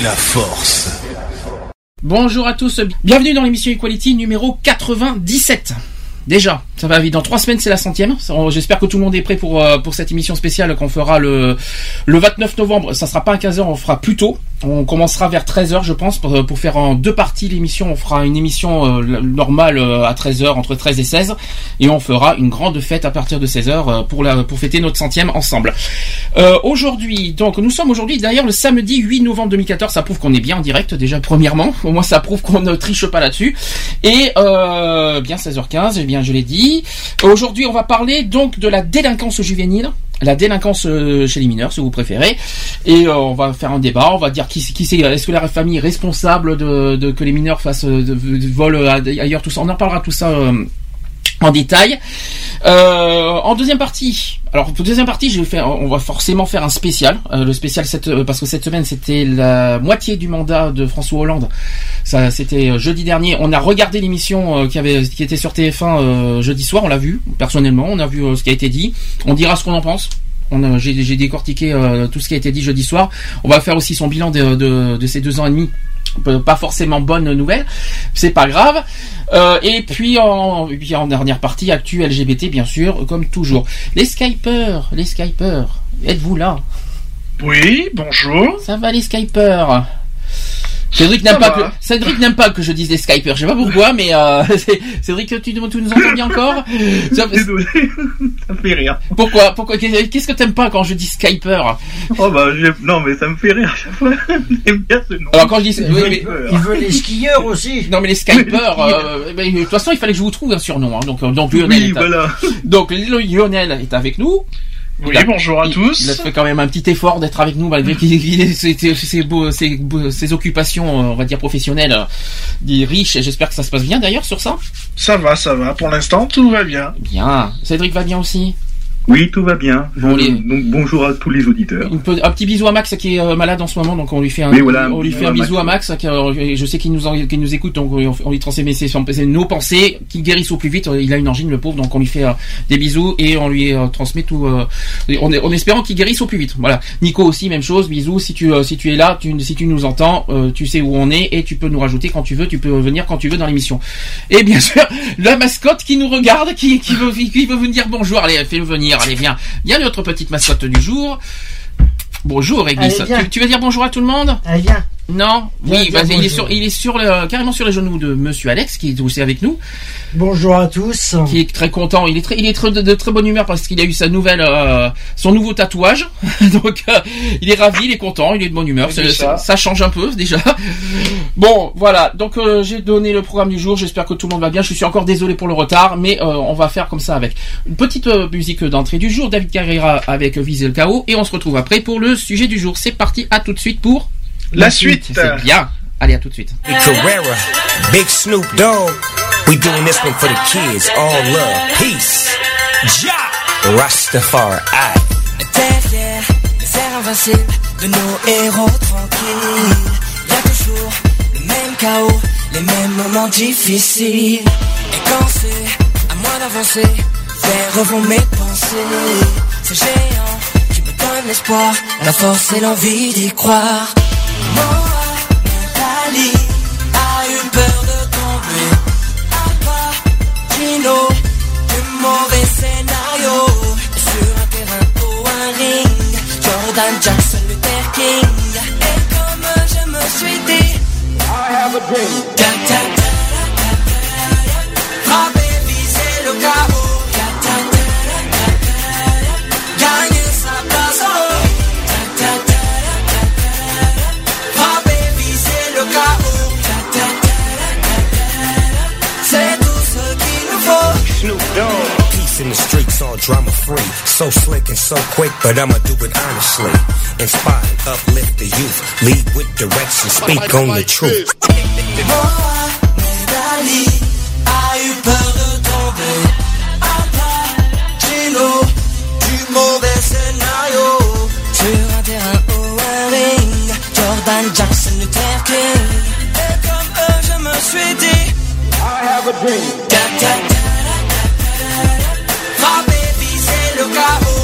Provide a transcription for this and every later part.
la force. Bonjour à tous, bienvenue dans l'émission Equality numéro 97. Déjà, ça va vite. Dans trois semaines, c'est la centième. J'espère que tout le monde est prêt pour euh, pour cette émission spéciale qu'on fera le le 29 novembre. Ça sera pas à 15h, on fera plus tôt. On commencera vers 13h, je pense, pour, pour faire en deux parties l'émission. On fera une émission euh, normale euh, à 13h, entre 13 et 16, et on fera une grande fête à partir de 16h pour la pour fêter notre centième ensemble. Aujourd'hui, donc nous sommes aujourd'hui d'ailleurs le samedi 8 novembre 2014. Ça prouve qu'on est bien en direct déjà premièrement. Au moins ça prouve qu'on ne triche pas là-dessus. Et bien 16h15, eh bien je l'ai dit. Aujourd'hui, on va parler donc de la délinquance juvénile, la délinquance euh, chez les mineurs, si vous préférez. Et euh, on va faire un débat. On va dire qui, qui c'est, est-ce que la famille est responsable de, que les mineurs fassent euh, vol ailleurs, tout ça. On en parlera tout ça. En détail. Euh, en deuxième partie, alors pour deuxième partie, on va forcément faire un spécial. Euh, le spécial euh, parce que cette semaine c'était la moitié du mandat de François Hollande. Ça, c'était jeudi dernier. On a regardé l'émission qui avait, qui était sur TF1 euh, jeudi soir. On l'a vu personnellement. On a vu ce qui a été dit. On dira ce qu'on en pense. J'ai décortiqué tout ce qui a été dit jeudi soir. On va faire aussi son bilan de ces deux ans et demi. Pas forcément bonne nouvelle, c'est pas grave. Euh, et puis en, et puis en dernière partie, actu LGBT bien sûr, comme toujours. Les Skypers, les Skypers, êtes-vous là? Oui, bonjour. Ça va les Skypers? Cédric n'aime pas va. que Cédric n'aime pas que je dise les Skypers. Je sais pas pourquoi, mais euh, c'est- Cédric, tu, tu nous entends bien encore? Ça- Désolé, ça me fait rire. Pourquoi Pourquoi Qu'est-ce que t'aimes pas quand je dis Skyper? Oh bah, non mais ça me fait rire à chaque fois. J'aime bien ce nom. Alors quand je dis oui, mais- Il veut les skieurs aussi. non mais les Skypers, euh, ben, de toute façon il fallait que je vous trouve un surnom. Hein, donc euh, donc Lionel, Oui, est, à- voilà. donc Lionel est avec nous. Oui, a- bonjour à il- tous. Il a fait quand même un petit effort d'être avec nous malgré qu'il ses, ses- ses beaux- ses beaux- ses occupations, euh, on va dire professionnelles, des riches. J'espère que ça se passe bien d'ailleurs sur ça. Ça va, ça va. Pour l'instant, tout va bien. Bien. Cédric va bien aussi? Oui, tout va bien. Bon, Je- les- Donc bonjour à tous les auditeurs. Un petit bisou à Max qui est euh, malade en ce moment, donc on lui fait un, Oui, voilà, un on lui bisou fait un à bisou Max. à Max. qui, euh, je sais qu'il nous, en- nous écoute, donc on, on lui transmet ses, nos pensées, qu'il guérisse au plus vite. Il a une angine, le pauvre, donc on lui fait euh, des bisous et on lui euh, transmet tout, euh, en, espérant qu'il guérisse au plus vite. Voilà. Nico aussi, même chose. Bisous. Si tu, euh, si tu es là, tu, si tu nous entends, euh, tu sais où on est et tu peux nous rajouter quand tu veux. Tu peux venir quand tu veux dans l'émission. Et bien sûr, la mascotte qui nous regarde, qui, qui veut, qui veut venir bonjour. Allez, fais-le venir. Allez, viens. Viens notre petite mascotte du jour. Bonjour. Allez, viens. Tu, tu veux dire bonjour à tout le monde? Allez, viens. Non? Oui, vas-y, il est sur, il est sur le, carrément sur les genoux de Monsieur Alex, qui est aussi avec nous, Bonjour à tous. qui est très content. Il est très, il est très, de, de très bonne humeur parce qu'il a eu sa nouvelle, euh, son nouveau tatouage. Donc, euh, il est ravi, il est content, il est de bonne humeur. Ça, ça. ça change un peu déjà. Bon, voilà. Donc, euh, j'ai donné le programme du jour. J'espère que tout le monde va bien. Je suis encore désolé pour le retard, mais euh, on va faire comme ça avec une petite euh, musique d'entrée du jour. David Carrera avec Viser le chaos, et on se retrouve après pour le sujet du jour. C'est parti. À tout de suite pour La suite. C'est bien. Allez, à tout de suite. Carrera, Big Snoop Dogg. We doing this one for the kids. All love, peace. Ja, Rastafari. Derrière les airs invincibles de nos héros tranquilles, y a toujours le même chaos, les mêmes moments difficiles. Et quand c'est à moi d'avancer, vers vont mes pensées. Ces géants donnent l'espoir, la force et l'envie d'y croire. Mohamed Ali a eu peur de tomber. Al Pacino, du mauvais scénario. Sur un terrain ou un ring, Jordan Jackson, Luther King. Et comme je me suis dit, I have a dream. Ice in the streets, all drama free. So slick and so quick, but I'ma do it honestly. Inspire, uplift the youth. Lead with direction, speak on the truth. Dali a eu peur de tomber à plat Gino du mauvais scénario Sur un terrain ou un ring Jordan Jackson Luther King Et comme eux je me suis dit I have a dream ta, ta, ta, Double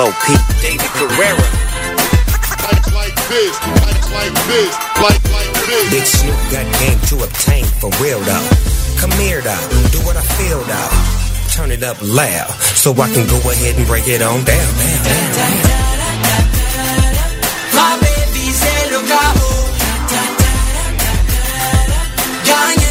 OP. David Carrera. Like, like this, like, like this, like, like this. Big Snoop got game to obtain for real though. Come here though, do what I feel though. Turn it up loud so I can go ahead and break it on down. le chaos Ta,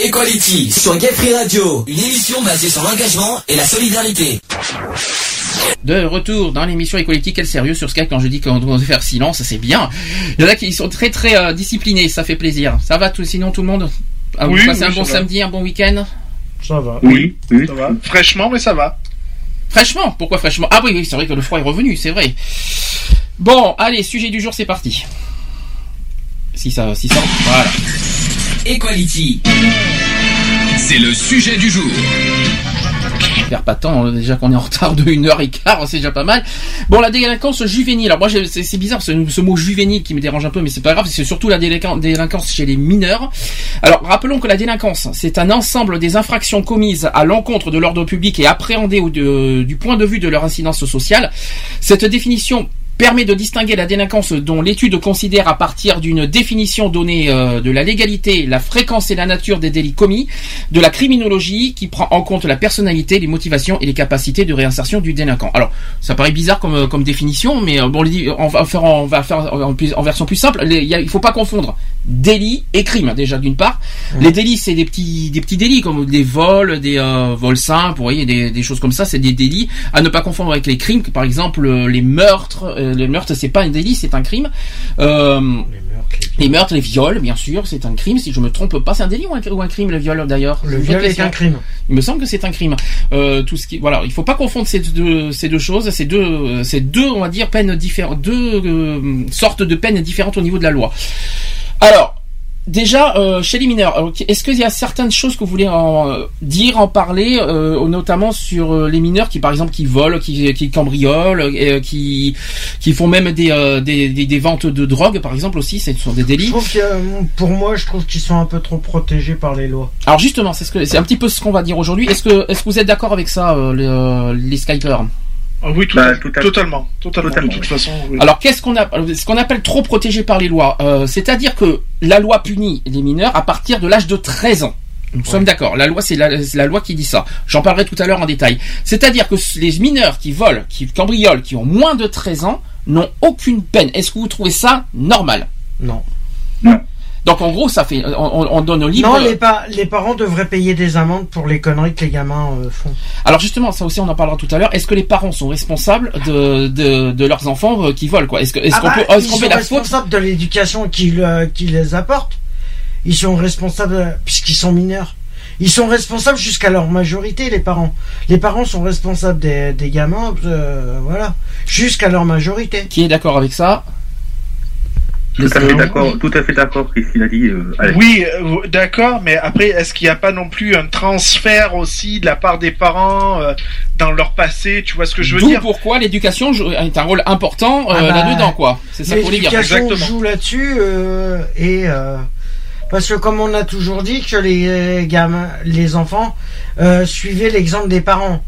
Equality sur Gay Free Radio, une émission basée sur l'engagement et la solidarité. De retour dans l'émission Equality, quel sérieux sur Skype quand je dis qu'on doit faire silence, c'est bien. Il y en a qui sont très très euh, disciplinés, ça fait plaisir. Ça va tout, sinon tout le monde? Ah, Vous Oui, passez oui, un bon ça va. samedi, un bon week-end? Ça va. Oui, oui. Ça va Fraîchement, mais ça va. Fraîchement? Pourquoi fraîchement? Ah oui, oui, c'est vrai que le froid est revenu, c'est vrai. Bon, allez, sujet du jour, c'est parti. Si ça, si ça, voilà. Equality. C'est le sujet du jour. Faire pas de temps, hein, déjà qu'on est en retard de une heure et quart, c'est déjà pas mal. Bon, la délinquance juvénile. Alors moi, c'est bizarre ce, ce mot juvénile qui me dérange un peu, mais c'est pas grave. C'est surtout la délinquance, délinquance chez les mineurs. Alors rappelons que la délinquance, c'est un ensemble des infractions commises à l'encontre de l'ordre public et appréhendées au- de- du point de vue de leur incidence sociale. Cette définition permet de distinguer la délinquance dont l'étude considère à partir d'une définition donnée euh, de la légalité, la fréquence et la nature des délits commis, de la criminologie qui prend en compte la personnalité, les motivations et les capacités de réinsertion du délinquant. Alors, ça paraît bizarre comme, euh, comme définition, mais euh, bon, on, on va faire, en- on va faire en, plus- en version plus simple. Les- il y a- il faut pas confondre délit et crime déjà d'une part. Les délits c'est des petits des petits délits comme des vols, des euh, vols simples, vous voyez des, des choses comme ça, c'est des délits à ne pas confondre avec les crimes. Par exemple, euh, les meurtres, euh, les meurtres c'est pas un délit, c'est un crime. Euh, les meurtres, les viols, bien sûr, c'est un crime. Si je me trompe pas, c'est un délit ou un, ou un crime le viol d'ailleurs? Le viol est un crime. Il me semble que c'est un crime. Euh, tout ce qui, voilà, il faut pas confondre ces deux, ces deux choses, ces deux, ces deux, on va dire, peines différentes, deux euh, sortes de peines différentes au niveau de la loi. Alors, déjà, euh, chez les mineurs, est-ce qu'il y a certaines choses que vous voulez en euh, dire, en parler, euh, notamment sur les mineurs qui, par exemple, qui volent, qui, qui cambriolent, euh, qui, qui font même des, des, des, des ventes de drogue, par exemple aussi, ce sont des Je délits. trouve qu'il y a- pour moi, je trouve qu'ils sont un peu trop protégés par les lois. Alors justement, c'est ce que c'est un petit peu ce qu'on va dire aujourd'hui. Est-ce que est-ce que vous êtes d'accord avec ça, les, les Skypers? Ah oui, tout, Bah, à- tout à- totalement, totalement. Totalement, de toute oui. façon, oui. Alors qu'est-ce qu'on a, ce qu'on appelle trop protégé par les lois, euh, c'est-à-dire que la loi punit les mineurs à partir de l'âge de 13 ans. Nous sommes d'accord. La loi, c'est la, c'est la loi qui dit ça. J'en parlerai tout à l'heure en détail. C'est-à-dire que les mineurs qui volent, qui cambriolent, qui ont moins de 13 ans, n'ont aucune peine. Est-ce que vous trouvez ça normal? Non. Donc en gros, ça fait, on, on- on donne au libre. Non, les, pa- les parents devraient payer des amendes pour les conneries que les gamins euh, font. Alors justement, ça aussi on en parlera tout à l'heure. Est-ce que les parents sont responsables de, de, de leurs enfants euh, qui volent quoi? Est-ce Ah qu'on bah, peut est-ce ils qu'on sont faute? responsables de l'éducation qu'ils euh, les apportent. Ils sont responsables puisqu'ils sont mineurs. Ils sont responsables jusqu'à leur majorité, les parents. Les parents sont responsables des, des gamins, euh, voilà, jusqu'à leur majorité. Qui est d'accord avec ça? Tout à fait d'accord, tout à fait d'accord, qu'est-ce qu'il a dit, euh. Oui, euh, d'accord, mais après, est-ce qu'il n'y a pas non plus un transfert aussi de la part des parents euh, dans leur passé Tu vois ce que je veux dire? pourquoi l'éducation joue- est un rôle important euh, Ah bah, là-dedans quoi. C'est ça qu'on voulait dire. L'éducation joue là-dessus euh, et euh, Parce que comme on a toujours dit que les gamins, les enfants euh, suivaient l'exemple des parents.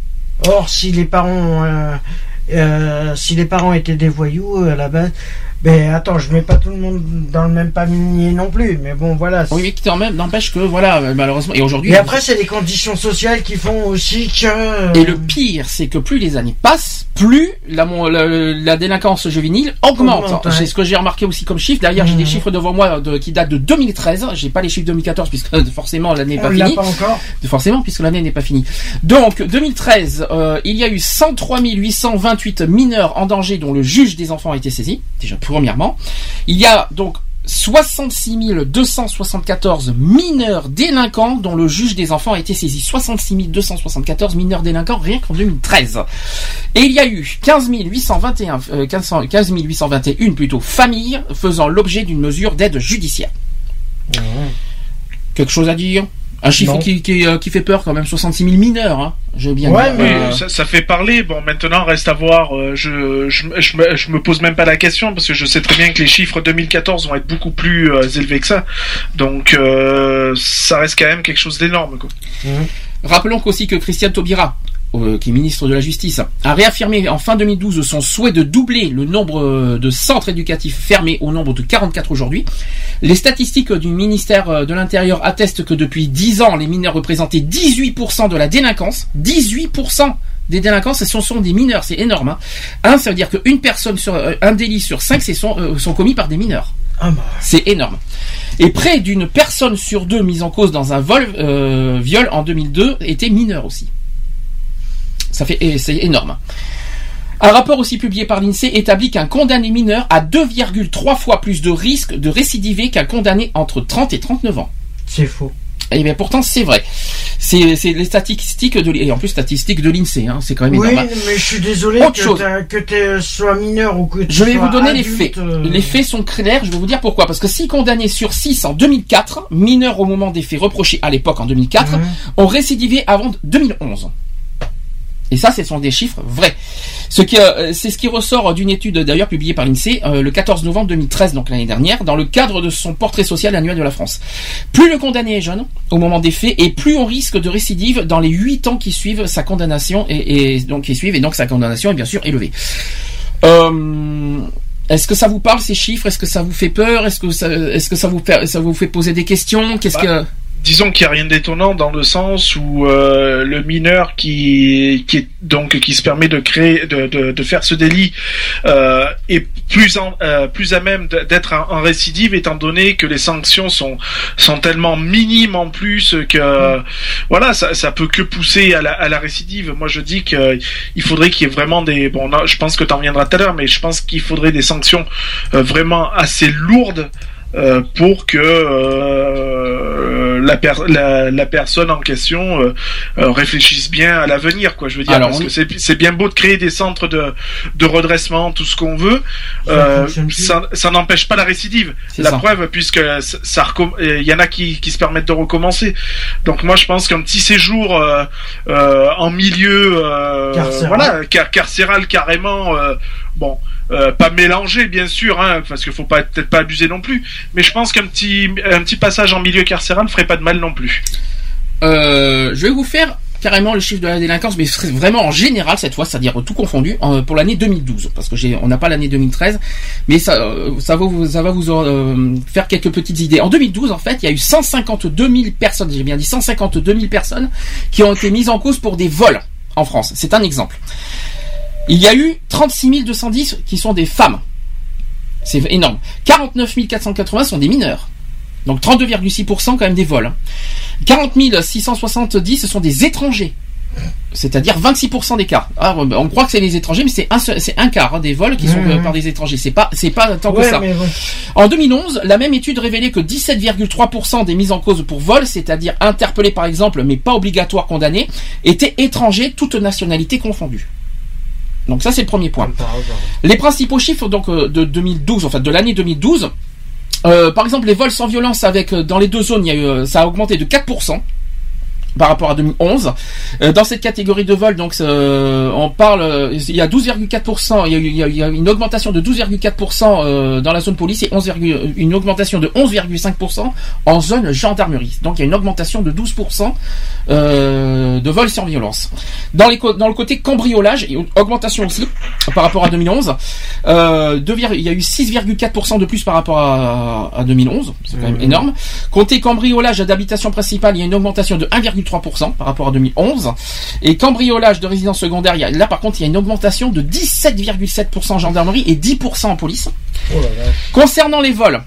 Or, si les parents, euh, euh, si les parents étaient des voyous à la base, ben attends, je mets pas tout le monde dans le même panier non plus, mais bon voilà. Oui, mais qui quand même n'empêche que voilà, euh, malheureusement. Et aujourd'hui. Et après, c'est les conditions sociales qui font aussi que. Et le pire, c'est que plus les années passent, plus la, mon- la, la délinquance juvénile augmente. Augmente, ouais. C'est ce que j'ai remarqué aussi comme chiffre. Derrière, j'ai des Mhm. chiffres devant moi de- qui datent de 2013. J'ai pas les chiffres 2014 puisque euh, forcément l'année n'est pas finie. pas encore. Forcément, puisque l'année n'est pas finie. Donc, 2013, euh, il y a eu 103 828 mineurs en danger dont le juge des enfants a été saisi. Déjà, premièrement. Il y a donc 66 274 mineurs délinquants dont le juge des enfants a été saisi. 66 274 mineurs délinquants rien qu'en 2013. Et il y a eu 15 821, euh, 15 15 821 plutôt familles faisant l'objet d'une mesure d'aide judiciaire. Quelque chose à dire? Un chiffre qui, qui, euh, qui fait peur quand même, 66 000 mineurs, hein. Je veux bien Ouais, dire. mais Euh, ça, ça fait parler. Bon, maintenant reste à voir. euh, je, je, je, me, je me pose même pas la question parce que je sais très bien que les chiffres 2014 vont être beaucoup plus euh, élevés que ça. Donc, euh, ça reste quand même quelque chose d'énorme. quoi. Rappelons qu'aussi que Christiane Taubira, qui est ministre de la Justice, a réaffirmé en fin 2012 son souhait de doubler le nombre euh, de centres éducatifs fermés au nombre de 44 aujourd'hui. Les statistiques du ministère euh, de l'Intérieur attestent que depuis 10 ans, les mineurs représentaient 18% de la délinquance. 18% des délinquances, ce sont des mineurs, c'est énorme. Hein. Un, ça veut dire qu'une personne sur euh, un délit sur cinq, c'est sont, euh, sont commis par des mineurs. Ah bah. C'est énorme. Et près d'une personne sur deux mise en cause dans un vol, euh, viol en 2002 était mineure aussi. Ça fait, c'est énorme. Un rapport aussi publié par l'INSEE établit qu'un condamné mineur a 2,3 fois plus de risque de récidiver qu'un condamné entre 30 et 39 ans. C'est faux. Et bien pourtant c'est vrai. C'est c'est les statistiques de et en plus statistiques de l'INSEE, hein, c'est quand même Oui, énorme. mais je suis désolé Autre que, tu sois mineur ou que tu Je vais sois vous donner les faits. euh, Les faits sont clairs, je vais vous dire pourquoi. Parce que 6 condamnés sur 6 en 2004, mineurs au moment des faits reprochés à l'époque en 2004, ont récidivé avant 2011. Et ça, ce sont des chiffres vrais. Ce qui, euh, c'est ce qui ressort d'une étude d'ailleurs publiée par l'INSEE euh, le 14 novembre 2013, donc l'année dernière, dans le cadre de son portrait social annuel de la France. Plus le condamné est jeune au moment des faits, et plus on risque de récidive dans les 8 ans qui suivent sa condamnation et, et donc qui suivent et donc sa condamnation est bien sûr élevée. Euh, est-ce que ça vous parle ces chiffres? Est-ce que ça vous fait peur? Est-ce que ça, est-ce que ça vous fait, ça vous fait poser des questions? Qu'est-ce que Disons qu'il n'y a rien d'étonnant dans le sens où euh, le mineur qui, qui est donc qui se permet de créer de, de, de faire ce délit euh, est plus en, euh, plus à même d'être en, récidive étant donné que les sanctions sont sont tellement minimes en plus que voilà ça ça peut que pousser à la, à la récidive. Moi je dis que il faudrait qu'il y ait vraiment des bon je pense que tu en reviendras tout à l'heure mais je pense qu'il faudrait des sanctions vraiment assez lourdes euh, pour que euh, la, per- la, la personne en question euh, euh, réfléchisse bien à l'avenir quoi je veux dire Alors, parce on- que c'est bien beau de créer des centres de, de redressement tout ce qu'on veut euh, fonctionne plus. ça, ça n'empêche pas la récidive la ça. preuve puisque ça, ça euh, il y en a qui, qui se permettent de recommencer donc moi je pense qu'un petit séjour euh, euh, en milieu euh, Carcéral. voilà car- carcéral carrément euh, bon euh, pas mélangé bien sûr hein, parce qu'il faut pas peut-être pas abuser non plus mais je pense qu'un petit un petit passage en milieu carcéral ferait pas de mal non plus Euh, je vais vous faire carrément le chiffre de la délinquance, mais vraiment en général cette fois, c'est-à-dire tout confondu, pour l'année 2012, parce que on n'a pas l'année 2013, mais ça, euh, ça va vous, faire quelques petites idées. En 2012, en fait, il y a eu 152 000 personnes, j'ai bien dit 152 000 personnes qui ont été mises en cause pour des vols en France. C'est un exemple. Il y a eu 36 210 qui sont des femmes. C'est énorme. 49 480 sont des mineurs. Donc 32,6% quand même des vols. hein. 40 670 ce sont des étrangers. C'est-à-dire 26% des cas. Ah, on croit que c'est les étrangers, mais c'est un, c'est un quart hein, des vols qui sont euh, par des étrangers. C'est pas, c'est pas tant que ça. En 2011, la même étude révélait que 17,3% des mises en cause pour vol, c'est-à-dire interpellés par exemple, mais pas obligatoires condamnés, étaient étrangers, toutes nationalités confondues. Donc ça c'est le premier point. Les principaux chiffres donc euh, de 2012, en fait de l'année 2012, euh, par exemple les vols sans violence avec euh, dans les deux zones, il y a eu, ça a augmenté de 4%. Par rapport à 2011. Euh, dans cette catégorie de vol, donc euh, on parle, euh, il y a 12,4%, il y a, il y a- une augmentation de 12,4% euh, dans la zone police et 11, virgule- une augmentation de 11,5% en zone gendarmerie. Donc il y a une augmentation de 12% euh, de vols sans violence. Dans, les, dans le côté cambriolage, il y a une augmentation aussi par rapport à 2011. Euh, deux vir- il y a eu 6,4% de plus par rapport à, à 2011, c'est quand même énorme. Côté cambriolage d'habitation principale, il y a une augmentation de 1,3% par rapport à 2011. Et cambriolage de résidence secondaire, il y a- là par contre, il y a une augmentation de 17,7% en gendarmerie et 10% en police. Concernant les vols.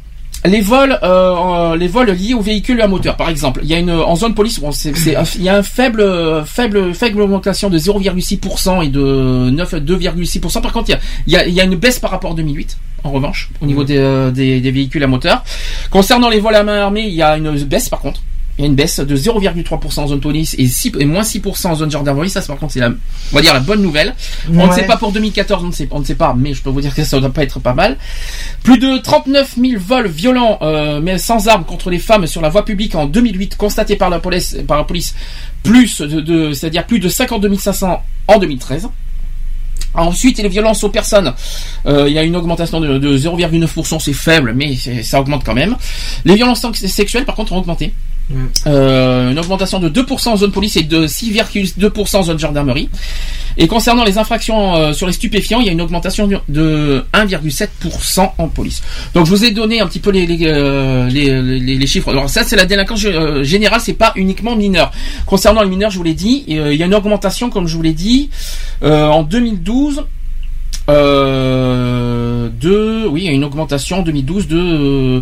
Les vols, euh, les vols liés aux véhicules à moteur, par exemple, il y a une en zone police, bon, c'est, il y a un faible, faible, faible augmentation de 0,6% et de 9, 2,6%. Par contre, il y a, il y a, une baisse par rapport à 2008. En revanche, au niveau des, euh, des, des véhicules à moteur. Concernant les vols à main armée, il y a une baisse par contre. Il y a une baisse de 0,3% en zone police et, 6, et moins 6% en zone gendarmerie. Ça, par contre, c'est la, on va dire la bonne nouvelle. On ne sait pas pour 2014, on ne sait, on ne sait pas, mais je peux vous dire que ça ne doit pas être pas mal. Plus de 39 000 vols violents, euh, mais sans armes contre les femmes sur la voie publique en 2008, constatés par la police, par la police plus de, de- c'est-à-dire plus de 52 500 en 2013. Ensuite, les violences aux personnes, euh, il y a une augmentation de, de 0,9%, c'est faible, mais ça augmente quand même. Les violences sexuelles, par contre, ont augmenté. Euh, une augmentation de 2% en zone police et de 6,2% en zone gendarmerie. Et concernant les infractions euh, sur les stupéfiants, il y a une augmentation de- de 1,7% en police. Donc je vous ai donné un petit peu les, les, euh, les, les- chiffres. Alors ça c'est la délinquance euh, générale, c'est pas uniquement mineur. Concernant les mineurs, je vous l'ai dit, euh, il y a une augmentation, comme je vous l'ai dit, en 2012. Euh, de, oui, il y a une augmentation en 2012 de, euh,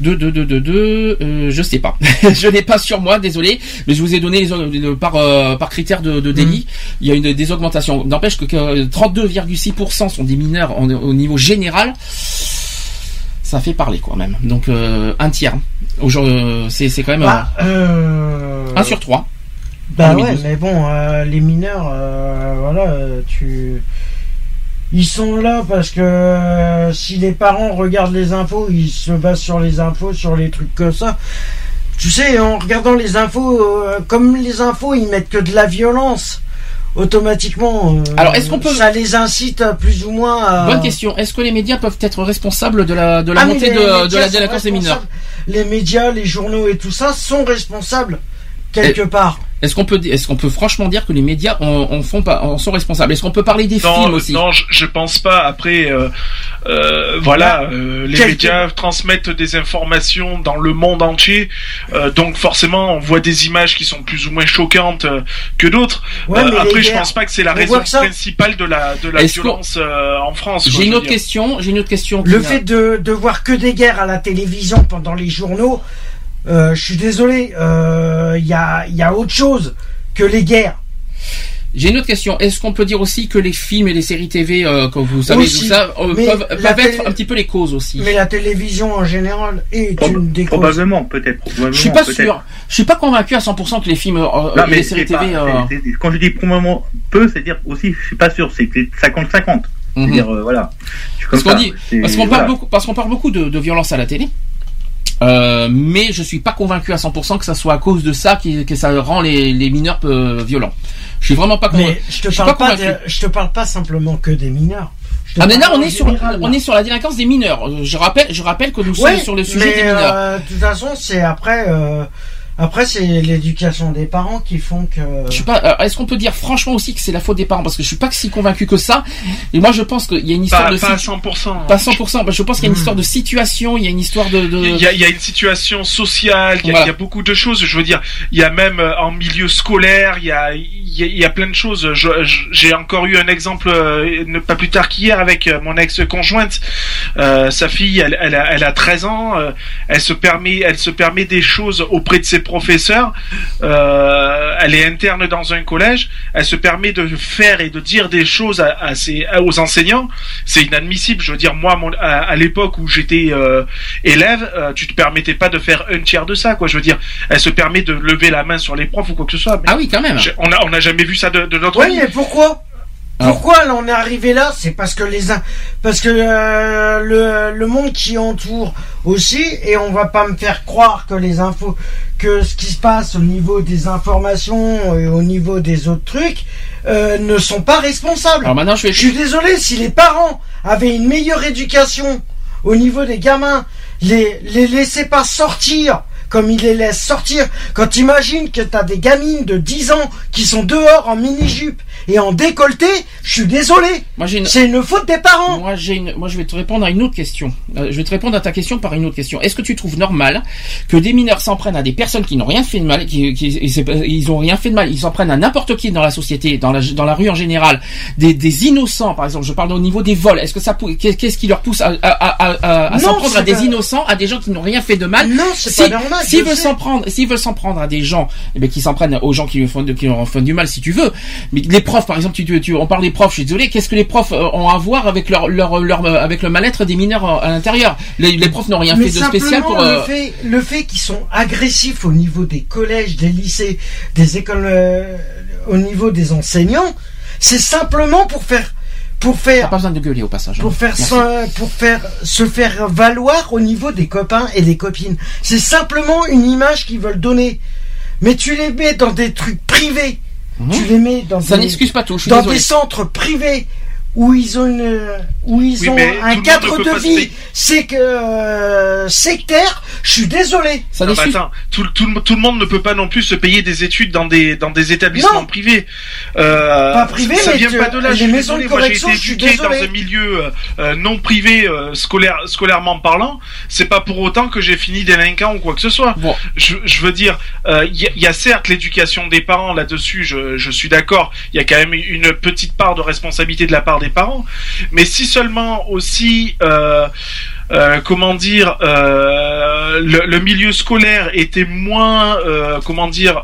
de, de, de, de, de, euh, je sais pas. je n'ai pas sur moi, désolé, mais je vous ai donné les, le- par, euh, par critère de, de délit. Il y a une, des augmentations. N'empêche que, que 32,6% sont des mineurs en- au niveau général. Ça fait parler quand même. Donc euh, un tiers. Aujourd'hui, euh, c'est c'est quand même Bah, euh, euh, un sur trois. Bah ouais, 2012. mais bon, euh, les mineurs, euh, voilà, euh, tu. Ils sont là parce que euh, si les parents regardent les infos, ils se basent sur les infos, sur les trucs comme ça. Tu sais, en regardant les infos, euh, comme les infos, ils mettent que de la violence, automatiquement. euh, Alors, est-ce qu'on peut- Ça les incite plus ou moins à. Bonne question. Est-ce que les médias peuvent être responsables de la de la Ah, montée de, de la délinquance des mineurs. Les médias, les journaux et tout ça sont responsables quelque Et- part. Est-ce qu'on peut est-ce qu'on peut franchement dire que les médias en, en font pas en sont responsables? Est-ce qu'on peut parler des Non, films aussi? non, je, je pense pas. Après, euh, euh, voilà, euh, les médias transmettent des informations dans le monde entier, euh, donc forcément, on voit des images qui sont plus ou moins choquantes euh, que d'autres. Ouais, Euh, après, je guerres, pense pas que c'est la on raison principale de la de la violence euh, en France. J'ai une autre question. J'ai une autre question. Le fait de, de voir que des guerres à la télévision pendant les journaux, euh, je suis désolé, euh, il y, a, il y a autre chose que les guerres. J'ai une autre question. Est-ce qu'on peut dire aussi que les films et les séries TV, euh, comme vous savez Aussi. tout ça, euh, peuvent, être un petit peu les causes aussi Mais la télévision en général est une des causes. Probablement, peut-être. Je suis pas sûr. Je suis pas convaincu à 100% que les films euh, Non, et mais les séries pas- TV. euh, quand je dis probablement peu, c'est-à-dire aussi, je suis pas sûr, c'est que c'est 50-50. C'est-à-dire, euh, voilà. Je Parce qu'on ça. dit, C'est- parce qu'on voilà. parle beaucoup, parce qu'on parle beaucoup de, de violence à la télé. Euh, mais je suis pas convaincu à 100% que ça soit à cause de ça que ça rend les, les mineurs peu violents. Je suis vraiment pas convaincu. Mais je te parle pas, de- je te parle pas simplement que des mineurs. Ah mais là on est sur général, on est sur la délinquance des mineurs. Euh, Je rappelle je rappelle que nous Ouais, sommes sur le sujet mais, des mineurs. euh, de toute façon, c'est après, euh, après c'est l'éducation des parents qui font que. Je suis pas. euh, Est-ce qu'on peut dire franchement aussi que c'est la faute des parents? Parce que je suis pas si convaincu que ça. Et moi je pense qu'il y a une histoire Pas, de pas à situ- 100%. pas 100%. Je pense qu'il y a une histoire de situation. Il y a une histoire de. de- Il y, a, il y a une situation sociale, il y, a, Voilà. il y a beaucoup de choses. Je veux dire, il y a même euh, en milieu scolaire, il y a, il y a, il y a plein de choses. J'ai encore eu un exemple euh, ne pas plus tard qu'hier avec mon ex-conjointe. Euh, sa fille, elle, elle, a, elle a 13 ans. elle se permet, elle se permet des choses auprès de ses professeurs. Euh, elle est interne dans un collège. Elle se permet de faire et de dire des choses à, à ses, aux enseignants. C'est inadmissible. Je veux dire, moi, mon- à, à l'époque où j'étais euh, élève, euh, tu te permettais pas de faire un tiers de ça, quoi. Je veux dire, elle se permet de lever la main sur les profs ou quoi que ce soit. Ah oui, quand même. on a, on n'a jamais vu ça de, de notre Oui, mais pourquoi? Pourquoi on est arrivé là? C'est parce que les parce que euh, le, le monde qui entoure aussi et on va pas me faire croire que les infos que ce qui se passe au niveau des informations et au niveau des autres trucs euh, ne sont pas responsables. Alors maintenant, je vais. suis désolé si les parents avaient une meilleure éducation au niveau des gamins, les les laissaient pas sortir comme ils les laissent sortir. Quand t'imagines que t'as des gamines de 10 ans qui sont dehors en mini-jupe et en décolleté, je suis désolé. Une- C'est une faute des parents. Moi, j'ai une... Moi, je vais te répondre à une autre question. Euh, je vais te répondre à ta question par une autre question. Est-ce que tu trouves normal que des mineurs s'en prennent à des personnes qui n'ont rien fait de mal, qui, qui ils ont rien fait de mal, ils s'en prennent à n'importe qui dans la société, dans la, dans la rue en général, des, des innocents, par exemple. Je parle au niveau des vols. Est-ce que ça, qu'est-ce qui leur pousse à, à, s'en prendre à des innocents, à des gens qui n'ont rien fait de mal? Non, c'est pas normal, S'ils veulent s'en prendre, s'ils veulent s'en prendre à des gens, eh ben, qui s'en prennent aux gens qui lui font, qui leur font du mal, si tu veux. Mais les profs, par exemple, tu, tu, tu- on parle des profs. Je suis désolé. Qu'est-ce que les profs euh, ont à voir avec leur, leur, leur, euh, avec le mal-être des mineurs euh, à l'intérieur? Les, les profs n'ont rien Mais fait de spécial pour. euh, le fait, le fait qu'ils sont agressifs au niveau des collèges, des lycées, des écoles, euh, au niveau des enseignants, c'est simplement pour faire, pour faire, pas besoin de gueuler au passage. pour faire, se, pour faire se faire valoir au niveau des copains et des copines. C'est simplement une image qu'ils veulent donner. Mais tu les mets dans des trucs privés. Tu les mets dans Mhm. Ça des, n'excuse pas tout, je suis dans désolé. des centres privés où ils ont une, où ils Oui, ont un cadre de vie c'est que euh, sectaire. Je suis désolé. Ça Non, mais attends, tout, tout le- tout le monde ne peut pas non plus se payer des études dans des dans des établissements Non. privés. Euh, Pas privés, ça mais vient tu- pas de là. les Je suis maisons de désolé. Moi, j'ai été je suis éduqué dans un milieu euh, euh, non privé, euh, scolaire, scolairement parlant. C'est pas pour autant que j'ai fini délinquant ou quoi que ce soit. Je, je veux dire, euh, il y, a- il y a certes l'éducation des parents là-dessus. Je, je suis d'accord. Il y a quand même une petite part de responsabilité de la part des parents. Mais si seulement aussi. Euh, euh, comment dire, euh, le, le milieu scolaire était moins, comment dire,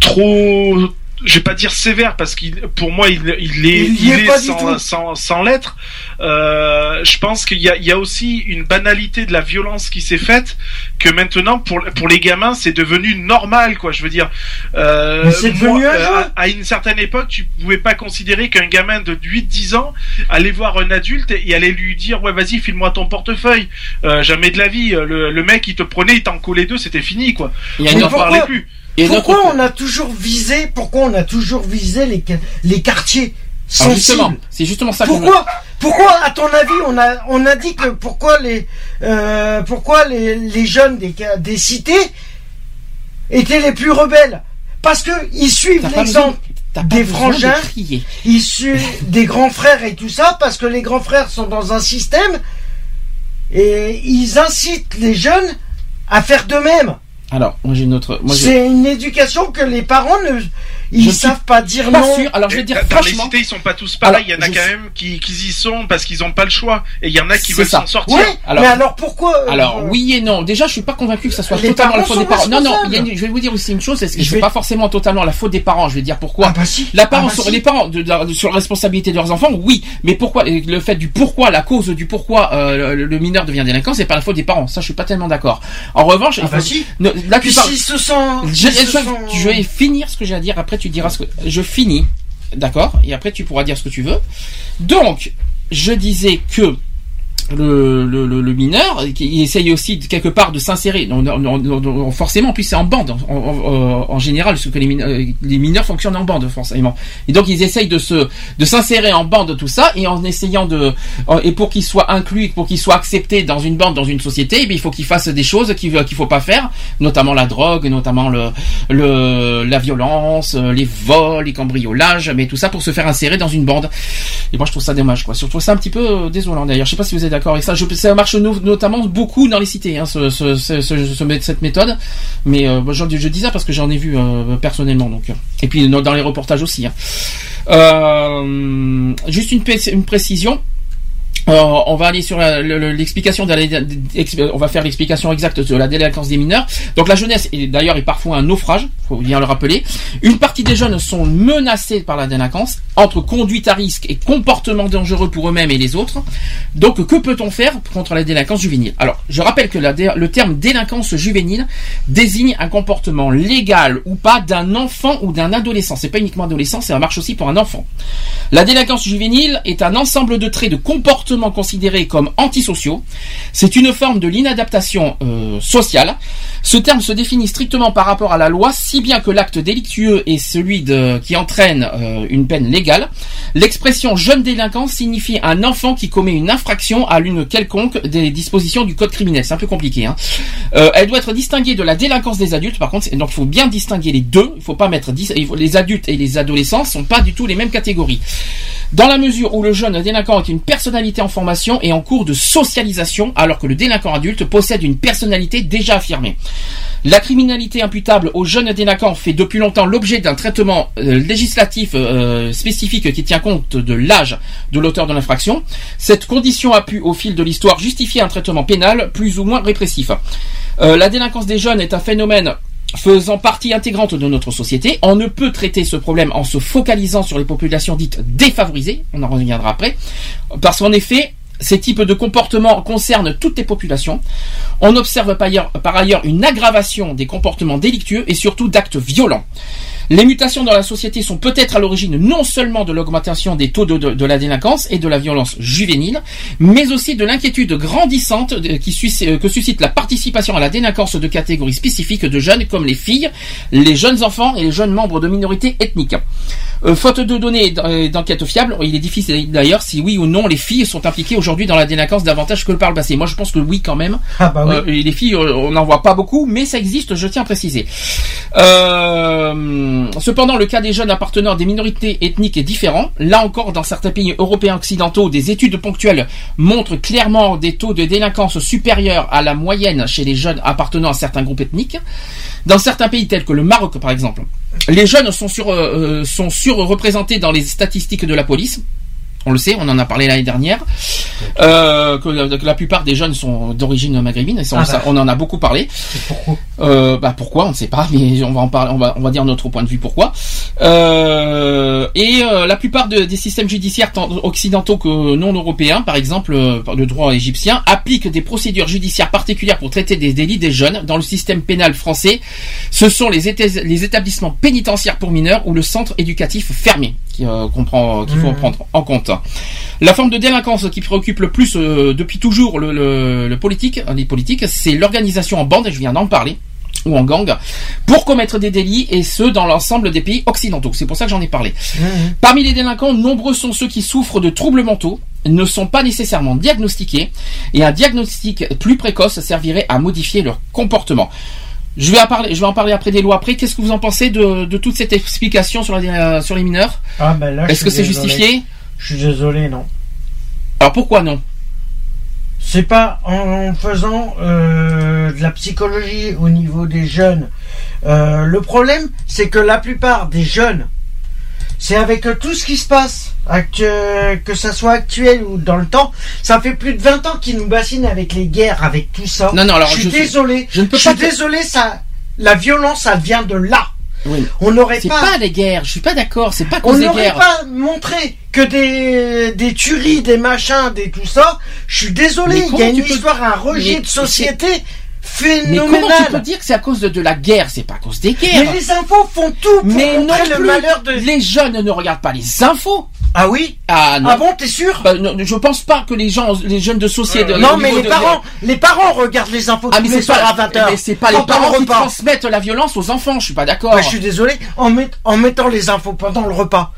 trop, je vais pas dire sévère parce qu'il, pour moi, il, il est, Il est sans, sans, sans l'être. Euh, je pense qu'il y a, il y a aussi une banalité de la violence qui s'est faite que maintenant pour pour les gamins c'est devenu normal quoi. Je veux dire, euh, Mais c'est devenu un jeu. à, à une certaine époque, tu pouvais pas considérer qu'un gamin de 8-10 ans allait voir un adulte et allait lui dire ouais vas-y file-moi ton portefeuille. Euh, jamais de la vie. Le, le mec il te prenait, il t'en collait deux, c'était fini quoi. Il n'en parlait plus. Et pourquoi on a toujours visé Pourquoi on a toujours visé les les quartiers? Sensibles justement, c'est justement ça Pourquoi Pourquoi, à ton avis, on a on a dit que pourquoi les euh, pourquoi les, les jeunes des des cités étaient les plus rebelles? Parce que ils suivent l'exemple des frangins, de suivent des grands frères et tout ça, parce que les grands frères sont dans un système et ils incitent les jeunes à faire de même. Alors, moi j'ai une autre. C'est une éducation que les parents ne ils Je savent pas dire pas non. sûr. Alors je vais dire dans franchement. les cités, ils sont pas tous pareils. Alors, il y en a quand sais- même qui, qui y sont parce qu'ils ont pas le choix. Et il y en a qui veulent s'en sortir. Ouais, mais alors pourquoi euh, Alors oui et non. Déjà, je suis pas convaincu que ça soit totalement la parents faute des parents. Non, non. responsables. il y a une- je vais vous dire aussi une chose. C'est que Je vais- pas forcément totalement la faute des parents. Je vais dire pourquoi. Ah bah si. La parents Ah bah sur si. les parents de, de- sur la responsabilité de leurs enfants, oui. Mais pourquoi le fait du pourquoi, la cause du pourquoi euh, le, le mineur devient délinquant, c'est pas la faute des parents. Ça, je suis pas tellement d'accord. En revanche, Ah bah si. ne- s'ils se Je, se je- sont- je vais finir ce que j'ai à dire. Après, tu diras ce que je finis. D'accord. Et après, tu pourras dire ce que tu veux. Donc, je disais que le, le, le, mineur qui essaye aussi de, quelque part de s'insérer. Non, non, non, forcément puis c'est en bande en, en, en général parce que les mineurs, les mineurs fonctionnent en bande forcément. Et donc ils essayent de se de s'insérer en bande tout ça et en essayant de et pour qu'ils soient inclus pour qu'ils soient acceptés dans une bande dans une société eh bien, il faut qu'ils fassent des choses qu'il qu'il faut pas faire notamment la drogue notamment le, le la violence les vols les cambriolages mais tout ça pour se faire insérer dans une bande. Et moi je trouve ça dommage quoi. Je trouve ça un petit peu euh, désolant d'ailleurs. Je sais pas si vous êtes d'accord avec ça. Ça marche no- notamment beaucoup dans les cités hein, ce, ce, ce, ce- ce- cette méthode. Mais euh, je dis ça parce que j'en ai vu euh, personnellement donc. Et puis dans les reportages aussi hein. Euh, juste une, pré- une précision. On va aller sur l'explication on va faire l'explication exacte de la délinquance des mineurs. Donc la jeunesse d'ailleurs est parfois un naufrage, faut bien le rappeler. Une partie des jeunes sont menacés par la délinquance, entre conduite à risque et comportement dangereux pour eux-mêmes et les autres. Donc, que peut-on faire contre la délinquance juvénile? Alors, je rappelle que le terme délinquance juvénile désigne un comportement légal ou pas d'un enfant ou d'un adolescent. C'est pas uniquement adolescent, ça marche aussi pour un enfant. La délinquance juvénile est un ensemble de traits de comportements considérés comme antisociaux. C'est une forme de l'inadaptation euh, sociale. Ce terme se définit strictement par rapport à la loi, si bien que l'acte délictueux est celui qui entraîne euh, une peine légale. L'expression jeune délinquant signifie un enfant qui commet une infraction à l'une quelconque des dispositions du code criminel. C'est un peu compliqué. Hein. Euh, elle doit être distinguée de la délinquance des adultes. Par contre, donc il faut bien distinguer les deux. Il faut pas mettre les adultes et les adolescents sont pas du tout les mêmes catégories. Dans la mesure où le jeune délinquant est une personnalité en formation et en cours de socialisation, alors que le délinquant adulte possède une personnalité déjà affirmée. La criminalité imputable aux jeunes fait depuis longtemps l'objet d'un traitement euh, législatif euh, spécifique qui tient compte de l'âge de l'auteur de l'infraction. Cette condition a pu, au fil de l'histoire, justifier un traitement pénal plus ou moins répressif. Euh, la délinquance des jeunes est un phénomène faisant partie intégrante de notre société. On ne peut traiter ce problème en se focalisant sur les populations dites défavorisées, on en reviendra après, parce qu'en effet, ces types de comportements concernent toutes les populations. On observe par ailleurs, une aggravation des comportements délictueux et surtout d'actes violents. Les mutations dans la société sont peut-être à l'origine non seulement de l'augmentation des taux de, de- de la délinquance et de la violence juvénile, mais aussi de l'inquiétude grandissante de- qui suscite- euh, que suscite la participation à la délinquance de catégories spécifiques de jeunes comme les filles, les jeunes enfants et les jeunes membres de minorités ethniques. Euh, faute de données et et d'enquêtes fiables, il est difficile d'ailleurs si oui ou non les filles sont impliquées aujourd'hui dans la délinquance davantage que par le passé. Moi je pense que oui quand même. Ah bah oui. Euh, et les filles, euh, on n'en voit pas beaucoup, mais ça existe, je tiens à préciser. Euh, cependant, le cas des jeunes appartenant à des minorités ethniques est différent. Là encore, dans certains pays européens occidentaux, des études ponctuelles montrent clairement des taux de délinquance supérieurs à la moyenne chez les jeunes appartenant à certains groupes ethniques. Dans certains pays tels que le Maroc, par exemple, les jeunes sont, sur, euh, sont surreprésentés dans les statistiques de la police. On le sait, on en a parlé l'année dernière. Euh, que, que la plupart des jeunes sont d'origine maghrébine. et ça, Ah bah. on en a beaucoup parlé. Pourquoi Euh, bah pourquoi on ne sait pas, mais on va en parler, on va, on va dire notre point de vue pourquoi. Euh, et la plupart de- des systèmes judiciaires tant occidentaux que non européens, par exemple le droit égyptien, appliquent des procédures judiciaires particulières pour traiter des délits des jeunes. Dans le système pénal français, ce sont les établissements pénitentiaires pour mineurs ou le centre éducatif fermé qui euh, comprend, qu'il faut Mhm. prendre en compte. La forme de délinquance qui préoccupe le plus euh, depuis toujours le, le, le politique, les politiques, c'est l'organisation en bande, et je viens d'en parler ou en gang, pour commettre des délits, et ce, dans l'ensemble des pays occidentaux. C'est pour ça que j'en ai parlé. Parmi les délinquants, nombreux sont ceux qui souffrent de troubles mentaux, ne sont pas nécessairement diagnostiqués, et un diagnostic plus précoce servirait à modifier leur comportement. Je vais, en parler, je vais en parler après des lois. Après, qu'est-ce que vous en pensez de, de toute cette explication sur, la, sur les mineurs? Ah je Est-ce que c'est justifié? Je suis désolé, non. Alors pourquoi non? C'est pas en faisant euh, de la psychologie au niveau des jeunes. Euh, le problème, c'est que la plupart des jeunes, c'est avec euh, tout ce qui se passe, actu- que ça soit actuel ou dans le temps, ça fait plus de 20 ans qu'ils nous bassinent avec les guerres, avec tout ça. Non, non, alors je suis je suis- désolé. je ne peux je suis désolé, ça, la violence, ça vient de là. Oui. On n'aurait C'est pas, pas les guerres, je suis pas d'accord, c'est pas à on n'aurait pas montré que des, des tueries, des machins, des tout ça. Je suis désolé, il y a une peux- histoire, un rejet Mais de société Mais comment phénoménal. tu peux dire que c'est à cause de, de la guerre C'est pas à cause des guerres. Mais les infos font tout pour Mais non le plus. malheur de. Les jeunes ne regardent pas les infos. Ah oui Ah non. Ah bon, t'es sûr Bah, non, je pense pas que les gens, les jeunes de société. Non, au mais les de- parents, les parents regardent les infos Ah tous mais les c'est soirs pas, à 20h. mais c'est pas les parents le qui transmettent la violence aux enfants. Je suis pas d'accord. Bah, je suis désolé, en, met- en mettant les infos pendant le repas.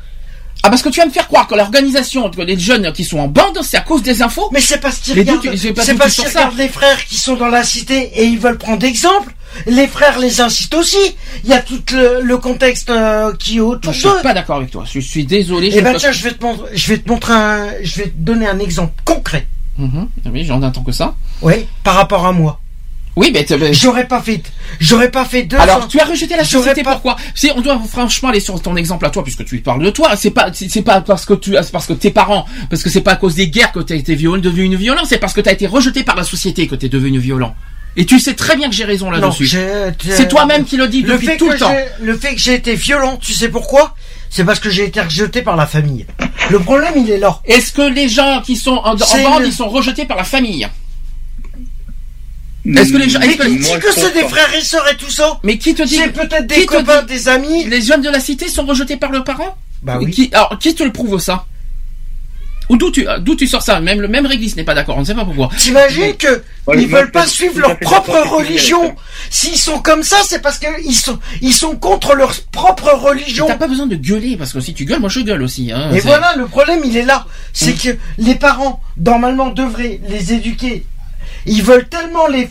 Ah parce que tu vas me faire croire que l'organisation, que les jeunes qui sont en bande, c'est à cause des infos. Mais c'est parce qu'ils regardent, c'est parce qu'ils regardent les frères qui sont dans la cité et ils veulent prendre exemple. Les frères les incitent aussi. Il y a tout le, le contexte euh, qui est autour Moi, je suis d'eux. pas d'accord avec toi. Je suis désolé. Eh ben tiens, je vais te montrer, je vais te montrer un, je vais te donner un exemple concret. Mhm. Oui, j'en attends que ça. Oui, par rapport à moi. Oui, mais tu- J'aurais pas fait, j'aurais pas fait deux. Alors, ans. tu as rejeté la société, pas- pourquoi? On doit franchement aller sur ton exemple à toi, puisque tu parles de toi, c'est pas, c'est pas parce que tu, c'est parce que tes parents, parce que c'est pas à cause des guerres que t'as été violent, devenu violent, c'est parce que t'as été rejeté par la société que t'es devenu violent. Et tu sais très bien que j'ai raison là-dessus. C'est toi-même qui le dis le depuis fait tout que le temps. Le fait que j'ai été violent, tu sais pourquoi? C'est parce que j'ai été rejeté par la famille. Le problème, il est là. Est-ce que les gens qui sont en, en bande, le- ils sont rejetés par la famille? Est-ce que les gens, Mais est-ce que dit que c'est des frères et sœurs et tout ça Mais qui te dit C'est peut-être qui des te copains, dit- des amis. Les jeunes de la cité sont rejetés par leurs parents Bah oui. Qui, alors, qui te le prouve ça Ou d'où tu, d'où tu sors ça Même le même réglisse n'est pas d'accord. On ne sait pas pourquoi. T'imagines que Ouais, ils moi, veulent je pas suis suivre tout à leur fait propre d'accord avec ce que tu dis, religion. S'ils sont comme ça, c'est parce qu'ils sont ils sont contre leur propre religion. T'as pas besoin de gueuler parce que si tu gueules, moi je gueule aussi. Hein, Et C'est- voilà, le problème, il est là. C'est que les parents, normalement, devraient les éduquer. Ils veulent tellement les,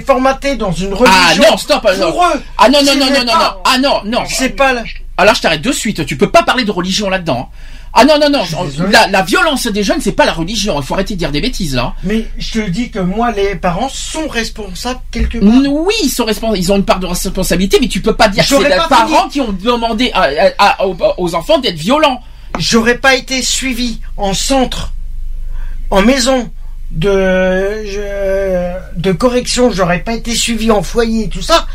formater dans une religion. Ah non, stop. non. Pour eux. Ah non non non non non non. Ah non non. C'est pas la- Alors je t'arrête de suite. Tu peux pas parler de religion là-dedans. Ah non non non. La, la violence des jeunes, c'est pas la religion. Il faut arrêter de dire des bêtises là. Mais je te dis que moi, les parents sont responsables quelque part. Oui, ils sont responsables, ils ont une part de responsabilité, mais tu peux pas dire que c'est les parents qui ont demandé à- à- à- aux, aux enfants d'être violents. J'aurais pas été suivi en centre, en maison de je- de correction. J'aurais pas été suivi en foyer et tout ça.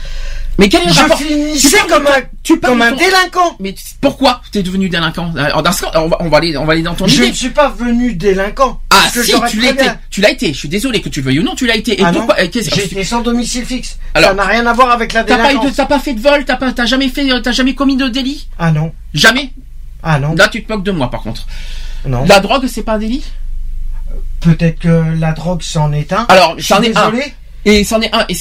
Mais quel est le Je rapport finissais Tu comme un tu comme un ton- délinquant. Mais pourquoi t'es devenu délinquant? Alors, dans ce cas, on va, on va aller, on va aller dans ton Je idée. ne suis pas venu délinquant. Ah si, tu l'as été. Tu l'as été. Je suis désolé que tu le veuilles ou non, tu l'as été. Et Ah pourquoi euh, J'ai été sans domicile fixe. Alors, ça n'a rien à voir avec la pas, délinquance. t'as pas fait de vol, t'as pas, t'as jamais fait, euh, t'as jamais commis de délit? Ah non. Jamais? Ah non. Là, tu te moques de moi, par contre. Non. La drogue, c'est pas un délit? Peut-être que la drogue c'en est un. Alors, Je est un. désolé. Et c'en est un. Et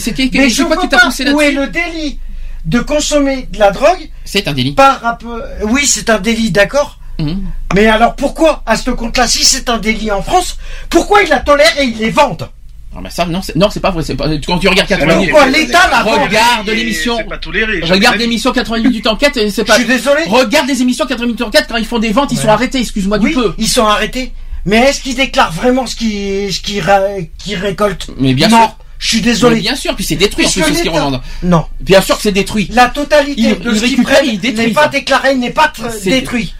c'était, Mais je quoi vois qui t'a pas poussé où est le délit de consommer de la drogue C'est un délit. par rapport. Oui, c'est un délit, d'accord. Mhm. Mais alors pourquoi, à ce compte-là, si c'est un délit en France, pourquoi ils la tolèrent et ils les vendent Ah, mais ça, non, c'est, non, c'est pas vrai. C'est pas, quand tu regardes 80 Alors, minutes. pourquoi l'État Regarde l'émission. C'est pas toléré. Regarde l'émission 80 minutes d'enquête, et c'est Je pas. suis désolé. Regarde des émissions 80 minutes d'enquête quand ils font des ventes, ils Ouais. sont arrêtés. Excuse-moi Oui, du peu. ils sont arrêtés. Mais est-ce qu'ils déclarent vraiment ce qu'ils ce qu'ils récoltent Mais bien non, sûr. je suis Mais désolé. bien sûr, puis c'est détruit ce qu'ils revendent. Non. Bien sûr que c'est détruit. La totalité de ce qu'ils prennent n'est pas déclaré, n'est pas détruit.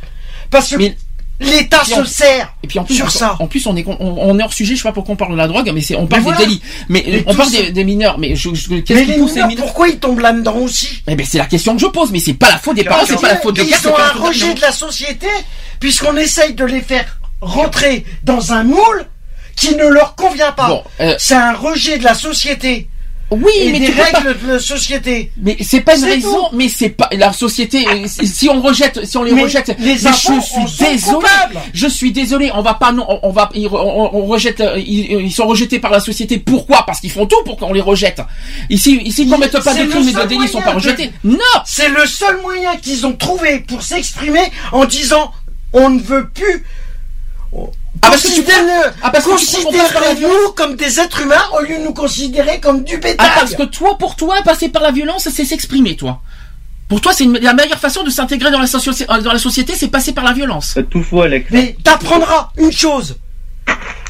Parce que Mais- l'État se sert Et puis en plus, sur on, ça. en plus on est on, on est hors sujet. Je sais pas pourquoi on parle de la drogue, mais c'est on parle Mais des délits. Mais Mais on parle des, des mineurs. Mais je, je- qu'est-ce Mais qui les pousse mineurs, les mineurs? pourquoi ils tombent là-dedans aussi? Eh ben c'est la question que je pose. Mais c'est pas la faute des parents, c'est pas la faute de Ils ont un rejet de la société, puisqu'on essaye de les faire rentrer dans un moule qui ne leur convient pas. Bon, euh, C'est un rejet de la société Oui, et mais des pas- règles de la société. Mais c'est pas une raison, mais c'est pas la société. euh, si on rejette, si on les Mais rejette, les mais enfants je suis sont désolé. Je suis désolé. On va pas non, on, va, on, on rejette, euh, ils, ils sont rejetés par la société. Pourquoi? Parce qu'ils font tout pour qu'on les rejette. Ici, ici, qu'on mette pas de crimes et de délits, ils sont pas rejetés. Non. C'est le seul moyen qu'ils ont trouvé pour s'exprimer en disant on ne veut plus. Ah, parce que tu Considère- Ah, parce que tu Considérez-nous comme des êtres humains au lieu de nous considérer comme du bétail. Ah, parce que toi, pour toi, passer par la violence, c'est s'exprimer, toi. Pour toi, c'est une- la meilleure façon de s'intégrer dans la, soci- euh, dans la société, c'est passer par la violence. Tout faux, Alex. Mais t'apprendras une chose.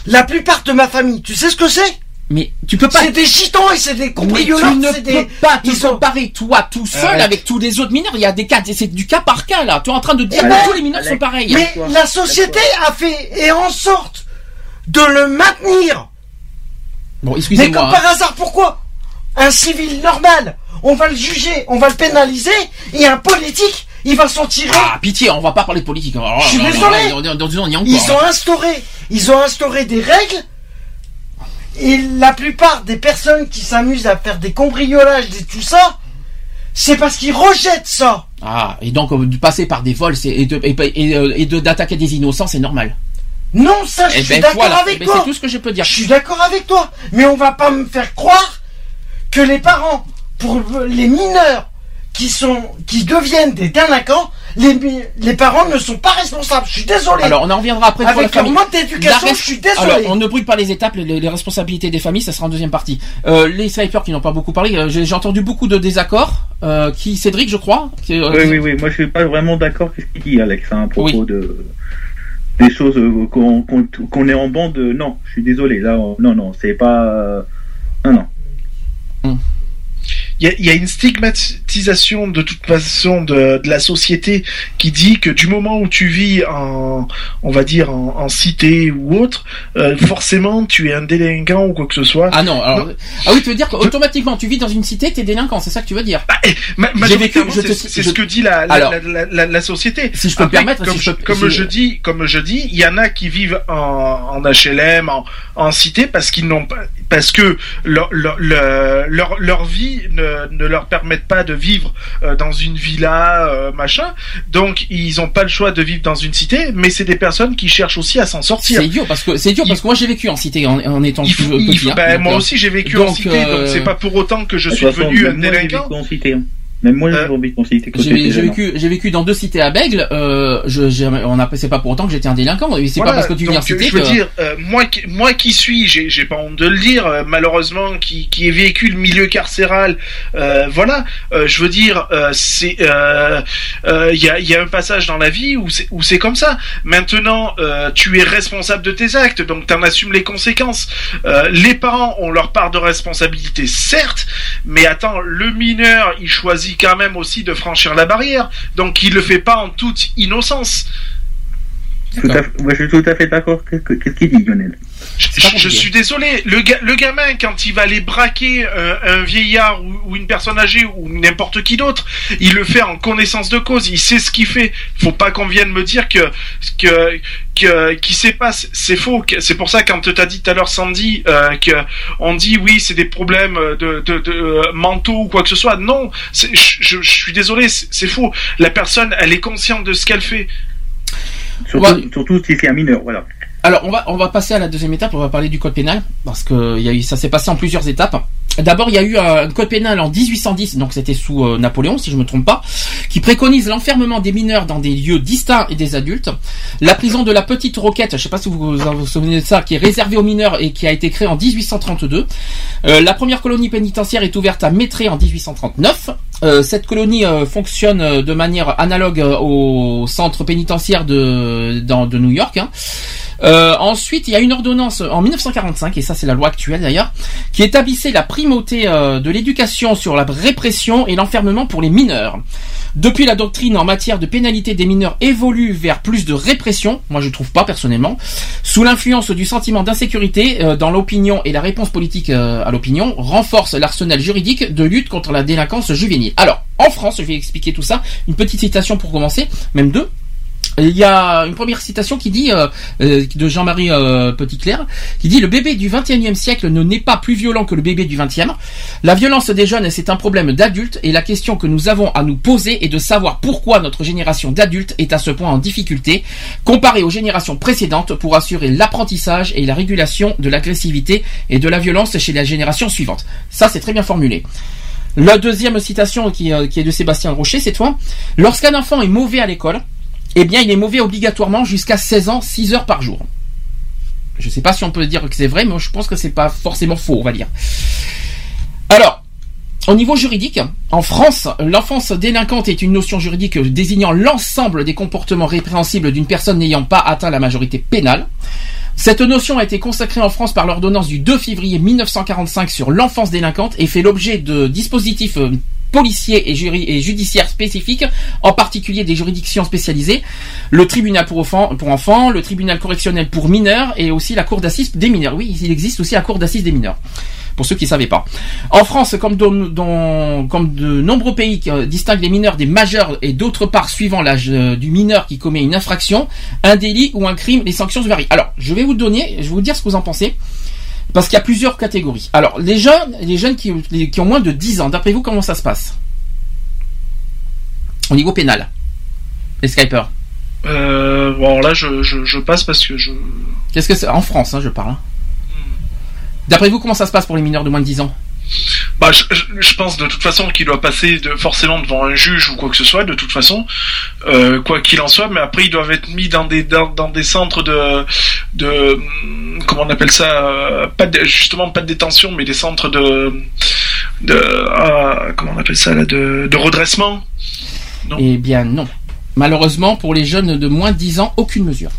La plupart de ma famille, tu sais ce que c'est? Mais tu peux pas. C'est des gitans et c'est des Mais tu cambrioleurs. ne c'est peux des... pas te ils sont- comparer toi tout seul Arrête. avec tous les autres mineurs. Il y a des cas, c'est du cas par cas là. Tu es en train de dire Alex, que tous les mineurs sont pareils. Mais la société a fait et en sorte de le maintenir. Bon, Mais excusez-moi. comme hein. par hasard, pourquoi Un civil normal, on va le juger, on va le pénaliser, et un politique, il va s'en tirer. Ah, pitié, on va pas parler de politique. Alors, Je suis désolé. Ils ont hein. instauré, ils ont instauré des règles. Et la plupart des personnes qui s'amusent à faire des cambriolages et tout ça, c'est parce qu'ils rejettent ça. Ah, et donc euh, de passer par des vols et de et, et, euh, de d'attaquer des innocents, c'est normal. Non, ça, je Eh suis ben d'accord voilà, avec Eh ben, toi. c'est tout ce que je peux dire. Je suis d'accord avec toi. Mais on va pas me faire croire que les parents, pour les mineurs qui sont, qui deviennent des délinquants, les, parents ne sont pas responsables. Je suis désolé. Alors, on en reviendra après pour la avec leur famille. manque d'éducation, La res- je suis désolé. Alors, on ne brûle pas les étapes, les, les responsabilités des familles, ça sera en deuxième partie. Euh, les snipers qui n'ont pas beaucoup parlé, euh, j'ai entendu beaucoup de désaccords. Euh, qui Cédric, je crois. qui, euh, Oui, oui, oui. Moi, je suis pas vraiment d'accord avec ce qu'il dit, Alex, hein, à propos Oui. de des choses qu'on qu'on qu'on est en bande. Non, je suis désolé. Là, on- non, non, c'est pas. Non, non. Il y, a- il y a une stigmati- stigmatisation de toute façon de, de la société qui dit que du moment où tu vis en, on va dire en, en cité ou autre, euh, forcément tu es un délinquant ou quoi que ce soit. Ah non, alors, ah oui, tu veux dire qu'automatiquement tu vis dans une cité, t'es délinquant, c'est ça que tu veux dire je te- c'est je- ce que dit la, la, Alors, la, la- la- la société. si je peux me permettre, comme, si je, je peux- comme si- je dis, comme je dis, il y en a qui vivent en, en HLM, en, en cité, parce qu'ils n'ont pas, parce que leur leur leur, leur, vie ne, ne leur permettent pas de vivre euh, dans une villa, euh, machin. Donc ils ont pas le choix de vivre dans une cité, mais c'est des personnes qui cherchent aussi à s'en sortir. C'est idiot parce que c'est idiot parce que moi j'ai vécu en cité en, en étant Il faut- plus il petit. faut- hein. ben, Donc, moi euh, aussi j'ai vécu en donc, cité, donc c'est pas pour autant que je suis devenu un délinquant. Même moi, j'ai Euh, J'ai vécu, j'ai vécu dans deux cités à Bègle. Euh, je, on a, c'est pas pour autant que j'étais un délinquant. C'est Voilà, pas parce que tu viens cité Je veux que. dire, euh, moi, qui- moi qui suis, j'ai pas honte de le dire, euh, malheureusement, qui, qui ai vécu le milieu carcéral, euh, voilà, euh, je veux dire, euh, c'est, euh, euh, il y, a, il y a un passage dans la vie où c'est où c'est comme ça. Maintenant, euh, tu es responsable de tes actes, donc tu en assumes les conséquences. Euh, les parents ont leur part de responsabilité, certes, mais attends, le mineur, il choisit quand même aussi de franchir la barrière, donc il le fait pas en toute innocence. Tout à fait- ouais, je suis tout à fait d'accord. Qu'est-ce que- qu'est-ce qu'il dit, Lionel? Je, je suis désolé, le, ga- le gamin, quand il va aller braquer euh, un vieillard ou, ou une personne âgée ou n'importe qui d'autre, il le fait en connaissance de cause, il sait ce qu'il fait. Faut pas qu'on vienne me dire que que que qui sait pas, c'est- faux. C'est pour ça quand t'as dit tout à l'heure Sandy euh, que on dit oui c'est des problèmes de, de, de euh, mentaux ou quoi que ce soit. Non, je, je- je suis désolé, c'est faux. La personne, elle est consciente de ce qu'elle fait. Surtout, surtout si c'est un mineur, voilà. Alors on va on va passer à la deuxième étape. On va parler du code pénal parce que y ça s'est passé en plusieurs étapes. D'abord il y a eu un code pénal en 1810, donc c'était sous euh, Napoléon si je me trompe pas, qui préconise l'enfermement des mineurs dans des lieux distincts et des adultes. La prison de la Petite Roquette, je sais pas si vous vous souvenez de ça, qui est réservée aux mineurs et qui a été créée en 1832. Euh, la première colonie pénitentiaire est ouverte à Maitré en 1839. Euh, cette colonie euh, fonctionne euh, de manière analogue euh, au centre pénitentiaire de, de New York. hein. Euh, ensuite, il y a une ordonnance en 1945, et ça c'est la loi actuelle d'ailleurs, qui établissait la primauté euh, de l'éducation sur la répression et l'enfermement pour les mineurs. Depuis, la doctrine en matière de pénalité des mineurs évolue vers plus de répression, moi je trouve pas personnellement, sous l'influence du sentiment d'insécurité euh, dans l'opinion et la réponse politique à l'opinion, renforce l'arsenal juridique de lutte contre la délinquance juvénile. Alors, en France, je vais expliquer tout ça, une petite citation pour commencer, même deux. Il y a une première citation qui dit euh, euh, de Jean-Marie euh, Petitclerc qui dit le bébé du 21e siècle ne n'est pas plus violent que le bébé du 20e. La violence des jeunes c'est un problème d'adultes et la question que nous avons à nous poser est de savoir pourquoi notre génération d'adultes est à ce point en difficulté comparée aux générations précédentes pour assurer l'apprentissage et la régulation de l'agressivité et de la violence chez la génération suivante. Ça c'est très bien formulé. La deuxième citation qui, euh, qui est de Sébastien Rocher cette fois. Lorsqu'un enfant est mauvais à l'école, eh bien, il est mauvais obligatoirement jusqu'à 16 ans, 6 heures par jour. Je sais pas si on peut dire que c'est vrai, mais je pense que c'est pas forcément faux, on va dire. Alors, au niveau juridique, en France, l'enfance délinquante est une notion juridique désignant l'ensemble des comportements répréhensibles d'une personne n'ayant pas atteint la majorité pénale. Cette notion a été consacrée en France par l'ordonnance du 2 février 1945 sur l'enfance délinquante et fait l'objet de dispositifs euh, policiers et, et judiciaires spécifiques, en particulier des juridictions spécialisées, le tribunal pour enfants, le tribunal correctionnel pour mineurs et aussi la cour d'assises des mineurs. Oui, il existe aussi la cour d'assises des mineurs pour ceux qui ne savaient pas. En France, comme comme de nombreux pays qui euh, distinguent les mineurs des majeurs et d'autre part, suivant l'âge euh, du mineur qui commet une infraction, un délit ou un crime, les sanctions varient. Alors, je vais vous donner, je vais vous dire ce que vous en pensez. Parce qu'il y a plusieurs catégories. Alors, les jeunes, les jeunes qui, les- qui ont moins de 10 ans, d'après vous, comment ça se passe? Au niveau pénal. Les Skypers. Euh, bon là je, je, je passe parce que je Qu'est-ce que c'est? En France, hein, je parle. hein. D'après vous, comment ça se passe pour les mineurs de moins de 10 ans? Bah, je, pense de toute façon qu'il doit passer forcément devant un juge ou quoi que ce soit, de toute façon, euh, quoi qu'il en soit. Mais après, ils doivent être mis dans des dans, dans des centres de de comment on appelle ça euh, Pas de, justement pas de détention, mais des centres de de ah, comment on appelle ça là de, de redressement. Eh bien non. Malheureusement, pour les jeunes de moins de 10 ans, aucune mesure.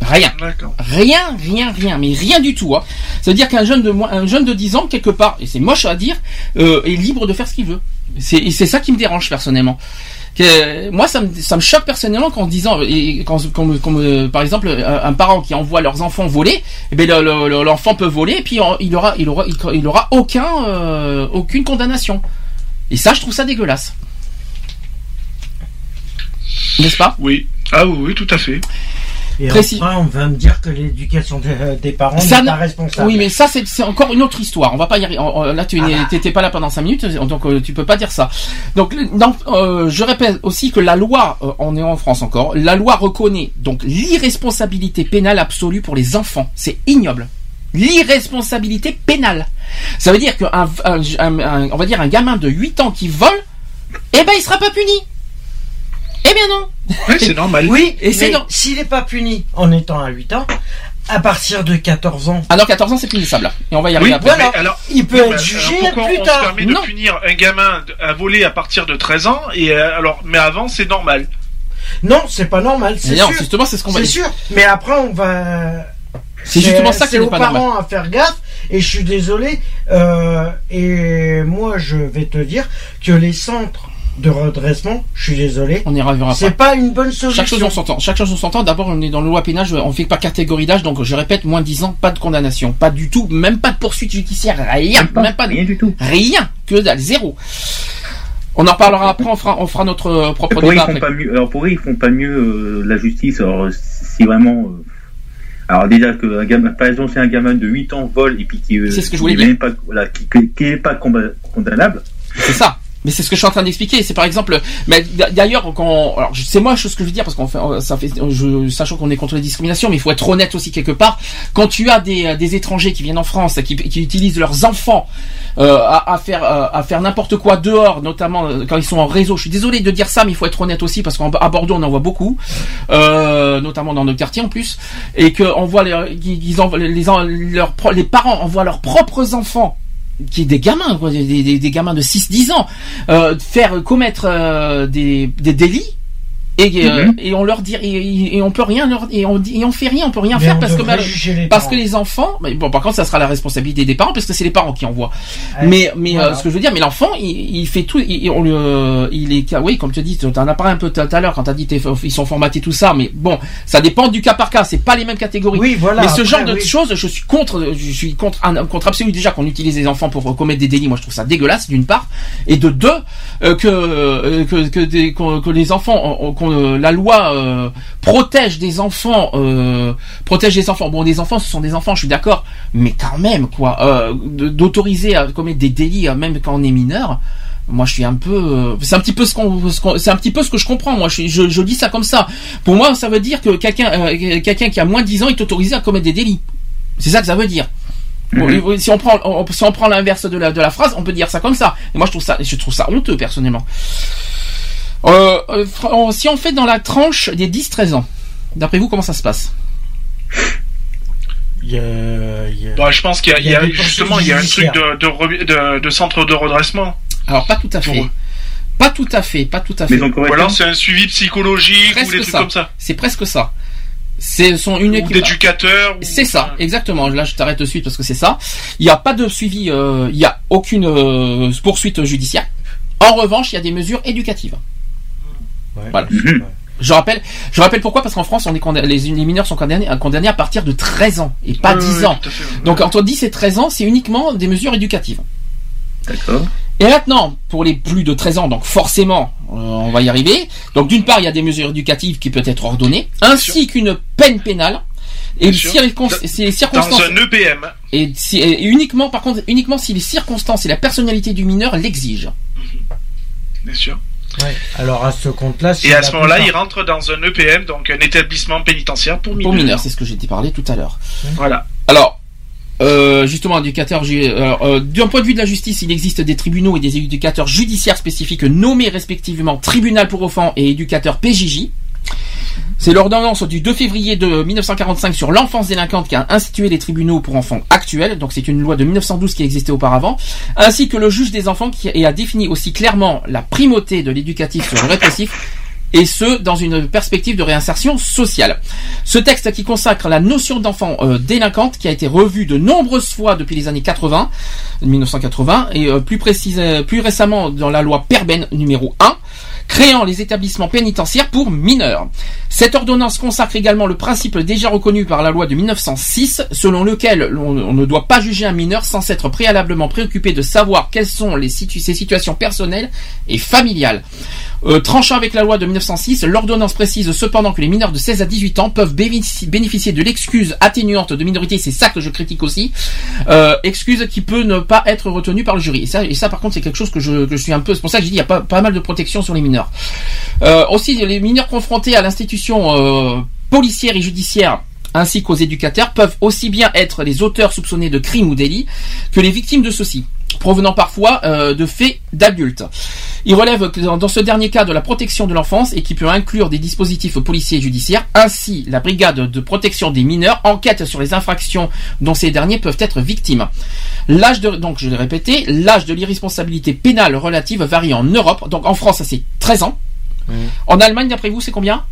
Rien. Rien, rien, rien, mais rien du tout. Hein. C'est-à-dire qu'un jeune de un jeune de 10 ans quelque part, et c'est moche à dire, euh, est libre de faire ce qu'il veut. C'est c'est ça qui me dérange personnellement. Que, moi, ça me, ça me choque personnellement qu'en disant, et quand, quand- euh, par exemple, un, un parent qui envoie leurs enfants voler, eh ben, le- le- le- l'enfant peut voler et puis il aura, il aura, il, il aura aucun, euh, aucune condamnation. Et ça, je trouve ça dégueulasse. N'est-ce pas? Oui. Ah oui, oui, tout à fait. Et Précis. on va me dire que l'éducation des, euh, des parents n'est pas responsable. Oui, mais ça c'est encore une autre histoire. On va pas y arriver. Là, tu Ah n'es- bah. pas là pendant cinq minutes, donc euh, tu peux pas dire ça. Donc, euh, je répète aussi que la loi, on est en France encore, la loi reconnaît donc l'irresponsabilité pénale absolue pour les enfants. C'est ignoble. L'irresponsabilité pénale. Ça veut dire qu'un, un- un- un- on va dire un gamin de 8 ans qui vole, eh ben il sera pas puni. Eh bien non. Oui, c'est normal. Oui, Et c'est non. s'il n'est pas puni en étant à 8 ans, à partir de 14 ans, Ah non, 14 ans c'est punissable. là. Et on va y arriver Oui, après. voilà. alors, il peut être jugé alors pourquoi plus on tard. se permet de punir un gamin de- à voler à partir de 13 ans et euh, alors mais avant c'est normal. Non, c'est pas normal, c'est sûr. justement, c'est ce qu'on va C'est sûr. Mais après, on va. C'est justement ça qui C'est n'est aux pas parents normal. à faire gaffe. Et je suis désolé. euh, et moi, je vais te dire que les centres de redressement, je suis désolé, On y reviendra c'est pas une bonne solution. Chaque chose on s'entend. Chaque chose on s'entend. D'abord, on est dans la loi pénale, je- on fait pas catégorie d'âge, donc je répète, moins de 10 ans, pas de condamnation, pas du tout, même pas de poursuite judiciaire, rien, même pas, de- Rien du tout. rien, que dalle, zéro. On en reparlera après, on fera, on fera notre euh, propre Pour ils débat font après. pas mieux. Alors pour eux, ils font pas mieux euh, la justice. Alors si vraiment. euh, alors déjà que un gamin, par exemple, si un gamin de 8 ans vole et puis qui euh, C'est ce que je qui voulais est même pas voilà, qui, qui, qui est pas condamnable. C'est ça. Mais c'est ce que je suis en train d'expliquer. C'est par exemple, mais d'ailleurs, quand, alors c'est moi ce que je veux dire parce qu'on fait, ça fait, je, sachant qu'on est contre les discriminations, mais il faut être honnête aussi quelque part. Quand tu as des, des étrangers qui viennent en France, qui, qui utilisent leurs enfants euh, à, à faire, euh, à faire n'importe quoi dehors, notamment euh, quand ils sont en réseau. Je suis désolé de dire ça, mais il faut être honnête aussi parce qu'à Bordeaux on en voit beaucoup, euh, notamment dans nos quartiers en plus, et que on voit les, envoient les, en- leurs les parents envoient leurs propres enfants qui des gamins, quoi, des, des- des gamins de 6-10 ans, euh, faire commettre euh, des, des délits. Et, euh, Mhm. et on leur dit et, et on peut rien leur et on dit et on fait rien on peut rien Mais faire parce que mal- parce parents. que les enfants mais bon par contre ça sera la responsabilité des parents parce que c'est les parents qui envoient mais mais voilà. euh, ce que je veux dire mais l'enfant il, il fait tout il, on le il est oui comme tu dis tu en as parlé un peu tout à l'heure quand tu as dit ils sont formatés tout ça mais bon ça dépend du cas par cas c'est pas les mêmes catégories Oui, voilà. mais ce après, genre de oui. choses, je suis contre, je suis contre, un- contre absolu déjà qu'on utilise les enfants pour commettre des délits. Moi, je trouve ça dégueulasse d'une part, et de deux euh, que euh, que que, des- qu'on- que les enfants, on- euh, la loi euh, protège des enfants, euh, protège des enfants. Bon, des enfants, ce sont des enfants, je suis d'accord, mais quand même quoi, euh, d'autoriser à commettre des délits même quand on est mineur. Moi, je suis un peu, c'est un petit peu ce qu'on, ce qu'on- c'est un petit peu ce que je comprends. Moi, je, suis- je, je dis ça comme ça. Pour moi, ça veut dire que quelqu'un, quelqu'un qui a moins de 10 ans est autorisé à commettre des délits. C'est ça que ça veut dire. Mhm. Si on prend, on- si on prend l'inverse de la, de la phrase, on peut dire ça comme ça. Et moi, je trouve ça, je trouve ça honteux personnellement. Euh, euh, si on fait dans la tranche des 10-13 ans, d'après vous, comment ça se passe? Il y a- il y a- Bah, je pense qu'il y a, Il y il y a a- des justement il y a un truc de, de, re- de, de centre de redressement. Alors, pas tout à fait. Pas tout à fait, pas tout à fait. Ou alors c'est un suivi psychologique ou Presque des trucs ça. comme ça. C'est presque ça. C'est son une Ou équipe. d'éducateurs. ou- C'est ça, exactement. Là, je t'arrête de suite parce que c'est ça. Il n'y a pas de suivi, euh, il n'y a aucune euh, poursuite judiciaire. En revanche, il y a des mesures éducatives. Ouais. Voilà. Mhm. Je rappelle, je rappelle pourquoi parce qu'en France, on est condamné- les, les mineurs sont condamnés, condamnés à partir de 13 ans et pas Ouais, 10 ouais, ans. fait. Donc entre 10 et 13 ans, c'est uniquement des mesures éducatives. D'accord. Et maintenant, pour les plus de 13 ans, donc forcément, euh, on va y arriver. Donc d'une part, il y a des mesures éducatives qui peuvent être ordonnées, ainsi qu'une peine pénale. Et Bien sûr. circon- Dans- circonstances un EPM. et, si- et uniquement, par contre, uniquement si les circonstances et la personnalité du mineur l'exigent. Bien sûr. Ouais. Alors à ce compte-là, Et à ce moment-là, il rentre dans un EPM, donc un établissement pénitentiaire pour mineurs. Pour mineurs, c'est ce que j'ai parlé tout à l'heure. Voilà. Alors, euh, justement, éducateur, euh, d'un point de vue de la justice, il existe des tribunaux et des éducateurs judiciaires spécifiques nommés respectivement tribunal pour enfants et éducateur PJJ. C'est l'ordonnance du 2 février de 1945 sur l'enfance délinquante qui a institué les tribunaux pour enfants actuels, donc c'est une loi de 1912 qui existait auparavant, ainsi que le juge des enfants qui a défini aussi clairement la primauté de l'éducatif sur le répressif. et ce dans une perspective de réinsertion sociale. Ce texte qui consacre la notion d'enfant euh, délinquante qui a été revu de nombreuses fois depuis les années 80, 1980 et euh, plus plus récemment dans la loi Perben numéro 1 créant les établissements pénitentiaires pour mineurs. Cette ordonnance consacre également le principe déjà reconnu par la loi de 1906, selon lequel on, ne doit pas juger un mineur sans s'être préalablement préoccupé de savoir quelles sont ses situations personnelles et familiales. Euh, tranchant avec la loi de 1906, l'ordonnance précise cependant que les mineurs de 16 à 18 ans peuvent bénéfici- bénéficier de l'excuse atténuante de minorité, c'est ça que je critique aussi, euh, excuse qui peut ne pas être retenue par le jury. Et ça, par contre, c'est quelque chose que je, suis un peu. C'est pour ça que j'ai dit il y a pas, mal de protection sur les mineurs. Euh, aussi, les mineurs confrontés à l'institution policière et judiciaire ainsi qu'aux éducateurs peuvent aussi bien être les auteurs soupçonnés de crimes ou délits que les victimes de ceux-ci, provenant parfois euh, de faits d'adultes. Il relève que dans ce dernier cas de la protection de l'enfance et qui peut inclure des dispositifs policiers et judiciaires, ainsi la brigade de protection des mineurs enquête sur les infractions dont ces derniers peuvent être victimes. L'âge de, donc je l'ai répété, l'âge de l'irresponsabilité pénale relative varie en Europe, donc en France ça c'est 13 ans. En Allemagne d'après vous c'est combien?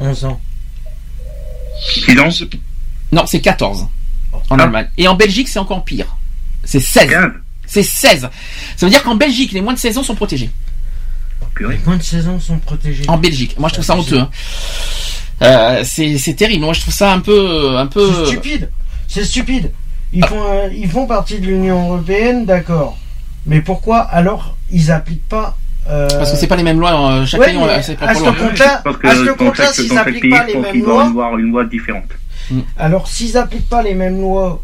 11 ans. Silence. Non, c'est 14 en Allemagne. Et en Belgique, c'est encore pire. C'est 16. C'est 16. Ça veut dire qu'en Belgique, les moins de 16 ans sont protégés. Les moins de 16 ans sont protégés. En Belgique. Moi, je trouve ça honteux. hein. Euh, c'est terrible. Moi, je trouve ça un peu, un peu. C'est stupide. C'est stupide. Ils font, euh, ils font partie de l'Union Européenne, d'accord. Mais pourquoi alors ils appliquent pas euh, Parce que c'est pas les mêmes lois. euh, Chaque Ouais, pays a ses à propres ce lois. compte-là, Parce que à ce compte-là, s'ils dans chaque appliquent pays, pas les mêmes lois, avoir une loi différente. alors s'ils appliquent pas les mêmes lois,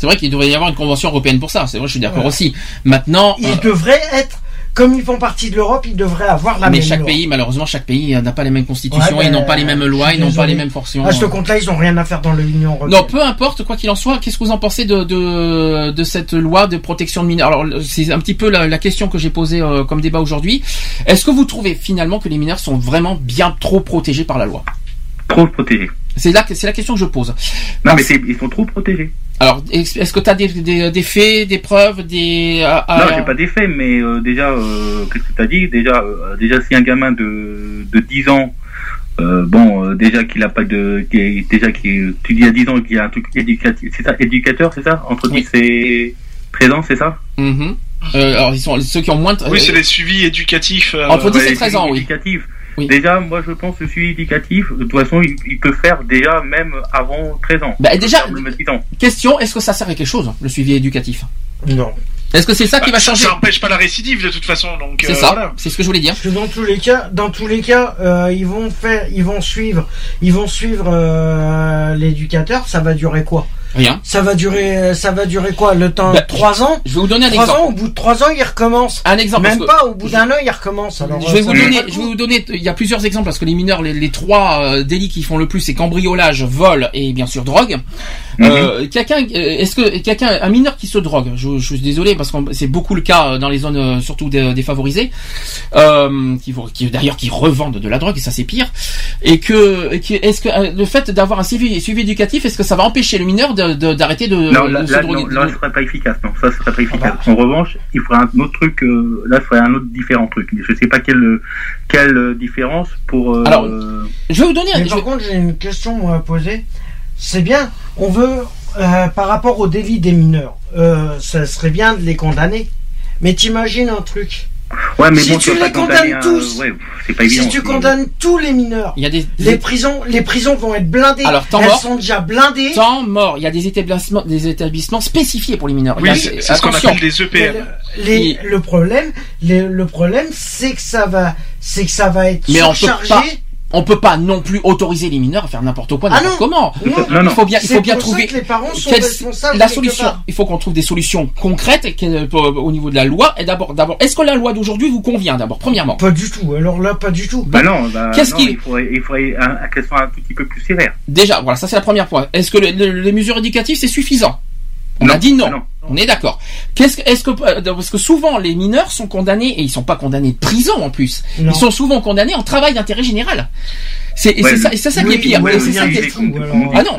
C'est vrai qu'il devrait y avoir une convention européenne pour ça. C'est vrai, je suis d'accord aussi. Maintenant, ils euh, devraient être, comme ils font partie de l'Europe, ils devraient avoir la mais même chaque loi. pays, malheureusement, chaque pays euh, n'a pas les mêmes constitutions, Ouais, ils ben, n'ont pas les mêmes lois, ils n'ont pas les mêmes fonctions. À ce compte-là, ils ont rien à faire dans l'Union Européenne. Non, peu importe, quoi qu'il en soit, qu'est-ce que vous en pensez de, de, de cette loi de protection de mineurs? Alors, c'est un petit peu la, la question que j'ai posée euh, comme débat aujourd'hui. Est-ce que vous trouvez finalement que les mineurs sont vraiment bien trop protégés par la loi? Trop protégés. C'est c'est la question que je pose. Non, mais ils sont trop protégés. Alors, est- est-ce que tu as des, des, des faits, des preuves, des... ah, ah, Non, j'ai pas d'effet, mais euh, déjà, euh, qu'est-ce que tu as dit? Déjà, euh, déjà, si un gamin de, de 10 ans, euh, bon, euh, déjà qu'il a pas de, qui est- déjà qu'il, tu dis à 10 ans qu'il y a un truc éducatif, c'est ça, éducateur, c'est ça? Entre 10 et 13 ans, c'est ça? Mhm. Euh, alors, ils sont ceux qui ont moins de... Oui, c'est les suivis éducatifs. euh, Entre 10 et Ouais, 13 ans, oui. Déjà, moi, je pense que le suivi éducatif, de toute façon, il, il peut faire déjà même avant 13 ans. Bah, déjà- faire même à 10 ans. Question, est-ce que ça sert à quelque chose, le suivi éducatif? Non. Est-ce que c'est ça qui bah, va changer? Ça n'empêche pas la récidive de toute façon. Donc, C'est euh, ça, voilà. c'est ce que je voulais dire. Parce que dans tous les cas, dans tous les cas, euh, ils vont faire, ils vont suivre, ils vont suivre euh, l'éducateur. Ça va durer quoi? Rien. Ça va durer, ça va durer quoi Le temps Bah, trois ans Je vais vous donner un Trois exemple. ans. Au bout de trois ans, il recommence. Un exemple. Même pas. Au bout d'un an, il recommence. Alors, Je vais euh, vous ça donner, je vais vous donner, il y a plusieurs exemples parce que les mineurs, les, les trois euh, délits qui font le plus, c'est cambriolage, vol et bien sûr drogue. Euh, quelqu'un, euh, est-ce que quelqu'un, un mineur qui se drogue, je, je suis désolé parce que c'est beaucoup le cas dans les zones surtout dé- défavorisées, euh, qui, vont- qui d'ailleurs qui revendent de la drogue et ça c'est pire. Et que, est-ce que le fait d'avoir un suivi, suivi éducatif, est-ce que ça va empêcher le mineur de- d'arrêter de, Non, de là, se là, droguer non, là, ce serait pas efficace. Non, ça, serait pas efficace. En revanche, il faudrait un autre truc. euh, là, ce serait un autre différent truc. Je sais pas quelle quelle euh, différence pour. euh, Alors, Je vais vous donner. Mais je par contre, j'ai une question à poser. C'est bien. On veut, euh, par rapport au délit des mineurs, euh, ça serait bien de les condamner. Mais t'imagines un truc. Ouais, mais si bon, tu les condamnes un- tous, ouais, c'est pas évident. si tu condamnes tous les mineurs, Il y a des, les prisons, les prisons vont être blindées. Alors, temps Elles mort. sont déjà blindées. Temps mort. Il y a des établissements, des établissements spécifiés pour les mineurs. Oui, c'est ce qu'on appelle des EPM. le, les- le problème, les- le problème, c'est que ça va, c'est que ça va être Mais on peut surchargé. pas, on peut pas non plus autoriser les mineurs à faire n'importe quoi, Ah n'importe non. comment. Non. Non, non. Il faut bien, il faut bien pour ça trouver que les parents sont quelle- responsables la solution. part. Il faut qu'on trouve des solutions concrètes pour- au niveau de la loi. Et d'abord, d'abord, est-ce que la loi d'aujourd'hui vous convient d'abord, premièrement? Pas du tout. Alors là, pas du tout. Bah non, bah, Qu'est-ce non, qui- il faudrait, il faudrait un- un- qu'elle soit un tout petit peu plus sévère. Déjà, voilà, ça c'est la première point. Est-ce que le- le- les mesures éducatives c'est suffisant? On Non, a dit non. non. On est d'accord. Qu'est-ce que, est-ce que, euh, parce que souvent les mineurs sont condamnés et ils sont pas condamnés de prison en plus. Non. Ils sont souvent condamnés en travail d'intérêt général. C'est, et Ouais, c'est ça, c'est ça qui est pire. ouais, c'est ça qui est Ah non.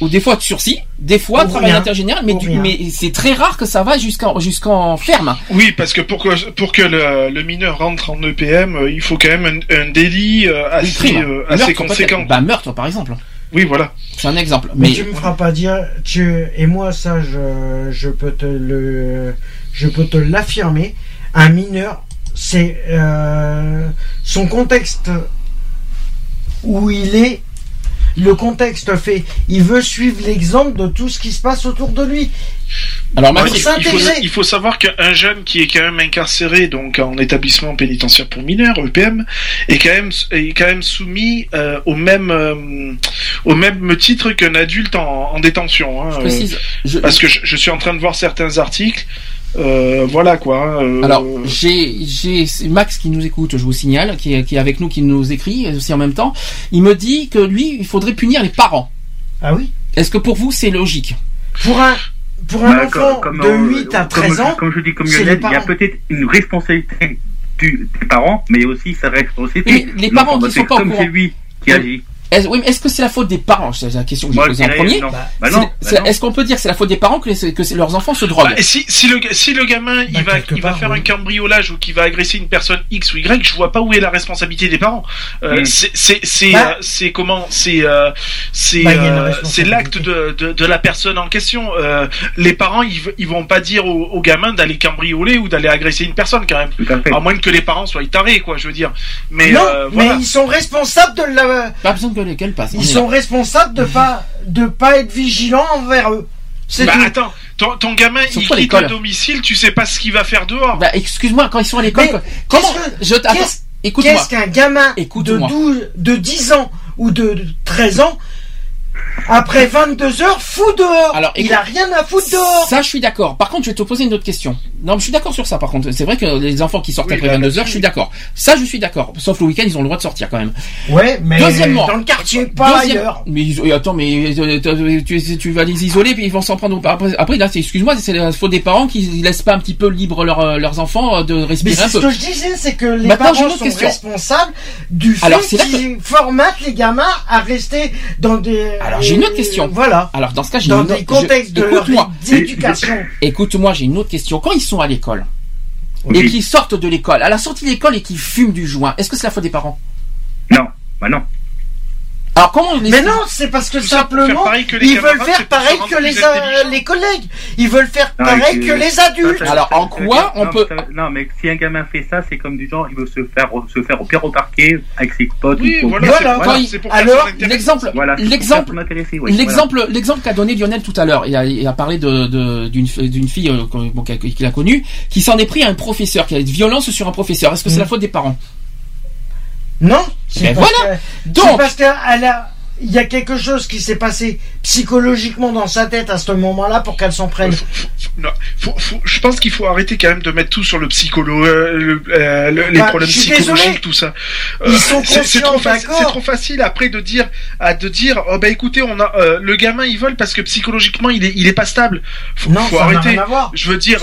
ou des fois de sursis, des fois travail rien. intergénéral, mais, du- c'est très rare que ça va jusqu'en jusqu'en ferme. Oui, parce que pour que pour que le, le mineur rentre en EPM, euh, il faut quand même un, un délit euh, assez euh, assez conséquent. Bah meurtre par exemple. Oui, voilà. C'est un exemple. Mais, Mais tu me feras pas dire, tu et moi ça je, je peux te le je peux te l'affirmer. Un mineur, c'est euh, son contexte où il est. Le contexte fait, il veut suivre l'exemple de tout ce qui se passe autour de lui. alors Max, il, faut, s'intégrer. il faut savoir qu'un jeune qui est quand même incarcéré donc en établissement pénitentiaire pour mineurs EPM est quand même est quand même soumis euh, au même euh, au même titre qu'un adulte en, en détention. hein, je euh, je- parce que je, je suis en train de voir certains articles. Euh, voilà quoi. euh, Alors, j'ai, j'ai c'est Max qui nous écoute, je vous signale, qui est, qui est avec nous, qui nous écrit aussi en même temps. Il me dit que lui, il faudrait punir les parents. Ah oui? Est-ce que pour vous, c'est logique? Pour un, pour un Bah, enfant comme- de comme, 8 à comme- 13 ans, Comme je dis, comme Lionel, il y a peut-être une responsabilité du, des parents, mais aussi sa responsabilité. Mais les parents qui sont pas au comme courant. c'est lui qui Oui. agit. Est-ce, oui, mais est-ce que c'est la faute des parents? C'est la question que j'ai posée en premier. non. Bah, Bah non, bah non. est-ce qu'on peut dire que c'est la faute des parents que, les- que c'est- leurs enfants se droguent? Bah, si, si, le, si le gamin il va, faire oui. un cambriolage ou qu'il va agresser une personne X ou Y, je vois pas où est la responsabilité des parents. Euh, Mm. c'est c'est c'est Bah. euh, c'est comment c'est euh, c'est c'est l'acte de, de de la personne en question. Euh, les parents ils ils vont pas dire au, au gamin d'aller cambrioler ou d'aller agresser une personne quand même. Tout à fait. À moins que les parents soient tarés quoi, je veux dire. Mais non, euh, mais ils sont responsables de la, Pas besoin lesquels passent. ils sont responsables de pas, de pas être vigilants envers eux. C'est Bah tout. attends, ton, ton gamin il à quitte l'école. le domicile, tu sais pas ce qu'il va faire dehors. Bah, excuse-moi, quand ils sont à l'école, comment qu'est-ce que- je attends, qu'est-ce- qu'un gamin de, Écoute-moi. 12, de 10 ans ou de de 13 ans, après 22 heures, fout dehors Alors, Il a rien à foutre dehors Ça, je suis d'accord. Par contre, je vais te poser une autre question. Non, mais je suis d'accord sur ça. Par contre, c'est vrai que les enfants qui sortent Oui, après bah, 22 heures, là-dessus, je suis d'accord. Ça, je suis d'accord. Sauf le week-end, ils ont le droit de sortir quand même. Ouais, mais Deuxièmement. dans le quartier, pas Deuxième- ailleurs. Mais attends, mais euh, tu, vas les isoler puis ils vont s'en prendre. Après, après là, c'est- excuse-moi, c'est la faute des parents qui laissent pas un petit peu libre leur, euh, leurs enfants euh, de respirer c'est un ce peu. que je disais, c'est que les Maintenant, parents sont question. responsables du fait qu'ils formatent les gamins à rester dans des... Alors, j'ai une autre question. Voilà. Alors dans ce cas, j'ai Dans une des autre- contextes je- de leur écoute-moi, d'éducation. écoute-moi, j'ai une autre question. Quand ils sont à l'école et qu'ils sortent de l'école, à la sortie de l'école et qu'ils fument du joint, est-ce que c'est la faute des parents? Non, bah non. Alors comment on Mais non, c'est parce que simplement, faire pareil que les ils veulent faire pareil que les, collègues. Ils veulent faire Non, pareil que que- les adultes. Alors, en quoi on non, peut- Non, mais si un gamin fait ça, c'est comme du genre, il veut se faire, se faire au pire au parquet avec ses potes. Oui, ou voilà, il- pour alors. L'exemple, Voilà, l'exemple, oui, L'exemple, l'exemple qu'a donné Lionel tout à l'heure, il a, il a parlé de, d'une, d'une fille euh, qu'il a- connue, qui s'en est pris à un professeur, qui a eu de violence sur un professeur. Est-ce que c'est Mm. la faute des parents? Non, c'est Ben parce voilà. que- Donc, parce qu'elle a, il y a quelque chose qui s'est passé psychologiquement dans sa tête à ce moment-là pour qu'elle s'en prenne. Faut- faut- faut- non, faut- faut- je pense qu'il faut arrêter quand même de mettre tout sur le psychologue, euh, le- euh, le- les Bah, problèmes psychologiques, désolé. tout ça. Ils sont c'est- trop, trop facile après de dire, à de dire, oh bah écoutez, on a euh, le gamin il vole parce que psychologiquement il est, il est pas stable. Faut, Non, faut ça n'a arrêter. rien à voir. Je veux dire,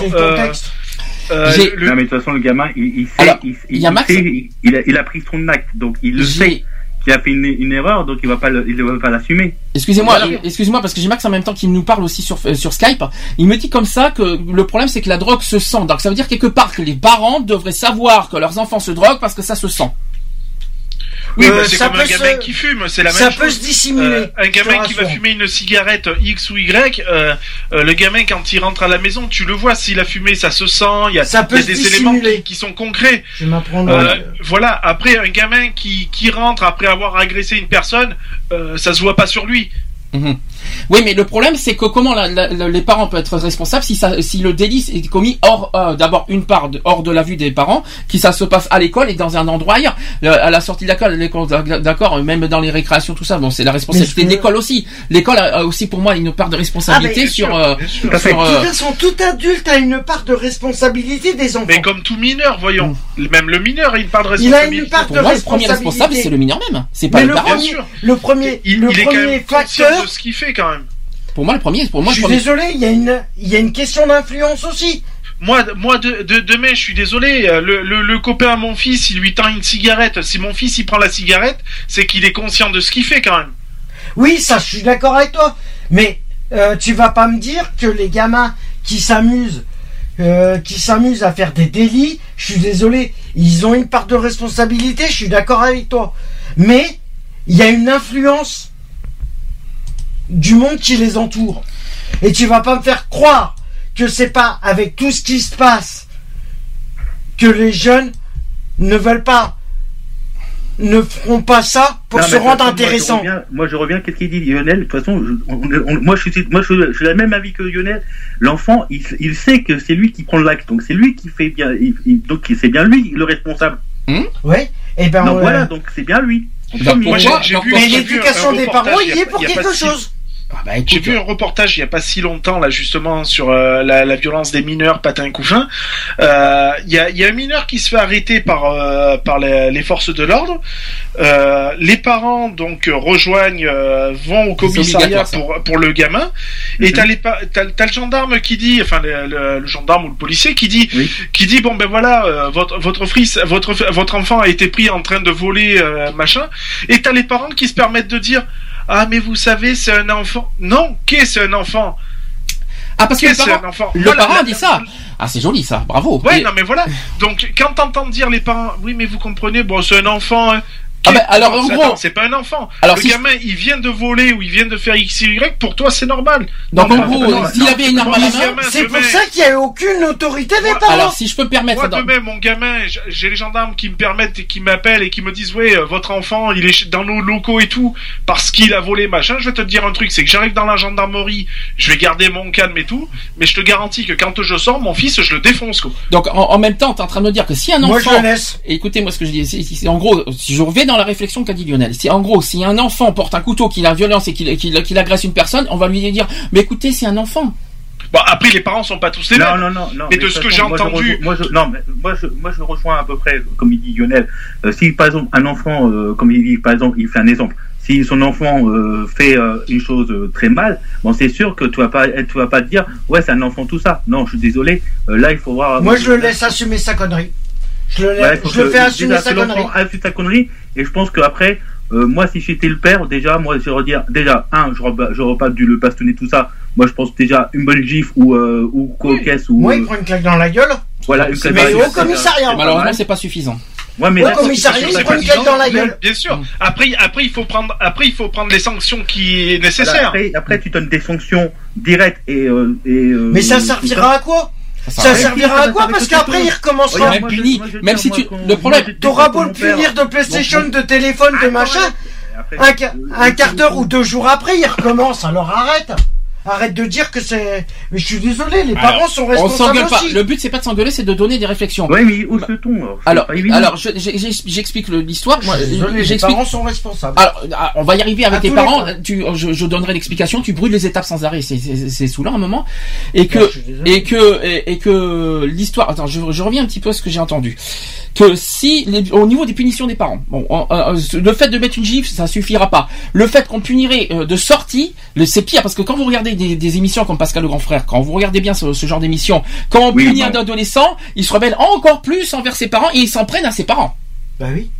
euh, contexte. J'ai- le- Non, mais de toute façon, le gamin, il, il sait, Alors, il, il y a il Max- sait, il, il a, il a pris son acte, donc il le j'ai- sait qu'il a fait une, une erreur, donc il va pas, le- il ne va pas l'assumer. excusez-moi, Voilà. excusez-moi parce que j'ai Max en même temps qui nous parle aussi sur, euh, sur Skype. Il me dit comme ça que le problème c'est que la drogue se sent. Donc ça veut dire quelque part que les parents devraient savoir que leurs enfants se droguent parce que ça se sent. Oui, Euh, bah, c'est ça comme un peut gamin se- qui fume, c'est la même Ça chose. peut se dissimuler. Euh, un gamin qui va fumer une cigarette X ou Y, euh, euh, le gamin quand il rentre à la maison, tu le vois, s'il a fumé, ça se sent, il y a, Ça y des éléments qui, qui sont concrets. Je vais m'apprendre. Euh, voilà, après un gamin qui, qui rentre après avoir agressé une personne, euh, ça se voit pas sur lui. Mhm. Oui, mais le problème, c'est que comment la- la- la- les parents peuvent être responsables si, ça, si le délit est commis hors, euh, d'abord une part de, hors de la vue des parents, qui ça se passe à l'école et dans un endroit ailleurs. Le- à la sortie de l'école, d'accord, même dans les récréations, tout ça, bon, c'est la responsabilité de l'école aussi. L'école a, a aussi pour moi une part de responsabilité Ah, sur, sûr, euh, sur, De euh, toute façon, tout adulte a une part de responsabilité des enfants. Mais comme tout mineur, voyons. Même le mineur a une part de Il a responsabilité. une part pour de moi, le premier responsable, responsabilité. c'est le mineur même. C'est pas Mais le le parent. Bien premier, sûr. le premier, Il, le il est quand premier même conscient facteur. de ce qu'il fait quand même. Pour moi, le premier, pour moi, je le suis premier. désolé, il y a une, il y a une question d'influence aussi. Moi, moi de, de, demain, je suis désolé. Le, le, le copain à mon fils, il lui tend une cigarette. Si mon fils il prend la cigarette, c'est qu'il est conscient de ce qu'il fait quand même. Oui, ça, je suis d'accord avec toi. Mais euh, tu vas pas me dire que les gamins qui s'amusent, euh, qui s'amusent à faire des délits, je suis désolé, ils ont une part de responsabilité, je suis d'accord avec toi. Mais il y a une influence du monde qui les entoure. Et tu vas pas me faire croire que c'est pas avec tout ce qui se passe que les jeunes ne veulent pas, ne feront pas ça pour Non, se rendre façon, intéressant. Moi, je reviens, moi, reviens, qu'est-ce qu'il dit Lionel? De toute façon, je- on- on- moi, je suis, moi, je, je suis la même avis que Lionel. L'enfant, il, il sait que c'est lui qui prend l'acte, donc c'est lui qui fait bien, il- il- donc c'est bien lui le responsable. Ouais. Et ben donc ouais. voilà, donc c'est bien lui. Premier. moi, vu- Mais l'éducation des parents, il y est pour quelque chose. Ah bah, J'ai vu un reportage il y a pas si longtemps là justement sur euh, la, la violence des mineurs patins couffins. Euh, Il y, a, y a un mineur qui se fait arrêter par euh, par les, les forces de l'ordre. Euh, les parents donc euh, rejoignent, euh, vont au commissariat pour pour le gamin. Et t'as les t'as t'as le gendarme qui dit, enfin le, le- le gendarme ou le policier qui dit qui dit bon ben voilà euh, votre votre fils votre votre enfant a été pris en train de voler euh, machin. Et t'as les parents qui se permettent de dire ah mais vous savez c'est un enfant. Non, qu'est-ce un enfant? Ah parce que le parent, un enfant? le Voilà, parent la- dit ça. Ah c'est joli ça, bravo. Ouais, Et- non mais voilà. Donc quand t'entends dire les parents, oui mais vous comprenez, bon c'est un enfant. hein. Ah ben, alors, en c'est- gros- c'est pas un enfant. Alors, le si je- gamin, il vient de voler ou il vient de faire x y. Pour toi, c'est normal. Donc Non, en gros, s'il avait une arme à mon la main, gamin, C'est pour ça qu'il n'y a aucune autorité des Moi, parents. alors si je peux me permettre, Moi, dans- demain, mon gamin, j'ai les gendarmes qui me permettent et qui m'appellent et qui me disent, ouais, euh, votre enfant, il est dans nos locaux et tout, parce qu'il a volé, machin. Je vais te dire un truc, c'est que j'arrive dans la gendarmerie, je vais garder mon calme et tout, mais je te garantis que quand je sors, mon fils, je le défonce, quoi. donc en, en même temps, tu es en train de me dire que si un Moi, je enfant, le laisse. écoutez-moi ce que je dis, en gros, si je reviens dans la réflexion qu'a dit Lionel, si en gros, si un enfant porte un couteau, qu'il a violence et qu'il agresse une personne, on va lui dire, mais écoutez, c'est un enfant. Bon, après, les parents sont pas tous les Non, mêmes. non, non, non. Mais de de ce que j'ai entendu- rejoins- moi, je, non, mais moi, je, moi, je rejoins à peu près, comme il dit Lionel. Euh, si, par exemple, un enfant, euh, comme il dit, par exemple, il fait un exemple. Si son enfant euh, fait euh, une chose euh, très mal, bon, c'est sûr que tu vas pas, tu vas pas te dire, ouais, c'est un enfant tout ça. Non, je suis désolé. Euh, là, il faut voir. Moi, je le laisse assumer sa connerie. Je le, Ouais, je le fais assumer sa connerie. assume sa connerie. Et je pense qu'après, euh, moi, si j'étais le père, déjà, moi, je vais dire, déjà, un, je je pas dû le bastonner tout ça. Moi, je pense déjà une bonne gifle ou euh, ou cocasse ou Moi, euh, il prend une claque dans la gueule. voilà une claque Mais dans la au gueule, commissariat. c'est Malheureusement, mal. c'est pas suffisant. Ouais, mais Au là, commissariat, il prend une claque dans la gueule. Bien sûr. Après, après, il faut prendre, après, il faut prendre les sanctions qui est Voilà, nécessaires. après, après, tu donnes des sanctions directes et et euh, Mais ça servira à quoi? Ça servira à quoi Parce qu'après, il recommencera. Ouais, même puni, même si tu- le problème- T'auras beau le punir de PlayStation, de téléphone, de machin. Un quart d'heure ou deux jours après, il recommence. Alors arrête. Arrête de dire que c'est. Mais je suis désolé, les parents sont On responsables s'engueule pas. aussi. Le but c'est pas de s'engueuler, c'est de donner des réflexions. Ouais, mais où se tombe Alors, alors, j'explique l'histoire. Les parents sont responsables. Alors, ah, on va y arriver avec À les parents. Tu, je, je donnerai l'explication. Tu brûles les étapes sans arrêt. C'est- saoulant un moment. Et Ouais, que, et que, et, et que l'histoire. Attends, je, je reviens un petit peu à ce que j'ai entendu. Que si, les- au niveau des punitions des parents, bon, euh, euh, le fait de mettre une gifle, ça suffira pas. Le fait qu'on punirait euh, de sortie, c'est pire parce que quand vous regardez des, des émissions comme Pascal le Grand Frère, quand vous regardez bien ce, ce genre d'émission, quand on Oui, punit bon. un adolescent, il se rebelle encore plus envers ses parents et ils s'en prennent à ses parents. Bah oui.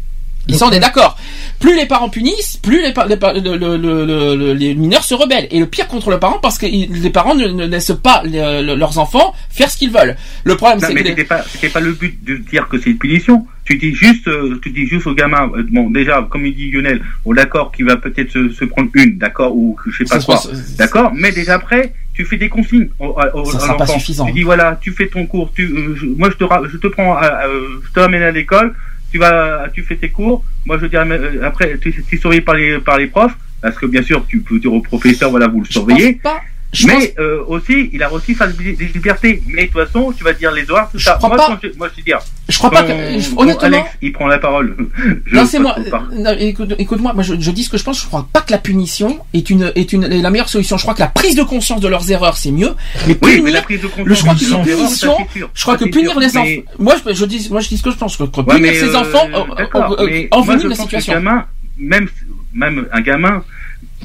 Ils sont on est d'accord. Plus les parents punissent, plus les, pa- les, pa- le- le- le- le- le- les mineurs se rebellent. Et le pire contre le parent parce que les parents ne, ne laissent pas leurs enfants faire ce qu'ils veulent. Le problème c'est mais que les- c'était pas, pas le but de dire que c'est une punition. Tu dis juste, euh, tu dis juste au gamin, euh, bon, déjà, comme il dit Lionel, bon, d'accord, qu'il va peut-être se, se prendre une, d'accord, ou je sais pas Ça quoi, d'accord, mais déjà après, tu fais des consignes au, au, Ça à sera pas l'enfant. suffisant. Tu dis voilà, tu fais ton cours, tu, euh, je- moi je te, ra- je te prends, à- euh, je te ramène à l'école, tu vas, tu fais tes cours, moi je mes- euh, après, tu, tu es surveillé par les, par les profs, parce que bien sûr, tu peux dire au professeur, voilà, vous le je surveillez. pense pas. Je Mais pense- euh, aussi, il a aussi sa li- liberté. Mais de toute façon, tu vas dire les horaires, tout Je ça. crois moi, pas. je, moi, je te dire. je crois pas que honnêtement. Alex, il prend la parole. Je Non, c'est moi. pas. Non, écoute, écoute-moi, moi je, je dis ce que je pense. Je crois pas que la punition est une est une est la meilleure solution. Je crois que la prise de conscience de leurs erreurs c'est mieux. Mais Oui, punir, mais la prise de conscience. le- je crois sont erreurs, punition, je crois que punir les enfants. Mais- Moi je, je dis moi je dis ce que je pense. Que, que Ouais, punir mais, ses euh, enfants euh, euh, euh, moi, envenime la que situation. gamin, même, même un gamin,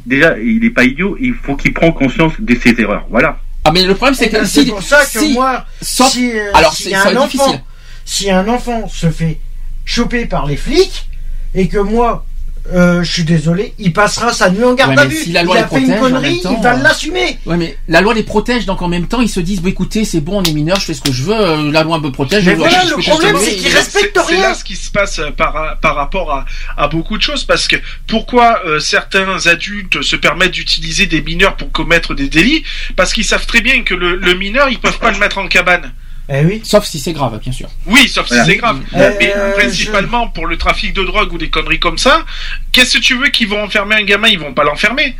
déjà, il est pas idiot, il faut qu'il prenne conscience de ses erreurs. Voilà. Ah mais le problème c'est que C'est si pour ça que si- moi, sauf- si, euh, alors si c'est un ça va être enfant, difficile. si un enfant se fait choper par les flics et que moi euh, je suis désolé, il passera sa nuit en garde Ouais, à vue. si la loi il les a fait une protège, connerie, temps, il va euh, l'assumer. Ouais, mais la loi les protège, donc en même temps, ils se disent, bon, écoutez, c'est bon, on est mineur, je fais ce que je veux, euh, la loi me protège. Mais je- voilà, je le problème, c'est veux. qu'il Et- respecte C'est rien. là ce qui se passe euh, par, par rapport à, à beaucoup de choses, parce que pourquoi euh, certains adultes se permettent d'utiliser des mineurs pour commettre des délits? Parce qu'ils savent très bien que le, le mineur, ils peuvent pas le mettre en cabane. Eh oui. Sauf si c'est grave, bien sûr. Oui, sauf Voilà. si c'est grave. Euh, Mais euh, principalement pour le trafic de drogue ou des conneries comme ça, qu'est-ce que tu veux qu'ils vont enfermer un gamin? Ils vont pas l'enfermer.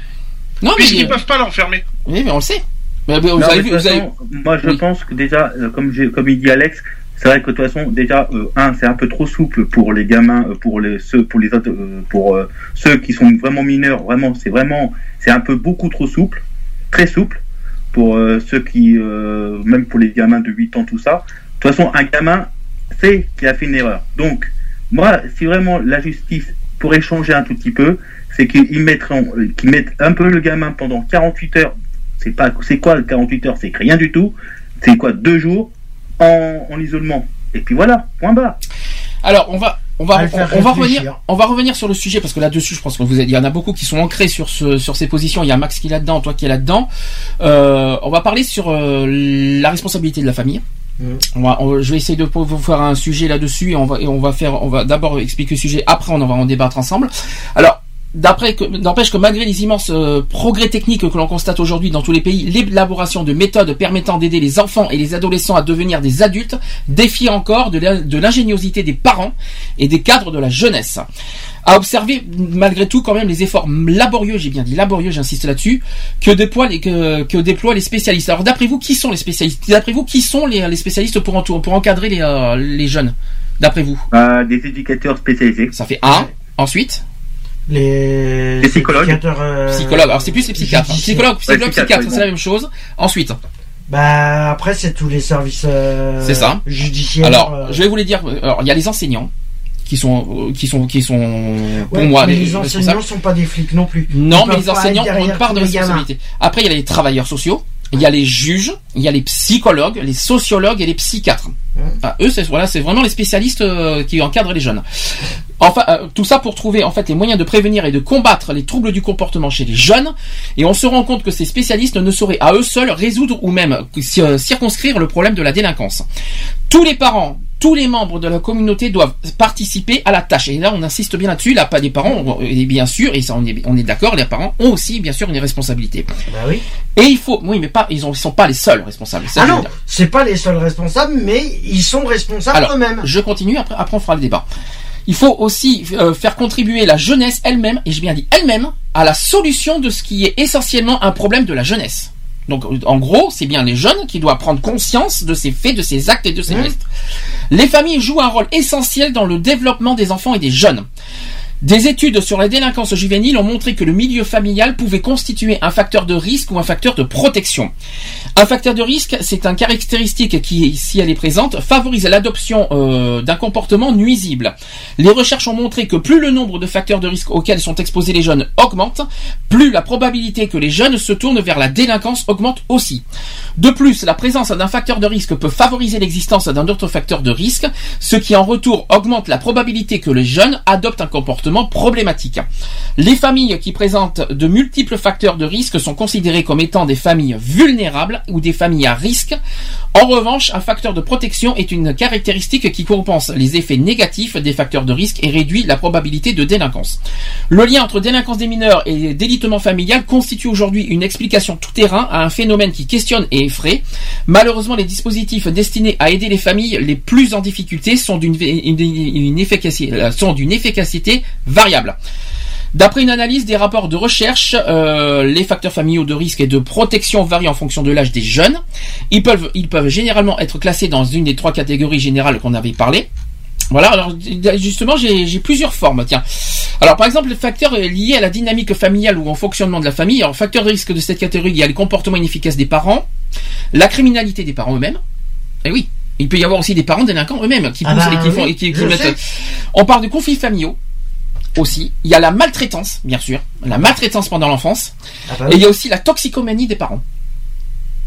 Non, mais, Puisqu'ils peuvent pas l'enfermer. oui, mais on le sait. Mais, vous Non, avez mais vu, avez- moi je Oui. pense que déjà, euh, comme, comme il dit Alex, c'est vrai que de toute façon, déjà, euh, un, c'est un peu trop souple pour les gamins, pour les ceux, pour les autres, euh, pour euh, ceux qui sont vraiment mineurs. Vraiment, c'est vraiment, c'est un peu beaucoup trop souple, très souple pour euh, ceux qui, euh, même pour les gamins de 8 ans, tout ça. De toute façon, un gamin sait qu'il a fait une erreur. Donc, moi, si vraiment la justice pourrait changer un tout petit peu, c'est qu'ils mettront, qu'ils mettent un peu le gamin pendant 48 heures. C'est pas, c'est quoi le 48 heures? C'est rien du tout. C'est quoi deux jours en, en isolement. Et puis voilà, point barre. Alors, on va, on va, on, va revenir, on va revenir sur le sujet parce que là-dessus, je pense que vous, êtes- il y en a beaucoup qui sont ancrés sur ce, sur ces positions. Il y a Max qui est là-dedans, toi qui es là-dedans. Euh, on va parler sur euh, la responsabilité de la famille. Mm. On va, on- je vais essayer de vous faire un sujet là-dessus et on va, et on va faire, on va d'abord expliquer le sujet. Après, on va en débattre ensemble. Alors. D'après que, n'empêche que malgré les immenses euh, progrès techniques que l'on constate aujourd'hui dans tous les pays, l'élaboration de méthodes permettant d'aider les enfants et les adolescents à devenir des adultes défie encore de l'ingéniosité des parents et des cadres de la jeunesse. À observer malgré tout quand même les efforts laborieux, j'ai bien dit laborieux, j'insiste là-dessus, que déploient les que, que déploient les spécialistes. Alors d'après vous, qui sont les spécialistes? D'après vous, qui sont les, les spécialistes pour, encadrer les, euh, les jeunes D'après vous? Euh, des éducateurs spécialisés. Ça fait un. Ensuite, Les, Les psychologues. euh, psychologue. Alors c'est plus les psychiatres. hein. judiciaires. Psychologue, psychologue, Ouais, psychiatre, psychiatre, oui, c'est la même chose. Ensuite, Bah après c'est tous les services euh, C'est ça. judiciaires. alors euh, je vais vous les dire. Alors il y a les enseignants qui sont qui sont qui sont pour ouais, moi mais les les enseignants sont pas des flics non plus. Non, Ils mais les enseignants ont une part de responsabilité. Après, il y a les travailleurs sociaux, il y a les juges, il y a les psychologues, les sociologues et les psychiatres. Ah, eux, c'est voilà, c'est vraiment les spécialistes euh, qui encadrent les jeunes. Enfin, euh, tout ça pour trouver en fait les moyens de prévenir et de combattre les troubles du comportement chez les jeunes. Et on se rend compte que ces spécialistes ne sauraient à eux seuls résoudre ou même euh, circonscrire le problème de la délinquance. Tous les parents, tous les membres de la communauté doivent participer à la tâche. Et là, on insiste bien là-dessus. Là, pas les parents, et bien sûr, et ça, on est, on est d'accord, les parents ont aussi, bien sûr, une responsabilité. Bah oui. Et il faut, oui, mais pas, ils, ils sont pas les seuls responsables. Ça, Ah non, c'est pas les seuls responsables, mais ils sont responsables eux-mêmes. je continue, après, après on fera le débat. Il faut aussi euh, faire contribuer la jeunesse elle-même, et j'ai bien dit elle-même, à la solution de ce qui est essentiellement un problème de la jeunesse. Donc, en gros, c'est bien les jeunes qui doivent prendre conscience de ces faits, de ces actes et de ces gestes. Les familles jouent un rôle essentiel dans le développement des enfants et des jeunes. Des études sur la délinquance juvénile ont montré que le milieu familial pouvait constituer un facteur de risque ou un facteur de protection. Un facteur de risque, c'est une caractéristique qui, si elle est présente, favorise l'adoption euh, d'un comportement nuisible. Les recherches ont montré que plus le nombre de facteurs de risque auxquels sont exposés les jeunes augmente, plus la probabilité que les jeunes se tournent vers la délinquance augmente aussi. De plus, la présence d'un facteur de risque peut favoriser l'existence d'un autre facteur de risque, ce qui en retour augmente la probabilité que les jeunes adoptent un comportement problématique. Les familles qui présentent de multiples facteurs de risque sont considérées comme étant des familles vulnérables ou des familles à risque. En revanche, un facteur de protection est une caractéristique qui compense les effets négatifs des facteurs de risque et réduit la probabilité de délinquance. Le lien entre délinquance des mineurs et délitement familial constitue aujourd'hui une explication tout-terrain à un phénomène qui questionne et effraie. Malheureusement, les dispositifs destinés à aider les familles les plus en difficulté sont d'une une- une efficacité, sont d'une efficacité variable. D'après une analyse des rapports de recherche, euh, les facteurs familiaux de risque et de protection varient en fonction de l'âge des jeunes. Ils peuvent, ils peuvent généralement être classés dans une des trois catégories générales qu'on avait parlé. Voilà, alors justement, j'ai plusieurs formes. Tiens, alors par exemple, les facteurs liés à la dynamique familiale ou au fonctionnement de la famille. Alors, facteur de risque de cette catégorie, il y a les comportements inefficaces des parents, la criminalité des parents eux-mêmes. Et oui, il peut y avoir aussi des parents délinquants eux-mêmes qui Ah bah et qui font oui, qui, qui mettent. On parle de conflits familiaux aussi. Il y a la maltraitance, bien sûr, la maltraitance pendant l'enfance. Ah bah Et il y a aussi la toxicomanie des parents.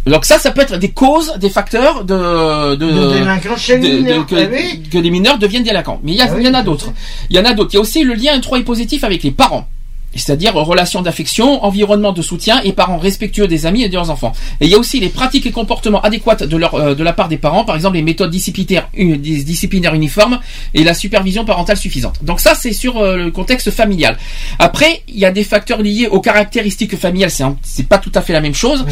Donc ça, ça peut être des causes, des facteurs de de, De délinquance chez les de- de- mineurs. que, Ah oui. que les mineurs deviennent délinquants. Mais il y, a- Ah oui, il y en a d'autres. Il y en a d'autres. Il y a aussi le lien étroit et positif avec les parents. C'est-à-dire relations d'affection, environnement de soutien et parents respectueux des amis et de leurs enfants. Et il y a aussi les pratiques et comportements adéquats de, leur, euh, de la part des parents, par exemple les méthodes disciplinaires, dis- disciplinaires uniformes et la supervision parentale suffisante. Donc ça, c'est sur euh, le contexte familial. Après, il y a des facteurs liés aux caractéristiques familiales. C'est c'est pas tout à fait la même chose.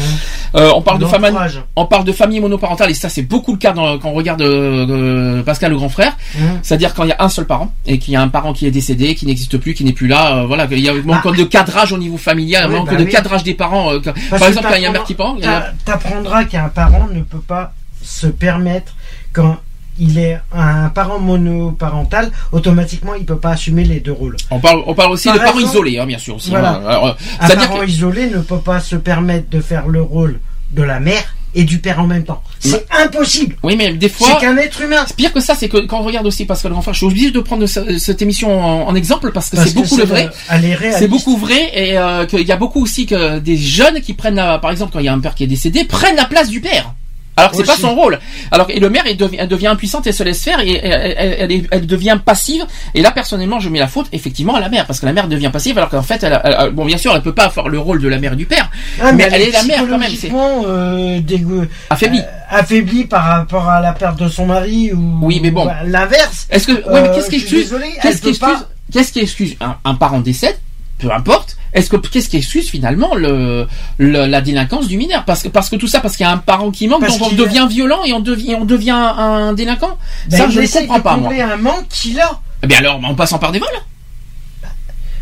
Euh, on parle de famille, on parle de famille monoparentale et ça c'est beaucoup le cas dans- quand on regarde euh, euh, Pascal le grand frère. Hum. C'est-à-dire quand il y a un seul parent et qu'il y a un parent qui est décédé, qui n'existe plus, qui n'est plus là, voilà, il y a manque de cadrage au niveau familial, un Oui, manque bah de oui. cadrage des parents. euh, par exemple, quand il y a un mère qui t'a- T'apprendras qu'un parent ne peut pas se permettre quand il est un parent monoparental, automatiquement il peut pas assumer les deux rôles. on parle, on parle aussi Par de parents isolés, hein, bien sûr aussi. voilà. hein. Alors, euh, Un parent que- isolé ne peut pas se permettre de faire le rôle de la mère et du père en même temps. C'est impossible. oui, mais des fois, C'est qu'un être humain. Pire que ça, c'est que quand on regarde aussi Pascal Grand frère, je suis obligé de prendre ce- cette émission en, en exemple parce que c'est beaucoup le vrai. réaliste. C'est beaucoup vrai et euh, qu'il y a beaucoup aussi que des jeunes qui prennent, la- par exemple, quand il y a un père qui est décédé, prennent la place du père. Alors que c'est pas son rôle. Alors et le maire, elle devient, elle devient impuissante, elle se laisse faire et elle, elle- elle est- elle devient passive. Et là, personnellement, je mets la faute effectivement à la mère parce que la mère devient passive alors qu'en fait, elle, bon, bien sûr, elle peut pas avoir le rôle de la mère et du père, Ah, mais, elle est la mère quand même. C'est euh, dégueu- affaibli. euh, affaiblie par rapport à la perte de son mari ou Oui, mais bon. bah, l'inverse. Est-ce que, oui, mais Euh, qu'est-ce qui excuse, qu'est-ce qui excuse, qu'est-ce qui excuse un, un parent décède, peu importe. Est-ce que qu'est-ce qui excuse finalement le, le- la délinquance du mineur? Parce que parce que tout ça parce qu'il y a un parent qui manque, Parce donc on devient violent et on devient on devient un délinquant. Ben, ça je ne comprends pas moi. un manque qu'il a. Eh bien alors en passant par des vols.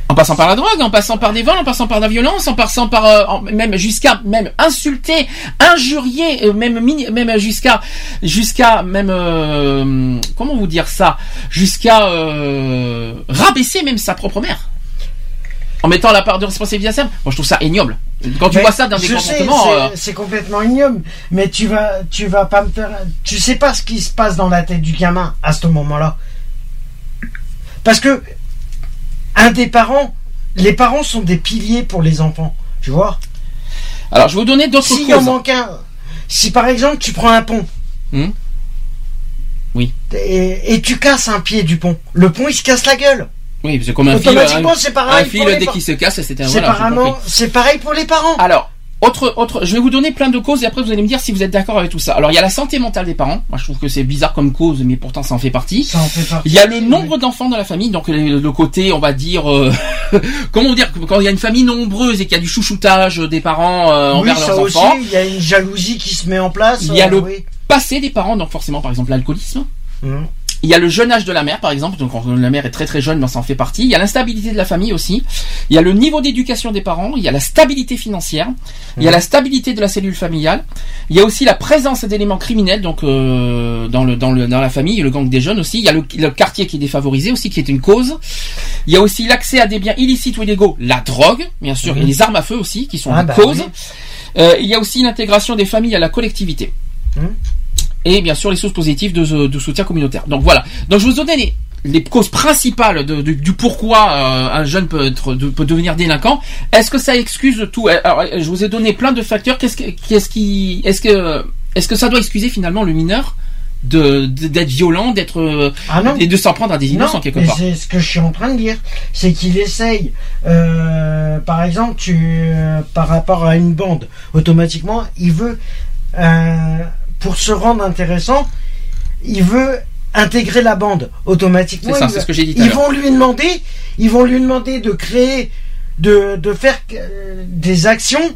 En passant par la drogue, en passant par des vols, en passant par la violence, en passant par euh, en- même jusqu'à même insulter, injurier, euh, même jusqu'à jusqu'à même euh, comment vous dire ça, jusqu'à rabaisser même sa propre mère. En mettant la part de responsabilité à ça, moi je trouve ça ignoble. Quand tu Mais vois ça dans des comportements, c'est- euh, c'est complètement ignoble. Mais tu vas, tu vas pas me faire. Tu sais pas ce qui se passe dans la tête du gamin à ce moment-là. Parce que un des parents, les parents sont des piliers pour les enfants. Tu vois. alors je vais vous donner d'autres S'il en causes. manque un, si par exemple tu prends un pont. Hmm? Oui. Et, et tu casses un pied du pont. Le pont il se casse la gueule. Oui, c'est comme un fil. Automatiquement, c'est pareil Un fil pour les dès qu'il se casse, c'était un C'est voilà, c'est pareil pour les parents. Alors, autre, autre, je vais vous donner plein de causes et après vous allez me dire si vous êtes d'accord avec tout ça. Alors, il y a la santé mentale des parents. Moi, je trouve que c'est bizarre comme cause, mais pourtant ça en fait partie. Ça en fait partie. Il y a le nombre d'enfants dans la famille, donc le, le côté, on va dire, euh, comment dire, quand il y a une famille nombreuse et qu'il y a du chouchoutage des parents euh, oui, envers ça leurs aussi, enfants. il y a une jalousie qui se met en place. Il y a euh, le oui. passé des parents, donc forcément, par exemple, l'alcoolisme. Mhm. Il y a le jeune âge de la mère, par exemple, donc quand la mère est très très jeune, ben, ça en fait partie. Il y a l'instabilité de la famille aussi. Il y a le niveau d'éducation des parents. Il y a la stabilité financière. Il y a la stabilité de la cellule familiale. Il y a aussi la présence d'éléments criminels, donc euh, dans le dans le dans la famille, le gang des jeunes aussi. Il y a le, le quartier qui est défavorisé aussi, qui est une cause. Il y a aussi l'accès à des biens illicites ou illégaux, la drogue, bien sûr, Mhm. et les armes à feu aussi, qui sont Ah des bah causes. oui. Euh, il y a aussi l'intégration des familles à la collectivité. Mhm. Et bien sûr les sources positives de, de soutien communautaire. Donc voilà. Donc je vous donne les, les causes principales de- de- du pourquoi euh, un jeune peut, être, de- peut devenir délinquant. Est-ce que ça excuse tout? Alors, Je vous ai donné plein de facteurs. Qu'est-ce que, qu'est-ce qui, est-ce que, est-ce que ça doit excuser finalement le mineur de d'être violent, d'être euh, Ah non. et de s'en prendre à des innocents Non, quelque part? c'est ce que je suis en train de dire, c'est qu'il essaye, euh, par exemple, tu, euh, par rapport à une bande, automatiquement, il veut, euh, pour se rendre intéressant, il veut intégrer la bande automatiquement. C'est ça, il c'est va- ce que j'ai dit tout à Ils vont lui demander, ils vont lui demander de créer, de, de faire euh, des actions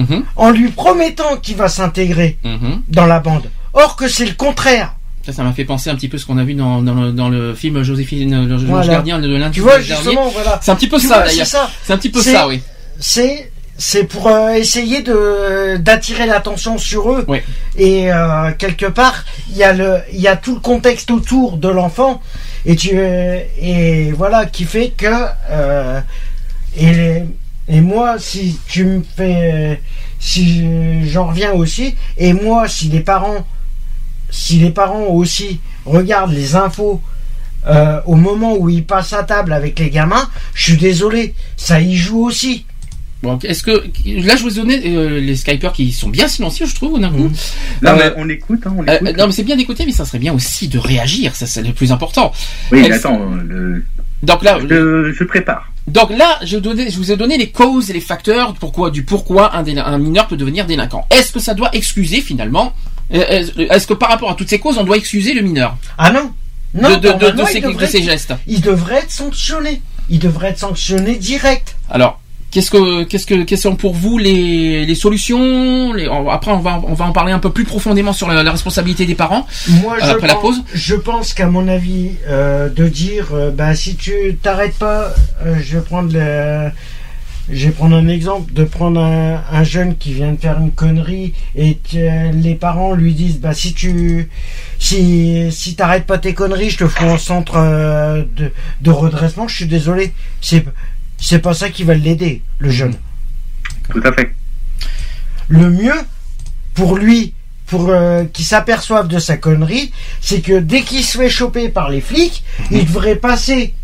Mhm, en lui promettant qu'il va s'intégrer mhm. dans la bande. Or que c'est le contraire. Ça, ça m'a fait penser un petit peu ce qu'on a vu dans, dans, le, dans le film Joséphine, le, Voilà. gardien de lundi Tu vois, dernier. justement, voilà. C'est un petit peu Tu ça d'ailleurs. c'est un petit peu ça, oui. c'est c'est pour euh, essayer de d'attirer l'attention sur eux Oui. et euh, quelque part il y a le il y a tout le contexte autour de l'enfant et tu euh, et voilà qui fait que euh, et et moi si tu me fais si j'en reviens aussi et moi si les parents si les parents aussi regardent les infos au moment où ils passent à table avec les gamins, je suis désolé, ça y joue aussi. Bon, est-ce que là je vous ai donné euh, les Skypers qui sont bien silencieux, je trouve, d'un coup. Non, Euh, mais on écoute, hein, on euh, écoute. non, mais c'est bien d'écouter, mais ça serait bien aussi de réagir. Ça, c'est le plus important. oui, attends, le- Donc là, je, je prépare. donc là, je, donnais- je vous ai donné les causes et les facteurs pourquoi, du pourquoi un, mineur peut devenir délinquant. Est-ce que ça doit excuser finalement euh, Est-ce que par rapport à toutes ces causes, on doit excuser le mineur? Ah non Non, de, de, de, ses, être- gestes Il devrait être sanctionné. Il devrait être sanctionné direct. Alors, qu'est-ce que, qu'est-ce que, quelles sont pour vous les, les solutions les- on- Après, on va, on va en parler un peu plus profondément sur la, la responsabilité des parents. Moi, euh, je après la pense, pause. je pense qu'à mon avis, euh, de dire, euh, bah, si tu t'arrêtes pas, je vais prendre le, je vais prendre un exemple, de prendre un, un jeune qui vient de faire une connerie et que les parents lui disent, bah, si tu, si, si t'arrêtes pas tes conneries, je te fous en centre de, de redressement. Je suis désolé, c'est, c'est pas ça qui va l'aider, le jeune. Tout à fait. le mieux pour lui, pour euh, qu'il s'aperçoive de sa connerie, c'est que dès qu'il se fait choper par les flics, il devrait passer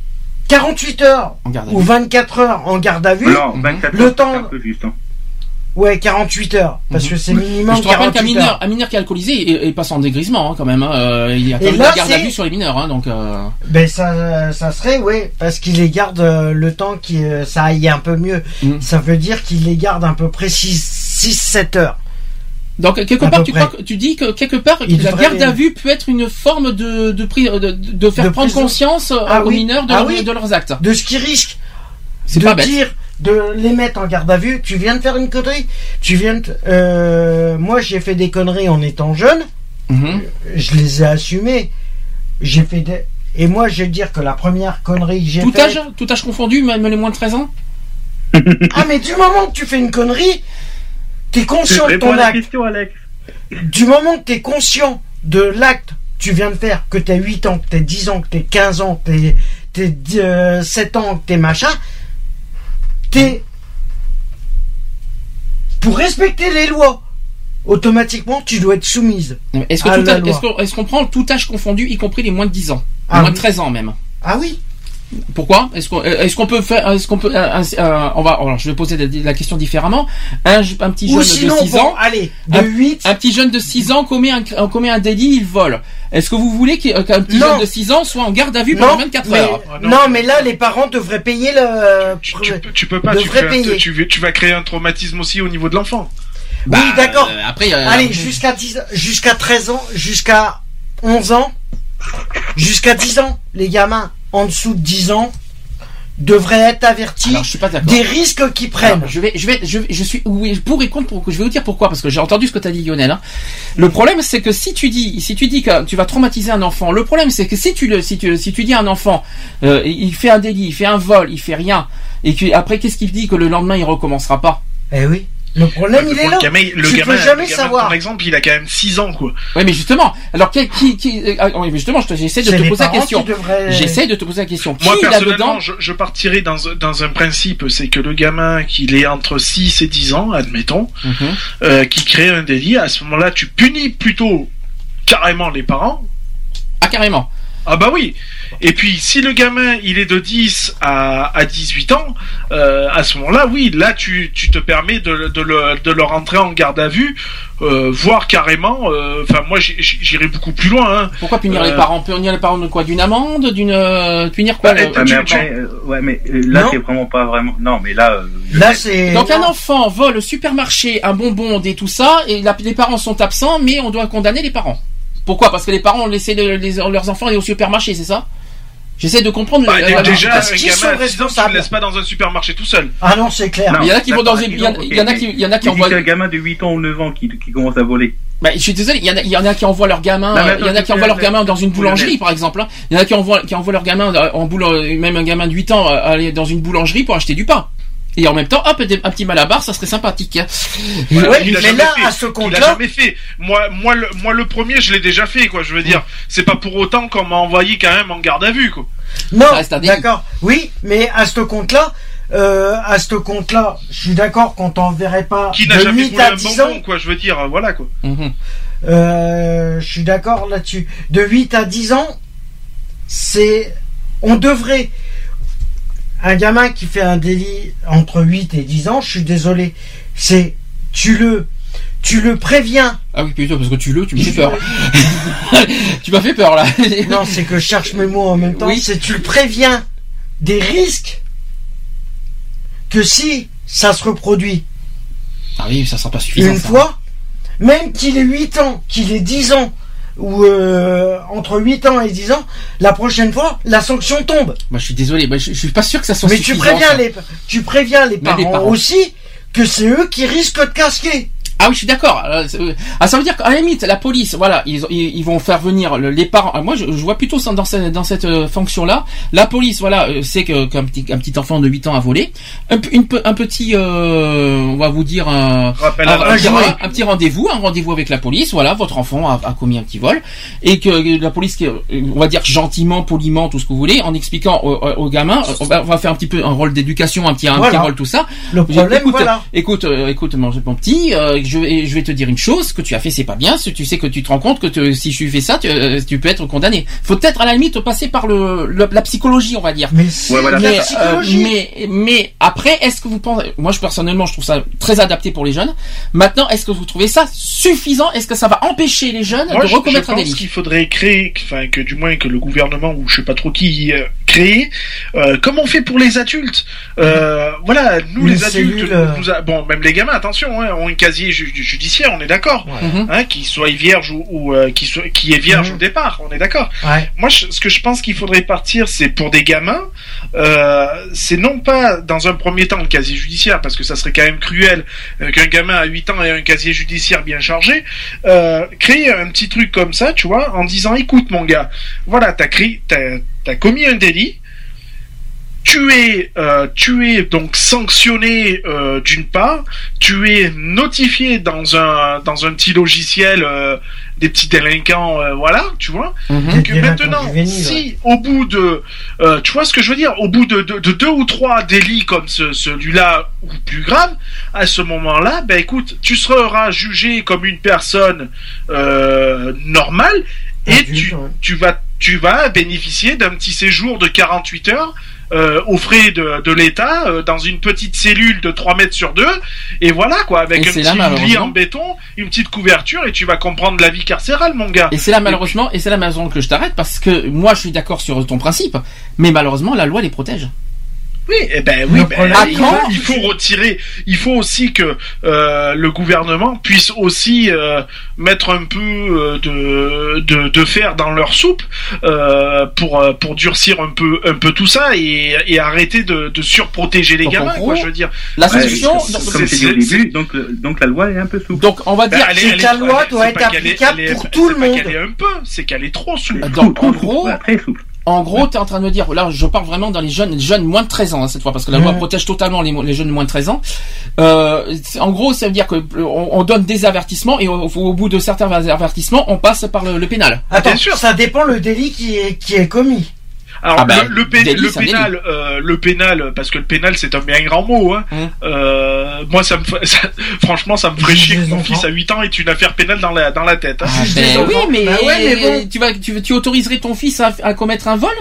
48 heures ou vue. 24 heures en garde à vue. Non, 24 Le heures, temps- c'est un peu juste. hein. Ouais, 48 heures, parce que c'est minimum Je te rappelle qu'un 48 mineur, un mineur qui est alcoolisé et, et passe en dégrisement hein, quand même. hein, euh, il y a quand même là, la garde à vue sur les mineurs, hein, donc. euh, Ben ça, ça serait, ouais, parce qu'il les garde euh, le temps que ça aille un peu mieux. Mm. Ça veut dire qu'il les garde à peu près 6-7 heures. Donc quelque À part, tu, crois dis que quelque part, Il la garde à vue peut être une forme de de, pri- de, de faire De prendre conscience Ah aux oui. mineurs de, Ah leur- oui. de leurs actes. De ce qu'ils risquent. C'est de pas bête. dire de les mettre en garde à vue tu viens de faire une connerie tu viens de, euh, moi j'ai fait des conneries en étant jeune Mhm. je les ai assumées j'ai fait des et moi je vais te dire que la première connerie que j'ai Tout faite âge, tout âge confondu, même les moins de 13 ans. ah mais du moment que tu fais une connerie t'es conscient de réponds ton à la acte question, Alex. du moment que t'es conscient de l'acte que tu viens de faire que t'as 8 ans que t'as 10 ans que t'es 15 ans que t'es t'es, euh, 7 ans que t'es machin t'es pour respecter les lois automatiquement tu dois être soumise Est-ce qu'on est-ce qu'on prend tout âge confondu, y compris les moins de 10 ans, Ah moins oui. de 13 ans même. Ah oui Pourquoi Est-ce qu'on est-ce qu'on peut faire Est-ce qu'on peut euh, un- un- On va. Alors, je vais poser la, question différemment. Un, petit jeune ou sinon de 6 bon, ans. allez de un, 8 un petit jeune de 6 ans commet un, euh, commet un délit, il vole. Est-ce que vous voulez qu'il- qu'un petit Non. jeune de 6 ans soit en garde à vue pendant non, 24 mais, heures? non. non. mais là les parents devraient payer le Tu, tu peux- tu peux pas, tu, un- payer. tu, vas- tu vas créer un traumatisme aussi au niveau de l'enfant. Bah, oui d'accord euh, après, euh, Allez, jusqu'à 10 jusqu'à 13 ans, jusqu'à 11 ans, jusqu'à 10 ans, les gamins en dessous de 10 ans devraient être avertis Alors, je suis pas d'accord. des risques qu'ils prennent. Alors, je vais, je vais, je, je suis oui, pour et contre. Pour, je vais vous dire pourquoi parce que j'ai entendu ce que tu as dit, Lionel. hein. Le problème, c'est que si tu dis, si tu dis que tu vas traumatiser un enfant, le problème, c'est que si tu le, si tu, si tu dis à un enfant, euh, il fait un délit, il fait un vol, il fait rien, et que après, qu'est-ce qu'il dit que le lendemain il recommencera pas? Eh oui. Le problème, il est là. le gamin, le tu gamin, peux jamais le gamin, savoir. par exemple, il a quand même 6 ans, quoi. Oui, mais justement. Alors, qui, qui, qui euh, ah, justement, je te- j'essaie de te poser la question. J'essaie de te poser la question. Moi, qui personnellement, là-dedans je, je partirais dans, dans un principe, c'est que le gamin, qu'il est entre 6 et 10 ans, admettons, Mhm. euh, qui crée un délit, à ce moment-là, tu punis plutôt carrément les parents. Ah, carrément. Ah bah oui. Et puis si le gamin il est de 10 à, à 18 ans, euh, à ce moment-là, oui, là tu, tu te permets de, de, le, de le rentrer en garde à vue, euh, voire carrément. euh, Enfin moi j'irais beaucoup plus loin. Hein. Pourquoi punir Euh, les parents? Punir les parents de quoi? D'une amende? D'une punir quoi? Bah, et Ah, mais tu- après, euh, ouais, mais là, Non. c'est vraiment pas vraiment. Non, mais là. euh, Là, c'est. Donc un enfant vole au supermarché un bonbon et tout ça, et la- les parents sont absents, mais on doit condamner les parents. Pourquoi? Parce que les parents ont laissé le- les- leurs enfants aller au supermarché, c'est ça? J'essaie de comprendre. Bah, la- déjà, parce un qu'ils gamin sont à 6 ans, tu le laisses pas dans un supermarché tout seul. Ah non, c'est clair. Non. il y en a qui vont dans une, il y en- a qui, il y en a qui envoient. qu'un gamin de 8 ans ou 9 ans qui, qui commence à voler. Bah, je suis désolé, il y en a, il y en a qui envoient leur gamin, il y en a qui envoient leur gamin dans une boulangerie, par exemple. hein. Il y en a qui envoient, qui envoient leur gamin en boulangerie, même un gamin de 8 ans, euh, aller dans une boulangerie pour acheter du pain. Et en même temps, hop, un petit malabar, ça serait sympathique. hein. Voilà, Ouais, mais là, fait. à ce compte-là- jamais fait. Moi, moi, le, moi, le premier, je l'ai déjà fait, quoi. Je veux dire, c'est pas pour autant qu'on m'a envoyé quand même en garde à vue, quoi. Non, d'accord. Oui, mais à ce compte-là, euh, à ce compte-là, je suis d'accord qu'on t'enverrait pas Qui n'a de jamais 8 voulu à un 10 ans. bonbon, quoi. Je veux dire, voilà, quoi. Mhm. Euh, je suis d'accord là-dessus. De 8 à 10 ans, c'est. On devrait. Un gamin qui fait un délit entre 8 et 10 ans, je suis désolé, c'est tu le tu le préviens. Ah oui, plutôt parce que tu le, tu me fais peur. tu m'as fait peur là. non, c'est que je cherche mes mots en même temps. Oui. C'est tu le préviens des risques que si ça se reproduit Ah oui, ça sera pas suffisant. une ça. fois, même qu'il ait 8 ans, qu'il ait 10 ans, ou euh, entre 8 ans et 10 ans, la prochaine fois, la sanction tombe. Moi, je suis désolé, moi, je, je suis pas sûr que ça soit Mais tu préviens, ça. les, tu préviens les Même parents, les parents. aussi que c'est eux qui risquent de casquer. Ah oui, je suis d'accord. Euh, c'est- euh, Ah, ça veut dire qu'à la limite, la police, voilà, ils, ils, ils vont faire venir le- les parents. Ah, Moi, je, je vois plutôt ça dans cette, dans cette euh, fonction-là. La police, voilà, euh, que qu'un petit, un petit enfant de 8 ans a volé. Un, une petit, euh, on va vous dire un, un, petit- loi. un petit rendez-vous, un rendez-vous avec la police. Voilà, votre enfant a, a commis un petit vol et que la police, qui, euh, on va dire gentiment, poliment, tout ce que vous voulez, en expliquant au, au- au gamin, euh, on va, faire un petit peu un rôle d'éducation, un petit, un Voilà. petit rôle tout ça. Le problème, écoute, voilà. écoute, euh, écoute, mon, mon petit, euh, je, vais, je vais te dire une chose, ce que tu as fait, c'est pas bien. Si tu sais que tu te rends compte que te- si tu fais ça, tu, euh, tu peux être condamné. Faut peut-être à la limite passer par le, le- la psychologie, on va dire. Mais Ouais, voilà. Mais, euh, mais, mais après, est-ce que vous pensez, moi je personnellement, je trouve ça très adapté pour les jeunes. Maintenant, est-ce que vous trouvez ça suffisant? Est-ce que ça va empêcher les jeunes Moi, de je, recommettre je un pense délit? qu'il faudrait créer, enfin que du moins que le gouvernement ou je sais pas trop qui euh, crée, euh, comme on fait pour les adultes. Euh, voilà, nous Une les adultes, cellule, euh, nous a- bon même les gamins, attention, hein, ont un casier ju- judiciaire, on est d'accord, Mhm. hein, qu'il soit vierge ou, ou euh, qui est vierge Mhm. au départ, on est d'accord. Ouais. Moi, je- ce que je pense qu'il faudrait partir, c'est pour des gamins, euh, c'est non pas dans un premier temps le casier judiciaire, parce que ça serait quand même cruel euh, qu'un gamin à 8 ans ait un casier judiciaire bien chargé, euh, créer un petit truc comme ça, tu vois, en disant, écoute mon gars, voilà, t'as créé, t'as, t'as commis un délit, tu es, euh, tu es donc sanctionné euh, d'une part, tu es notifié dans un dans un petit logiciel euh, des petits délinquants, euh, voilà, tu vois. Mhm. Des Que maintenant, si au bout de, euh, tu vois ce que je veux dire, au bout de, de, de deux ou trois délits comme ce- celui-là ou plus grave, à ce moment-là, ben écoute, tu seras jugé comme une personne euh, normale et Adulte, tu, ouais. tu vas tu vas bénéficier d'un petit séjour de 48 heures euh, aux frais de, de l'État euh, dans une petite cellule de 3 mètres sur 2 et voilà quoi avec Et un petit là, lit en béton une petite couverture et tu vas comprendre la vie carcérale mon gars. Et c'est là malheureusement, et c'est là malheureusement que je t'arrête parce que moi je suis d'accord sur ton principe, mais malheureusement la loi les protège. Oui, eh ben oui, ben, il, faut, il faut retirer. Il faut aussi que euh, le gouvernement puisse aussi euh, mettre un peu euh, de, de de fer dans leur soupe euh, pour pour durcir un peu un peu tout ça et, et arrêter de, de surprotéger les Donc, gamins. gros, quoi, je veux dire. La solution, c'est- comme c'est- dit au c'est- début, donc, la loi est un peu souple. donc, on va Ben, dire, c'est elle que la loi doit c'est être applicable pour tout c'est le monde. qu'elle est un peu, c'est qu'elle est trop souple. donc, en gros, très souple. En gros, tu es en train de me dire, là, je parle vraiment dans les jeunes, les jeunes moins de 13 ans hein, cette fois, parce que la loi protège totalement les, jeunes moins de 13 ans. Euh, en gros, ça veut dire que euh, on, on donne des avertissements et au, au bout de certains avertissements, on passe par le, le pénal. Attends, bien sûr. ça dépend le délit qui est, qui est commis. Alors Ah ben, le, le, pé- délit, le c'est un pénal, euh, le pénal, parce que le pénal c'est un bien grand mot. Hein. Hum. Euh, moi, ça me, fait- ça- franchement, ça me ferait chier que mon fils à 8 ans ait une affaire pénale dans la dans la tête. hein. Ah, ben oui, mais, Bah ouais, mais bon. tu vas, tu, tu autoriserais ton fils à, à commettre un vol?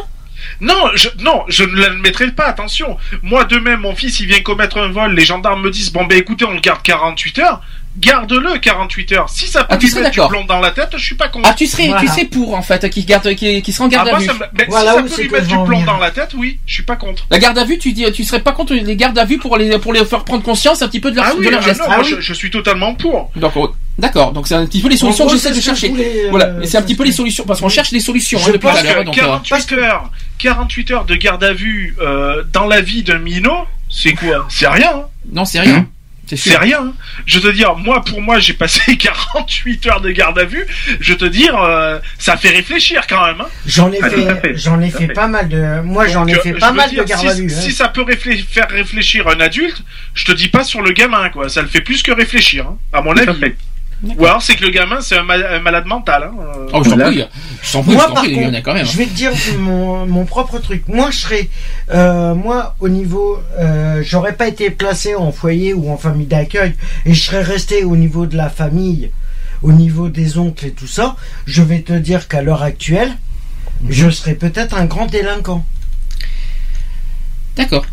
Non, je, non, je ne l'admettrai pas. Attention, moi de même, mon fils, il vient commettre un vol. Les gendarmes me disent bon ben écoutez, on le garde 48 heures. Garde-le 48 heures. Si ça peut Ah, tu lui serais mettre du plomb dans la tête, je suis pas contre. Ah, tu serais, tu serais pour en fait, qui garde, qui, qui sera en Ah, garde à moi, vue. ça me- ben, Voilà si ça peut lui mettre du plomb venir. dans la tête, oui, je suis pas contre. La garde à vue, tu dis, tu serais pas contre les gardes à vue pour les, pour les faire prendre conscience un petit peu de leur, Ah oui, de leur ah geste. non, Ah moi, oui. je, je suis totalement pour. Donc, oh, d'accord. Donc c'est un petit peu les solutions En que gros, j'essaie de chercher. voulais, euh, Voilà, et c'est un petit peu les solutions parce qu'on cherche des solutions Je hein, depuis pense à que Donc, euh, 48 heures, 48 heures de garde à vue euh, dans la vie d'un minot, c'est quoi? C'est rien. hein. non, c'est rien. C'est rien. hein. Je te dire, moi pour moi, j'ai passé 48 heures de garde à vue. Je te dire, euh, ça fait réfléchir quand même. hein. J'en ai Ah, fait, j'en ai fait fait. pas mal de, moi j'en ai fait euh, pas mal dire, de garde si, à vue. hein. Si ça peut réflé- faire réfléchir un adulte, je te dis pas sur le gamin, quoi. Ça le fait plus que réfléchir, hein, à mon Tout à avis. fait. Ou alors c'est que le gamin c'est un, ma- un malade mental. Hein. Oh, je t'en Voilà. prie. T'en Moi, prie, il y en a contre, quand même. je vais te dire mon, mon propre truc. Moi, je serais, euh, moi, au niveau, euh, j'aurais pas été placé en foyer ou en famille d'accueil, et je serais resté au niveau de la famille, au niveau des oncles et tout ça. Je vais te dire qu'à l'heure actuelle, Mhm. je serais peut-être un grand délinquant. D'accord.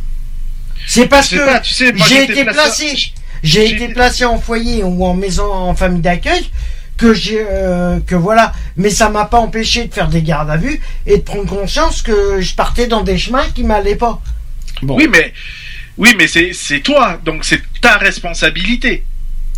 C'est parce que pas, tu sais, moi, j'ai été placé- placé, j'ai été placé en foyer ou en maison, en famille d'accueil, que j'ai, euh, que voilà. Mais ça m'a pas empêché de faire des gardes à vue et de prendre conscience que je partais dans des chemins qui m'allaient pas. Oui, mais oui, mais c'est c'est toi, donc c'est ta responsabilité.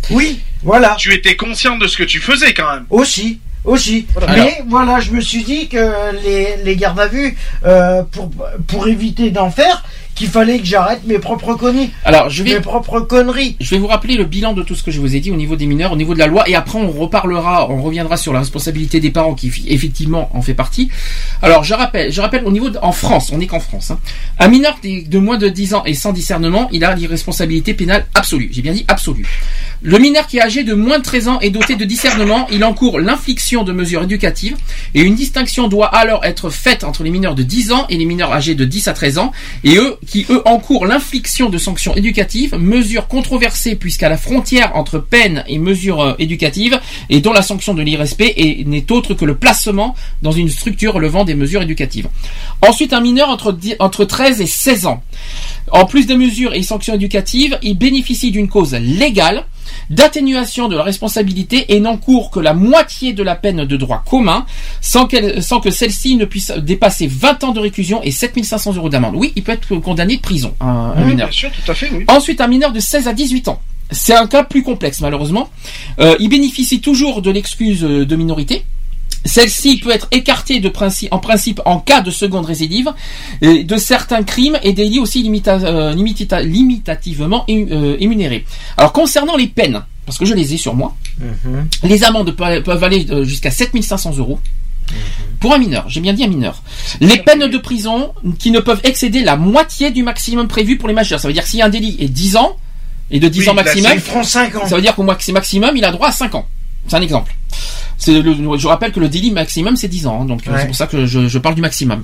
Oui, voilà. Tu étais conscient de ce que tu faisais quand même. Aussi, aussi. Voilà. Mais voilà, je me suis dit que les, les gardes à vue, euh, pour, pour éviter d'en faire, qu'il fallait que j'arrête mes propres conneries. Alors, je vais, Mes propres conneries. je vais vous rappeler le bilan de tout ce que je vous ai dit au niveau des mineurs, au niveau de la loi, et après on reparlera, on reviendra sur la responsabilité des parents qui effectivement en fait partie. Alors, je rappelle, je rappelle au niveau de, en France, on n'est qu'en France, hein. un mineur de, de moins de 10 ans et sans discernement, il a l'irresponsabilité pénale absolue. J'ai bien dit absolue. Le mineur qui est âgé de moins de 13 ans et doté de discernement, il encourt l'infliction de mesures éducatives et une distinction doit alors être faite entre les mineurs de 10 ans et les mineurs âgés de 10 à 13 ans et eux qui eux encourent l'infliction de sanctions éducatives, mesures controversées puisqu'à la frontière entre peine et mesures euh, éducatives et dont la sanction de l'irrespect est- n'est autre que le placement dans une structure relevant des mesures éducatives. Ensuite, un mineur entre, 10 entre 13 et 16 ans. En plus des mesures et sanctions éducatives, il bénéficie d'une cause légale d'atténuation de la responsabilité et n'encourt que la moitié de la peine de droit commun sans, que celle-ci ne puisse dépasser 20 ans de réclusion et 7500 euros d'amende. Oui, il peut être condamné de prison, un, Oui, mineur. bien sûr, tout à fait, oui. Ensuite, un mineur de 16 à 18 ans. C'est un cas plus complexe, malheureusement. Euh, il bénéficie toujours de l'excuse euh, de minorité. Celle-ci peut être écartée de principe, en principe en cas de seconde récidive et de certains crimes et délits aussi limita- euh, limitita- limitativement euh, émunérés. Alors concernant les peines, parce que je les ai sur moi, les amendes pe- peuvent aller euh, jusqu'à 7500 euros. Pour un mineur, j'ai bien dit un mineur. Les peines de prison qui ne peuvent excéder la moitié du maximum prévu pour les majeurs. Ça veut dire que a un délit et 10 ans, et de 10 Oui, ans maximum, ans. ça veut dire qu'au max- maximum, il a droit à 5 ans. C'est un exemple. Le- je rappelle que le délit maximum, c'est 10 ans. hein, donc euh, Ouais. c'est pour ça que je, je parle du maximum.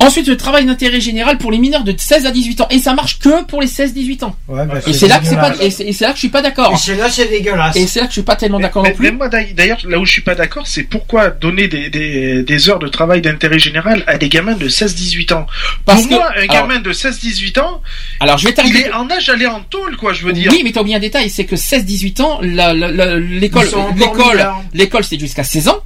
Ensuite, le travail d'intérêt général pour les mineurs de 16 à 18 ans. Et ça marche que pour les 16-18 ans. Ouais, bah, Et c'est là que c'est pas, et c'est et c'est là que je suis pas d'accord. Et c'est là, c'est dégueulasse. Et c'est là que je suis pas tellement d'accord non plus. mais moi, d'ailleurs- là où je suis pas d'accord, c'est pourquoi donner des, des, des heures de travail d'intérêt général à des gamins de 16-18 ans? Parce Pour que- moi, un alors- gamin de 16-18 ans, Alors, je vais il est en âge d'aller en tôle, quoi, je veux dire. Oui, mais t'as oublié un détail, c'est que 16-18 ans, la- la- la- l'école, encore l'école, c'est jusqu'à 16 ans.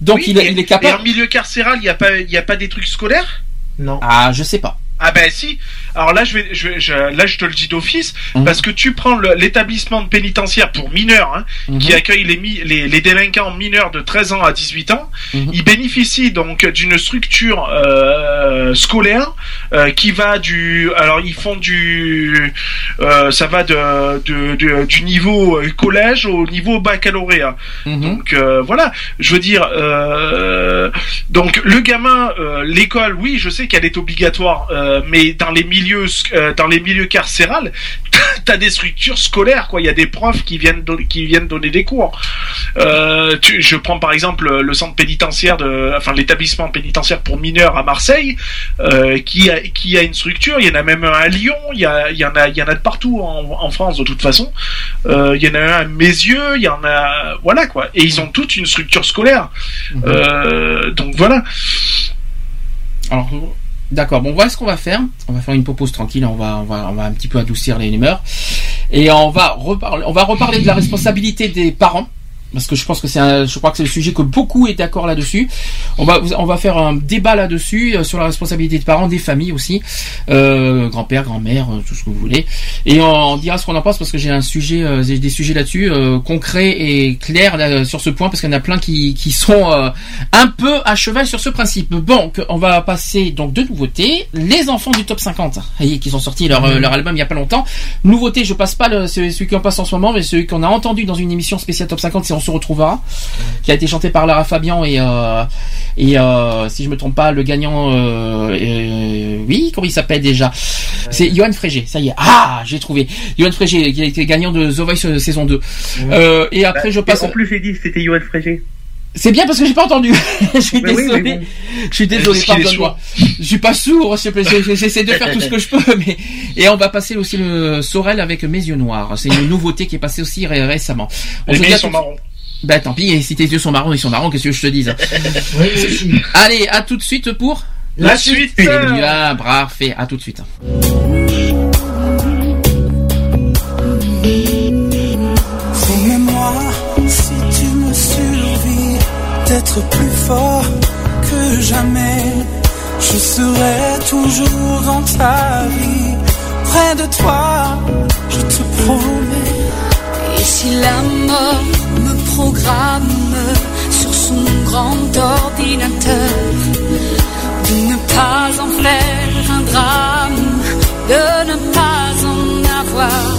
Donc Oui, il, est- et- il est Et capable. en milieu carcéral, il y a pas, il y a pas des trucs scolaires? Non. Ah, je sais pas. Ah ben si. Alors là je vais, je, vais- je- là je te le dis d'office Mhm. parce que tu prends l'établissement de pénitentiaire pour mineurs hein, Mhm. qui accueille les, mi- les, les délinquants mineurs de 13 ans à 18 ans. Mhm. Ils bénéficient donc d'une structure euh, scolaire euh, qui va du, alors ils font du, euh, ça va de, de- de- du niveau collège au niveau baccalauréat. Mhm. Donc voilà, je veux dire, donc le gamin, l'école, oui, je sais qu'elle est obligatoire, mais dans les milieux, euh, dans les milieux carcérales, t'as des structures scolaires, quoi. Il y a des profs qui viennent qui viennent donner des cours. Euh, tu- je prends par exemple le centre pénitentiaire de, enfin l'établissement pénitentiaire pour mineurs à Marseille, euh, qui a qui a une structure. Il y en a même un à Lyon. Il y a il y en a il y en a de partout en, en France de toute façon. Il y en a un à Mézieux. Il y en a voilà quoi. Et ils ont toute une structure scolaire. Euh, donc voilà. Alors, d'accord. Bon, voilà ce qu'on va faire. On va faire une pause tranquille. On va, on va, on va un petit peu adoucir les humeurs. Et on va on va reparler de la responsabilité des parents. Parce que je pense que c'est un, je crois que c'est le sujet que beaucoup est d'accord là-dessus. On va, on va faire un débat là-dessus euh, sur la responsabilité des parents, des familles aussi, euh, grand-père, grand-mère, euh, tout ce que vous voulez. Et on, on dira ce qu'on en pense parce que j'ai un sujet, euh, des sujets là-dessus euh, concrets et clairs sur ce point parce qu'il y en a plein qui, qui sont euh, un peu à cheval sur ce principe. Bon, on va passer donc de nouveautés. Les enfants du top 50, ça y est, qui sont sortis leur, leur album il y a pas longtemps. Nouveauté, je passe pas le, celui en passe en ce moment, mais celui qu'on a entendu dans une émission spéciale top 50, c'est se retrouvera, qui a été chanté par Lara Fabian et euh, et euh, si je me trompe pas, le gagnant, euh, euh, oui, comment il s'appelle déjà? C'est Johan Frégé. Ça y est, ah, j'ai trouvé. Johan Frégé, qui a été gagnant de The Voice saison 2. Euh, et après, je passe. En plus, j'ai dit que c'était Johan Frégé. C'est bien parce que j'ai pas entendu. je suis Mais oui, désolé. mais bon. Je suis désolé, pardonne-moi. Je suis pas sourd, s'il te plaît. J'ai- J'essaie de faire tout ce que je peux, mais et on va passer aussi le Sorel avec mes yeux noirs. C'est une nouveauté qui est passée aussi ré- récemment. On Les se miens, dit sont tout- marrons. Bah tant pis, si tes yeux sont marrons, ils sont marrons, qu'est-ce que je te dise hein. Allez, à tout de suite pour... La, suite, suite. Ah, à tout de suite. Hein. Promets-moi, si tu me survis, d'être plus fort que jamais. Je serai toujours dans ta vie, près de toi, je te promets. Et si la mort programme sur son grand ordinateur. De ne pas en faire un drame, de ne pas en avoir.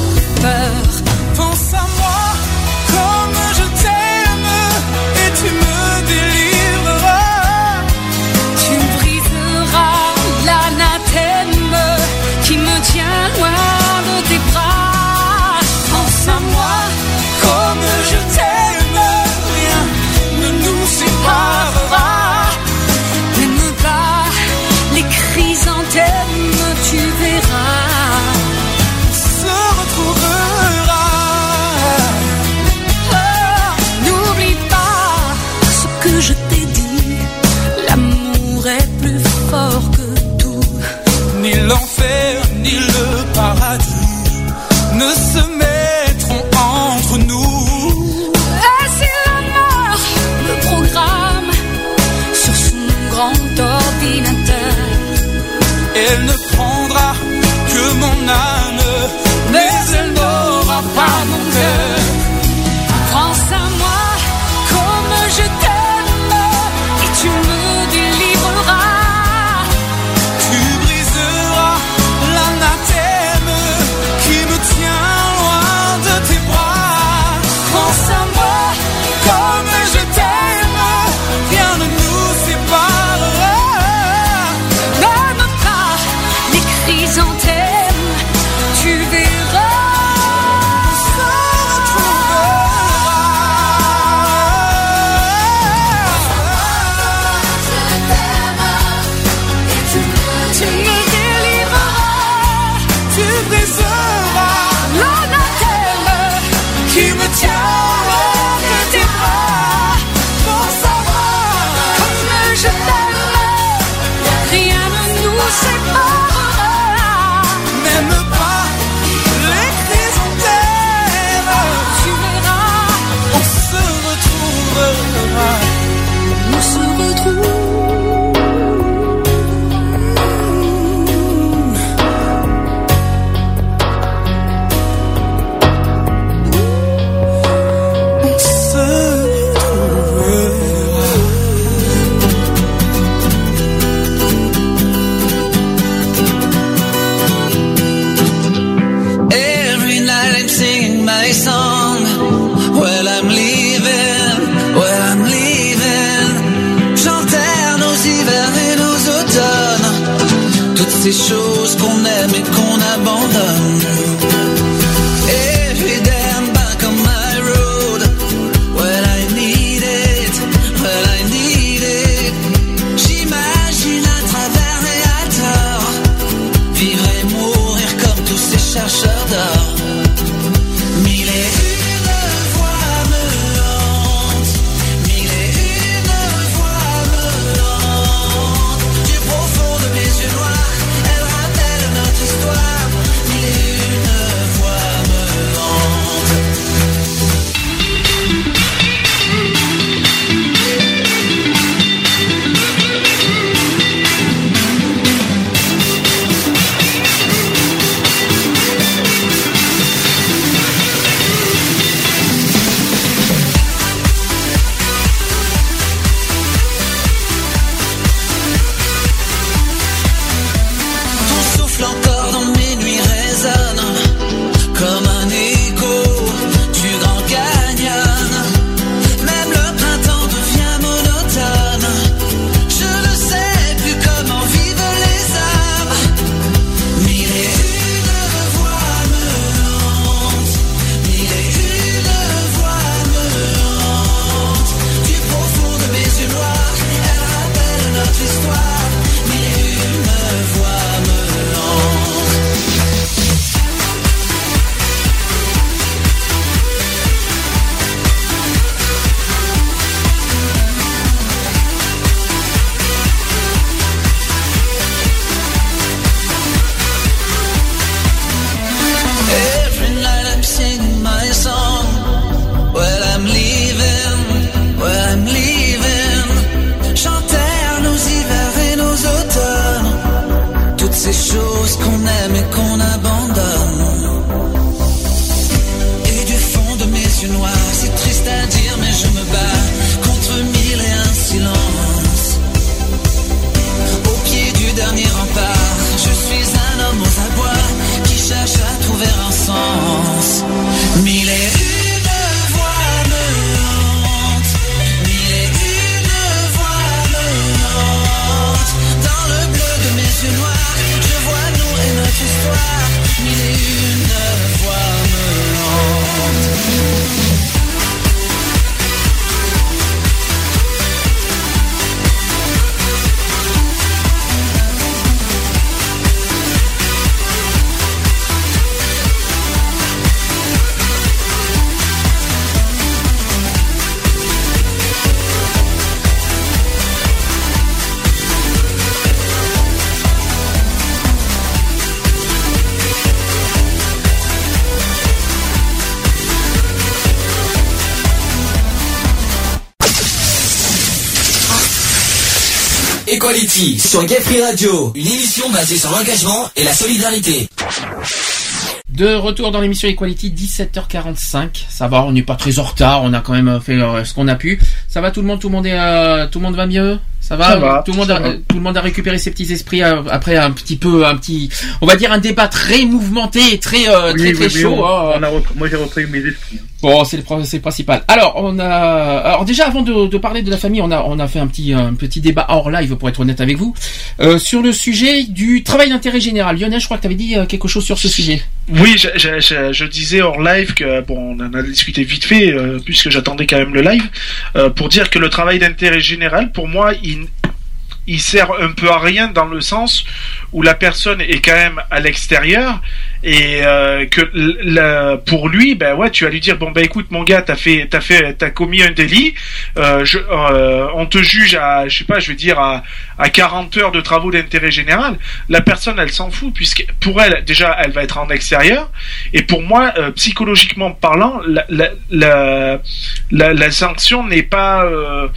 on love. Sur Gay Free Radio, une émission basée sur l'engagement et la solidarité. De retour dans l'émission Equality, 17h45. Ça va, on n'est pas très en retard. On a quand même fait euh, ce qu'on a pu. Ça va, tout le monde, tout le monde est, euh, tout le monde va mieux? Ça va, Ça va, tout le monde, a, va. tout le monde a récupéré ses petits esprits euh, après un petit peu, un petit, on va dire un débat très mouvementé, et très, euh, Oui, très, oui, très oui, chaud. on- hein. on a repris- moi j'ai repris mes esprits. Bon, c'est le, principal. Alors, on a, alors déjà avant de, parler de la famille, on a, on a fait un petit, un petit débat hors live pour être honnête avec vous euh, sur le sujet du travail d'intérêt général. Lionel, je crois que tu avais dit euh, quelque chose sur ce sujet. Oui, je, disais hors live que bon, on en a discuté vite fait euh, puisque j'attendais quand même le live pour dire que le travail d'intérêt général, pour moi, il il sert un peu à rien dans le sens où la personne est quand même à l'extérieur et euh, que la- pour lui ben ouais tu vas lui dire bon ben écoute mon gars t'as fait t'as fait t'as commis un délit euh, je, euh, on te juge à je sais pas je vais dire à, à 40 heures de travaux d'intérêt général. La personne elle s'en fout puisque pour elle déjà elle va être en extérieur. Et pour moi euh, psychologiquement parlant la, la, la, la, sanction n'est pas euh,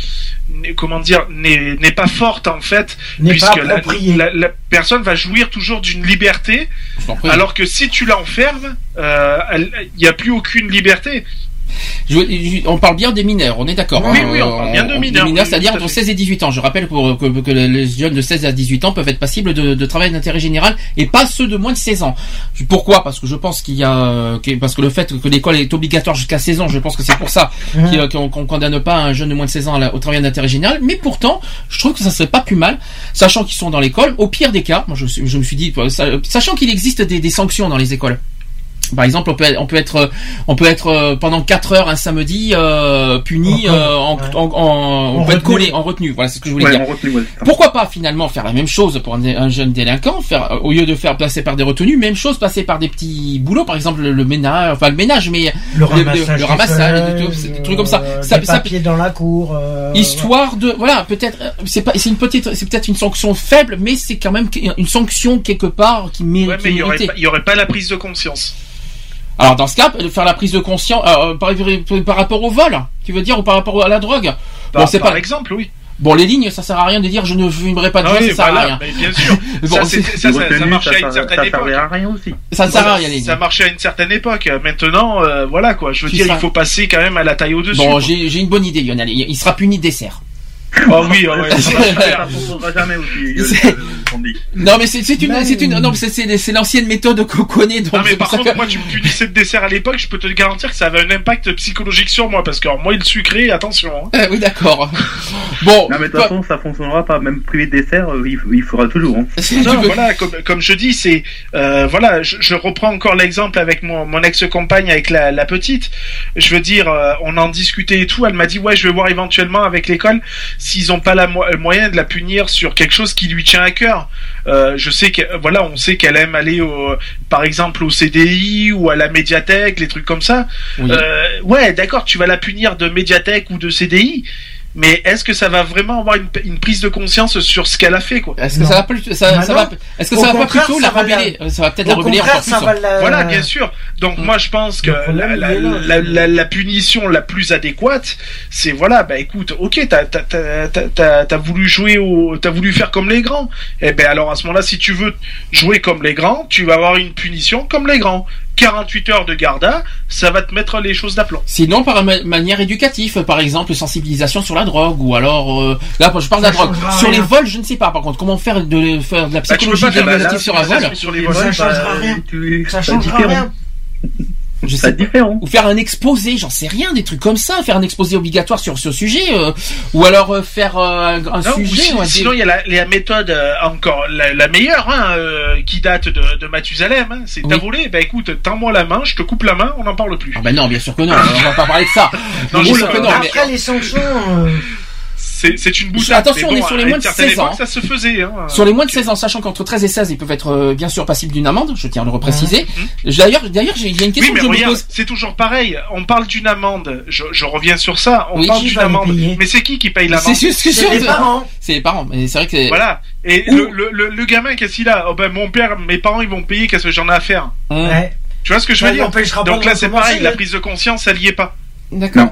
comment dire n'est n'est pas forte en fait puisque la, appropriée. la, la personne va jouir toujours d'une liberté alors que si tu l'enfermes euh, il n'y a plus aucune liberté Je- je- on parle bien des mineurs, on est d'accord. Oui, hein, oui, on parle bien de mineurs, oui, c'est-à-dire entre 16 et 18 ans. Je rappelle pour, que, que les jeunes de 16 à 18 ans peuvent être passibles de, de travail d'intérêt général et pas ceux de moins de 16 ans. Pourquoi? Parce que je pense qu'il y a, euh, que- parce que le fait que l'école est obligatoire jusqu'à 16 ans, je pense que c'est pour ça Mhm. qu'il- qu'on qu'on condamne pas un jeune de moins de 16 ans au travail d'intérêt général. Mais pourtant, je trouve que ça serait pas plus mal, sachant qu'ils sont dans l'école. Au pire des cas, moi je, je me suis dit, euh, sa- sachant qu'il existe des, des sanctions dans les écoles. Par exemple, on peut, on peut être, on peut être euh, pendant 4 heures un samedi euh, puni, En- euh, en, ouais. en- en- on En peut être retenue. collé, en retenue. Voilà, c'est ce que je voulais Ouais, dire. retenue, ouais. Pourquoi pas finalement faire la même chose pour un, un jeune délinquant, faire euh, au lieu de faire passer par des retenues, même chose passer par des petits boulots, par exemple le, le ménage, enfin le ménage, mais Le ramassage, le, ramassage, des trucs- des trucs comme ça. euh, ça, des ça- papiers dans la cour. euh, histoire de voilà peut-être c'est pas c'est une petite c'est peut-être une sanction faible mais c'est quand même une sanction quelque part qui mérite Ouais, mais il y aurait pas- il y aurait pas la prise de conscience alors dans ce cas de faire la prise de conscience euh, par, par rapport au vol tu veux dire ou par rapport à la drogue Par- c'est par pas exemple, oui. bon les lignes ça sert à rien de dire je ne fumerai pas de Ah oui, ça sert voilà, à rien mais bien sûr. Bon, ça, marchait à une ça- certaine ça époque. à rien aussi. ça ne sert à Voilà, rien les lignes Ça marchait à une certaine époque. Maintenant, euh, voilà quoi. Je veux dire, il faut passer quand même à la taille au-dessus. bon j'ai j'ai une bonne idée Lionel il il sera puni de dessert Oh oui, oh ouais, ça jamais aussi, C'est- euh, dit. non mais c'est une c'est une non mais c'est l'ancienne méthode qu'on connaît donc Non mais par contre, que- moi tu me punissais de dessert à l'époque, je peux te garantir que ça avait un impact psychologique sur moi parce que alors, moi le sucré, attention. hein. Euh, oui d'accord bon Non, mais de toute façon, ça fonctionnera pas. Même privé de dessert, euh, il, il fera toujours. Hein. tu Non, voilà, comme, comme je dis, c'est euh, voilà, je, je reprends encore l'exemple avec mon, mon ex-compagne, avec la, la petite. Je veux dire, euh, on en discutait et tout. Elle m'a dit ouais, je vais voir éventuellement avec l'école s'ils ont pas la mo- moyen de la punir sur quelque chose qui lui tient à cœur. Euh, je sais que voilà, on sait qu'elle aime aller au, par exemple au CDI ou à la médiathèque, les trucs comme ça. Oui. Euh, ouais, d'accord, tu vas la punir de médiathèque ou de CDI. Mais est-ce que ça va vraiment avoir une, une prise de conscience sur ce qu'elle a fait quoi Est-ce que Non. ça va plus, ça, Bah ça va, est-ce que ça va pas plutôt la ça va la- euh, ça va peut-être la rebeller contraire, encore plus. ça va hein. la... Voilà, bien sûr. Donc moi je pense que la, punition la plus adéquate, c'est voilà, bah écoute, ok, t'as t'as t'as t'as- t'as- t'as voulu jouer au, t'as voulu faire comme les grands. Eh ben alors à ce moment-là, si tu veux jouer comme les grands, tu vas avoir une punition comme les grands. 48 heures de garda, ça va te mettre les choses d'aplomb. Sinon, par ma- manière éducative, par exemple, sensibilisation sur la drogue, ou alors, euh, là, je parle de la drogue. Sur rien. les vols, je ne sais pas. Par contre, comment faire de, faire de la Bah, tu peux psychologie pas évaluative sur un vol, sur les vols. Ça voilà, changera bah, rien. tu- Ça changera rien. Je C'est sais pas. différent. Ou faire un exposé, j'en sais rien, des trucs comme ça, faire un exposé obligatoire sur ce sujet, euh, ou alors euh, faire euh, un, Non, ou sujet. si- va sinon, il y a la, la méthode euh, encore la, la meilleure, hein, euh, qui date de, de Mathusalem. Hein, c'est Oui. t'as volé, bah écoute, tends-moi la main, je te coupe la main, on n'en parle plus. Ah ben non, bien sûr que non, on va pas parler de ça. Non, bien je- sûr que non, mais- Après, les sanctions... C'est une boutade. Attention, on est bon, sur les moins de certaine 16 ans. époque, Ça se faisait. Hein. Sur les moins de 16 ans, sachant qu'entre 13 et 16, ils peuvent être euh, bien sûr passibles d'une amende, je tiens à le repréciser. D'ailleurs, d'ailleurs, j'ai il y a une Oui, question mais que je me regarde, pose. c'est toujours pareil. On parle d'une amende. Je, je reviens sur ça. On Oui, parle d'une amende. Mais c'est qui qui paye l'amende? C'est les parents. C'est les parents, mais c'est vrai que c'est- Voilà. Et le, le, le, le gamin, qu'est-ce qu'il a? Oh ben mon père, mes parents, ils vont payer. Qu'est-ce que j'en ai à faire? Ouais. Tu vois ce que je veux dire? Donc là, c'est pareil. La hein. prise de conscience, elle y est pas. D'accord.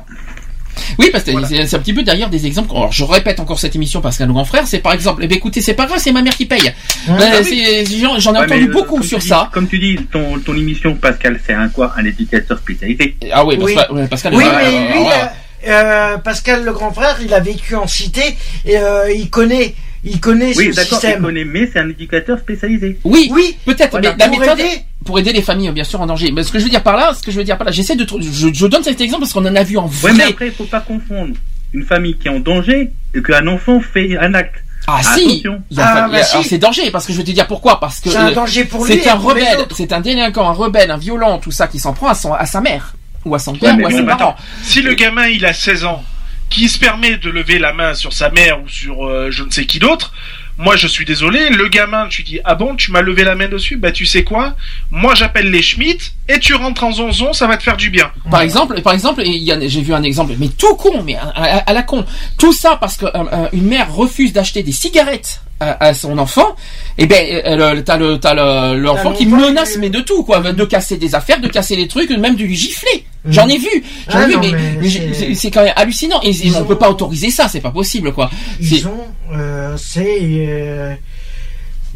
Oui, parce que c'est c'est un petit peu derrière des exemples. Alors, je répète encore cette émission parce qu'un grand frère, c'est par exemple, eh ben, écoutez, c'est pas grave, c'est ma mère qui paye. Ben, Ah oui. c'est- J'en ai Ouais, entendu mais, euh, beaucoup sur dis- ça. Comme tu dis, ton, ton émission, Pascal, c'est un quoi? Un éducateur spécialisé. Ah oui, Oui. parce que- ouais, Pascal, Oui, euh, mais lui, voilà. euh, euh, Pascal le grand frère, il a vécu en cité et euh, il connaît, il connaît Oui, ce d'accord, il système. connaît, mais c'est un éducateur spécialisé. Oui, oui, peut-être, Voilà. mais la Pour méthode aider. pour aider les familles, bien sûr, en danger. Mais ce que je veux dire par là, ce que je veux dire par là, j'essaie de, je, je donne cet exemple parce qu'on en a vu en vrai. Ouais, mais après, il faut pas confondre une famille qui est en danger et qu'un enfant fait un acte. Ah si, Attention. Ah, il y a- bah, alors, si. c'est danger parce que je vais te dire pourquoi parce que C'est un euh, danger pour lui c'est un pour rebelle, c'est un délinquant, un rebelle, un violent, tout ça qui s'en prend à son à sa mère ou à son père mais ou à bon, ses mais parents. attends, si le gamin il a 16 ans, qui se permet de lever la main sur sa mère ou sur euh, je ne sais qui d'autre, moi je suis désolé, le gamin, tu dis ah bon, tu m'as levé la main dessus, bah tu sais quoi, moi j'appelle les Schmitt et tu rentres en zonzon, ça va te faire du bien. Par exemple, par exemple, j'ai vu un exemple, mais tout con, mais à la con. Tout ça parce que euh, euh, une mère refuse d'acheter des cigarettes à, à son enfant. Et ben, euh, le- t'as le, t'as le, l'enfant qui menace, mais de tout, quoi, de casser des affaires, de casser des trucs, même du gifler. J'en ai vu, j'en ai Ah vu, non, mais, c'est- c'est c'est quand même hallucinant. Et, et on peut pas autoriser ça, c'est pas possible, quoi. C'est- Ils ont, euh, c'est, euh,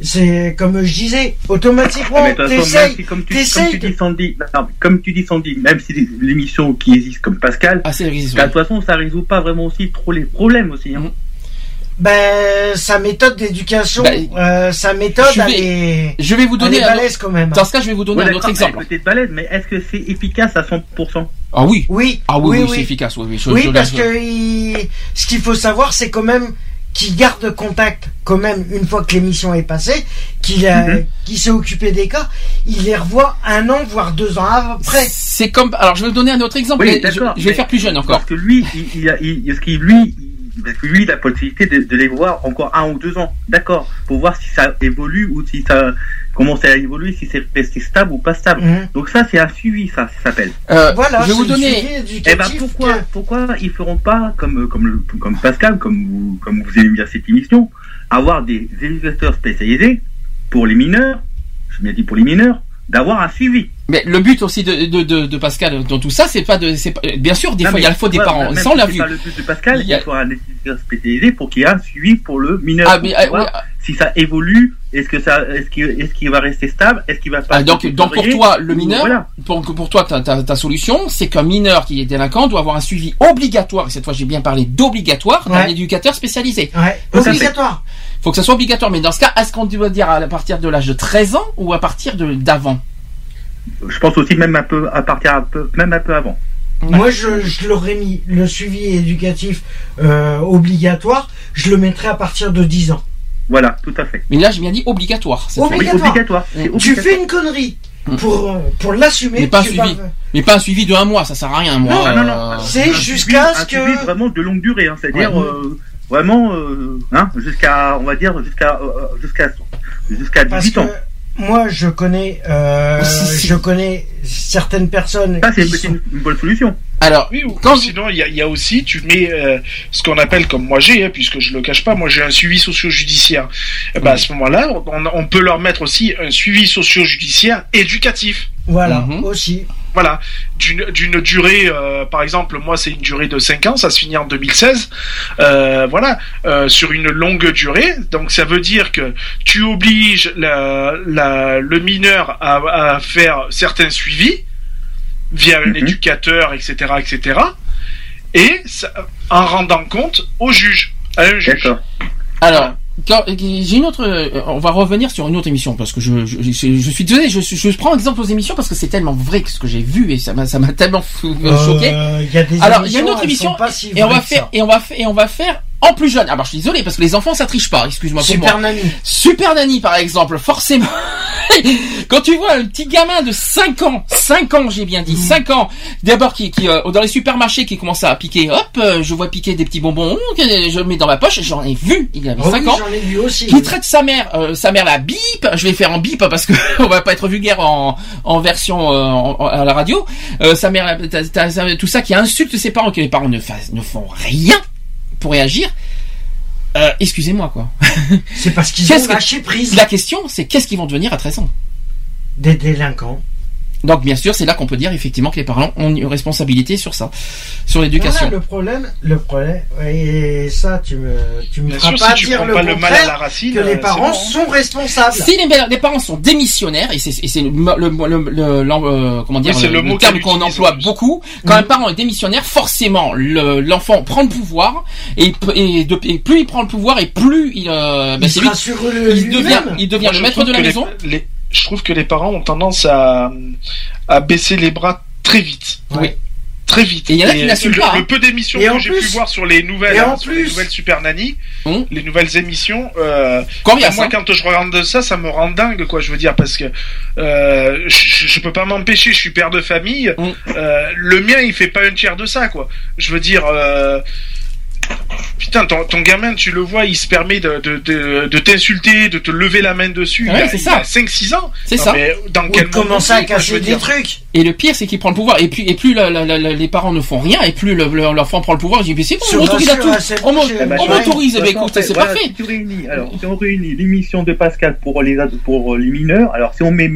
c'est comme je disais, automatiquement, Ah, mais de toute façon, même t'essayes, si, comme tu, t'essayes comme tu dis Sandy, non, comme tu dis Sandy, même si l'émission qui existe comme Pascal, Ah, c'est existe, de toute façon, ça résout pas vraiment aussi trop les problèmes aussi. Hein. Ben, sa méthode d'éducation, Ben, euh, sa méthode, je vais- elle est, Je vais vous donner elle est balèze quand même. Dans ce cas, je vais vous donner Ouais, un autre exemple. elle est Peut-être balèze, mais est-ce que c'est efficace à 100% Ah oui. Oui. Ah oui, Oui, oui, oui. c'est efficace. Oui, oui, je- oui, je- parce je- que il- ce qu'il faut savoir, c'est quand même qu'il garde contact quand même une fois que l'émission est passée, qu'il a- qu'il s'est occupé des cas, il les revoit un an voire deux ans après. C'est comme. Alors, je vais vous donner un autre exemple. Je, d'accord, je vais mais- faire plus jeune encore. Parce que lui, il, il, a- il, parce qu'il lui, il- parce que lui, il a la possibilité de, de les voir encore un ou deux ans, d'accord, pour voir si ça évolue ou si ça commence à évoluer, si c'est resté stable ou pas stable. Mhm. Donc ça, c'est un suivi, ça, ça s'appelle. Euh, Voilà, je vais vous donner. Eh ben pourquoi, que- pourquoi ils feront pas comme comme le- comme Pascal, comme vous comme vous aimez bien cette émission, avoir des éducateurs spécialisés pour les mineurs, je bien dit pour les mineurs, d'avoir un suivi. Mais le but aussi de, de, de, de Pascal dans tout ça, c'est pas de. c'est pas- Bien sûr, des Non, fois, il y a la faute des ouais, parents. si l'a c'est vu. pas le but de Pascal, Il faut un éducateur spécialisé pour qu'il y ait un suivi pour le mineur. Ah, mais, pour voir oui, si ça évolue, est-ce que ça, est-ce qu'il, est-ce qu'il va rester stable, est-ce qu'il va pas Ah, donc, donc pour toi, le mineur, voilà. pour, pour toi, ta, ta, ta solution, c'est qu'un mineur qui est délinquant doit avoir un suivi obligatoire, et cette fois j'ai bien parlé d'obligatoire, d'un Ouais. éducateur spécialisé. Obligatoire. Faut que ça soit obligatoire, mais dans ce cas, est-ce qu'on doit dire à partir de l'âge de 13 ans ou à partir de d'avant? Je pense aussi même un peu à partir un peu, même un peu avant. Moi, je, je l'aurais mis le suivi éducatif euh, obligatoire, je le mettrais à partir de 10 ans. Voilà, tout à fait. Mais là, j'ai bien dit obligatoire. Oui, Obligatoire. obligatoire. Tu fais une connerie pour, euh, pour l'assumer. Mais pas un suivi. Mais pas un suivi de un mois, ça sert à rien, moi. Non, Ah, non, non. euh, C'est Un jusqu'à ce un suivi que. vraiment de longue durée, hein, c'est-à-dire Ouais. euh, vraiment, euh, hein, jusqu'à, on va dire jusqu'à, euh, jusqu'à, jusqu'à Parce 18 que ans. moi, je connais, euh, Si, si. je connais certaines personnes. Ça, c'est une, une bonne solution. Alors, Oui, ou quand sinon il y a, il y a aussi, tu mets euh, ce qu'on appelle, comme moi j'ai, hein, puisque je le cache pas, moi j'ai un suivi socio-judiciaire. Eh ben, à ce moment-là, on, on peut leur mettre aussi un suivi socio-judiciaire éducatif. Voilà, Mhm. aussi. Voilà, d'une d'une durée, euh, par exemple, moi c'est une durée de 5 ans, ça se finit en 2016. Euh, voilà, euh, sur une longue durée. Donc ça veut dire que tu obliges la, la, le mineur à, à faire certains suivis via un Mhm. éducateur, etc., etc. Et ça- en rendant compte au juge, à un juge. D'accord. Alors, j'ai une autre. euh, On va revenir sur une autre émission parce que je, je, je, je suis désolé. Je, je prends exemple aux émissions parce que c'est tellement vrai que ce que j'ai vu et ça m'a ça m'a tellement fou- choqué. Euh, Il y a des Alors, il y a une autre émission et on va faire et on va faire et on va faire en plus jeune. Ah bah je suis désolé parce que les enfants ça triche pas. Excuse-moi pour Super moi. Nanny. Super Nanny par exemple, forcément. Quand tu vois un petit gamin de 5 ans, 5 ans j'ai bien dit, 5 ans, d'abord qui, qui euh, dans les supermarchés qui commence à piquer, hop, euh, je vois piquer des petits bonbons, je le mets dans ma poche, j'en ai vu, il avait Oh 5 oui, ans j'en ai vu aussi. qui traite sa mère, euh, sa mère la bip, je vais faire en bip parce que on va pas être vulgaire en, en version euh, en- en- à la radio. Euh, sa mère, t'as- t'as- tout ça qui insulte ses parents, que les parents ne, fassent, ne font rien pour réagir. Euh, excusez-moi quoi. C'est parce qu'ils ont que- lâché prise La question c'est qu'est-ce qu'ils vont devenir à 13 ans? Des délinquants. Donc bien sûr, c'est là qu'on peut dire effectivement que les parents ont une responsabilité sur ça, sur l'éducation. Voilà, le problème, le problème, et ça, tu me, tu me feras sûr, pas si dire le pas le mal à contraire, la racine, que euh, les c'est parents bon. sont responsables. Si les, les parents sont démissionnaires, et c'est et c'est le, le, le- euh, comment dire, Oui, le mot terme qu'on emploie beaucoup, quand un parent est démissionnaire, forcément le- l'enfant prend le pouvoir, et, il peut- et, de- et plus il prend le pouvoir, et plus il, euh, ben, Il c'est sera lui- il devient, il devient Moi, le maître de la les- maison. les- je trouve que les parents ont tendance à, à baisser les bras très vite. Oui. Très vite. Et il y en a qui n'assument le, pas, hein. le peu d'émissions que j'ai pu voir sur les nouvelles, hein, sur les nouvelles Super Nanny, Hum. les nouvelles émissions, euh, Coriace, moi hein. quand je regarde ça, ça me rend dingue, quoi. Je veux dire parce que euh, je, je peux pas m'empêcher. Je suis père de famille. Hum. Euh, le mien, il fait pas un tiers de ça, quoi. Je veux dire. Euh, Putain, ton, ton gamin, tu le vois, il se permet de, de, de, de t'insulter, de te lever la main dessus. Ouais, c'est il ça. a 5-6 ans. C'est ça. Mais dans Ou quel à cacher des dire. trucs. Et le pire, c'est qu'il prend le pouvoir. Et puis, et plus la- la- la- la- les parents ne font rien, et plus le- le- l'enfant prend le pouvoir. Je dis, mais c'est bon, on m'autorise à tout. On m'autorise, bah écoute, c'est voilà, parfait. Alors si on réunit l'émission de Pascal pour les ad- pour les mineurs, alors si on met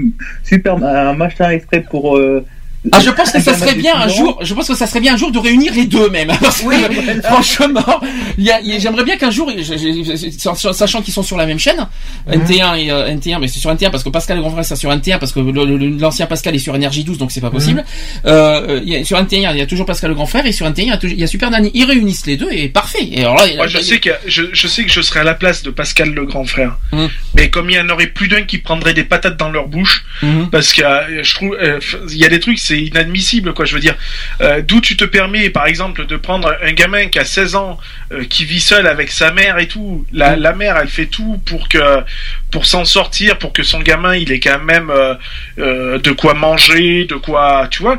super un machin extrait pour euh, Ah, je pense que ça serait bien un jour. Je pense que ça serait bien un jour de réunir les deux même. Parce que, Oui. franchement, il y a- il y a- j'aimerais bien qu'un jour, je- je- je- sachant qu'ils sont sur la même chaîne, NT1 et euh, NT1, mais c'est sur NT1 parce que Pascal le grand frère c'est sur NT1 parce que l'ancien Pascal est sur Énergie 12 donc c'est pas possible. Euh, il y a- sur NT1 il y a toujours Pascal le grand frère et sur NT1 il y a, toujours- il y a Super Nanny. Ils réunissent les deux et parfait. Et alors là, il y a- Moi, je sais que je, je sais que je serais à la place de Pascal le grand frère. Hum. Mais comme il y en aurait plus d'un qui prendrait des patates dans leur bouche, Mhm. parce que euh, je trouve, euh, il y a des trucs, c'est inadmissible, quoi. Je veux dire, euh, d'où tu te permets, par exemple, de prendre un gamin qui a 16 ans, euh, qui vit seul avec sa mère et tout. La, la mère, elle fait tout pour que, pour s'en sortir, pour que son gamin, il ait quand même euh, euh, de quoi manger, de quoi, tu vois,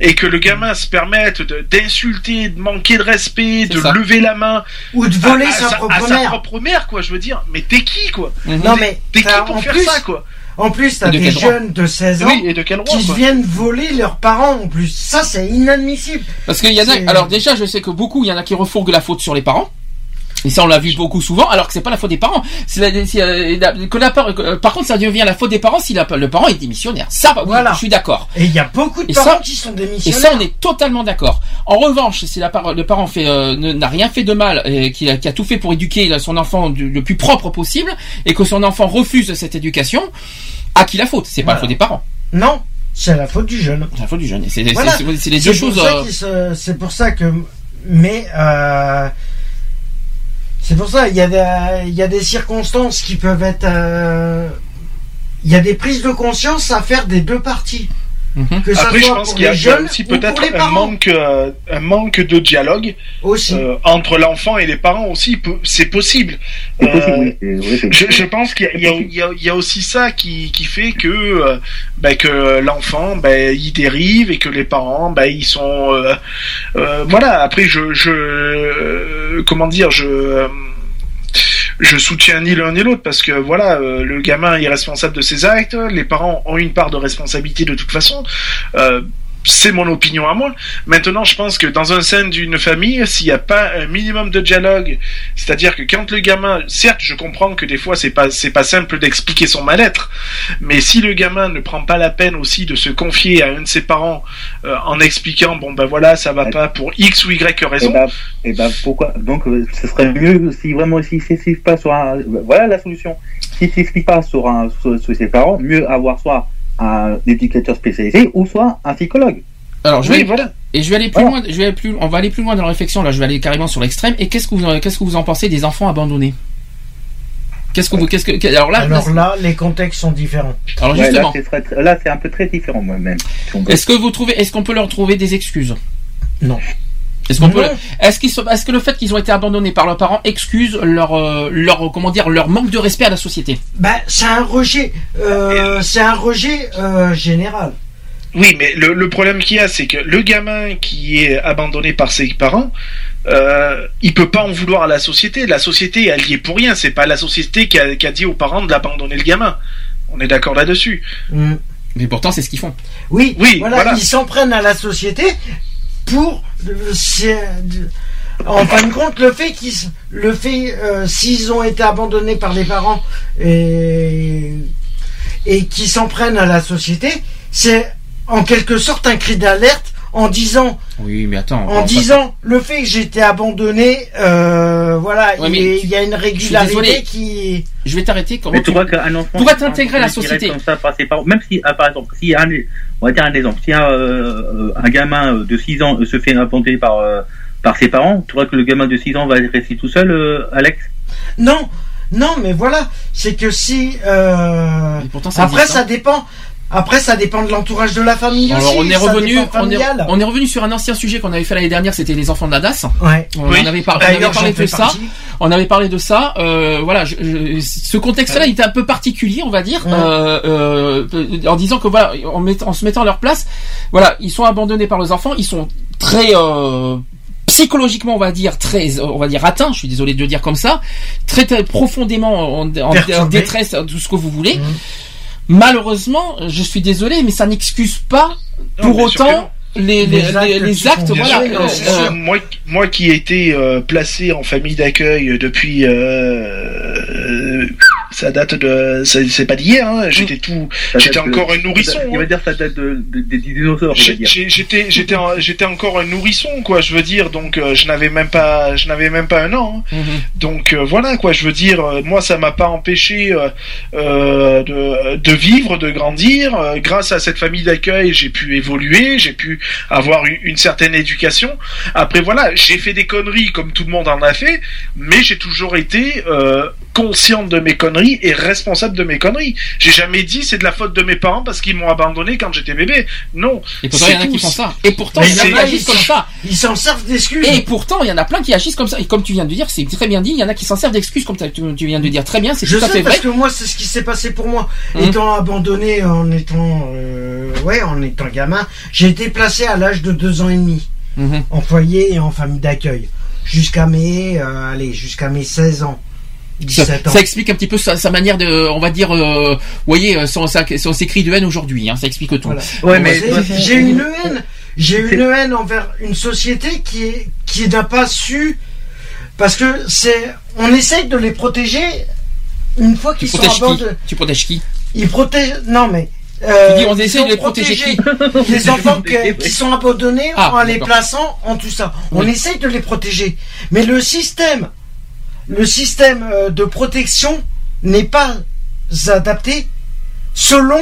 et que le gamin se permette d'insulter, de manquer de respect, de ça. lever la main Ou de voler à- à sa à propre sa mère. propre mère, quoi. Je veux dire, mais t'es qui, quoi? Mhm. Non mais T'es qui pour en faire plus, ça, quoi? En plus t'as de des droit jeunes de 16 ans Oui, et de quel droit, qui quoi viennent voler leurs parents en plus. Ça c'est inadmissible. Parce qu'il y en a, alors déjà, je sais que beaucoup, il y en a qui refourguent la faute sur les parents. Et ça, on l'a vu beaucoup souvent, alors que c'est pas la faute des parents. La- euh, la- que la par- euh, par contre, ça devient la faute des parents si le parent est démissionnaire. Ça, oui, Voilà. je suis d'accord. Et il y a beaucoup de Et parents ça- qui sont Et démissionnaires. ça, on est totalement d'accord. En revanche, si la le parent fait, euh, n'a rien fait de mal, et qu'il a, qui a tout fait pour éduquer son enfant du- le plus propre possible, et que son enfant refuse cette éducation, à qui la faute? C'est pas la faute des parents, Non, c'est la faute du jeune. c'est la faute du jeune. Et C'est Voilà. les deux choses. euh, se- C'est pour ça que. Mais. euh, C'est pour ça, il y, a des- circonstances qui peuvent être. euh, Il y a des prises de conscience à faire des deux parties. Mhm. Que ça Après, je pense pour qu'il y a, jeunes aussi peut-être un manque, euh, un manque de dialogue aussi. euh, entre l'enfant et les parents aussi. C'est possible. C'est possible, Euh, oui. c'est- oui, c'est- Je, je pense qu'il y a, il y a- il y a- il y a aussi ça qui, qui fait que euh, ben, que l'enfant ben, il dérive et que les parents ben, ils sont euh, euh, voilà après je je euh, comment dire je euh, je soutiens ni l'un ni l'autre parce que voilà euh, le gamin est responsable de ses actes les parents ont une part de responsabilité de toute façon. Euh, c'est mon opinion à moi. Maintenant, je pense que dans un sein d'une famille, s'il n'y a pas un minimum de dialogue, c'est-à-dire que quand le gamin, certes, je comprends que des fois c'est pas c'est pas simple d'expliquer son mal-être, mais si le gamin ne prend pas la peine aussi de se confier à un de ses parents euh, en expliquant bon ben voilà ça va pas pour x ou y Et raison, ben, et ben pourquoi? Donc euh, ce serait mieux si vraiment s'il s'explique pas sur un. Voilà la solution. S'il s'explique pas sur un sur ses parents, mieux avoir soit un éducateur spécialisé ou soit un psychologue. Alors, je vais, oui voilà. Et je vais aller plus Voilà. loin. Je vais aller plus. On va aller plus loin dans la réflexion. Là, je vais aller carrément sur l'extrême. Et qu'est-ce que vous, en- qu'est-ce que vous en pensez des enfants abandonnés? Qu'est-ce que vous, qu'est-ce que, alors là, Alors là, là, les contextes sont différents. alors justement, là, c'est un peu très différent moi-même. Est-ce que vous trouvez, est-ce qu'on peut leur trouver des excuses? Non. Est-ce qu'on peut, Non. est-ce qu'ils sont- est-ce que le fait qu'ils ont été abandonnés par leurs parents excuse leur, euh, leur, comment dire, leur manque de respect à la société Bah, c'est un rejet. euh, c'est un rejet euh, général. Oui, mais le, le problème qu'il y a, c'est que le gamin qui est abandonné par ses parents, euh, il peut pas en vouloir à la société. La société, elle y est pour rien. C'est pas la société qui a, qui a dit aux parents de l'abandonner le gamin. On est d'accord là-dessus. Mm. Mais pourtant, c'est ce qu'ils font. Oui, Oui, voilà, voilà. ils s'en prennent à la société pour. euh, de- en fin de compte, le fait qu'ils, le fait euh, s'ils ont été abandonnés par les parents et et qu'ils s'en prennent à la société, c'est en quelque sorte un cri d'alerte en disant, Oui, mais attends. en disant le fait que j'ai été abandonné, euh, voilà, Ouais, il, tu- y a une régularité qui. Je vais t'arrêter. Comment Mais tu vois qu'un enfant. Pour être intégré à la qui société. Comme ça par ses parents, même si, ah, par exemple, si un, on va dire un exemple, si un, euh, un gamin de 6 ans se fait abandonner par, euh, par ses parents, tu vois que le gamin de 6 ans va rester tout seul, euh, Alex? Non, non, mais voilà, c'est que si. euh, pourtant, ça après, existe, ça hein. dépend. Après, ça dépend de l'entourage de la famille Alors aussi. on est revenu, on est, familial. on est revenu sur un ancien sujet qu'on avait fait l'année dernière, c'était les enfants de la DAS. Ouais. On Oui. en avait, par- on avait D'ailleurs, parlé de ça. On avait parlé de ça. Euh, voilà, je- je- ce contexte-là il était un peu particulier, on va dire, euh, euh, en disant que voilà, en, met- en se mettant à leur place, voilà, ils sont abandonnés par les enfants, ils sont très euh, psychologiquement, on va dire très, on va dire atteints. Je suis désolé de le dire comme ça, très, très profondément en, en- en Perturbés. détresse, tout ce que vous voulez. Malheureusement, je suis désolé, mais ça n'excuse pas Non, pour autant les, les, les- les actes, voilà. sûr, euh, euh, moi, moi qui ai été euh, placé en famille d'accueil depuis, euh, ça date de, c'est pas d'hier. Hein, j'étais tout, Ça j'étais de- encore un nourrisson. Il va dire ça date de, de- des dinosaures, J'étais, j'étais, j'étais encore un nourrisson, quoi. Je veux dire, donc euh, je n'avais même pas, je n'avais même pas un an. hein. Donc euh, voilà, quoi. Je veux dire, euh, moi, ça m'a pas empêché euh, de, de vivre, de grandir. Grâce à cette famille d'accueil, j'ai pu évoluer, j'ai pu avoir une, une certaine éducation. Après, voilà, j'ai fait des conneries comme tout le monde en a fait, mais j'ai toujours été euh, consciente de mes conneries et responsable de mes conneries. J'ai jamais dit c'est de la faute de mes parents parce qu'ils m'ont abandonné quand j'étais bébé. Non. Et pourtant, il y en a C'est qui tout. font ça. Et pourtant, il y en a qui agissent comme ça. Ils s'en servent d'excuses. Et pourtant, il y en a plein qui agissent comme ça. Et comme tu viens de dire, c'est très bien dit, il y en a qui s'en servent d'excuses, comme tu viens de dire très bien, c'est Je tout à sais fait parce vrai. que moi c'est ce qui s'est passé pour moi. Hum. Étant abandonné en étant euh, ouais en étant gamin, j'ai été placé à l'âge de deux ans et demi Mhm. en foyer et en famille d'accueil jusqu'à mes euh, allez jusqu'à mes 16 ans. Ça, 17 ans. ça explique un petit peu sa, sa manière de, on va dire, euh, vous voyez, son, sa- son, ses cris de haine aujourd'hui. Hein, ça explique tout. Voilà. Bah, j'ai une haine, j'ai une haine envers une société qui est qui n'a pas su parce que c'est on essaye de les protéger une fois qu'ils sont protèges qui abandonnés. Tu protèges qui Ils protègent non mais euh, Tu dis, on ils essaye de les protéger protégé les enfants que- qui sont abandonnés Ah, en les plaçant en tout ça. On Oui. essaye de les protéger, mais le système, le système euh, de protection n'est pas adapté selon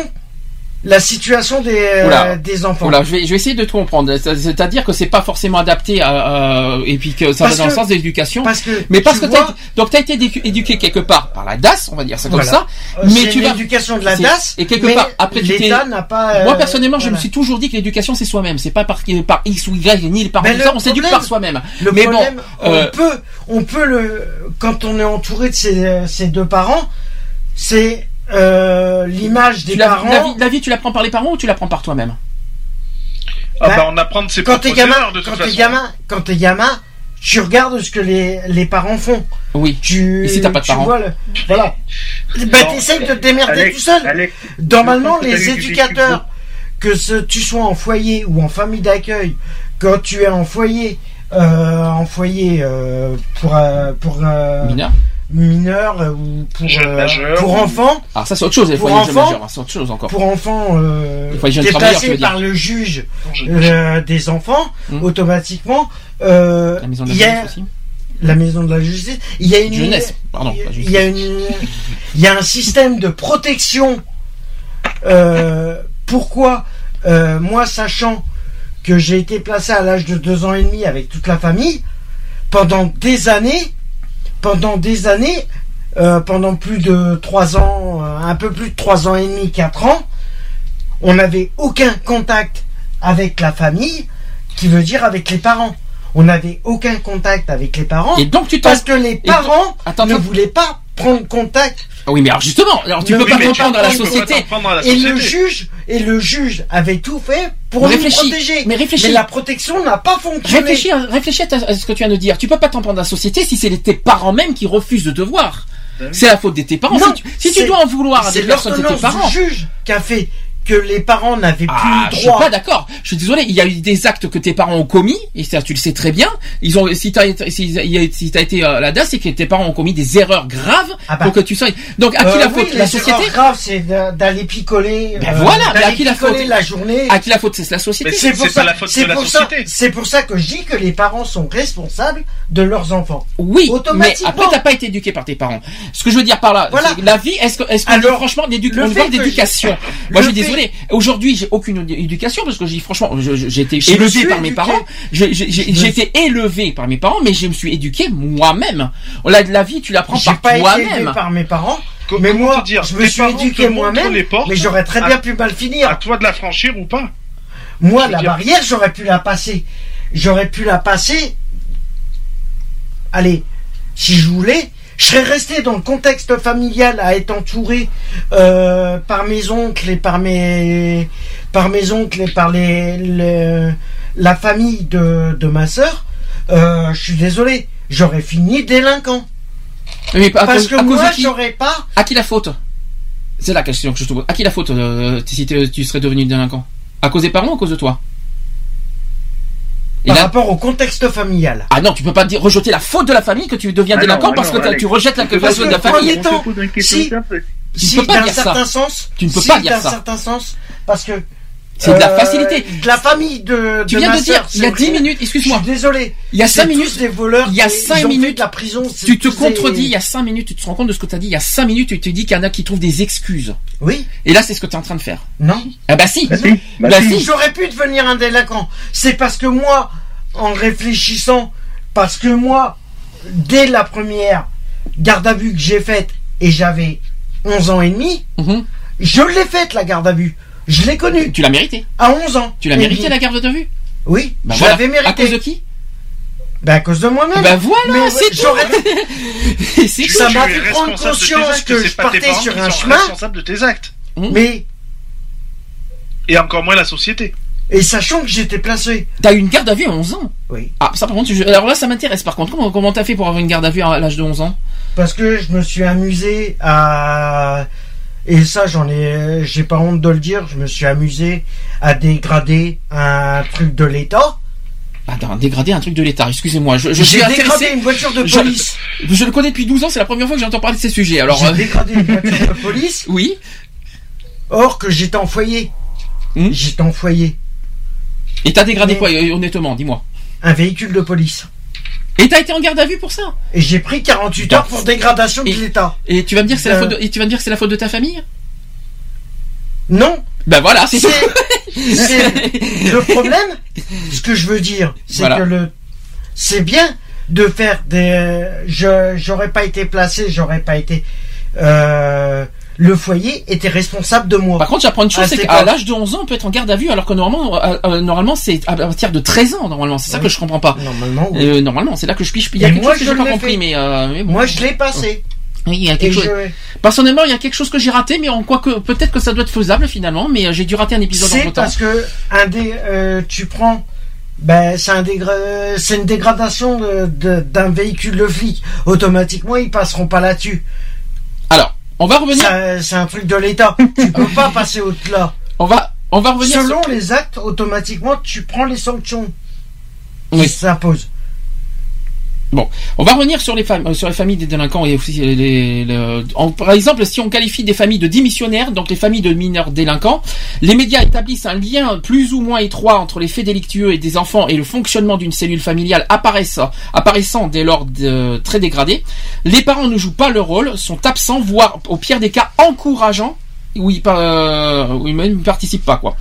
la situation des, euh, Oula. des enfants. Voilà, je vais, je vais essayer de te comprendre. C'est- C'est-à-dire que c'est pas forcément adapté à, à- et puis que ça Parce va dans le que- sens de l'éducation. parce que mais parce tu que t'as, vois- donc t'as été édu- éduqué quelque part par la DAS, on va dire ça comme Voilà. ça. Euh, mais c'est tu vas l'éducation de la c'est- DAS, Et quelque mais part après tu t'es. l'État n'a pas, euh, Moi personnellement, je voilà. me suis toujours dit que l'éducation c'est soi-même. C'est pas par, par X ou Y ni par Mais tout le ça. On s'éduque problème- par soi-même. Le mais problème, bon, euh, on peut, on peut le, quand on est entouré de ses, ses deux parents, c'est euh, l'image des tu la, parents. la, vie, la vie, tu la prends par les parents ou tu la prends par toi-même Ah Bah, bah, on apprend de ses quand t'es propres gamin, erreurs, de toute quand t'es façon. gamin, quand t'es gamin, tu regardes ce que les, les parents font. Oui. Tu, Et si t'as pas de tu parents vois le- voilà. Bah, t'essayes de te démerder Alex, tout seul. Alex, Normalement, les éducateurs, que ce, tu sois en foyer ou en famille d'accueil, quand tu es en foyer, euh, en foyer euh, pour euh, pour euh, Mineur mineur, euh, ou pour euh, majeur. pour enfants. Alors ça c'est autre chose. Les Pour foyers jeunes enfants, majeurs, hein, c'est autre chose encore. Pour enfants, euh, dire. par le juge euh, des enfants, Hmm. automatiquement. Euh, La maison de la il y a- justice aussi. la maison de la justice. Il y a une Jeunesse, pardon, Il y a une, il y a un système de protection. Euh, pourquoi euh, moi, sachant que j'ai été placé à l'âge de deux ans et demi avec toute la famille, pendant des années, pendant des années, euh, pendant plus de trois ans, euh, un peu plus de trois ans et demi, quatre ans, on n'avait aucun contact avec la famille, qui veut dire avec les parents. On n'avait aucun contact avec les parents. Et donc tu parce que les parents Attends, ne voulaient pas prendre contact. Ah oui, mais alors justement, alors tu Ne peux pas comprendre à la prendre société. À la Et le société. juge et le juge avait tout fait pour Réfléchis, nous protéger. mais réfléchis. la protection n'a pas fonctionné. Réfléchis, à- réfléchis à, ce que tu viens de dire. Tu peux pas t'en prendre à la société si c'est tes parents même qui refusent de te voir. C'est la faute de tes parents. Non, si tu, si tu c'est- dois en vouloir à c'est des personnes, c'est tes parents. du juge qui a fait que les parents n'avaient plus Ah, le je suis droit. pas d'accord. Je suis désolé. Il y a eu des actes que tes parents ont commis, et ça, tu le sais très bien. Ils ont, si t'as été, si, t'as été euh, là-dedans, c'est que tes parents ont commis des erreurs graves Ah bah. pour que tu sois. Donc, à qui Euh, la oui, faute La société. erreurs graves, c'est d'aller picoler. Ben euh, voilà, mais à qui la faute? la journée. À qui la faute? C'est la société. Mais C'est pour ça. la faute de la pour ça- société. C'est pour ça que je dis que les parents sont responsables de leurs enfants. Oui, mais Automatiquement. après t'as pas été éduqué par tes parents. Ce que je veux dire par là, Voilà. la vie, est-ce que, est-ce qu'on franchement d'éducation? Moi, le je suis fait- désolé. Aujourd'hui, j'ai aucune édu- éducation parce que j'ai franchement, j'ai été élevé par mes parents. J'ai été élevé par mes parents, mais je me suis éduqué moi-même. La, la vie, tu l'apprends J'ai par pas été élevé toi-même. par mes parents. Mais moi, dire, je me suis éduqué moi-même. Mais j'aurais très à- bien pu mal finir. À toi de la franchir ou pas Moi, la dire- barrière, j'aurais pu la passer. J'aurais pu la passer. Allez, si je voulais, je serais resté dans le contexte familial à être entouré euh, par mes oncles et par mes par mes oncles et par les, le- la famille de, de ma sœur. Euh, je suis désolé, j'aurais fini délinquant. Mais à Parce cause- que à cause moi, j'aurais pas. À qui la faute? C'est la question que je te pose. À qui la faute euh, si tu serais devenu délinquant? À cause des parents ou à cause de toi? Par rapport au contexte familial. Ah non, tu peux pas dire rejeter la faute de la famille que tu deviens Ah délinquant ah parce non, que Alex. tu rejettes la faute de la famille. premier temps, si-. Tu si, peux pas dire ça. certain sens, Tu ne peux si, pas dire ça. certain sens, parce que C'est de la euh, facilité. De la famille de. Tu de viens ma de dire, il y a c'est 10 vrai. minutes, excuse-moi. Je suis désolé. Il y a C'est 5 minutes. des voleurs. Il y a qui- 5 ils ont fait minutes. de la prison. c'est Tu te des- contredis, il y a 5 minutes, tu te rends compte de ce que tu as dit, il y a 5 minutes, tu te dis qu'il y en a qui trouvent des excuses. Oui. Et là, c'est ce que tu es en train de faire. Non. Ah bah si. Bah si, bah Bah si. si. J'aurais pu devenir un délinquant. C'est parce que moi, en réfléchissant, parce que moi, dès la première garde à vue que j'ai faite, et j'avais 11 ans et demi, Mhm. je l'ai faite la garde à vue. Je l'ai connue. Tu l'as mérité. À 11 ans. Tu l'as mérité demi. la garde de vue Oui, Bah je voilà. l'avais mérité. À cause de qui Ben, à cause de moi-même. Bah voilà, Mais c'est j'aurais- tout. c'est Ça m'a Tu fait prendre responsable conscience que je partais sur un chemin, responsables de tes actes. mais Et encore moins la société. et sachant que j'étais placé. T'as eu une garde à vue à 11 ans Oui. Ah, ça par contre, je- alors là, ça m'intéresse par contre. Comment comment t'as fait pour avoir une garde à vue à l'âge de 11 ans Parce que je me suis amusé à et ça j'en ai j'ai pas honte de le dire, je me suis amusé à dégrader un truc de l'État. Attends, dégrader un truc de l'État, excusez-moi. Je, je J'ai suis dégradé une voiture de police. Je, le connais depuis 12 ans, c'est la première fois que j'entends parler de ces sujets. Alors, J'ai euh, dégradé une voiture de police. oui. Or que j'étais en foyer. Hmm. J'étais en foyer. Et t'as dégradé Mais- quoi, euh, honnêtement, dis-moi. Un véhicule de police. Et t'as été en garde à vue pour ça Et j'ai pris 48 Bah, heures pour dégradation de l'État. Et tu vas me dire que c'est la Euh. faute de, et tu vas me dire c'est la faute de ta famille Non, Ben voilà, c'est le problème. Ce que je veux dire, c'est Voilà. que le c'est bien de faire des. Je j'aurais pas été placé, j'aurais pas été. euh, le foyer était responsable de moi. Par contre, j'apprends une chose, Ah, c'est qu'à l'âge de 11 ans, on peut être en garde à vue, alors que normalement, euh, euh, normalement, c'est à partir de 13 ans, normalement. C'est ça Oui. que je comprends pas. Normalement, oui. Euh, normalement, c'est là que je piche. Il y a quelque moi, chose que je j'ai pas compris, mais, euh, mais bon. Moi, je l'ai passé. Oui, il y a quelque chose. je- Personnellement, il y a quelque chose que j'ai raté, mais en quoi que peut-être que ça doit être faisable finalement, mais j'ai dû rater un épisode C'est parce que un dé, tu prends. Ben, c'est un dégra- c'est une dégradation de- de- d'un véhicule de flic. Automatiquement, ils passeront pas là-dessus. Alors, on va revenir. C'est un truc de l'État. tu peux pas passer au-delà. On va, on va revenir. Selon sur- les actes, automatiquement, tu prends les sanctions Oui. qui s'imposent. Bon, on va revenir sur les familles, sur les familles des délinquants et aussi les, par exemple, si on qualifie des familles de démissionnaires, donc les familles de mineurs délinquants, les médias établissent un lien plus ou moins étroit entre les faits délictueux et des enfants et le fonctionnement d'une cellule familiale apparaissant, apparaissant dès lors de- très dégradée. Les parents ne jouent pas leur rôle, sont absents, voire au pire des cas encourageants. Où ils, euh, où ils même participent pas quoi.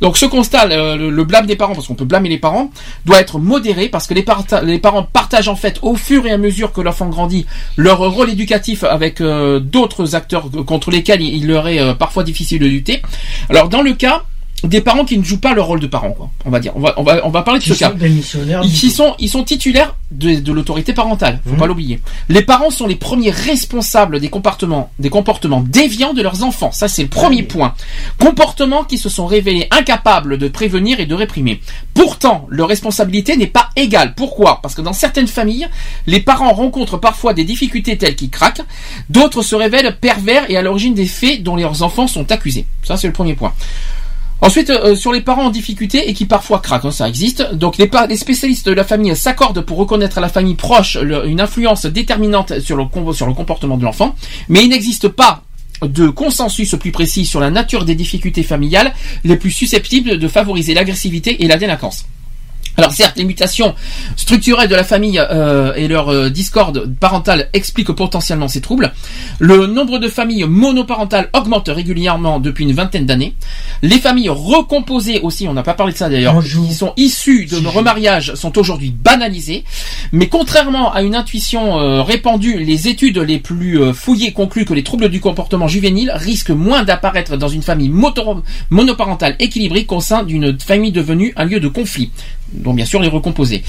Donc ce constat, le, le- le blâme des parents, parce qu'on peut blâmer les parents, doit être modéré parce que les, parta- les parents partagent en fait au fur et à mesure que l'enfant grandit leur rôle éducatif avec euh, d'autres acteurs contre lesquels il, il leur est euh, parfois difficile de lutter. Alors dans le cas des parents qui ne jouent pas le rôle de parents, quoi. On va dire. On va, on va, on va parler de Qui ce cas. sont des missionnaires. Ils, qui sont, ils sont titulaires de, de l'autorité parentale, faut Mhm. pas l'oublier. Les parents sont les premiers responsables des comportements, des comportements déviants de leurs enfants. Ça, c'est le premier point. Comportements qui se sont révélés incapables de prévenir et de réprimer. Pourtant, leur responsabilité n'est pas égale. Pourquoi? Parce que dans certaines familles, les parents rencontrent parfois des difficultés telles qu'ils craquent, d'autres se révèlent pervers et à l'origine des faits dont leurs enfants sont accusés. Ça, c'est le premier point. Ensuite, euh, sur les parents en difficulté et qui parfois craquent, hein, ça existe. Donc les, spécialistes de la famille s'accordent pour reconnaître à la famille proche une influence déterminante sur le comportement de l'enfant, mais il n'existe pas de consensus plus précis sur la nature des difficultés familiales les plus susceptibles de favoriser l'agressivité et la délinquance. Alors certes, les mutations structurelles de la famille euh, et leur euh, discorde parentale expliquent potentiellement ces troubles. Le nombre de familles monoparentales augmente régulièrement depuis une vingtaine d'années. Les familles recomposées aussi, on n'a pas parlé de ça d'ailleurs, qui sont issues de remariage sont aujourd'hui banalisées. Mais contrairement à une intuition euh, répandue, les études les plus euh, fouillées concluent que les troubles du comportement juvénile risquent moins d'apparaître dans une famille monoparentale équilibrée qu'au sein d'une famille devenue un lieu de conflit dont bien sûr les recomposer.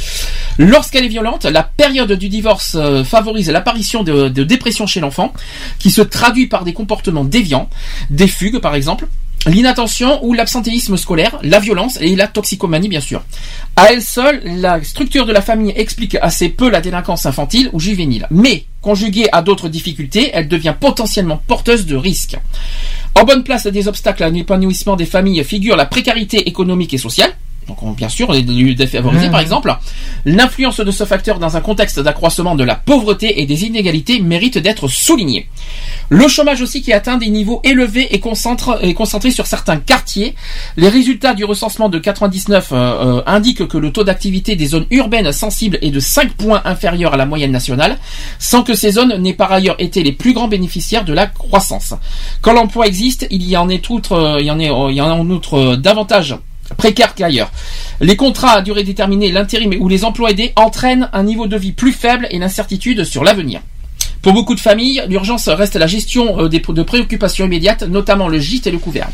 Lorsqu'elle est violente, la période du divorce euh, favorise l'apparition de, de dépression chez l'enfant, qui se traduit par des comportements déviants, des fugues par exemple, l'inattention ou l'absentéisme scolaire, la violence et la toxicomanie bien sûr. À elle seule, la structure de la famille explique assez peu la délinquance infantile ou juvénile, mais conjuguée à d'autres difficultés, elle devient potentiellement porteuse de risques. En bonne place des obstacles à l'épanouissement des familles figure la précarité économique et sociale, donc on- bien sûr les lieux défavorisés Mhm. par exemple, l'influence de ce facteur dans un contexte d'accroissement de la pauvreté et des inégalités mérite d'être soulignée. Le chômage aussi qui atteint des niveaux élevés et concentre, est concentré sur certains quartiers. Les résultats du recensement de 99 euh, euh, indiquent que le taux d'activité des zones urbaines sensibles est de 5 points inférieur à la moyenne nationale, sans que ces zones n'aient par ailleurs été les plus grands bénéficiaires de la croissance. Quand l'emploi existe, il y en est outre, euh, il y en est, il y en a en outre davantage précaires qu'ailleurs. Les contrats à durée déterminée, l'intérim ou les emplois aidés entraînent un niveau de vie plus faible et l'incertitude sur l'avenir. Pour beaucoup de familles, l'urgence reste la gestion euh, de préoccupations immédiates, notamment le gîte et le couvert.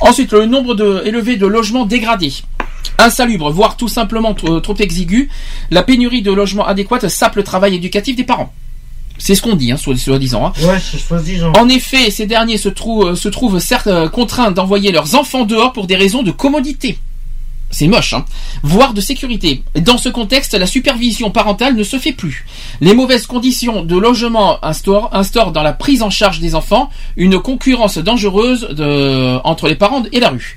Ensuite, le nombre élevé de logements dégradés. Insalubres, voire tout simplement trop, trop exigu, la pénurie de logements adéquats sape le travail éducatif des parents. C'est ce qu'on dit, hein, soi-disant. hein. Ouais, soi-disant. En effet, ces derniers se, trou- euh, se trouvent certes euh, contraints d'envoyer leurs enfants dehors pour des raisons de commodité. C'est moche, hein voire de sécurité. Dans ce contexte, la supervision parentale ne se fait plus. Les mauvaises conditions de logement instaurent, instaurent dans la prise en charge des enfants une concurrence dangereuse de- entre les parents et la rue.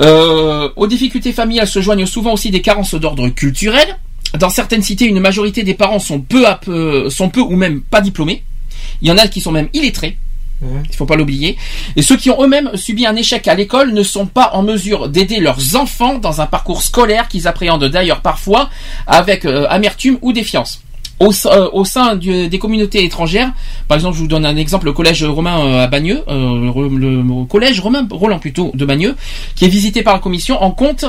Euh, aux difficultés familiales se joignent souvent aussi des carences d'ordre culturel. Dans certaines cités, une majorité des parents sont peu à peu, sont peu ou même pas diplômés. Il y en a qui sont même illettrés. Il faut pas l'oublier. Et ceux qui ont eux-mêmes subi un échec à l'école ne sont pas en mesure d'aider leurs enfants dans un parcours scolaire qu'ils appréhendent d'ailleurs parfois avec euh, amertume ou défiance. Au, euh, au sein du- des communautés étrangères, par exemple, je vous donne un exemple, le collège romain euh, à Bagneux, euh, le, le collège romain Roland plutôt de Bagneux, qui est visité par la commission, en compte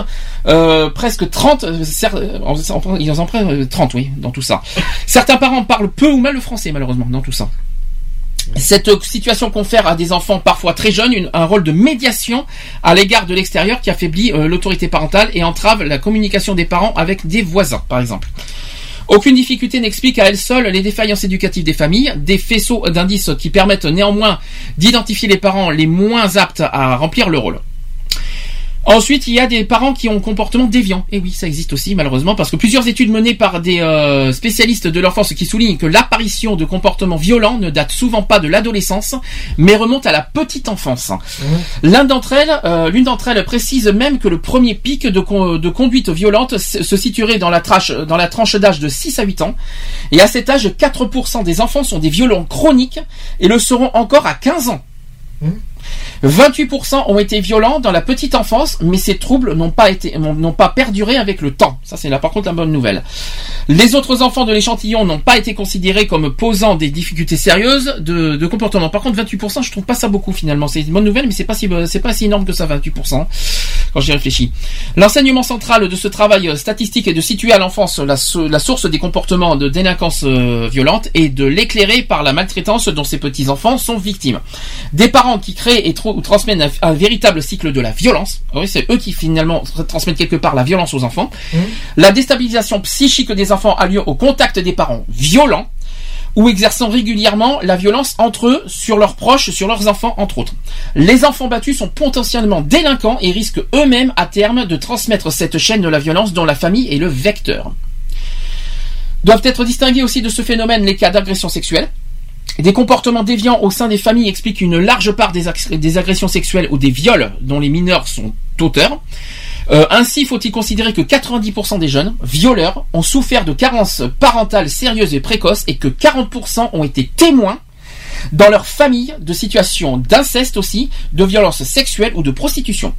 euh, presque 30, euh, ils en prennent euh, 30, oui, dans tout ça. Certains parents parlent peu ou mal le français, malheureusement, dans tout ça. Cette situation confère à des enfants parfois très jeunes une- un rôle de médiation à l'égard de l'extérieur qui affaiblit euh, l'autorité parentale et entrave la communication des parents avec des voisins, par exemple. Aucune difficulté n'explique à elle seule les défaillances éducatives des familles, des faisceaux d'indices qui permettent néanmoins d'identifier les parents les moins aptes à remplir le rôle. Ensuite, il y a des parents qui ont un comportement déviant. Et oui, ça existe aussi malheureusement parce que plusieurs études menées par des euh, spécialistes de l'enfance qui soulignent que l'apparition de comportements violents ne date souvent pas de l'adolescence, mais remonte à la petite enfance. L'un d'entre elles, euh, l'une d'entre elles précise même que le premier pic de, con- de conduite violente se situerait dans la, trache, dans la tranche d'âge de 6 à 8 ans. Et à cet âge, 4% des enfants sont des violents chroniques et le seront encore à 15 ans. 28% ont été violents dans la petite enfance, mais ces troubles n'ont pas été, n'ont pas perduré avec le temps. Ça, c'est là, par contre, la bonne nouvelle. Les autres enfants de l'échantillon n'ont pas été considérés comme posant des difficultés sérieuses de, comportement. Par contre, 28%, je trouve pas ça beaucoup finalement. C'est une bonne nouvelle, mais c'est pas si, c'est pas si énorme que ça, 28%, quand j'y réfléchis. L'enseignement central de ce travail statistique est de situer à l'enfance la, la source des comportements de délinquance euh, violente et de l'éclairer par la maltraitance dont ces petits-enfants sont victimes. Des parents qui créent et transmettent un, un véritable cycle de la violence. Ah Oui, c'est eux qui finalement tra- transmettent quelque part la violence aux enfants. La déstabilisation psychique des enfants a lieu au contact des parents violents ou exerçant régulièrement la violence entre eux, sur leurs proches, sur leurs enfants, entre autres. Les enfants battus sont potentiellement délinquants et risquent eux-mêmes à terme de transmettre cette chaîne de la violence dont la famille est le vecteur. Doivent être distingués aussi de ce phénomène les cas d'agression sexuelle. Des comportements déviants au sein des familles expliquent une large part des, agressions sexuelles ou des viols dont les mineurs sont auteurs. Euh, ainsi, faut-il considérer que 90% des jeunes violeurs ont souffert de carences parentales sérieuses et précoces et que 40% ont été témoins dans leur famille de situations d'inceste aussi, de violences sexuelles ou de prostitution.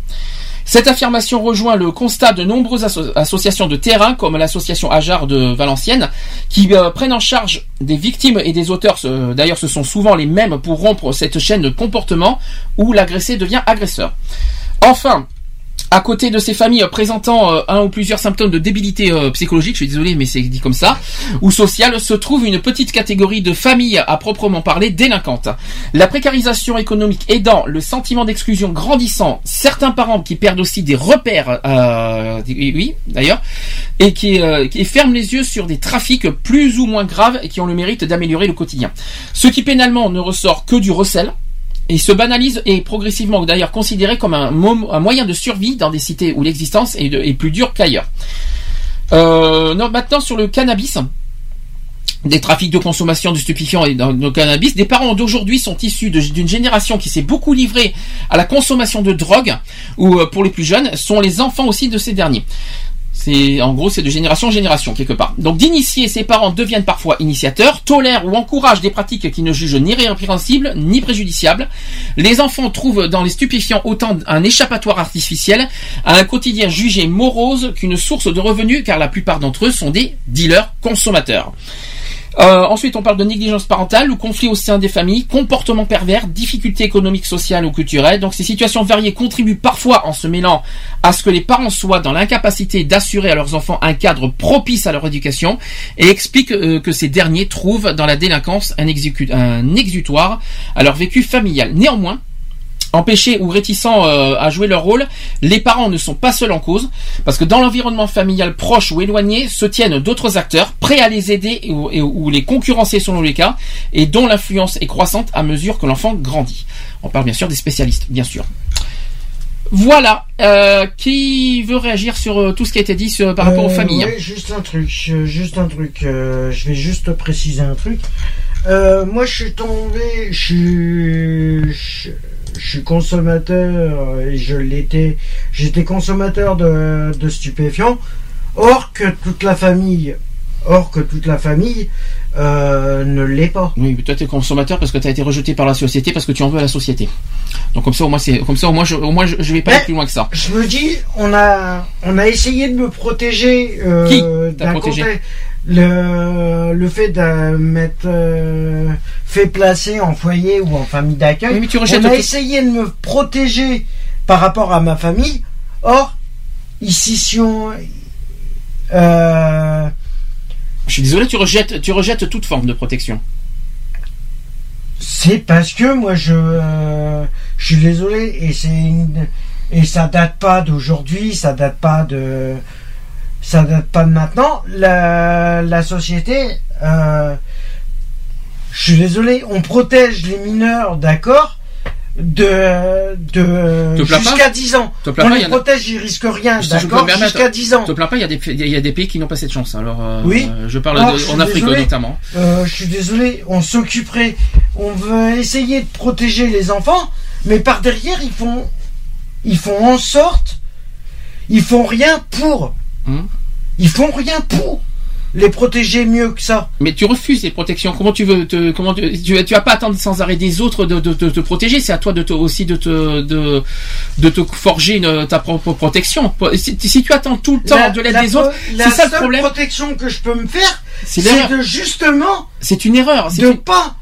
Cette affirmation rejoint le constat de nombreuses asso- associations de terrain, comme l'association Ajar de Valenciennes, qui euh, prennent en charge des victimes et des auteurs. Ce- D'ailleurs, ce sont souvent les mêmes pour rompre cette chaîne de comportement où l'agressé devient agresseur. Enfin, à côté de ces familles présentant euh, un ou plusieurs symptômes de débilité euh, psychologique, je suis désolé mais c'est dit comme ça, ou sociale, se trouve une petite catégorie de familles à proprement parler délinquantes. La précarisation économique aidant, le sentiment d'exclusion grandissant, certains parents qui perdent aussi des repères, euh, oui, d'ailleurs, et qui, euh, qui ferment les yeux sur des trafics plus ou moins graves et qui ont le mérite d'améliorer le quotidien. Ce qui pénalement ne ressort que du recel, et se banalise et progressivement d'ailleurs considéré comme un, mo- un moyen de survie dans des cités où l'existence est, de- plus dure qu'ailleurs. Euh, maintenant sur le cannabis, des trafics de consommation de stupéfiants et le cannabis, des parents d'aujourd'hui sont issus de- d'une génération qui s'est beaucoup livrée à la consommation de drogue, ou euh, pour les plus jeunes, sont les enfants aussi de ces derniers. C'est en gros c'est de génération en génération quelque part. Donc d'initiés, ces parents deviennent parfois initiateurs, tolèrent ou encouragent des pratiques qui ne jugent ni répréhensibles ni préjudiciables. Les enfants trouvent dans les stupéfiants autant un échappatoire artificiel à un quotidien jugé morose qu'une source de revenus car la plupart d'entre eux sont des dealers consommateurs. Euh, ensuite, on parle de négligence parentale ou conflit au sein des familles, comportements pervers, difficultés économiques, sociales ou culturelles. Donc, ces situations variées contribuent parfois en se mêlant à ce que les parents soient dans l'incapacité d'assurer à leurs enfants un cadre propice à leur éducation et expliquent euh, que ces derniers trouvent dans la délinquance un exutoire à leur vécu familial. Néanmoins, empêchés ou réticents euh, à jouer leur rôle, les parents ne sont pas seuls en cause, parce que dans l'environnement familial proche ou éloigné se tiennent d'autres acteurs prêts à les aider ou- et- ou les concurrencer selon les cas, et dont l'influence est croissante à mesure que l'enfant grandit. On parle bien sûr des spécialistes, bien sûr. Voilà, euh, qui veut réagir sur euh, tout ce qui a été dit sur- par rapport aux familles ouais, juste un truc, juste un truc. euh, je vais juste préciser un truc. Moi, je suis tombé, je suis, je, je suis consommateur et je l'étais. J'étais consommateur de, de stupéfiants. Or que toute la famille, or que toute la famille euh, ne l'est pas. Oui, mais toi t'es consommateur parce que tu as été rejeté par la société parce que tu en veux à la société. Donc comme ça au moins c'est comme ça au moins je au moins je, je vais pas aller plus loin que ça. Je me dis, on a, on a essayé de me protéger. euh, d'un côté. Le, le fait de m'être euh, fait placer en foyer ou en famille d'accueil. Oui, mais tu rejettes on a essayé de me protéger par rapport à ma famille. Or, ici, si on. Euh, Je suis désolé, tu rejettes tu rejettes toute forme de protection. c'est parce que moi je euh, je suis désolé et c'est et ça date pas d'aujourd'hui ça date pas de ça date pas de maintenant la, la société euh, je suis désolé on protège les mineurs d'accord de jusqu'à 10 ans on pas, les a- protège ils risquent rien d'accord jusqu'à 10 ans Te plains pas, il y a des il y a des pays qui n'ont pas cette chance. Alors euh, Oui. je parle Alors, de- je suis en Afrique désolé. notamment. Euh, je suis désolé, on s'occuperait, on veut essayer de protéger les enfants, mais par derrière ils font, ils font en sorte, ils font rien pour, Hum. Ils font rien pour les protéger mieux que ça. Mais tu refuses les protections. Comment tu veux te comment tu tu, tu vas pas attendre sans arrêt des autres de, de, de te protéger. C'est à toi de te, aussi de te de, de te forger une, ta propre protection. Si, si tu attends tout le temps La- de l'aide la des autres, la ça le seule problème. protection que je peux me faire, C'est de justement C'est une erreur. De une- pas,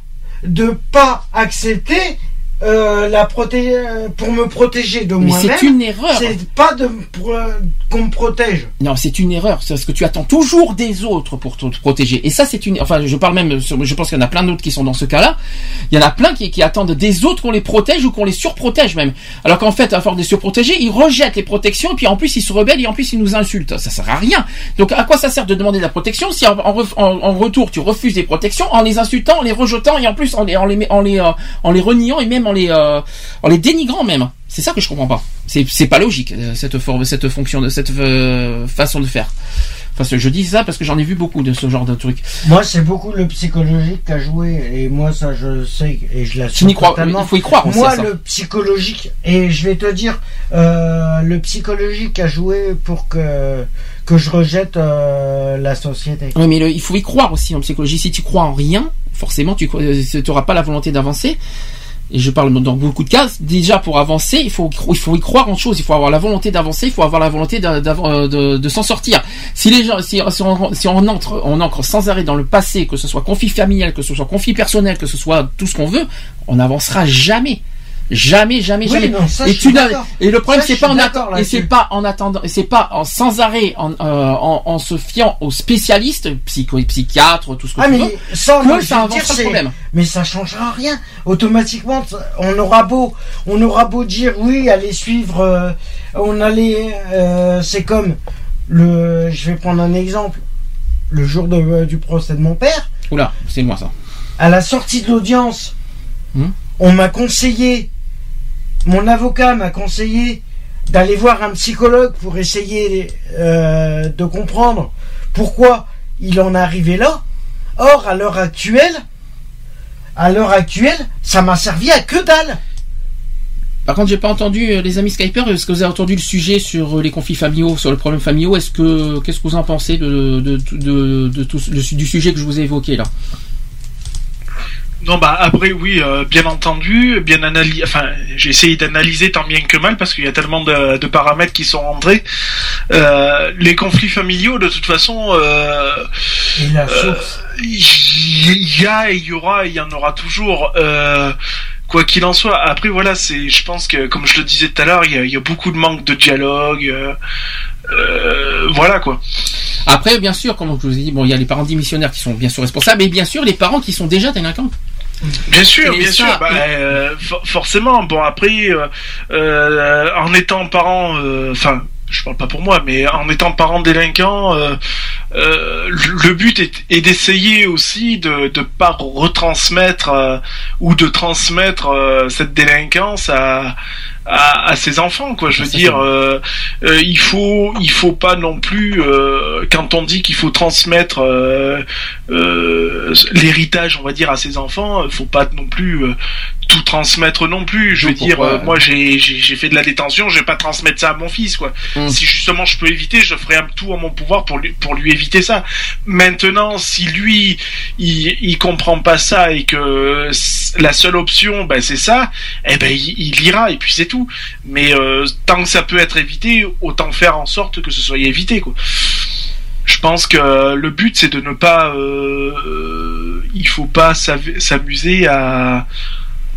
de pas accepter euh, la proté euh, pour me protéger de moi-même. c'est une erreur. C'est pas de qu'on me protège. Non, c'est une erreur. C'est parce que tu attends toujours des autres pour te protéger. Et ça, c'est une. Enfin, je parle même. Je pense qu'il y en a plein d'autres qui sont dans ce cas-là. Il y en a plein qui, qui attendent des autres qu'on les protège ou qu'on les surprotège même. Alors qu'en fait, à force de les surprotéger, ils rejettent les protections. Et puis en plus, ils se rebellent et en plus, ils nous insultent. Ça sert à rien. Donc, à quoi ça sert de demander de la protection si en, en en- en retour tu refuses des protections en les insultant, en les rejetant et en plus en les en les en les, euh, en les reniant et même en les euh, en les dénigrant même. C'est ça que je comprends pas. C'est c'est pas logique euh, cette forme cette fonction de cette euh, façon de faire. Enfin, je dis ça parce que j'en ai vu beaucoup de ce genre de trucs. Moi, c'est beaucoup le psychologique qui a joué, et moi, ça, je sais, et je Tu l'assume n'y crois- totalement. il faut y croire aussi Moi, le psychologique, et je vais te dire, euh, le psychologique a joué pour que que je rejette euh, la société. Oui, mais le- il faut y croire aussi en psychologie. Si tu crois en rien, forcément, tu n'auras pas la volonté d'avancer. Et je parle dans beaucoup de cas. Déjà, pour avancer, il faut, il faut y croire en chose. Il faut avoir la volonté d'avancer. Il faut avoir la volonté euh, de, s'en sortir. Si les gens, si, si on, si on entre, on ancre sans arrêt dans le passé, que ce soit conflit familial, que ce soit conflit personnel, que ce soit tout ce qu'on veut, on n'avancera jamais. Jamais, jamais, Oui, jamais. non, ça, et le problème c'est pas en et c'est pas en attendant, c'est pas en sans arrêt en, euh, en, en se fiant aux spécialistes, psycho, psychiatres, tout ce que Ah tu mais veux, ça, que ça dire, avancera le problème. Mais ça changera rien. Automatiquement, on aura beau, on aura beau dire oui, allez suivre, euh, on allait, euh, c'est comme le, je vais prendre un exemple, le jour de- du procès de mon père, Oula, c'est moi ça. à la sortie de l'audience, Hmm. on m'a conseillé, mon avocat m'a conseillé d'aller voir un psychologue pour essayer euh, de comprendre pourquoi il en est arrivé là. Or, à l'heure actuelle, à l'heure actuelle, ça m'a servi à que dalle. Par contre, j'ai pas entendu euh, les amis Skyper. Est-ce que vous avez entendu le sujet sur euh, les conflits familiaux, sur le problème familiaux Est-ce que qu'est-ce que vous en pensez du sujet que je vous ai évoqué là? Non, bah après, oui, euh, bien entendu, bien analysé. Enfin, j'ai essayé d'analyser tant bien que mal parce qu'il y a tellement de, de paramètres qui sont rentrés. Euh, les conflits familiaux, de toute façon, euh, Et la euh, source. il y a, et il y aura, et il y en aura toujours. Euh, quoi qu'il en soit, après voilà, c'est, je pense que comme je le disais tout à l'heure, il y il y a beaucoup de manque de dialogue. Euh, voilà quoi. Après, bien sûr, comme je vous ai dit, bon, il y a les parents démissionnaires qui sont bien sûr responsables, et bien sûr les parents qui sont déjà délinquants. Bien sûr, Et bien ça, sûr. Bah, euh, for- forcément. Bon après, euh, en étant parent, enfin, je parle pas pour moi, mais en étant parent délinquant, le but est, est d'essayer aussi de de pas retransmettre ou de transmettre cette délinquance à à, à ses enfants quoi. Je veux dire euh, euh, il faut il faut pas non plus euh, quand on dit qu'il faut transmettre euh, euh, l'héritage on va dire à ses enfants il faut pas non plus euh, tout transmettre non plus. Je veux dire euh, moi j'ai j'ai j'ai fait de la détention je vais pas transmettre ça à mon fils quoi. Mm. si justement je peux éviter je ferai tout en mon pouvoir pour lui pour lui éviter ça. Maintenant si lui il il comprend pas ça et que la seule option ben c'est ça eh ben il, il ira et puis c'est tout. Mais euh, tant que ça peut être évité autant faire en sorte que ce soit évité quoi. Je pense que le but c'est de ne pas euh, il faut pas s'amuser à,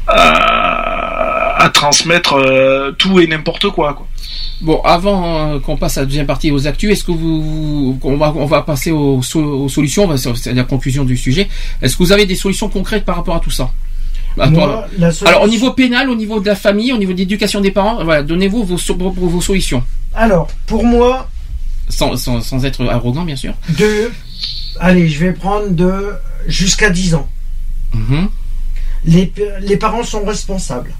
à à transmettre euh, tout et n'importe quoi quoi Bon, avant euh, qu'on passe à la deuxième partie aux actus, est-ce que vous, vous- on va on va passer aux, aux solutions, on va- c'est la conclusion du sujet. Est-ce que vous avez des solutions concrètes par rapport à tout ça? À Moi, toi. la solution- Alors au niveau pénal, au niveau de la famille, au niveau de l'éducation des parents, voilà, donnez-vous vos, so- vos, vos solutions, Alors, pour moi, sans, sans, sans être arrogant bien sûr. de, allez, je vais prendre de jusqu'à 10 ans. Mhm. Les, les parents sont responsables.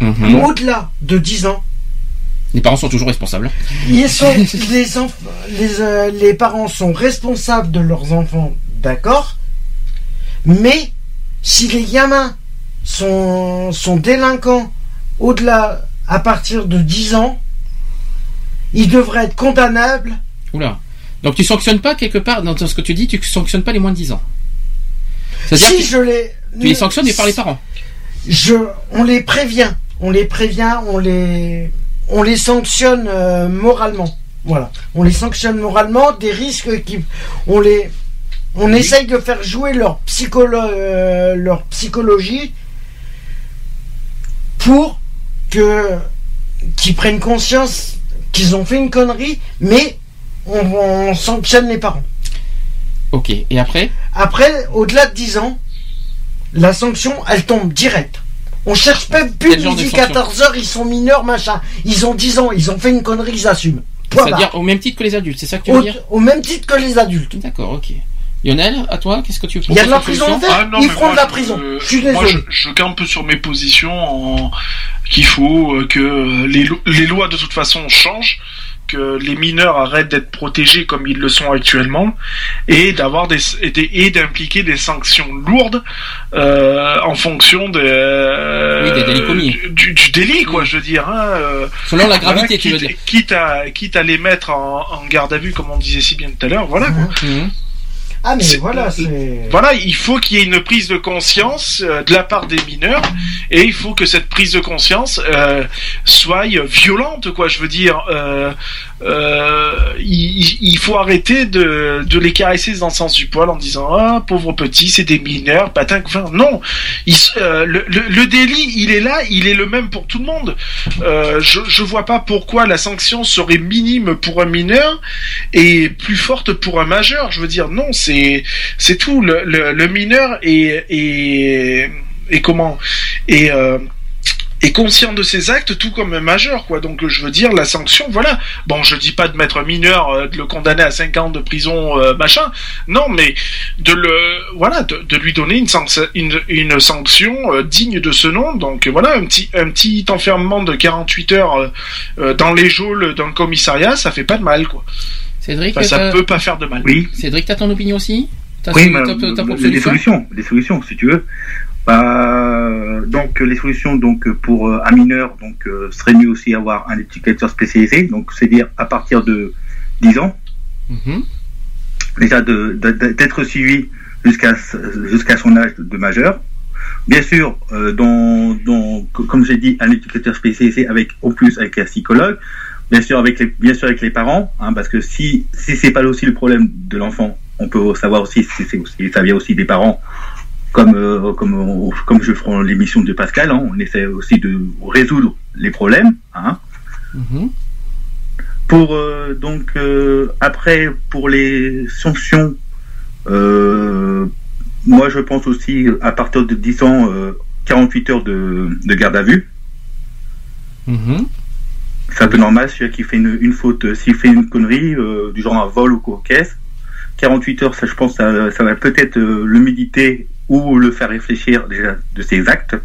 Mhm. Au-delà de 10 ans, Les parents sont toujours responsables. Ils sont, les, enf- les, euh, les parents sont responsables de leurs enfants, d'accord, mais si les gamins sont, sont délinquants au-delà, à partir de 10 ans, ils devraient être condamnables. Oula. Donc tu sanctionnes pas quelque part dans ce que tu dis, tu sanctionnes pas les moins de 10 ans. Si que je les, tu les sanctionnes par les parents. je, on les prévient, on les prévient, on les, on les sanctionne euh, moralement. Voilà, on les sanctionne moralement des risques qui, on les, on essaye de faire jouer leur psycholo, euh, leur psychologie pour que qu'ils prennent conscience qu'ils ont fait une connerie, mais on, on sanctionne les parents. Ok. Et après? Après, au-delà de 10 ans, la sanction, elle tombe direct. On cherche même plus midi sanction 14 heures, ils sont mineurs, machin. Ils ont 10 ans, ils ont fait une connerie, ils assument. Point C'est-à-dire barre. au même titre que les adultes, c'est ça que tu veux Au, dire au même titre que les adultes. D'accord, ok. Lionel, à toi, qu'est-ce que tu Il y a de la prison à faire, Ah non, ils feront moi, de la je- prison. euh, Je suis Moi, désolé. je, je campe sur mes positions en- qu'il faut euh, que les, lo- les lois de toute façon changent, que les mineurs arrêtent d'être protégés comme ils le sont actuellement, et d'avoir des, et d'impliquer des sanctions lourdes euh, en fonction des, Oui, des délits commis. du, délit, quoi. Je veux dire. hein, euh, Selon la gravité, tu veux quitte, dire. Quitte à, quitte à les mettre en, en garde à vue, comme on disait si bien tout à l'heure. Voilà. quoi. Mhm. Ah, mais voilà, c'est. Voilà, il faut qu'il y ait une prise de conscience euh, de la part des mineurs et il faut que cette prise de conscience euh, soit violente, quoi. Je veux dire, euh, il, il- il faut arrêter de, de les caresser dans le sens du poil en disant ah pauvre petit, c'est des mineurs, patin. Enfin, non, il euh, le, le, le délit, il est là, il est le même pour tout le monde. Euh, je je vois pas pourquoi la sanction serait minime pour un mineur et plus forte pour un majeur. Je veux dire, non, c'est c'est tout. Le, le, le mineur est est est comment? Est euh, est conscient de ses actes tout comme un majeur quoi. Donc je veux dire la sanction voilà. Bon je dis pas de mettre un mineur euh, de le condamner à 5 ans de prison euh, machin. Non mais de le voilà de, de lui donner une, une, une sanction euh, digne de ce nom. Donc voilà un petit un petit enfermement de 48 heures dans les geôles d'un commissariat ça fait pas de mal quoi. Cédric, Enfin, ça peut pas faire de mal. Oui. Cédric, t'as ton opinion aussi? Oui, mais, solution solutions, les solutions, si tu veux. Bah, donc les solutions donc pour euh, un mineur donc euh, serait mieux aussi avoir un éducateur spécialisé donc c'est à dire à partir de 10 ans. Mhm. déjà d'être suivi jusqu'à jusqu'à son âge de, de majeur. Bien sûr euh, dans, dans comme j'ai dit un éducateur spécialisé avec en plus avec un psychologue. Bien sûr avec les bien sûr avec les parents hein, parce que si si c'est pas aussi le problème de l'enfant on peut savoir aussi si c'est aussi ça vient aussi des parents comme euh, comme on- comme je ferai l'émission de Pascal hein, on essaie aussi de résoudre les problèmes hein. Mhm. Pour euh, donc euh, après pour les sanctions, euh, moi je pense aussi à partir de 10 ans, euh, 48 heures de, de garde à vue. Mhm. C'est un peu normal celui qui fait une, une faute, euh, s'il fait une connerie euh, du genre un vol ou quoi caisse. 48 heures, ça je pense, ça, ça va peut-être euh, le méditer ou le faire réfléchir déjà de ses actes.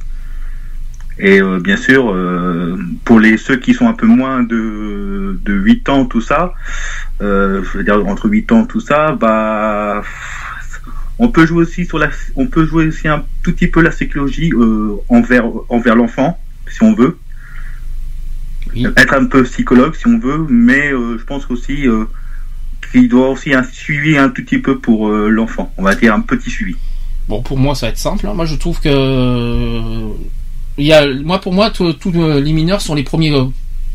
Et euh, bien sûr, euh, pour les ceux qui sont un peu moins de, de 8 ans, tout ça, euh, je veux dire entre 8 ans, tout ça, bah on peut jouer aussi sur la, on peut jouer aussi un tout petit peu la psychologie envers envers l'enfant, si on veut. Être un peu psychologue, si on veut, mais je pense aussi qu'il doit aussi un suivi un tout petit peu pour l'enfant. On va dire un petit suivi. Bon, pour moi, ça va être simple. hein. Moi, je trouve que il y a, moi, pour moi, tous les mineurs sont les premiers,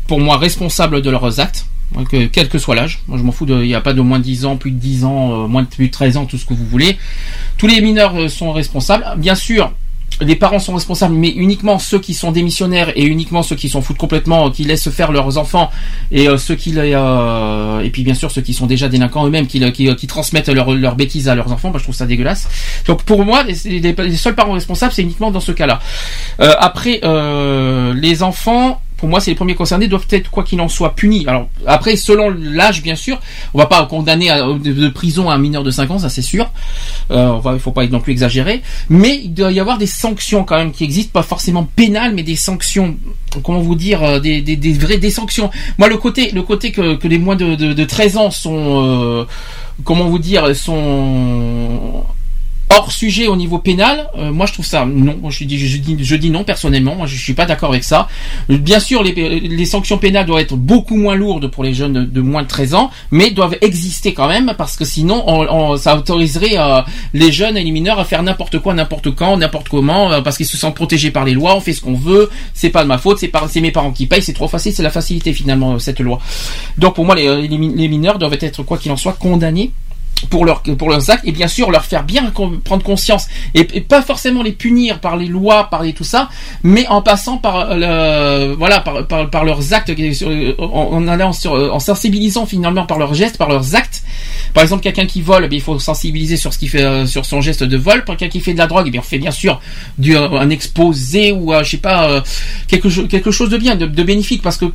pour moi, responsables de leurs actes, Donc, euh, quel que soit l'âge. Moi, je m'en fous. de- Il n'y a pas de moins de 10 ans, plus de 10 ans, euh, moins de plus de 13 ans, tout ce que vous voulez. Tous les mineurs euh, sont responsables. Bien sûr. Les parents sont responsables, mais uniquement ceux qui sont démissionnaires et uniquement ceux qui s'en foutent complètement, euh, qui laissent faire leurs enfants et euh, ceux qui euh, et puis bien sûr ceux qui sont déjà délinquants eux-mêmes, qui, qui, qui transmettent leurs leurs bêtises à leurs enfants. Bah, je trouve ça dégueulasse. Donc pour moi, les, seuls parents responsables, c'est uniquement dans ce cas-là. Euh, après, euh, les enfants, pour moi, c'est les premiers concernés, doivent être, quoi qu'il en soit, punis. Alors, après, selon l'âge, bien sûr, on va pas condamner à- de, prison à un mineur de 5 ans, ça c'est sûr. Euh, on il faut pas non plus exagérer. Mais il doit y avoir des sanctions quand même qui existent, pas forcément pénales, mais des sanctions, comment vous dire, euh, des, vraies des sanctions. Moi, le côté, le côté que, les moins de, de, de 13 ans sont, euh, comment vous dire, sont hors sujet au niveau pénal, euh, moi je trouve ça non. Je dis, non personnellement. Moi, je suis pas d'accord avec ça. Bien sûr, les, sanctions pénales doivent être beaucoup moins lourdes pour les jeunes de, moins de 13 ans, mais doivent exister quand même parce que sinon, on, ça autoriserait euh, les jeunes et les mineurs à faire n'importe quoi, n'importe quand, n'importe comment, euh, parce qu'ils se sentent protégés par les lois. On fait ce qu'on veut. C'est pas de ma faute. C'est mes parents qui payent. C'est trop facile. C'est la facilité finalement cette loi. Donc pour moi, les, les mineurs doivent être quoi qu'il en soit condamnés pour leur pour leurs actes et bien sûr leur faire bien prendre conscience et, pas forcément les punir par les lois par les tout ça mais en passant par euh, le voilà par, par, par leurs actes euh, en, en allant sur en sensibilisant finalement par leurs gestes par leurs actes. Par exemple quelqu'un qui vole eh bien, il faut sensibiliser sur ce qu'il fait euh, sur son geste de vol. Quelqu'un qui fait de la drogue eh bien on fait bien sûr du euh, un exposé ou euh, je sais pas euh, quelque chose quelque chose de bien de, de bénéfique parce que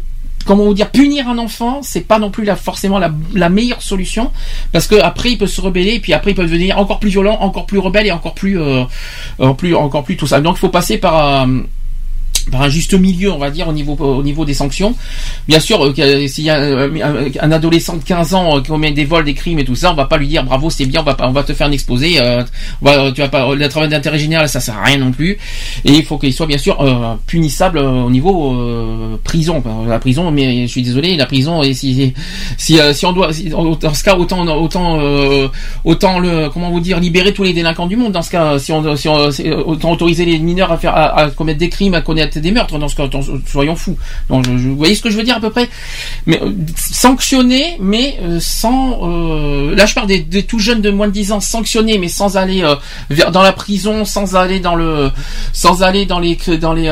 comment vous dire punir un enfant c'est pas non plus la, forcément la, meilleure solution parce que après il peut se rebeller et puis après il peut devenir encore plus violent encore plus rebelle et encore plus euh, plus encore plus tout ça. Donc il faut passer par euh, par un juste milieu, on va dire, au niveau au niveau des sanctions. Bien sûr, euh, s'il y a euh, un adolescent de 15 ans euh, qui commet des vols, des crimes et tout ça, on va pas lui dire bravo, c'est bien, on va te faire un exposé. Tu vas pas, le travail d'intérêt général, ça sert à rien non plus. Et il faut qu'il soit bien sûr punissable au niveau prison. La prison, mais je suis désolé, la prison, et si si on doit, dans ce cas, autant autant autant le comment vous dire libérer tous les délinquants du monde. Dans ce cas, si on autant autoriser les mineurs à à, commettre des crimes, à commettre des meurtres. Dans ce cas, soyons fous. Donc, vous voyez ce que je veux dire à peu près? Mais euh, sanctionner, mais euh, sans. euh, là, je parle des, tout jeunes de moins de 10 ans, sanctionner, mais sans aller vers dans la prison, sans aller dans le, sans aller dans les dans les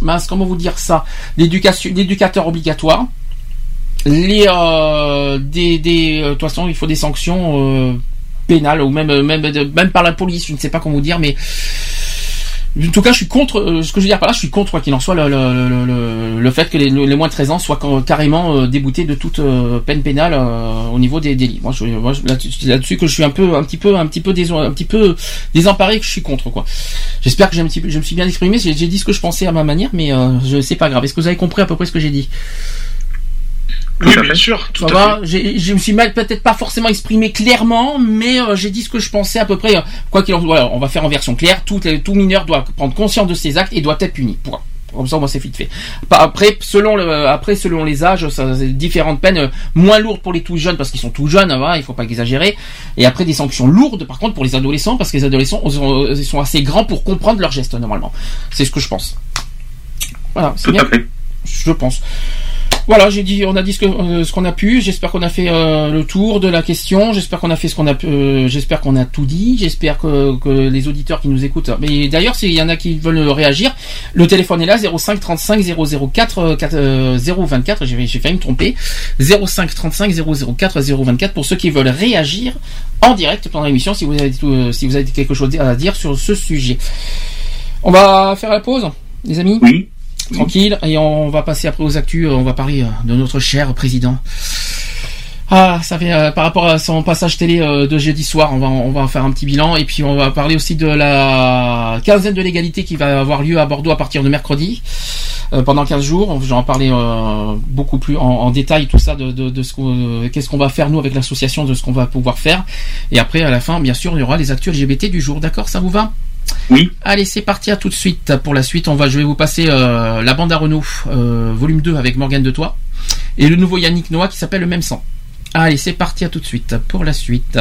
mince, comment vous dire ça, l'éducation, l'éducateur obligatoire les des des de toute façon il faut des sanctions pénales ou même même même par la police je ne sais pas comment vous dire mais en tout cas, je suis contre. euh, ce que je veux dire par là, je suis contre quoi qu'il en soit le, fait que les, moins de 13 ans soient ca- carrément euh, déboutés de toute euh, peine pénale au niveau des délits. Moi, je, moi là-dessus que je suis un peu, un petit peu, un petit peu, dés, un petit peu désemparé que je suis contre quoi. J'espère que un petit peu- je me suis bien exprimé. J'ai dit ce que je pensais à ma manière, mais je c'est pas grave. Est-ce que vous avez compris à peu près ce que j'ai dit? Oui, bien sûr, tout Ça à va, j'ai- je me suis mal peut-être pas forcément exprimé clairement, mais euh, j'ai dit ce que je pensais à peu près. euh, quoi qu'il en soit, voilà, on va faire en version claire. Tout, euh, tout mineur doit prendre conscience de ses actes et doit être puni. Point. Comme ça, moi, c'est vite fait. Après, selon le, après, selon les âges, ça, c'est différentes peines euh, moins lourdes pour les tout jeunes parce qu'ils sont tout jeunes, hein, il faut pas exagérer. Et après, des sanctions lourdes, par contre, pour les adolescents parce que les adolescents ils sont, ils sont assez grands pour comprendre leurs gestes normalement. C'est ce que je pense. Voilà, c'est bien. Je pense. Voilà, j'ai dit, on a dit ce euh, ce qu'on a pu. J'espère qu'on a fait euh, le tour de la question. J'espère qu'on a fait ce qu'on a. pu- euh, j'espère qu'on a tout dit. J'espère que, les auditeurs qui nous écoutent. Mais d'ailleurs, s'il y en a qui veulent réagir, le téléphone est là 05 35 004 euh, 4, euh, 024. J'ai failli me tromper. 05 35 004 024 pour ceux qui veulent réagir en direct pendant l'émission. Si vous avez si vous avez quelque chose à dire sur ce sujet. On va faire la pause, les amis? Oui. Tranquille. Et on va passer après aux actus. euh, On va parler euh, de notre cher président. Ah, ça fait euh, par rapport à son passage télé de jeudi soir, on va faire un petit bilan et puis on va parler aussi de la quinzaine de l'égalité qui va avoir lieu à Bordeaux à partir de mercredi pendant 15 jours. J'en euh, beaucoup plus en, détail tout ça de, ce qu'on qu'est-ce qu'on va faire nous avec l'association, de ce qu'on va pouvoir faire. Et après à la fin, bien sûr, il y aura les actus LGBT du jour. D'accord, ça vous va? Oui. Allez, c'est parti à tout de suite. Pour la suite, on va, je vais vous passer euh, la bande à Renault, euh, volume 2 avec Morgane de Toi, et le nouveau Yannick Noah qui s'appelle Le Même Sang. Allez, c'est parti à tout de suite pour la suite.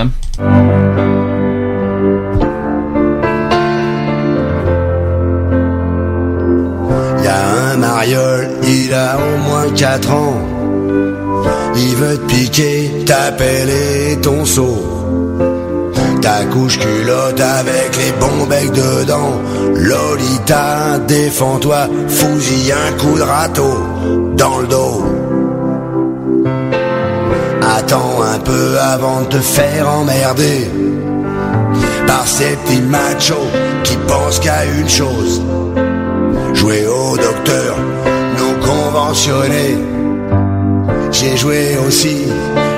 Y a un mariole, il a au moins 4 ans. Il veut te piquer ta pelle et ton seau. Ta couche culotte avec les bons becs dedans. Lolita, défends-toi, fous-y un coup de râteau dans le dos. Attends un peu avant de te faire emmerder par ces petits machos qui pensent qu'à une chose jouer au docteur non conventionné. J'ai joué aussi,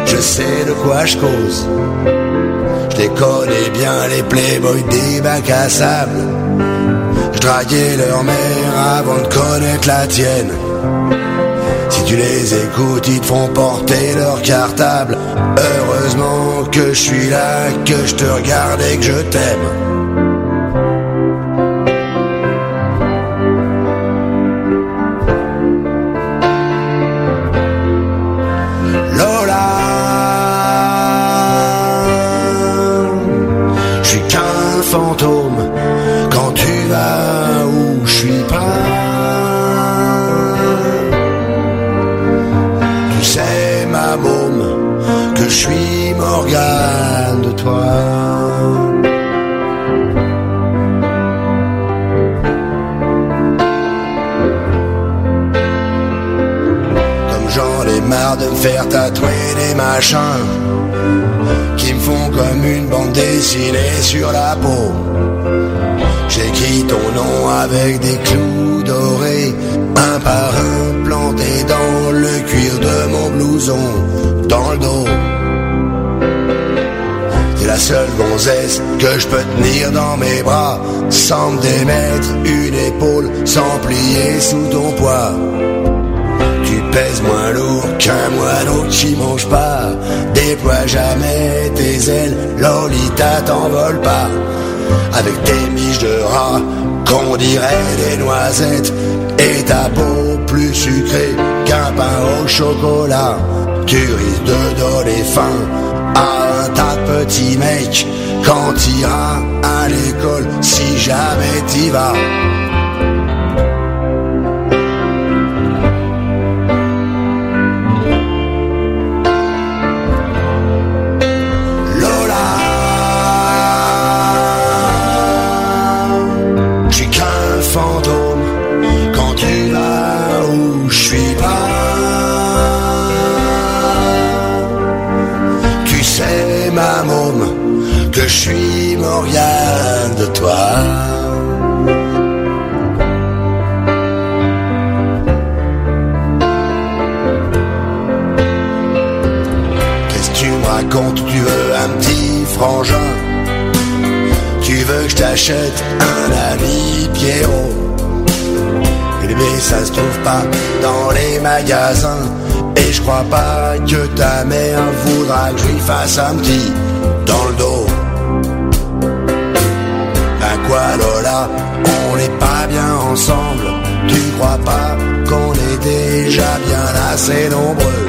je sais de quoi je cause. Je connais bien, les playboys des bacs à sable. Je draguais leur mère avant de connaître la tienne. Si tu les écoutes, ils te font porter leur cartable. Heureusement que je suis là, que je te regarde et que je t'aime. Faire tatouer des machins qui me font comme une bande dessinée sur la peau. J'écris ton nom avec des clous dorés, un par un planté dans le cuir de mon blouson, dans le dos. T'es la seule gonzesse que je peux tenir dans mes bras, sans me démettre une épaule, sans plier sous ton poids. Tu pèses moins lourd qu'un moineau qui mange pas. Déploie jamais tes ailes, Lolita t'envole pas. Avec tes miches de rat, qu'on dirait des noisettes. Et ta peau plus sucrée qu'un pain au chocolat. Tu risques de donner faim à un tas de petits mecs quand t'iras à l'école si jamais t'y vas. Un ami Pierrot bien ça se trouve pas dans les magasins. Et je crois pas que ta mère voudra que je lui fasse un petit dans le dos. Ben quoi Lola, on n'est pas bien ensemble. Tu crois pas qu'on est déjà bien assez nombreux?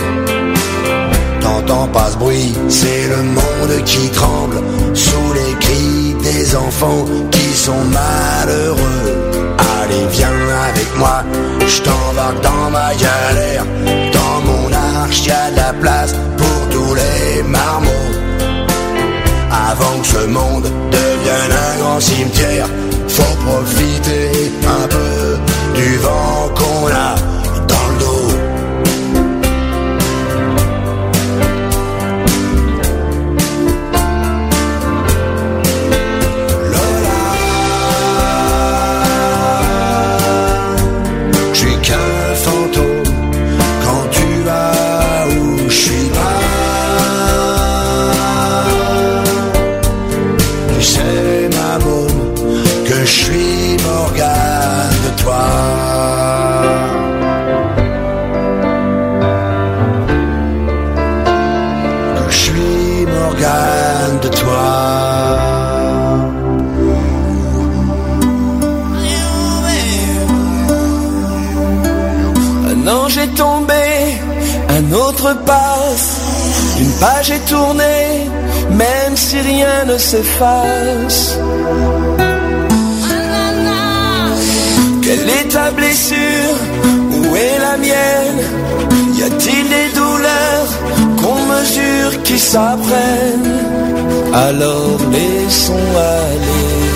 T'entends pas ce bruit, c'est le monde qui tremble sous les enfants qui sont malheureux. Allez, viens avec moi, je t'embarque dans ma galère. Dans mon arche, y a de la place pour tous les marmots. Avant que ce monde devienne un grand cimetière, faut profiter un peu du vent qu'on a rien ne s'efface. Quelle est ta blessure? Où est la mienne? Y a-t-il des douleurs qu'on mesure qui s'apprennent? Alors laissons aller.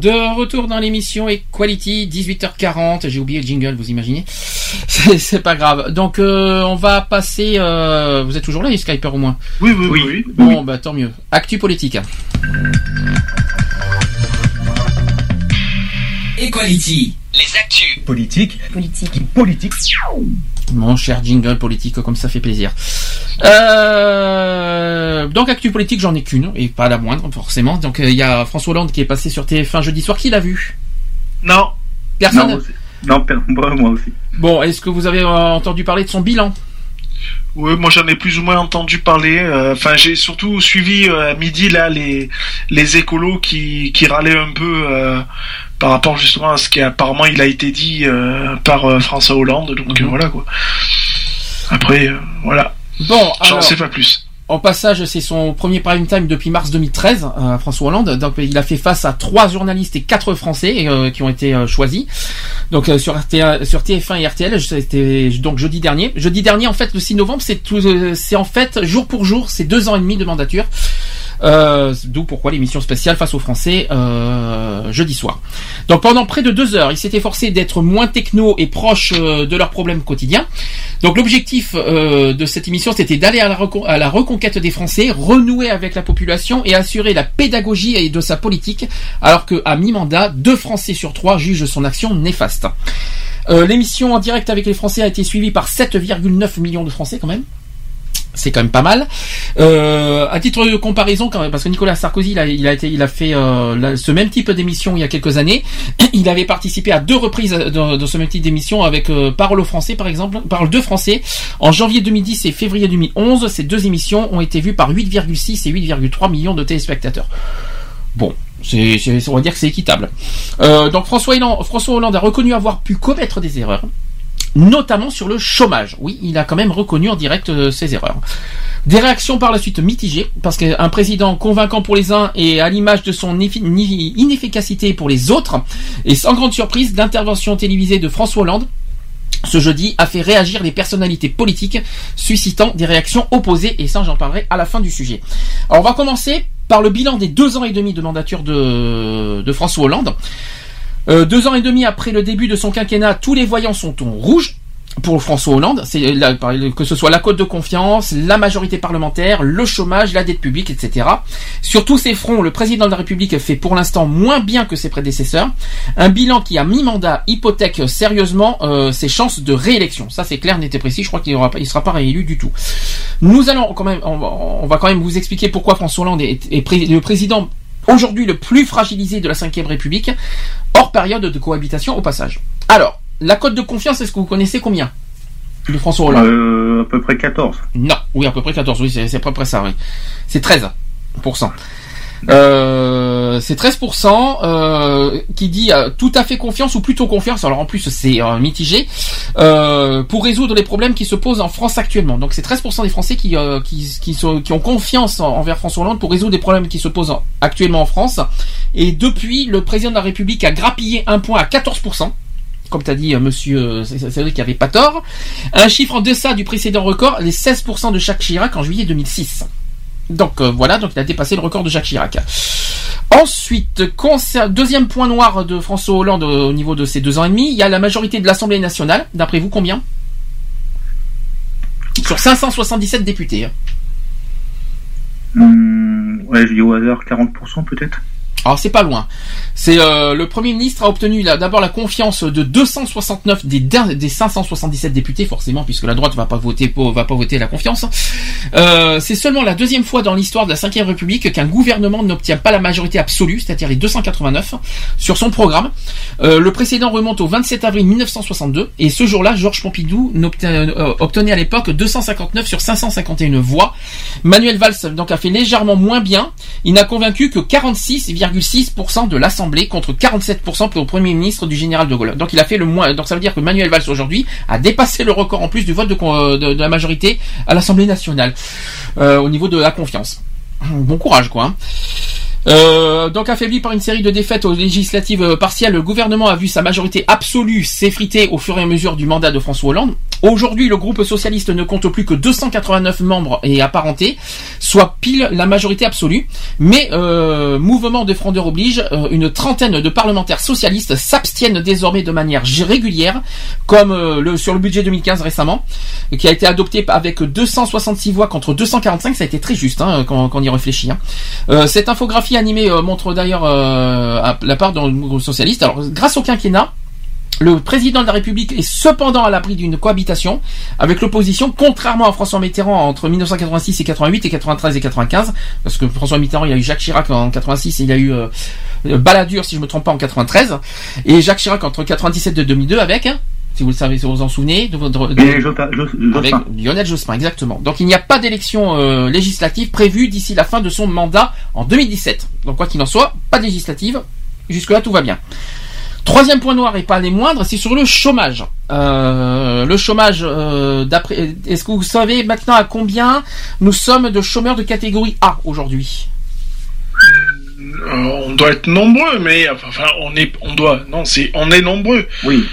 De retour dans l'émission Equality, 18h40. J'ai oublié le jingle, vous imaginez C'est pas grave. Donc euh, on va passer. euh, vous êtes toujours là, les Skyper au moins? Oui, oui, oui. oui. Bon, bah tant mieux. Actu politique. Equality. Les actus. Politique. Politique. Politique. Mon cher jingle politique, comme ça fait plaisir. Euh, donc actu politique, j'en ai qu'une et pas la moindre forcément. Donc euh, il y a François Hollande qui est passé sur TF1 jeudi soir. Qui l'a vu? Non. Personne? Non, aussi. non, per- moi, moi aussi. Bon, est-ce que vous avez euh, entendu parler de son bilan? Oui, moi j'en ai plus ou moins entendu parler. euh, Enfin, j'ai surtout suivi euh, à midi là les les écolos qui qui râlaient un peu euh, par rapport justement à ce qui apparemment il a été dit euh, par euh, François Hollande. Donc Mhm. voilà quoi. Après, euh, voilà. Bon, J'en sais pas plus. Au passage, c'est son premier prime time depuis mars 2013, euh, François Hollande. Donc, il a fait face à trois journalistes et quatre Français euh, qui ont été euh, choisis. Donc, euh, sur, RT, sur TF1 et RTL, c'était donc jeudi dernier. Jeudi dernier, en fait, le 6 novembre, euh, c'est en fait jour pour jour, c'est deux ans et demi de mandature. Euh, D'où pourquoi l'émission spéciale face aux Français euh, jeudi soir. Donc pendant près de deux heures, il s'est efforcé d'être moins techno et proche euh, de leurs problèmes quotidiens. Donc l'objectif euh, de cette émission, c'était d'aller à, la reconquête des Français, renouer avec la population et assurer la pédagogie de sa politique, alors que à mi-mandat, deux Français sur trois jugent son action néfaste. Euh, L'émission en direct avec les Français a été suivie par 7,9 millions de Français quand même. C'est quand même pas mal. Euh, à titre de comparaison, parce que Nicolas Sarkozy, il a, fait euh, ce même type d'émission il y a quelques années. Il avait participé à deux reprises dans ce même type d'émission avec euh, Parole Français, par exemple, Parole de Français. En janvier 2010 et février 2011, ces deux émissions ont été vues par 8,6 et 8,3 millions de téléspectateurs. Bon, on va dire que c'est équitable. Euh, donc François Hollande a reconnu avoir pu commettre des erreurs notamment sur le chômage. Oui, il a quand même reconnu en direct euh, ses erreurs. Des réactions par la suite mitigées, parce qu'un président convaincant pour les uns et à l'image de son inefficacité pour les autres, et sans grande surprise, l'intervention télévisée de François Hollande ce jeudi a fait réagir les personnalités politiques, suscitant des réactions opposées, et ça j'en parlerai à la fin du sujet. Alors on va commencer par le bilan des deux ans et demi de mandature de François Hollande. Euh, deux ans et demi après le début de son quinquennat, tous les voyants sont au rouge pour François Hollande, c'est que ce soit la cote de confiance, la majorité parlementaire, le chômage, la dette publique, etc. Sur tous ces fronts, le président de la République fait pour l'instant moins bien que ses prédécesseurs. Un bilan qui, à mi-mandat, hypothèque sérieusement euh, ses chances de réélection. Ça, c'est clair, net et précis. Je crois qu'il ne sera pas réélu du tout. Nous allons quand même, on va, quand même vous expliquer pourquoi François Hollande est, est le président aujourd'hui le plus fragilisé de la Ve République, hors période de cohabitation au passage. Alors, la cote de confiance, est-ce que vous connaissez combien de François Hollande Euh, à peu près 14. Non, oui, à peu près 14, oui, c'est c'est à peu près ça, oui. C'est 13%. Euh, c'est 13% euh, qui dit euh, tout à fait confiance ou plutôt confiance. Alors en plus c'est mitigé pour résoudre les problèmes qui se posent en France actuellement. Donc c'est 13% des Français qui qui, ont confiance en- envers François Hollande pour résoudre des problèmes qui se posent en- actuellement en France. Et depuis, le président de la République a grappillé un point à 14% comme tu as dit, monsieur Cédric avait pas tort. Un chiffre en deçà du précédent record, les 16% de Jacques Chirac en juillet 2006. Donc euh, voilà, donc il a dépassé le record de Jacques Chirac. Ensuite, deuxième point noir de François Hollande euh, au niveau de ces deux ans et demi, il y a la majorité de l'Assemblée nationale. D'après vous, combien? Sur 577 députés. hein. Hum, ouais, je dis au hasard 40% peut-être? Alors c'est pas loin. C'est euh, le Premier ministre a obtenu d'abord la confiance de 269 des, des 577 députés, forcément, puisque la droite va pas voter pour, va pas voter la confiance. Euh, c'est seulement la deuxième fois dans l'histoire de la Ve République qu'un gouvernement n'obtient pas la majorité absolue, c'est-à-dire les 289, sur son programme. Euh, le précédent remonte au 27 avril 1962, et ce jour-là, Georges Pompidou obtenait à l'époque 259 sur 551 voix. Manuel Valls donc a fait légèrement moins bien. Il n'a convaincu que 46,6% de l'Assemblée contre 47% pour le Premier ministre du général de Gaulle. Donc il a fait le moins. Donc ça veut dire que Manuel Valls aujourd'hui a dépassé le record en plus du vote de, euh, la majorité à l'Assemblée nationale euh, au niveau de la confiance. Bon courage quoi. hein. Euh, donc affaibli par une série de défaites aux législatives partielles, le gouvernement a vu sa majorité absolue s'effriter au fur et à mesure du mandat de François Hollande. Aujourd'hui, le groupe socialiste ne compte plus que 289 membres et apparentés, soit pile la majorité absolue. Mais euh, mouvement de frondeurs oblige, euh, une trentaine de parlementaires socialistes s'abstiennent désormais de manière régulière, comme euh, le, sur le budget 2015 récemment, qui a été adopté avec 266 voix contre 245. Ça a été très juste hein, quand, on y réfléchit. hein. Cette infographie animée montre d'ailleurs la part d'un mouvement socialiste. Alors, grâce au quinquennat, le président de la République est cependant à l'abri d'une cohabitation avec l'opposition, contrairement à François Mitterrand entre 1986 et 88 et 93 et 95, parce que François Mitterrand, il y a eu Jacques Chirac en 86 et il y a eu euh, euh, Balladur, si je me trompe pas, en 93, et Jacques Chirac entre 97 et 2002 avec, hein, si vous le savez, si vous vous en souvenez, de, Et avec. Lionel Jospin, exactement. Donc il n'y a pas d'élection euh, législative prévue d'ici la fin de son mandat en 2017. Donc quoi qu'il en soit, pas de législative. Jusque-là, tout va bien. Troisième point noir et pas les moindres, c'est sur le chômage. Euh, le chômage, euh, d'après, est-ce que vous savez maintenant à combien nous sommes de chômeurs de catégorie A aujourd'hui? Euh, on doit être nombreux, mais enfin, on est, on doit, non, c'est, on est nombreux. Oui.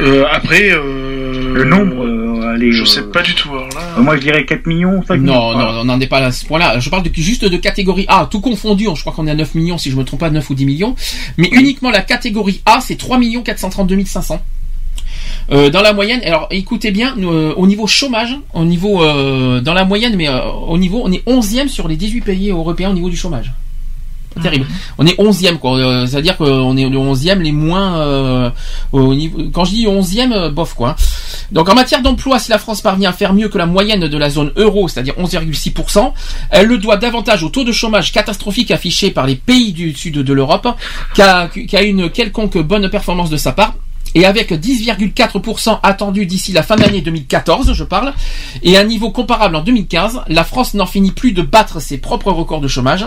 Euh, après, euh, Le nombre, euh, allez. je euh, sais pas du tout. Alors là, moi, je dirais 4 millions, 5 millions. Non, non, on n'en est pas à ce point-là. Je parle de, juste de catégorie A, tout confondu. Je crois qu'on est à 9 millions, si je me trompe pas, 9 ou 10 millions. Mais uniquement la catégorie A, c'est 3 432 500. Euh, dans la moyenne, alors écoutez bien, nous, euh, au niveau chômage, au niveau euh, dans la moyenne, mais euh, au niveau, on est 11e sur les 18 pays européens au niveau du chômage. C'est terrible. On est 11e quoi. Euh, C'est-à-dire qu'on est le 11e les moins euh, au niveau. Quand je dis 11e, euh, bof quoi. Donc en matière d'emploi, si la France parvient à faire mieux que la moyenne de la zone euro, c'est-à-dire 11,6%, elle le doit davantage au taux de chômage catastrophique affiché par les pays du sud de l'Europe, qu'à qu'à une quelconque bonne performance de sa part. Et avec 10,4% attendu d'ici la fin de l'année 2014, je parle, et un niveau comparable en 2015, la France n'en finit plus de battre ses propres records de chômage.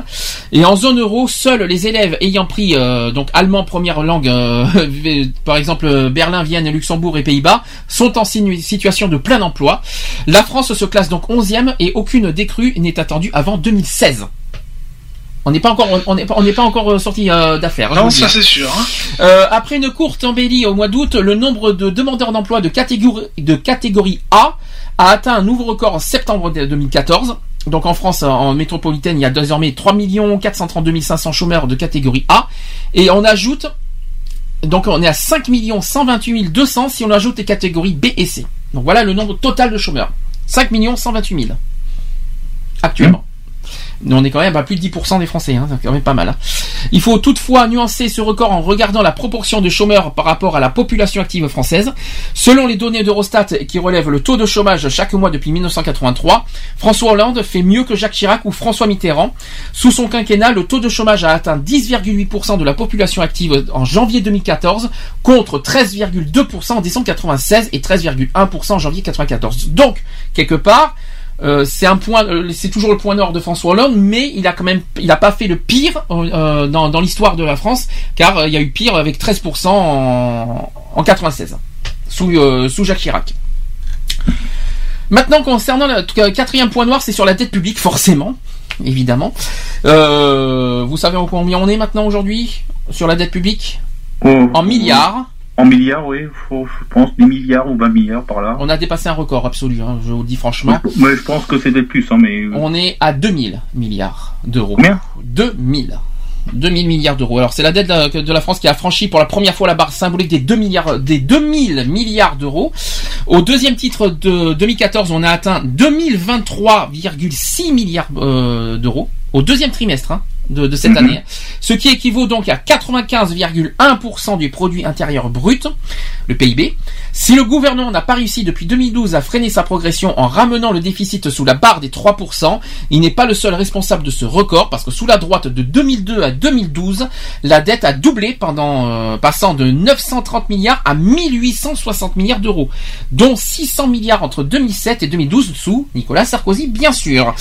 Et en zone euro, seuls les élèves ayant pris euh, donc allemand première langue, euh, par exemple Berlin, Vienne, Luxembourg et Pays-Bas, sont en situation de plein emploi. La France se classe donc 11e et aucune décrue n'est attendue avant 2016. On n'est pas encore, on n'est pas, on n'est pas encore euh, sorti euh, d'affaires. je non, ça c'est sûr. hein. Euh, après une courte embellie au mois d'août, le nombre de demandeurs d'emploi de catégorie, de catégorie A a atteint un nouveau record en septembre de- 2014. Donc en France, en métropolitaine, il y a désormais 3 432 500 chômeurs de catégorie A. Et on ajoute, donc on est à 5 128 200 si on ajoute les catégories B et C. Donc voilà le nombre total de chômeurs. 5 128 000. Actuellement. On est quand même à plus de 10% des Français, c'est quand même pas mal. hein. Il faut toutefois nuancer ce record en regardant la proportion de chômeurs par rapport à la population active française. Selon les données d'Eurostat qui relèvent le taux de chômage chaque mois depuis 1983, François Hollande fait mieux que Jacques Chirac ou François Mitterrand. Sous son quinquennat, le taux de chômage a atteint 10,8% de la population active en janvier 2014 contre 13,2% en décembre 96 et 13,1% en janvier 94. Donc, quelque part, euh, c'est un point, euh, c'est toujours le point nord de François Hollande, mais il a quand même, il a pas fait le pire euh, dans, dans l'histoire de la France, car il y a eu pire avec 13% en, en 96 sous euh, sous Jacques Chirac. Maintenant, concernant le quatrième point noir, c'est sur la dette publique, forcément, évidemment. Vous savez en combien on est maintenant aujourd'hui sur la dette publique? Oh, En milliards. En milliards, oui, faut, je pense 10 milliards ou 20 milliards par là. On a dépassé un record absolu, hein, je vous le dis franchement. Mais je pense que c'est peut-être plus, hein, mais. On est à 2000 milliards d'euros. Combien? 2000. 2000 milliards d'euros. Alors c'est la dette de la, de la France qui a franchi pour la première fois la barre symbolique des 2 milliards, des 2000 milliards d'euros. Au deuxième titre de 2014, on a atteint 2023,6 milliards euh, d'euros au deuxième trimestre hein, de, de cette année, ce qui équivaut donc à 95,1% du produit intérieur brut, le PIB. Si le gouvernement n'a pas réussi depuis 2012 à freiner sa progression en ramenant le déficit sous la barre des 3%, il n'est pas le seul responsable de ce record parce que sous la droite de 2002 à 2012, la dette a doublé pendant euh, passant de 930 milliards à 1860 milliards d'euros, dont 600 milliards entre 2007 et 2012 sous Nicolas Sarkozy bien sûr.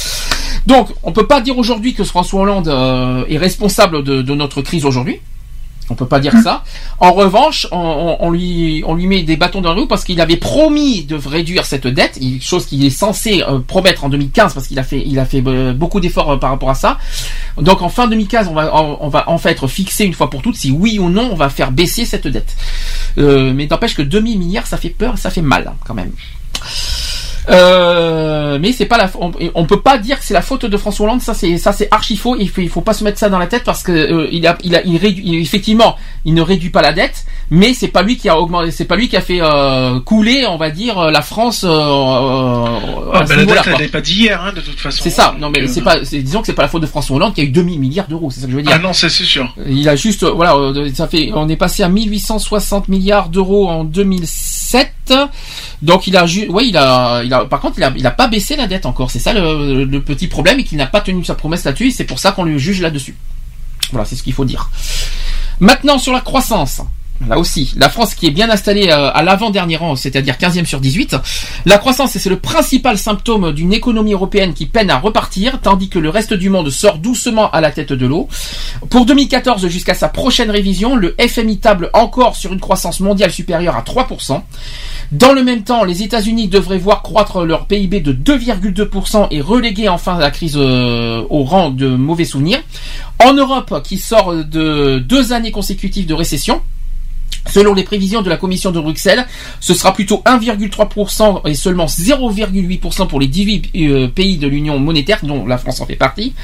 Donc on peut pas dire aujourd'hui que François Hollande euh, est responsable de, notre crise aujourd'hui. On peut pas dire ça. En revanche, on, lui, on lui met des bâtons dans le roues parce qu'il avait promis de réduire cette dette, chose qu'il est censé euh, promettre en 2015 parce qu'il a fait, il a fait euh, beaucoup d'efforts euh, par rapport à ça. Donc en fin 2015, on va, on, va en fait être fixé une fois pour toutes si oui ou non on va faire baisser cette dette. Euh, mais n'empêche que 2000 milliards, ça fait peur, ça fait mal hein, quand même. Euh, mais c'est pas la, on, on peut pas dire que c'est la faute de François Hollande. Ça c'est, ça c'est archi faux. Il faut, il faut pas se mettre ça dans la tête parce que euh, il a, il a, il réduit, effectivement, il ne réduit pas la dette, mais c'est pas lui qui a augmenté, c'est pas lui qui a fait euh, couler, on va dire, euh, la France. Euh, Ah, bah, la dette, elle n'est pas d'hier, hein, de toute façon. C'est ça. Non mais c'est pas, disons que c'est pas la faute de François Hollande qui a eu 2000 milliards d'euros. C'est ça que je veux dire. Ah non, c'est sûr. Il a juste, voilà, ça fait, on est passé à 1860 milliards d'euros en 2007. Donc il a, ouais, il a, il a, par contre, il a, il a pas baissé la dette encore. C'est ça le, petit problème et qu'il n'a pas tenu sa promesse là-dessus. C'est pour ça qu'on le juge là-dessus. Voilà, c'est ce qu'il faut dire. Maintenant sur la croissance. Là aussi, la France qui est bien installée euh, à l'avant-dernier rang, c'est-à-dire 15e sur 18. La croissance, c'est le principal symptôme d'une économie européenne qui peine à repartir, tandis que le reste du monde sort doucement à la tête de l'eau. Pour 2014, jusqu'à sa prochaine révision, le FMI table encore sur une croissance mondiale supérieure à 3%. Dans le même temps, les États-Unis devraient voir croître leur PIB de 2,2% et reléguer enfin la crise euh, au rang de mauvais souvenirs. En Europe, qui sort de deux années consécutives de récession, Selon les prévisions de la Commission de Bruxelles, ce sera plutôt 1,3% et seulement 0,8% pour les 18 euh, pays de l'Union monétaire, dont la France en fait partie.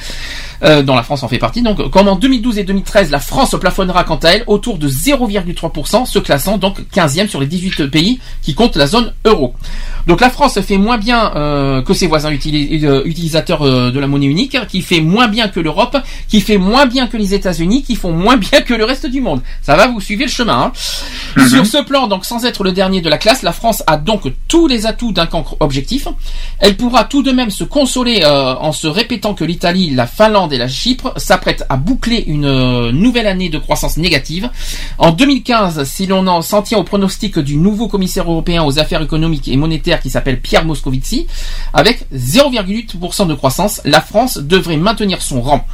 Euh, dont la France en fait partie. Donc, comme en 2012 et 2013, la France plafonnera quant à elle autour de 0,3%, se classant donc 15e sur les 18 pays qui comptent la zone euro. Donc la France fait moins bien euh, que ses voisins euh, utilisateurs euh, de la monnaie unique, qui fait moins bien que l'Europe, qui fait moins bien que les États-Unis, qui font moins bien que le reste du monde. Ça va, vous suivez le chemin. hein. Sur ce plan, donc sans être le dernier de la classe, la France a donc tous les atouts d'un cancre objectif. Elle pourra tout de même se consoler euh, en se répétant que l'Italie, la Finlande et la Chypre s'apprêtent à boucler une euh, nouvelle année de croissance négative. En 2015, si l'on en s'en tient au pronostic du nouveau commissaire européen aux affaires économiques et monétaires qui s'appelle Pierre Moscovici, avec 0,8% de croissance, la France devrait maintenir son rang.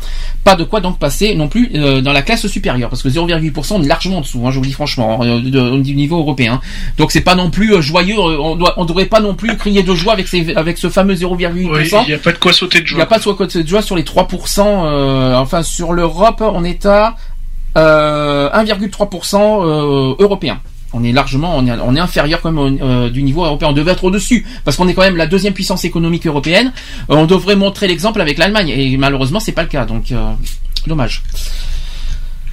Pas de quoi donc passer non plus euh, dans la classe supérieure, parce que 0,8% on est largement en dessous, hein, je vous dis franchement, de- du niveau européen. Donc c'est pas non plus euh, joyeux, euh, on doit, on devrait pas non plus crier de joie avec, ces, avec ce fameux 0,8%. Oui, il n'y a pas de quoi sauter de Il joie. n'y a pas de soit côté de joie sur les 3%. euh, enfin, sur l'Europe, on est à euh, 1,3% euh, européen. On est largement, on est, on est inférieur quand même au- euh, du niveau européen. On devait être au-dessus parce qu'on est quand même la deuxième puissance économique européenne. Euh, on devrait montrer l'exemple avec l'Allemagne et malheureusement c'est pas le cas. Donc euh, dommage.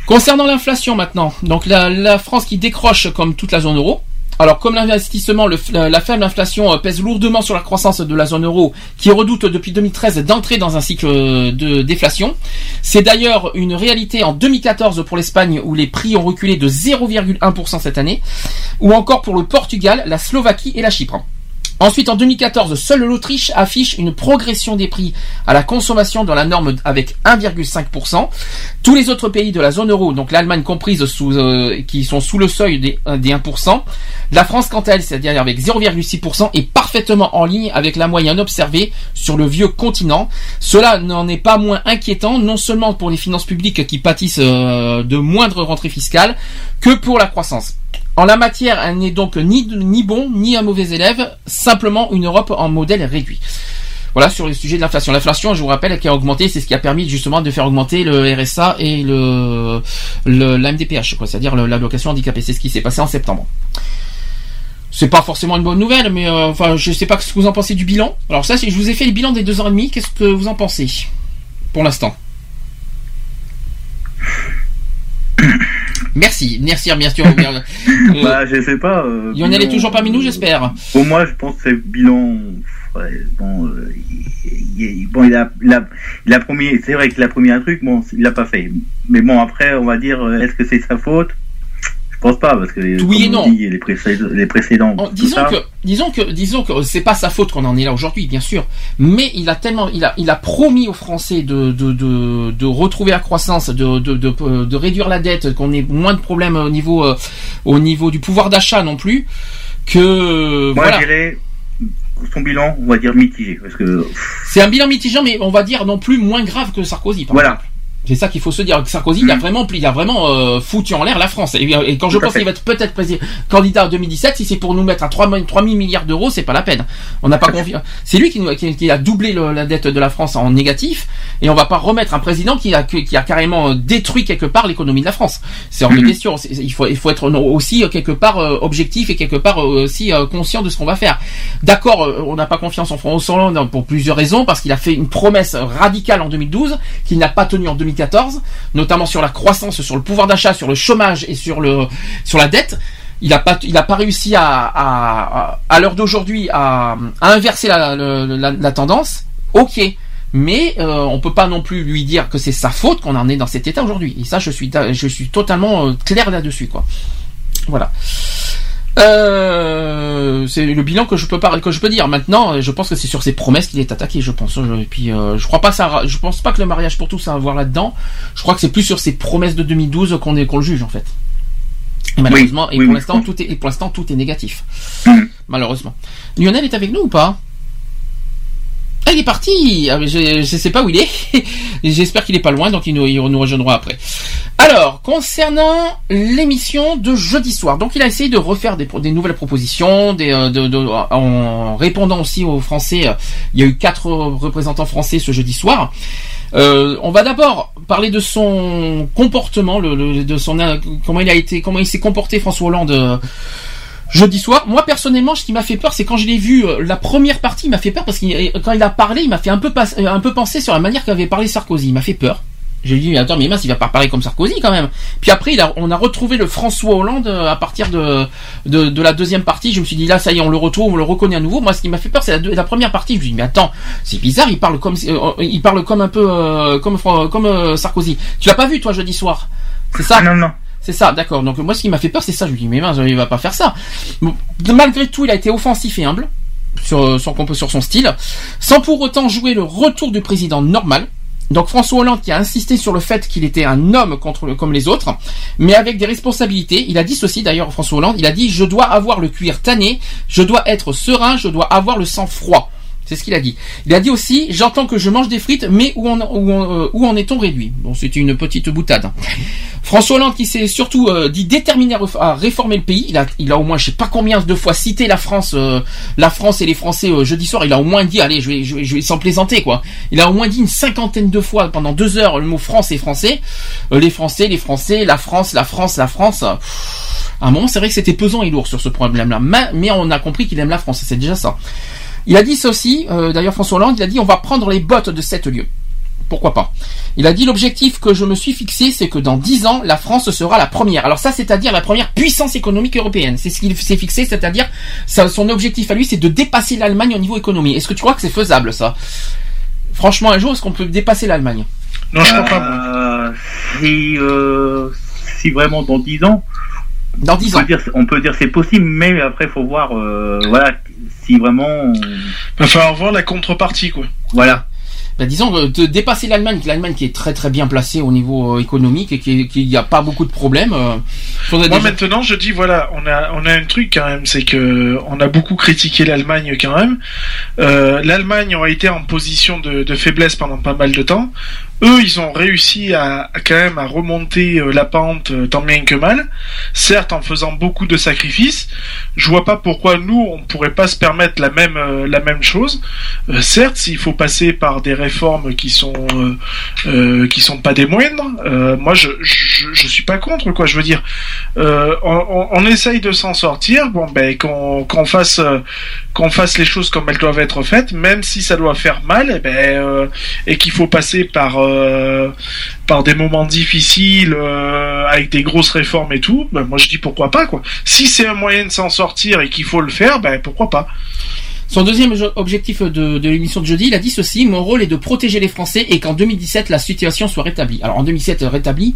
Concernant l'inflation maintenant, donc la, France qui décroche comme toute la zone euro. Alors comme l'investissement, la, la faible inflation euh, pèse lourdement sur la croissance de la zone euro, qui redoute depuis 2013 d'entrer dans un cycle de déflation. C'est d'ailleurs une réalité en 2014 pour l'Espagne où les prix ont reculé de 0,1% cette année, ou encore pour le Portugal, la Slovaquie et la Chypre. Ensuite, en 2014, seule l'Autriche affiche une progression des prix à la consommation dans la norme avec 1,5%. Tous les autres pays de la zone euro, donc l'Allemagne comprise, euh, qui sont sous le seuil des, euh, des 1%. La France, quant à elle, c'est-à-dire avec 0,6%, est parfaitement en ligne avec la moyenne observée sur le vieux continent. Cela n'en est pas moins inquiétant, non seulement pour les finances publiques qui pâtissent euh, de moindres rentrées fiscales, que pour la croissance. En la matière, elle n'est donc ni, bon ni un mauvais élève, simplement une Europe en modèle réduit. Voilà sur le sujet de l'inflation. L'inflation, je vous rappelle, qui a augmenté, c'est ce qui a permis justement de faire augmenter le RSA et le, c'est-à-dire l'allocation handicapée. C'est ce qui s'est passé en septembre. C'est pas forcément une bonne nouvelle, mais euh, enfin, je sais pas ce que vous en pensez du bilan. Alors ça, je vous ai fait le bilan des deux ans et demi. Qu'est-ce que vous en pensez pour l'instant? Merci, merci, bien sûr. Euh, bah, je sais pas. euh, Lionel est bilan, toujours parmi nous, j'espère. Pour moi, je pense que c'est bilan. ouais, bon, euh, il, il- bon, il a, il a, il a promis. C'est vrai qu'il a promis un truc, bon, il l'a pas fait. Mais bon, après, on va dire, euh, est-ce que c'est sa faute? Pense pas, parce que Oui comme et on non. dit, les précédents, les précédents En- tout disons ça, que, disons que, disons que c'est pas sa faute qu'on en est là aujourd'hui, bien sûr. Mais il a tellement, il a, il a promis aux Français de, de, de, de retrouver la croissance, de, de, de, de réduire la dette, qu'on ait moins de problèmes au niveau, euh, au niveau du pouvoir d'achat non plus, que moi, voilà. je dirais son bilan, on va dire mitigé, parce que C'est un bilan mitigant, mais on va dire non plus moins grave que Sarkozy. Par Voilà. exemple. C'est ça qu'il faut se dire. Sarkozy, il a vraiment, il a vraiment euh, foutu en l'air la France. Et, et quand je Tout pense qu'il va être peut-être président, candidat en 2017, si c'est pour nous mettre à 3 000 3 000 milliards d'euros, c'est pas la peine. On n'a pas confiance. C'est lui qui, nous- qui, qui a doublé le- la dette de la France en négatif, et on va pas remettre un président qui a, qui a carrément euh, détruit quelque part l'économie de la France. C'est hors de Mhm. question. Il faut, il faut être aussi euh, quelque part euh, objectif et quelque part euh, aussi euh, conscient de ce qu'on va faire. D'accord, euh, on n'a pas confiance en François Hollande pour plusieurs raisons, parce qu'il a fait une promesse radicale en 2012 qu'il n'a pas tenue en 2014, notamment sur la croissance, sur le pouvoir d'achat, sur le chômage et sur le sur la dette. Il n'a pas, il a pas réussi à, à, à, l'heure d'aujourd'hui à, à inverser la, la tendance. Ok, mais euh, on peut pas non plus lui dire que c'est sa faute qu'on en est dans cet état aujourd'hui. Et ça, je suis, je suis totalement euh, clair là-dessus, quoi. Voilà. Euh, c'est le bilan que je peux pas que je peux dire. Maintenant, euh, je pense que c'est sur ses promesses qu'il est attaqué. Je pense. Je- Et puis, euh, je crois pas ça. Je pense pas que le mariage pour tous a à voir là-dedans. Je crois que c'est plus sur ses promesses de 2012 qu'on est qu'on le juge en fait. Et malheureusement, et oui, pour oui, l'instant, tout est et pour l'instant tout est négatif. Malheureusement. Lionel est avec nous ou pas? Ah, il est parti. Ah, Je, je sais pas où il est. J'espère qu'il est pas loin, donc il nous, il rejoindra après. Alors, concernant l'émission de jeudi soir, donc il a essayé de refaire des, nouvelles propositions, euh, en répondant aussi aux Français. euh, Il y a eu quatre représentants français ce jeudi soir. Euh, on va d'abord parler de son comportement, de son euh, comment il a été, comment il s'est comporté François Hollande. Euh, Jeudi soir, moi personnellement, ce qui m'a fait peur, c'est quand je l'ai vu euh, la première partie, il m'a fait peur parce que quand il a parlé, il m'a fait un peu euh, un peu penser sur la manière qu'avait parlé Sarkozy. Il m'a fait peur. J'ai dit mais attends mais mince il va pas parler comme Sarkozy quand même. Puis après il a, on a retrouvé le François Hollande euh, à partir de, de de la deuxième partie. Je me suis dit là ça y est on le retrouve on le reconnaît à nouveau. Moi ce qui m'a fait peur c'est la, la première partie. Je me suis dit mais attends c'est bizarre il parle comme euh, il parle comme un peu euh, comme comme euh, Sarkozy. Tu l'as pas vu toi jeudi soir? C'est ça? Non non. C'est ça, d'accord. Donc moi, ce qui m'a fait peur, c'est ça. Je me dis, mais mince, il va pas faire ça. Malgré tout, il a été offensif et humble sur, sur, sur son style, sans pour autant jouer le retour du président normal. Donc François Hollande qui a insisté sur le fait qu'il était un homme comme les autres, mais avec des responsabilités. Il a dit ceci d'ailleurs François Hollande, il a dit je dois avoir le cuir tanné, je dois être serein, je dois avoir le sang froid. C'est ce qu'il a dit. Il a dit aussi j'entends que je mange des frites, mais où en, où en, euh, où en est-on réduit? Bon, c'était une petite boutade. François Hollande qui s'est surtout euh, dit déterminé à, réformer le pays. Il a, il a au moins je sais pas combien de fois cité la France, euh, la France et les Français euh, jeudi soir. Il a au moins dit, allez, je vais, je vais, je vais sans plaisanter quoi. Il a au moins dit une cinquantaine de fois pendant deux heures le mot France et Français, Euh, les Français, les Français, la France, la France, la France. À un moment, c'est vrai que c'était pesant et lourd sur ce problème-là, mais, mais on a compris qu'il aime la France. C'est déjà ça. Il a dit ça aussi. euh, D'ailleurs, François Hollande, il a dit, on va prendre les bottes de cette lieu pourquoi pas? Il a dit l'objectif que je me suis fixé, c'est que dans 10 ans, la France sera la première. Alors ça, c'est-à-dire la première puissance économique européenne. C'est ce qu'il s'est fixé, c'est-à-dire son objectif à lui, c'est de dépasser l'Allemagne au niveau économie. Est-ce que tu crois que c'est faisable ça? Franchement, un jour, est-ce qu'on peut dépasser l'Allemagne? Non, je crois pas. Euh, si, euh, si vraiment dans 10 ans. Dans 10 ans. on peut dire c'est possible, mais après, il faut voir, euh, voilà, si vraiment. Va falloir voir la contrepartie, quoi. Voilà. Ben, disons euh, de dépasser l'Allemagne, l'Allemagne qui est très très bien placée au niveau euh, économique et qui n'y a pas beaucoup de problèmes. euh, Moi déjà- maintenant je dis voilà on a on a un truc quand même c'est que on a beaucoup critiqué l'Allemagne quand même. Euh, L'Allemagne a été en position de, de faiblesse pendant pas mal de temps. Eux ils ont réussi à, quand même à remonter euh, la pente euh, tant bien que mal. Certes en faisant beaucoup de sacrifices. Je vois pas pourquoi nous on pourrait pas se permettre la même euh, la même chose. Certes s'il faut passer par des réformes qui sont qui sont pas des moindres. moi je, je je suis pas contre quoi. Je veux dire on, on- on essaye de s'en sortir, bon ben qu'on qu'on fasse qu'on fasse les choses comme elles doivent être faites, même si ça doit faire mal, eh ben et qu'il faut passer par euh, par des moments difficiles euh, avec des grosses réformes et tout. Ben moi je dis pourquoi pas quoi. Si c'est un moyen de s'en sortir et qu'il faut le faire, ben pourquoi pas. Son deuxième objectif de, de l'émission de jeudi, il a dit ceci mon rôle est de protéger les Français et qu'en 2017 la situation soit rétablie. Alors en 2017 euh, rétablie,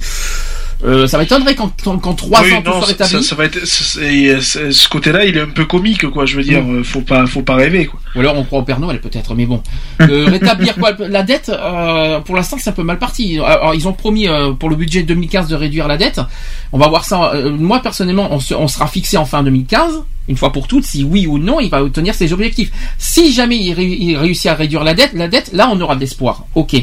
euh, ça m'étonnerait qu'en qu'en- qu'en trois Oui, ans tout non, soit ça, rétabli. ça- ça va être ce côté-là, il est un peu comique quoi. Je veux dire, Mm. euh, faut pas faut pas rêver quoi. Ou alors on croit au Père Noël peut-être, mais bon. Euh, rétablir quoi La dette, euh, pour l'instant c'est un peu mal parti. Alors ils ont promis euh, pour le budget 2015 de réduire la dette. On va voir ça. euh, moi personnellement, on, se- on sera fixé en fin 2015. une fois pour toutes si oui ou non il va obtenir ses objectifs. Si jamais il, ré- il réussit à réduire la dette, la dette, là on aura de l'espoir. Ok.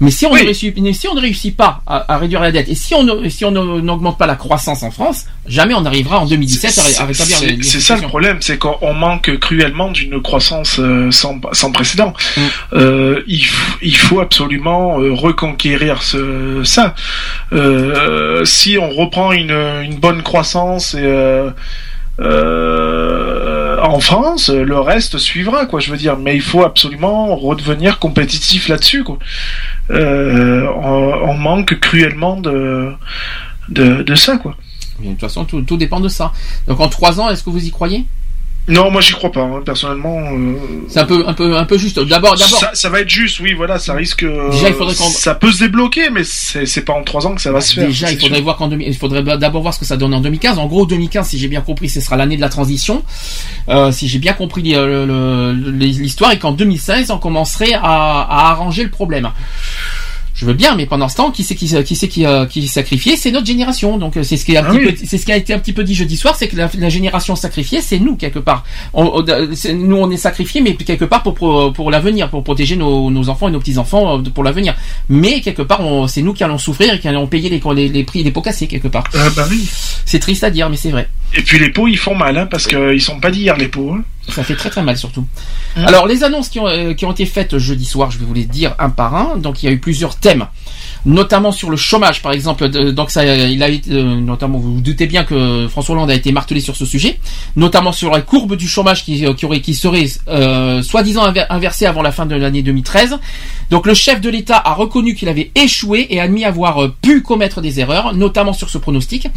Mais si on, ne réussit, mais si on ne réussit pas à, à réduire la dette et si on ne- si on ne- n'augmente pas la croissance en France, jamais on n'arrivera en 2017 à, à rétablir les, C'est ça le problème, c'est qu'on on manque cruellement d'une croissance euh, sans, sans précédent. Mm. Euh, il, faut absolument euh, reconquérir ce, ça. Euh, si on reprend une, une bonne croissance et, euh, en France, le reste suivra, quoi. Je veux dire, mais il faut absolument redevenir compétitif là-dessus, quoi. Euh, on, manque cruellement de, de, ça, quoi. De toute façon, tout, tout dépend de ça. Donc en trois ans, est-ce que vous y croyez? Non, moi j'y crois pas, hein, personnellement. euh, C'est un peu, un peu, un peu juste. D'abord, d'abord. Ça, ça va être juste, oui, voilà, ça risque. euh, Déjà, il faudrait qu'on- Ça peut se débloquer, mais c'est c'est pas en trois ans que ça va se faire. Déjà, il faudrait sûr. voir qu'en 2000 il faudrait d'abord voir ce que ça donne en 2015. En gros, 2015, si j'ai bien compris, ce sera l'année de la transition. Euh, si j'ai bien compris l'histoire, et qu'en 2016, on commencerait à, à arranger le problème. Je veux bien, mais pendant ce temps, qui c'est qui, qui c'est qui, euh, qui est sacrifié C'est notre génération. Donc euh, c'est ce qui est un Ah petit oui. peu, c'est ce qui a été un petit peu dit jeudi soir, c'est que la, la génération sacrifiée, c'est nous quelque part. On, on- c'est- nous, on est sacrifiés, mais quelque part pour pour, pour l'avenir, pour protéger nos, nos enfants et nos petits enfants pour l'avenir. Mais quelque part, c'est nous qui allons souffrir et qui allons payer les, les, les prix des pots cassés quelque part. Ah, bah oui. C'est triste à dire, mais c'est vrai. Et puis les pots, ils font mal, hein, parce qu'ils sont pas d'hier, les pots. hein. Ça fait très très mal surtout. Hein Alors les annonces qui ont, euh, qui ont été faites jeudi soir, je vais vous les dire un par un. Donc il y a eu plusieurs thèmes, notamment sur le chômage par exemple. De- donc ça, il a été, euh, notamment vous vous doutez bien que François Hollande a été martelé sur ce sujet, notamment sur la courbe du chômage qui, euh, qui aurait, qui serait euh, soi-disant inver- inversée avant la fin de l'année 2013. Donc le chef de l'État a reconnu qu'il avait échoué et admis avoir euh, pu commettre des erreurs, notamment sur ce pronostic.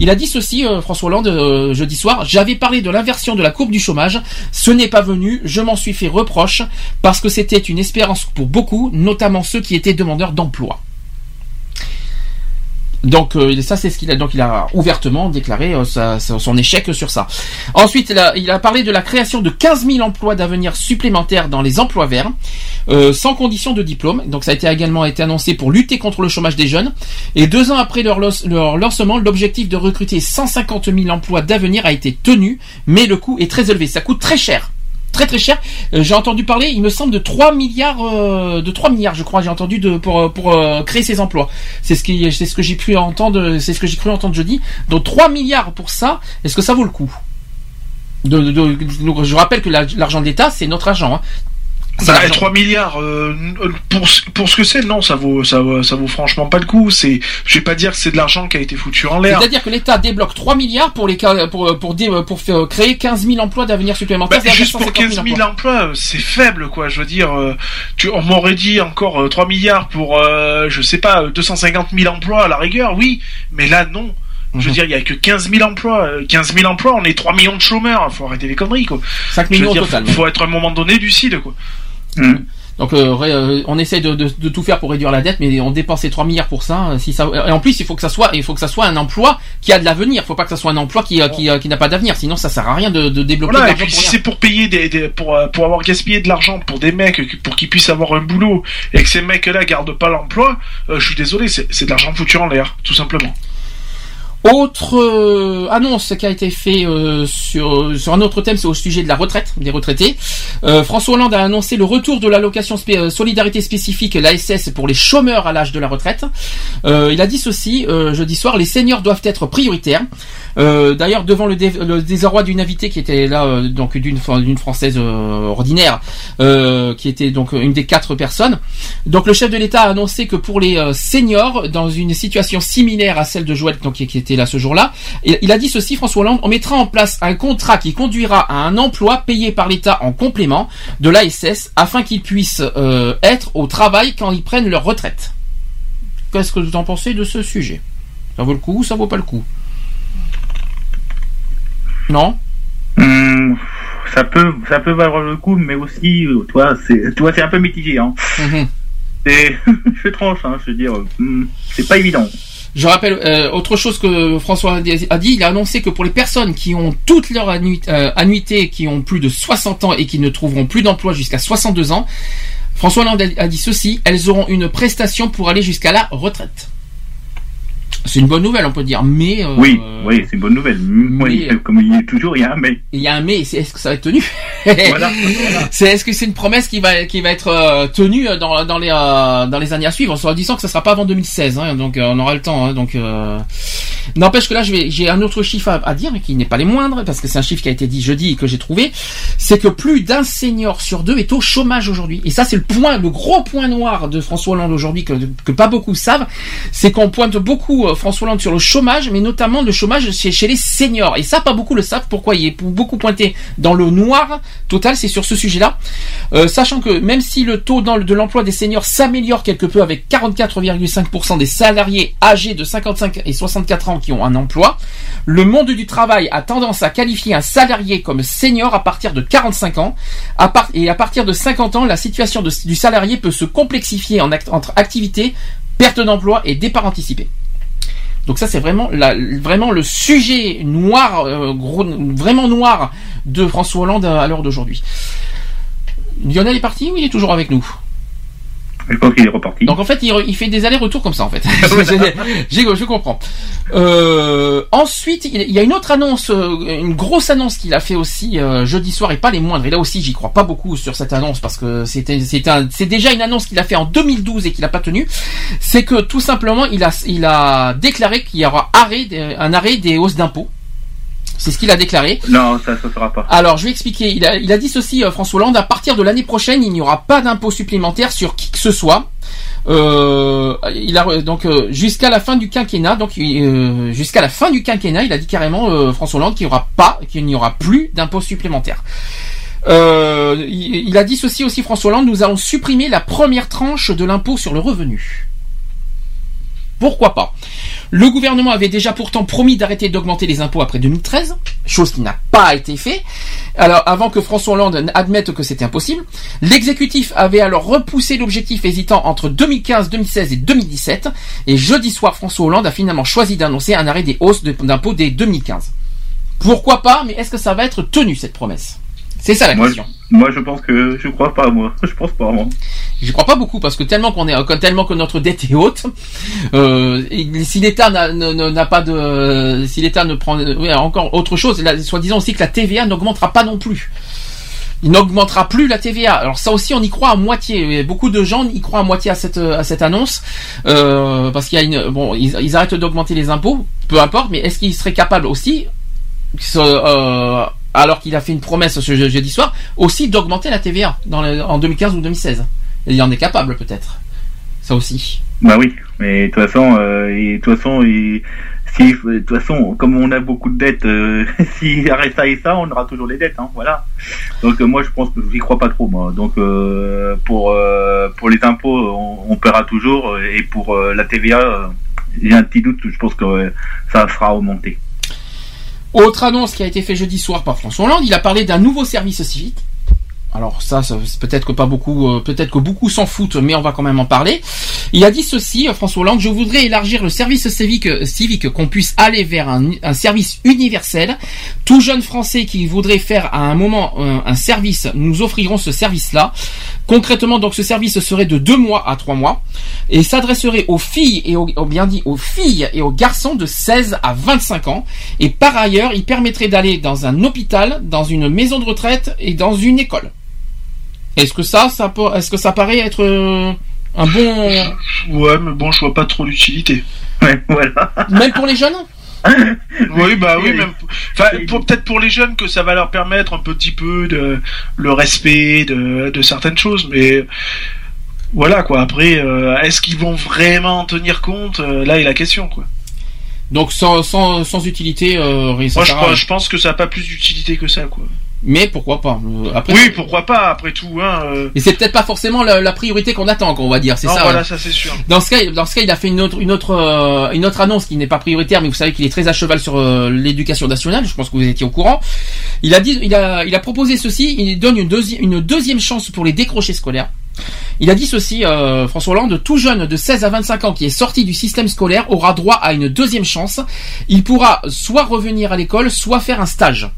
Il a dit ceci, euh, François Hollande, euh, jeudi soir, j'avais parlé de l'inversion de la courbe du chômage, ce n'est pas venu, je m'en suis fait reproche, parce que c'était une espérance pour beaucoup, notamment ceux qui étaient demandeurs d'emploi. Donc euh, ça c'est ce qu'il a donc il a ouvertement déclaré euh, son échec sur ça. Ensuite il a, il a parlé de la création de 15 000 emplois d'avenir supplémentaires dans les emplois verts euh, sans condition de diplôme. Donc ça a été également été annoncé pour lutter contre le chômage des jeunes. Et deux ans après leur, leur lancement, l'objectif de recruter 150 000 emplois d'avenir a été tenu, mais le coût est très élevé. Ça coûte très cher. Très très cher. Euh, j'ai entendu parler, il me semble, de 3 milliards, euh, de 3 milliards, je crois, j'ai entendu de, pour, euh, pour créer ces emplois. C'est ce qui, c'est ce que j'ai pu entendre, c'est ce que j'ai cru entendre jeudi. Donc 3 milliards pour ça, est-ce que ça vaut le coup? De, de- je rappelle que la- l'argent de l'État, c'est notre argent. Hein. C'est Bah, l'argent- 3 milliards, euh, pour, ce- pour ce que c'est, non, ça vaut, ça, vaut- ça vaut franchement pas le coup. C'est, je vais pas dire que c'est de l'argent qui a été foutu en l'air. C'est-à-dire que l'État débloque 3 milliards pour les ca- pour pour dé- pour, faire- créer 15 000 emplois d'avenir supplémentaires. Bah, juste pour 150 15 000 emplois, euh, c'est faible, quoi. Je veux dire, euh, tu, on m'aurait dit encore euh, 3 milliards pour, euh, je sais pas, euh, 250 000 emplois à la rigueur, oui, mais là, non. Je veux Mhm. dire, il y a que 15 000 emplois. Euh, 15 000 emplois, on est 3 millions de chômeurs. Faut arrêter les conneries, quoi. 5 Je veux millions dire, total. Faut, faut être à un moment donné lucide, quoi. Donc euh, euh, on essaie de, de, de tout faire pour réduire la dette, mais on dépense ces 3 milliards pour ça. euh, Si ça et en plus il faut que ça soit il faut que ça soit un emploi qui a de l'avenir. Il faut pas que ça soit un emploi qui euh, qui, euh, qui n'a pas d'avenir. Sinon ça sert à rien de, de développer Voilà, et puis si c'est pour payer des, des- pour, euh, pour avoir gaspillé de l'argent pour des mecs euh, pour qu'ils puissent avoir un boulot et que ces mecs-là gardent pas l'emploi, euh, je suis désolé, c'est de l'argent foutu en l'air, tout simplement. Autre euh, annonce qui a été fait euh, sur, sur un autre thème, c'est au sujet de la retraite des retraités. Euh, François Hollande a annoncé le retour de l'allocation euh, solidarité spécifique, l'ASS, pour les chômeurs à l'âge de la retraite. Euh, il a dit ceci euh, jeudi soir, les seniors doivent être prioritaires. Euh, D'ailleurs, devant le, dé- le désarroi d'une invitée qui était là, euh, donc d'une française euh, ordinaire, qui était donc une des quatre personnes. Donc le chef de l'État a annoncé que pour les seniors, dans une situation similaire à celle de Joël, qui, était là ce jour-là, il, il a dit ceci, François Hollande, on mettra en place un contrat qui conduira à un emploi payé par l'État en complément de l'ASS afin qu'ils puissent être au travail quand ils prennent leur retraite. Qu'est-ce que vous en pensez de ce sujet? Ça vaut le coup ou ça vaut pas le coup? Non Hum, ça peut, ça peut valoir le coup, mais aussi, toi, c'est, toi, c'est un peu mitigé, hein. Mhm. C'est, je tranche, hein, je veux dire, hum, c'est pas évident. Je rappelle euh, autre chose que François a dit, il a annoncé que pour les personnes qui ont toute leur annu- euh, annuité, qui ont plus de 60 ans et qui ne trouveront plus d'emploi jusqu'à 62 ans, François Hollande a dit ceci, elles auront une prestation pour aller jusqu'à la retraite. C'est une bonne nouvelle, on peut dire. Mais euh, Oui, oui, c'est une bonne nouvelle. Mais- comme il y a toujours, il y a un mais. il y a un mais. c'est- Est-ce que ça va être tenu? Voilà. C'est est-ce que c'est une promesse qui va qui va être euh, tenue euh, dans dans les euh, dans les années à suivre, en disant que ça sera pas avant 2016, hein, donc on aura le temps. hein, donc euh, n'empêche que là, j'ai un autre chiffre à, à dire, qui n'est pas les moindres, parce que c'est un chiffre qui a été dit jeudi et que j'ai trouvé, c'est que plus d'un senior sur deux est au chômage aujourd'hui. Et ça, c'est le point, le gros point noir de François Hollande aujourd'hui que que pas beaucoup savent, c'est qu'on pointe beaucoup euh, François Hollande sur le chômage, mais notamment le chômage chez, chez les seniors. Et ça, pas beaucoup le savent. Pourquoi il est beaucoup pointé dans le noir total, c'est sur ce sujet-là. Euh, sachant que même si le taux dans le- de l'emploi des seniors s'améliore quelque peu avec 44,5% des salariés âgés de 55 et 64 ans qui ont un emploi, le monde du travail a tendance à qualifier un salarié comme senior à partir de 45 ans. Et à partir de 50 ans, la situation du salarié peut se complexifier entre activité, perte d'emploi et départ anticipé. Donc ça c'est vraiment le sujet noir, euh, vraiment noir de François Hollande à l'heure d'aujourd'hui. Lionel est parti ou il est toujours avec nous? Je pense qu'il est reparti. Donc en fait il, il fait des allers-retours comme ça en fait. J'ai- je comprends. Euh, ensuite il y a une autre annonce, euh, une grosse annonce qu'il a fait aussi euh, jeudi soir et pas les moindres. Et là aussi j'y crois pas beaucoup sur cette annonce parce que c'était c'est déjà une annonce qu'il a fait en 2012 et qu'il a pas tenu. C'est que tout simplement il a il a déclaré qu'il y aura arrêt un arrêt des hausses d'impôts. C'est ce qu'il a déclaré. Non, ça ne se fera pas. Alors, je vais expliquer. Il a, il a dit ceci, euh, François Hollande. À partir de l'année prochaine, il n'y aura pas d'impôt supplémentaire sur qui que ce soit. Euh, il a donc euh, jusqu'à la fin du quinquennat. Donc euh, jusqu'à la fin du quinquennat, il a dit carrément euh, François Hollande qu'il n'y aura pas, qu'il n'y aura plus d'impôt supplémentaire. Euh, il, il a dit ceci aussi, François Hollande. Nous allons supprimer la première tranche de l'impôt sur le revenu. Pourquoi pas? Le gouvernement avait déjà pourtant promis d'arrêter d'augmenter les impôts après 2013, chose qui n'a pas été fait. Alors avant que François Hollande admette que c'était impossible, l'exécutif avait alors repoussé l'objectif hésitant entre 2015, 2016 et 2017. Et jeudi soir, François Hollande a finalement choisi d'annoncer un arrêt des hausses d'impôts dès 2015. Pourquoi pas Mais est-ce que ça va être tenu cette promesse? C'est ça la Moi, question. moi, je pense que je crois pas, moi. Je pense pas, moi. Je crois pas beaucoup parce que tellement qu'on est euh, tellement que notre dette est haute, euh, si l'État n'a- pas de, si l'État ne prend euh, oui, encore autre chose, soi-disant aussi que la TVA n'augmentera pas non plus. Il n'augmentera plus la TVA. Alors ça aussi, on y croit à moitié. Beaucoup de gens y croient à moitié à cette à cette annonce euh, parce qu'il y a une bon, ils, ils arrêtent d'augmenter les impôts, peu importe. Mais est-ce qu'ils seraient capables aussi, euh, alors qu'il a fait une promesse ce je- jeudi soir, aussi d'augmenter la TVA en 2015 ou 2016 Et il en est capable peut-être. Ça aussi. Bah oui, mais de toute façon, si, comme on a beaucoup de dettes, euh, s'il arrête ça et ça, on aura toujours les dettes, hein, voilà. Donc euh, moi, je pense que j'y crois pas trop. Donc euh, pour euh, pour les impôts, on, on paiera toujours, et pour la TVA, j'ai un petit doute, je pense que ça sera augmenté. Autre annonce qui a été fait jeudi soir par François Hollande, il a parlé d'un nouveau service civique. Alors ça, ça c'est peut-être que pas beaucoup, euh, peut-être que beaucoup s'en foutent, mais on va quand même en parler. Il a dit ceci, euh, François Hollande, je voudrais élargir le service civique, qu'on puisse aller vers un, service universel. Tout jeune Français qui voudrait faire à un moment euh, un service, nous offrirons ce service-là. Concrètement, donc ce service serait de deux mois à trois mois et s'adresserait aux filles et aux, aux- bien dit aux filles et aux garçons de 16 à 25 ans. Et par ailleurs, il permettrait d'aller dans un hôpital, dans une maison de retraite et dans une école. Est-ce que ça, ça est-ce que ça paraît être un bon, Ouais, mais bon, je vois pas trop l'utilité. Ouais, voilà. même pour les jeunes? Oui, bah oui, même. Enfin, pour- peut-être pour les jeunes que ça va leur permettre un petit peu de le respect de, de certaines choses, mais voilà quoi. Après, euh, est-ce qu'ils vont vraiment en tenir compte? Euh, Là est la question quoi. Donc sans, sans, sans utilité, euh, Moi, je, pense- je pense que ça a pas plus d'utilité que ça quoi. Mais pourquoi pas euh, Après, Oui, pourquoi pas Après tout, hein. euh, Et c'est peut-être pas forcément la, la priorité qu'on attend, qu'on va dire. C'est ça. voilà, hein. ça c'est sûr. Dans ce cas, dans ce cas, il a fait une autre, une autre, euh, une autre annonce qui n'est pas prioritaire, mais vous savez qu'il est très à cheval sur euh, l'éducation nationale. Je pense que vous étiez au courant. Il a dit, il a, il a proposé ceci. Il donne une, deuxi- une deuxième chance pour les décrochés scolaires. Il a dit ceci, euh, François Hollande, tout jeune de 16 à 25 ans qui est sorti du système scolaire aura droit à une deuxième chance. Il pourra soit revenir à l'école, soit faire un stage.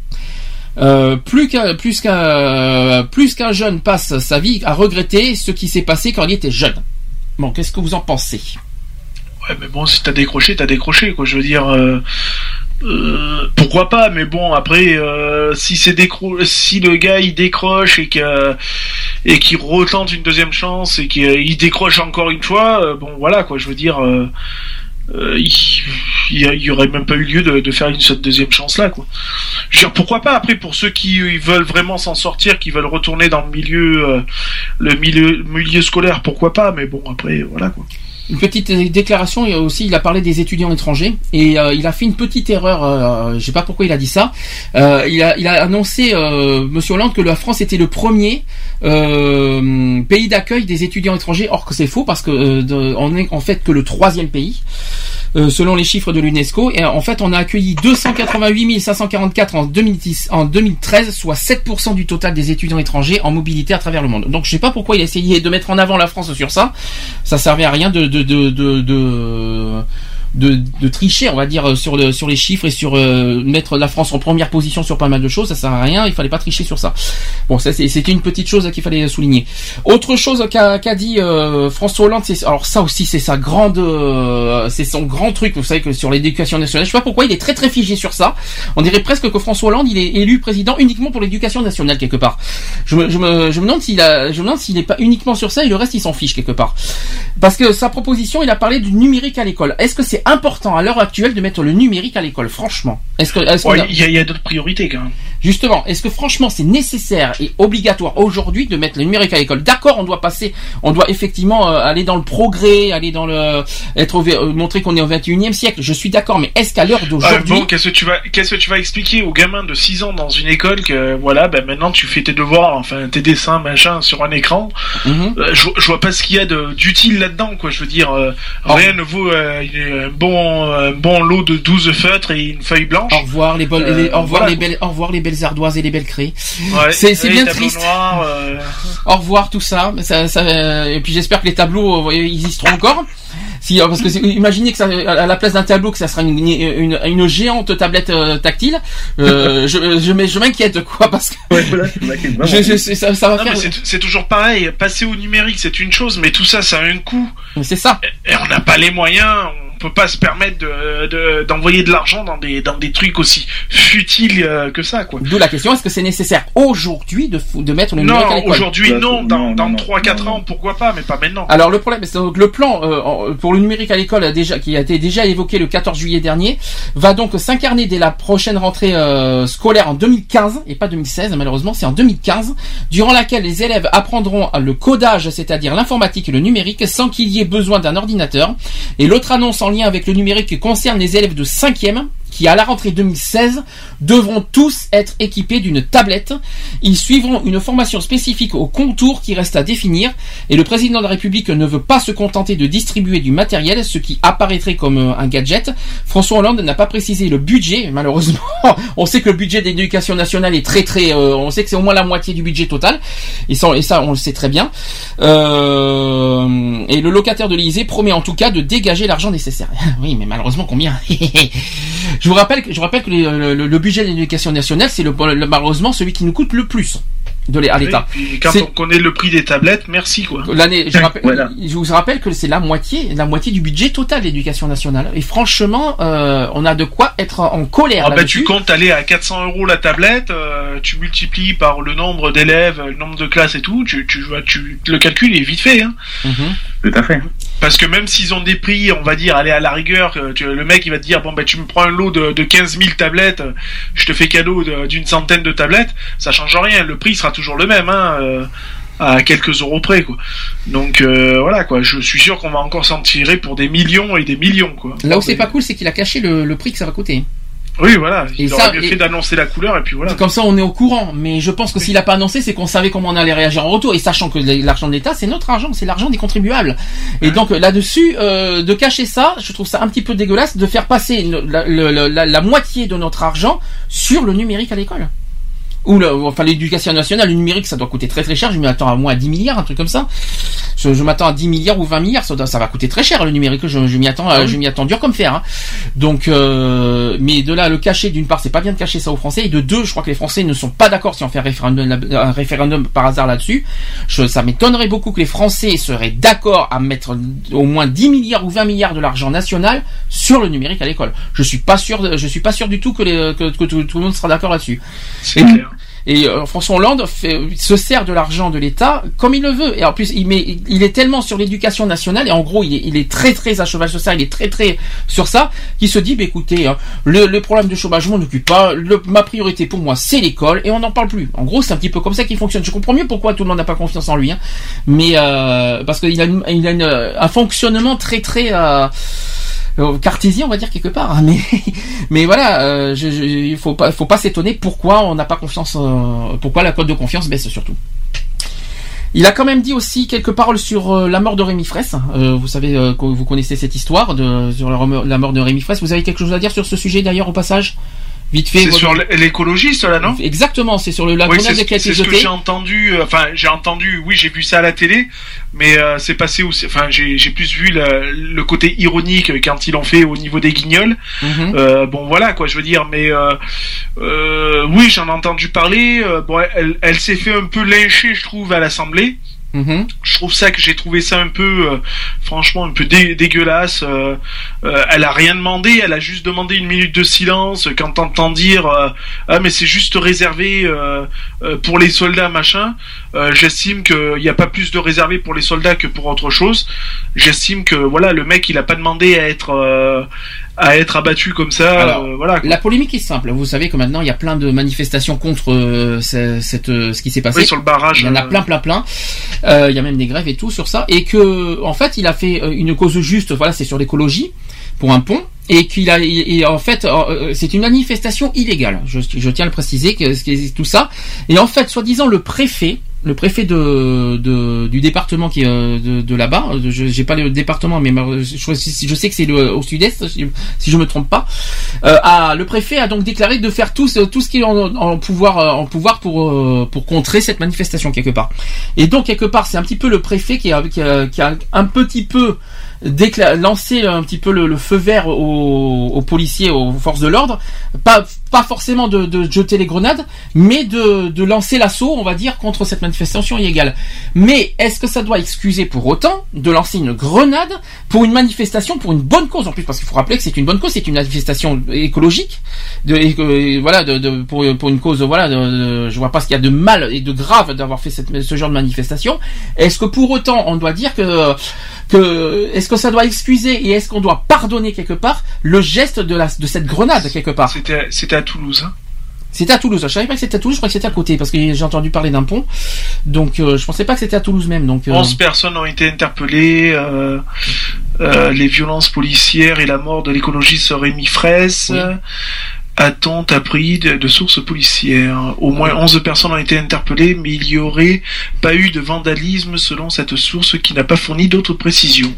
Euh, plus qu'un plus qu'un plus qu'un jeune passe sa vie à regretter ce qui s'est passé quand il était jeune. Bon, qu'est-ce que vous en pensez? Ouais, mais bon, si t'as décroché, t'as décroché, quoi. Je veux dire, euh, euh, pourquoi pas, mais bon, après, si c'est décro si le gars il décroche et que et qu'il retente une deuxième chance et qu'il décroche encore une fois, bon, voilà, quoi. Je veux dire, euh, il, il y a- il y aurait même pas eu lieu de, faire une cette deuxième chance là, quoi. Pourquoi pas après pour ceux qui euh, veulent vraiment s'en sortir, qui veulent retourner dans le milieu, euh, le milieu, milieu scolaire, pourquoi pas, mais bon, après, voilà, quoi. Une petite déclaration, et aussi il a parlé des étudiants étrangers et euh, il a fait une petite erreur, euh, je sais pas pourquoi il a dit ça. Euh, il, a, il a annoncé, euh, Monsieur Hollande, que la France était le premier euh, pays d'accueil des étudiants étrangers. Or que c'est faux parce que euh, on est en fait que le troisième pays. Euh, selon les chiffres de l'UNESCO, et en fait, on a accueilli 288 544 en 2010, en 2013, soit 7% du total des étudiants étrangers en mobilité à travers le monde. Donc, je sais pas pourquoi il a essayé de mettre en avant la France sur ça. Ça servait à rien de de de, de de, de tricher, on va dire, sur le sur les chiffres et sur euh, mettre la France en première position sur pas mal de choses, ça sert à rien. Il fallait pas tricher sur ça. Bon, ça c'était une petite chose qu'il fallait souligner. Autre chose qu'a qu'a dit euh, François Hollande, c'est alors ça aussi c'est sa grande, euh, c'est son grand truc. Vous savez que sur l'éducation nationale, je sais pas pourquoi il est très très figé sur ça. On dirait presque que François Hollande il est élu président uniquement pour l'éducation nationale quelque part. Je me, je me, je me demande s'il a, je me demande s'il n'est pas uniquement sur ça et le reste il s'en fiche quelque part. Parce que sa proposition, il a parlé du numérique à l'école. Est-ce que c'est important à l'heure actuelle de mettre le numérique à l'école, franchement Est-ce que, est-ce Ouais, Il y a, il y a d'autres priorités, quand même. Justement, est-ce que franchement c'est nécessaire et obligatoire aujourd'hui de mettre le numérique à l'école? D'accord, on doit passer, on doit effectivement euh, aller dans le progrès, aller dans le, être euh, montrer qu'on est au 21e siècle. Je suis d'accord, mais est-ce qu'à l'heure Ah, d'aujourd'hui, bon, qu'est-ce que tu vas, qu'est-ce que tu vas expliquer aux gamins de 6 ans dans une école que voilà, ben maintenant tu fais tes devoirs, enfin tes dessins, machin, sur un écran? Mhm. Euh, je, je vois pas ce qu'il y a d'utile là-dedans, quoi. Je veux dire, euh, rien ne vaut euh, bon, un bon lot de 12 feutres et une feuille blanche. Au revoir les, Euh, les- au revoir voilà, les belles, au revoir les belles ardoises et les belles craies. Ouais, c'est bien triste. noirs, euh, Au revoir tout ça. Ça, ça, euh, et puis j'espère que les tableaux euh, ils existeront encore. Si, parce que imaginez que ça, à la place d'un tableau que ça sera une, une, une géante tablette euh, tactile. Euh, je je, je m'inquiète quoi parce que je- je- c'est- ça, ça va Non, faire. mais c'est, toujours pareil. Passer au numérique, c'est une chose, mais tout ça, ça a un coût. C'est ça. Et on n'a pas les moyens. On peut pas se permettre de, de- d'envoyer de l'argent dans des, dans des trucs aussi futiles euh, que ça, quoi. D'où la question est-ce que c'est nécessaire aujourd'hui de, de mettre le numérique à Non, l'école? aujourd'hui, non. Dans, dans 3-4 ans, pourquoi pas, mais pas maintenant. Alors le problème, c'est donc le plan euh, pour le numérique à l'école qui a été déjà évoqué le 14 juillet dernier va donc s'incarner dès la prochaine rentrée euh, scolaire en 2015 et pas 2016 malheureusement, c'est en 2015 durant laquelle les élèves apprendront le codage, c'est-à-dire l'informatique et le numérique sans qu'il y ait besoin d'un ordinateur. Et l'autre annonce en lien avec le numérique concerne les élèves de 5e qui à la rentrée 2016 devront tous être équipés d'une tablette. Ils suivront une formation spécifique au contour qui reste à définir et le président de la République ne veut pas se contenter de distribuer du matériel, ce qui apparaîtrait comme euh, un gadget. François Hollande n'a pas précisé le budget, malheureusement. On sait que le budget de l'éducation nationale est très très, euh, on sait que c'est au moins la moitié du budget total et ça, on le sait très bien. Euh, et le locataire de l'Élysée promet en tout cas de dégager l'argent nécessaire. oui, mais malheureusement combien? Je vous rappelle, que- je vous rappelle que les- le, budget de l'éducation nationale, c'est le, le- malheureusement celui qui nous coûte le plus de à l'État. Oui, quand on connaît le prix des tablettes, merci, quoi. L'année, je, rappelle- je vous rappelle que c'est la moitié, la moitié du budget total de l'éducation nationale. Et franchement, euh, on a de quoi être en colère Ah bah, tu comptes aller à 400 euros la tablette, euh, tu multiplies par le nombre d'élèves, le nombre de classes et tout, tu, tu, vois, tu, le calcul est vite fait. Hein. Tout à fait. Parce que même s'ils ont des prix, on va dire, aller à la rigueur, euh, tu- le mec il va te dire, bon bah tu me prends un lot de, de 15 000 tablettes, euh, je te fais cadeau de- d'une centaine de tablettes, ça change rien, le prix sera toujours le même, hein, euh, à quelques euros près, quoi. Donc euh, voilà, quoi, je suis sûr qu'on va encore s'en tirer pour des millions et des millions, quoi. Là où c'est pas cool, c'est qu'il a caché le, le prix que ça va coûter. Oui, voilà, Et il ça, aurait mieux et- fait d'annoncer la couleur et puis voilà. Comme ça, on est au courant. Mais je pense que s'il a pas annoncé, c'est qu'on savait comment on allait réagir en retour. Et sachant que l'argent de l'État, c'est notre argent, c'est l'argent des contribuables. Et donc là-dessus, euh, de cacher ça, je trouve ça un petit peu dégueulasse de faire passer une- la, le- la- la moitié de notre argent sur le numérique à l'école. Ou le, enfin l'éducation nationale, le numérique, ça doit coûter très très cher. Je m'y attends à moins à 10 milliards, un truc comme ça. Je, je m'attends à 10 milliards ou 20 milliards. Ça, doit- ça va coûter très cher le numérique. Je, je m'y attends, Ah euh, oui. je m'y attends dur comme fer. hein. Donc, euh, mais de là le cacher, d'une part, c'est pas bien de cacher ça aux Français. Et de deux, je crois que les Français ne sont pas d'accord si on fait un référendum, là- un référendum par hasard là-dessus. Je- ça m'étonnerait beaucoup que les Français seraient d'accord à mettre au moins 10 milliards ou 20 milliards de l'argent national sur le numérique à l'école. Je suis pas sûr, je suis pas sûr du tout que, les, que, que tout, tout le monde sera d'accord là-dessus. Et, et euh, François Hollande fait, se sert de l'argent de l'État comme il le veut. Et en plus, il, met, il est tellement sur l'éducation nationale, et en gros, il est, il est très très à sur ça, il est très très sur ça, qu'il se dit, bah, écoutez, hein, le, le problème de chômage, je m'en occupe pas, le- ma priorité pour moi, c'est l'école, et on n'en parle plus. En gros, c'est un petit peu comme ça qu'il fonctionne. Je comprends mieux pourquoi tout le monde n'a pas confiance en lui, hein. mais euh, parce qu'il a, il a une- un fonctionnement très très... euh, euh, cartésien on va dire quelque part hein, mais voilà euh, il faut pas faut pas s'étonner pourquoi on n'a pas confiance euh, pourquoi la cote de confiance baisse surtout il a quand même dit aussi quelques paroles sur euh, la mort de Rémi Fraisse. Euh, vous savez euh, vous connaissez cette histoire sur la mort de Rémi Fraisse. Vous avez quelque chose à dire sur ce sujet d'ailleurs au passage? Vite fait. C'est sur l'écologiste là, non? Exactement, c'est sur le la Oui, c'est ce que j'ai entendu. euh, Enfin, j'ai entendu. Oui, j'ai vu ça à la télé, mais euh, c'est passé aussi. Enfin, j'ai plus vu le, le côté ironique quand ils l'ont fait au niveau des Guignols. Mhm. Euh, bon, voilà quoi, je veux dire. Mais euh, euh, oui, j'en ai entendu parler. euh, bon, elle, elle s'est fait un peu lyncher, je trouve, à l'Assemblée. Mhm. Je trouve ça que j'ai trouvé ça un peu, euh, franchement, un peu dé- dégueulasse. euh, euh, elle a rien demandé, elle a juste demandé une minute de silence quand t'entends dire ah mais c'est juste réservé pour les soldats machin. Euh, J'estime qu'il n'y a pas plus de réservé pour les soldats que pour autre chose. J'estime que voilà le mec il a pas demandé à être euh, à être abattu comme ça. Alors, euh, voilà. quoi. La polémique est simple. Vous savez que maintenant il y a plein de manifestations contre euh, ce, cette, euh, ce qui s'est passé. Oui, sur le barrage, Il y en a plein, plein, plein. Euh, il y a même des grèves et tout sur ça. Et que, en fait, il a fait une cause juste. Voilà, c'est sur l'écologie pour un pont. Et qu'il a, et en fait, c'est une manifestation illégale. Je, je tiens à le préciser que que tout ça. Et en fait, soi-disant, le préfet, le préfet de, de- du département qui est euh, de, de là-bas, euh, je j'ai pas le département, mais ma- je, sais que c'est le- au sud-est, si, je me trompe pas. Euh, a- le préfet a donc déclaré de faire tout, tout ce qui est en, en pouvoir, euh, en pouvoir pour euh, pour contrer cette manifestation quelque part. Et donc quelque part, c'est un petit peu le préfet qui a, qui a, qui a un petit peu lancé un petit peu le, le feu vert aux, aux policiers, aux forces de l'ordre, pas pas forcément de, de jeter les grenades, mais de, de lancer l'assaut, on va dire, contre cette manifestation illégale. Mais est-ce que ça doit excuser pour autant de lancer une grenade pour une manifestation, pour une bonne cause en plus, parce qu'il faut rappeler que c'est une bonne cause, c'est une manifestation écologique, de, voilà, de, de- pour, pour une cause, voilà, de, je vois pas ce qu'il y a de mal et de grave d'avoir fait ce genre de manifestation. Est-ce que pour autant on doit dire que que est-ce que ça doit excuser et est-ce qu'on doit pardonner quelque part le geste de la de cette grenade quelque part? À Toulouse. Hein. C'était à Toulouse. Je savais pas que c'était à Toulouse. Je crois que c'était à côté parce que j'ai entendu parler d'un pont. Donc euh, je pensais pas que c'était à Toulouse même. Donc euh, 11 personnes ont été interpellées. euh, euh, les violences policières et la mort de l'écologiste Rémi Fraisse. Oui. A-t-on appris de, de sources policières Au moins 11 personnes ont été interpellées, mais il n'y aurait pas eu de vandalisme selon cette source qui n'a pas fourni d'autres précisions.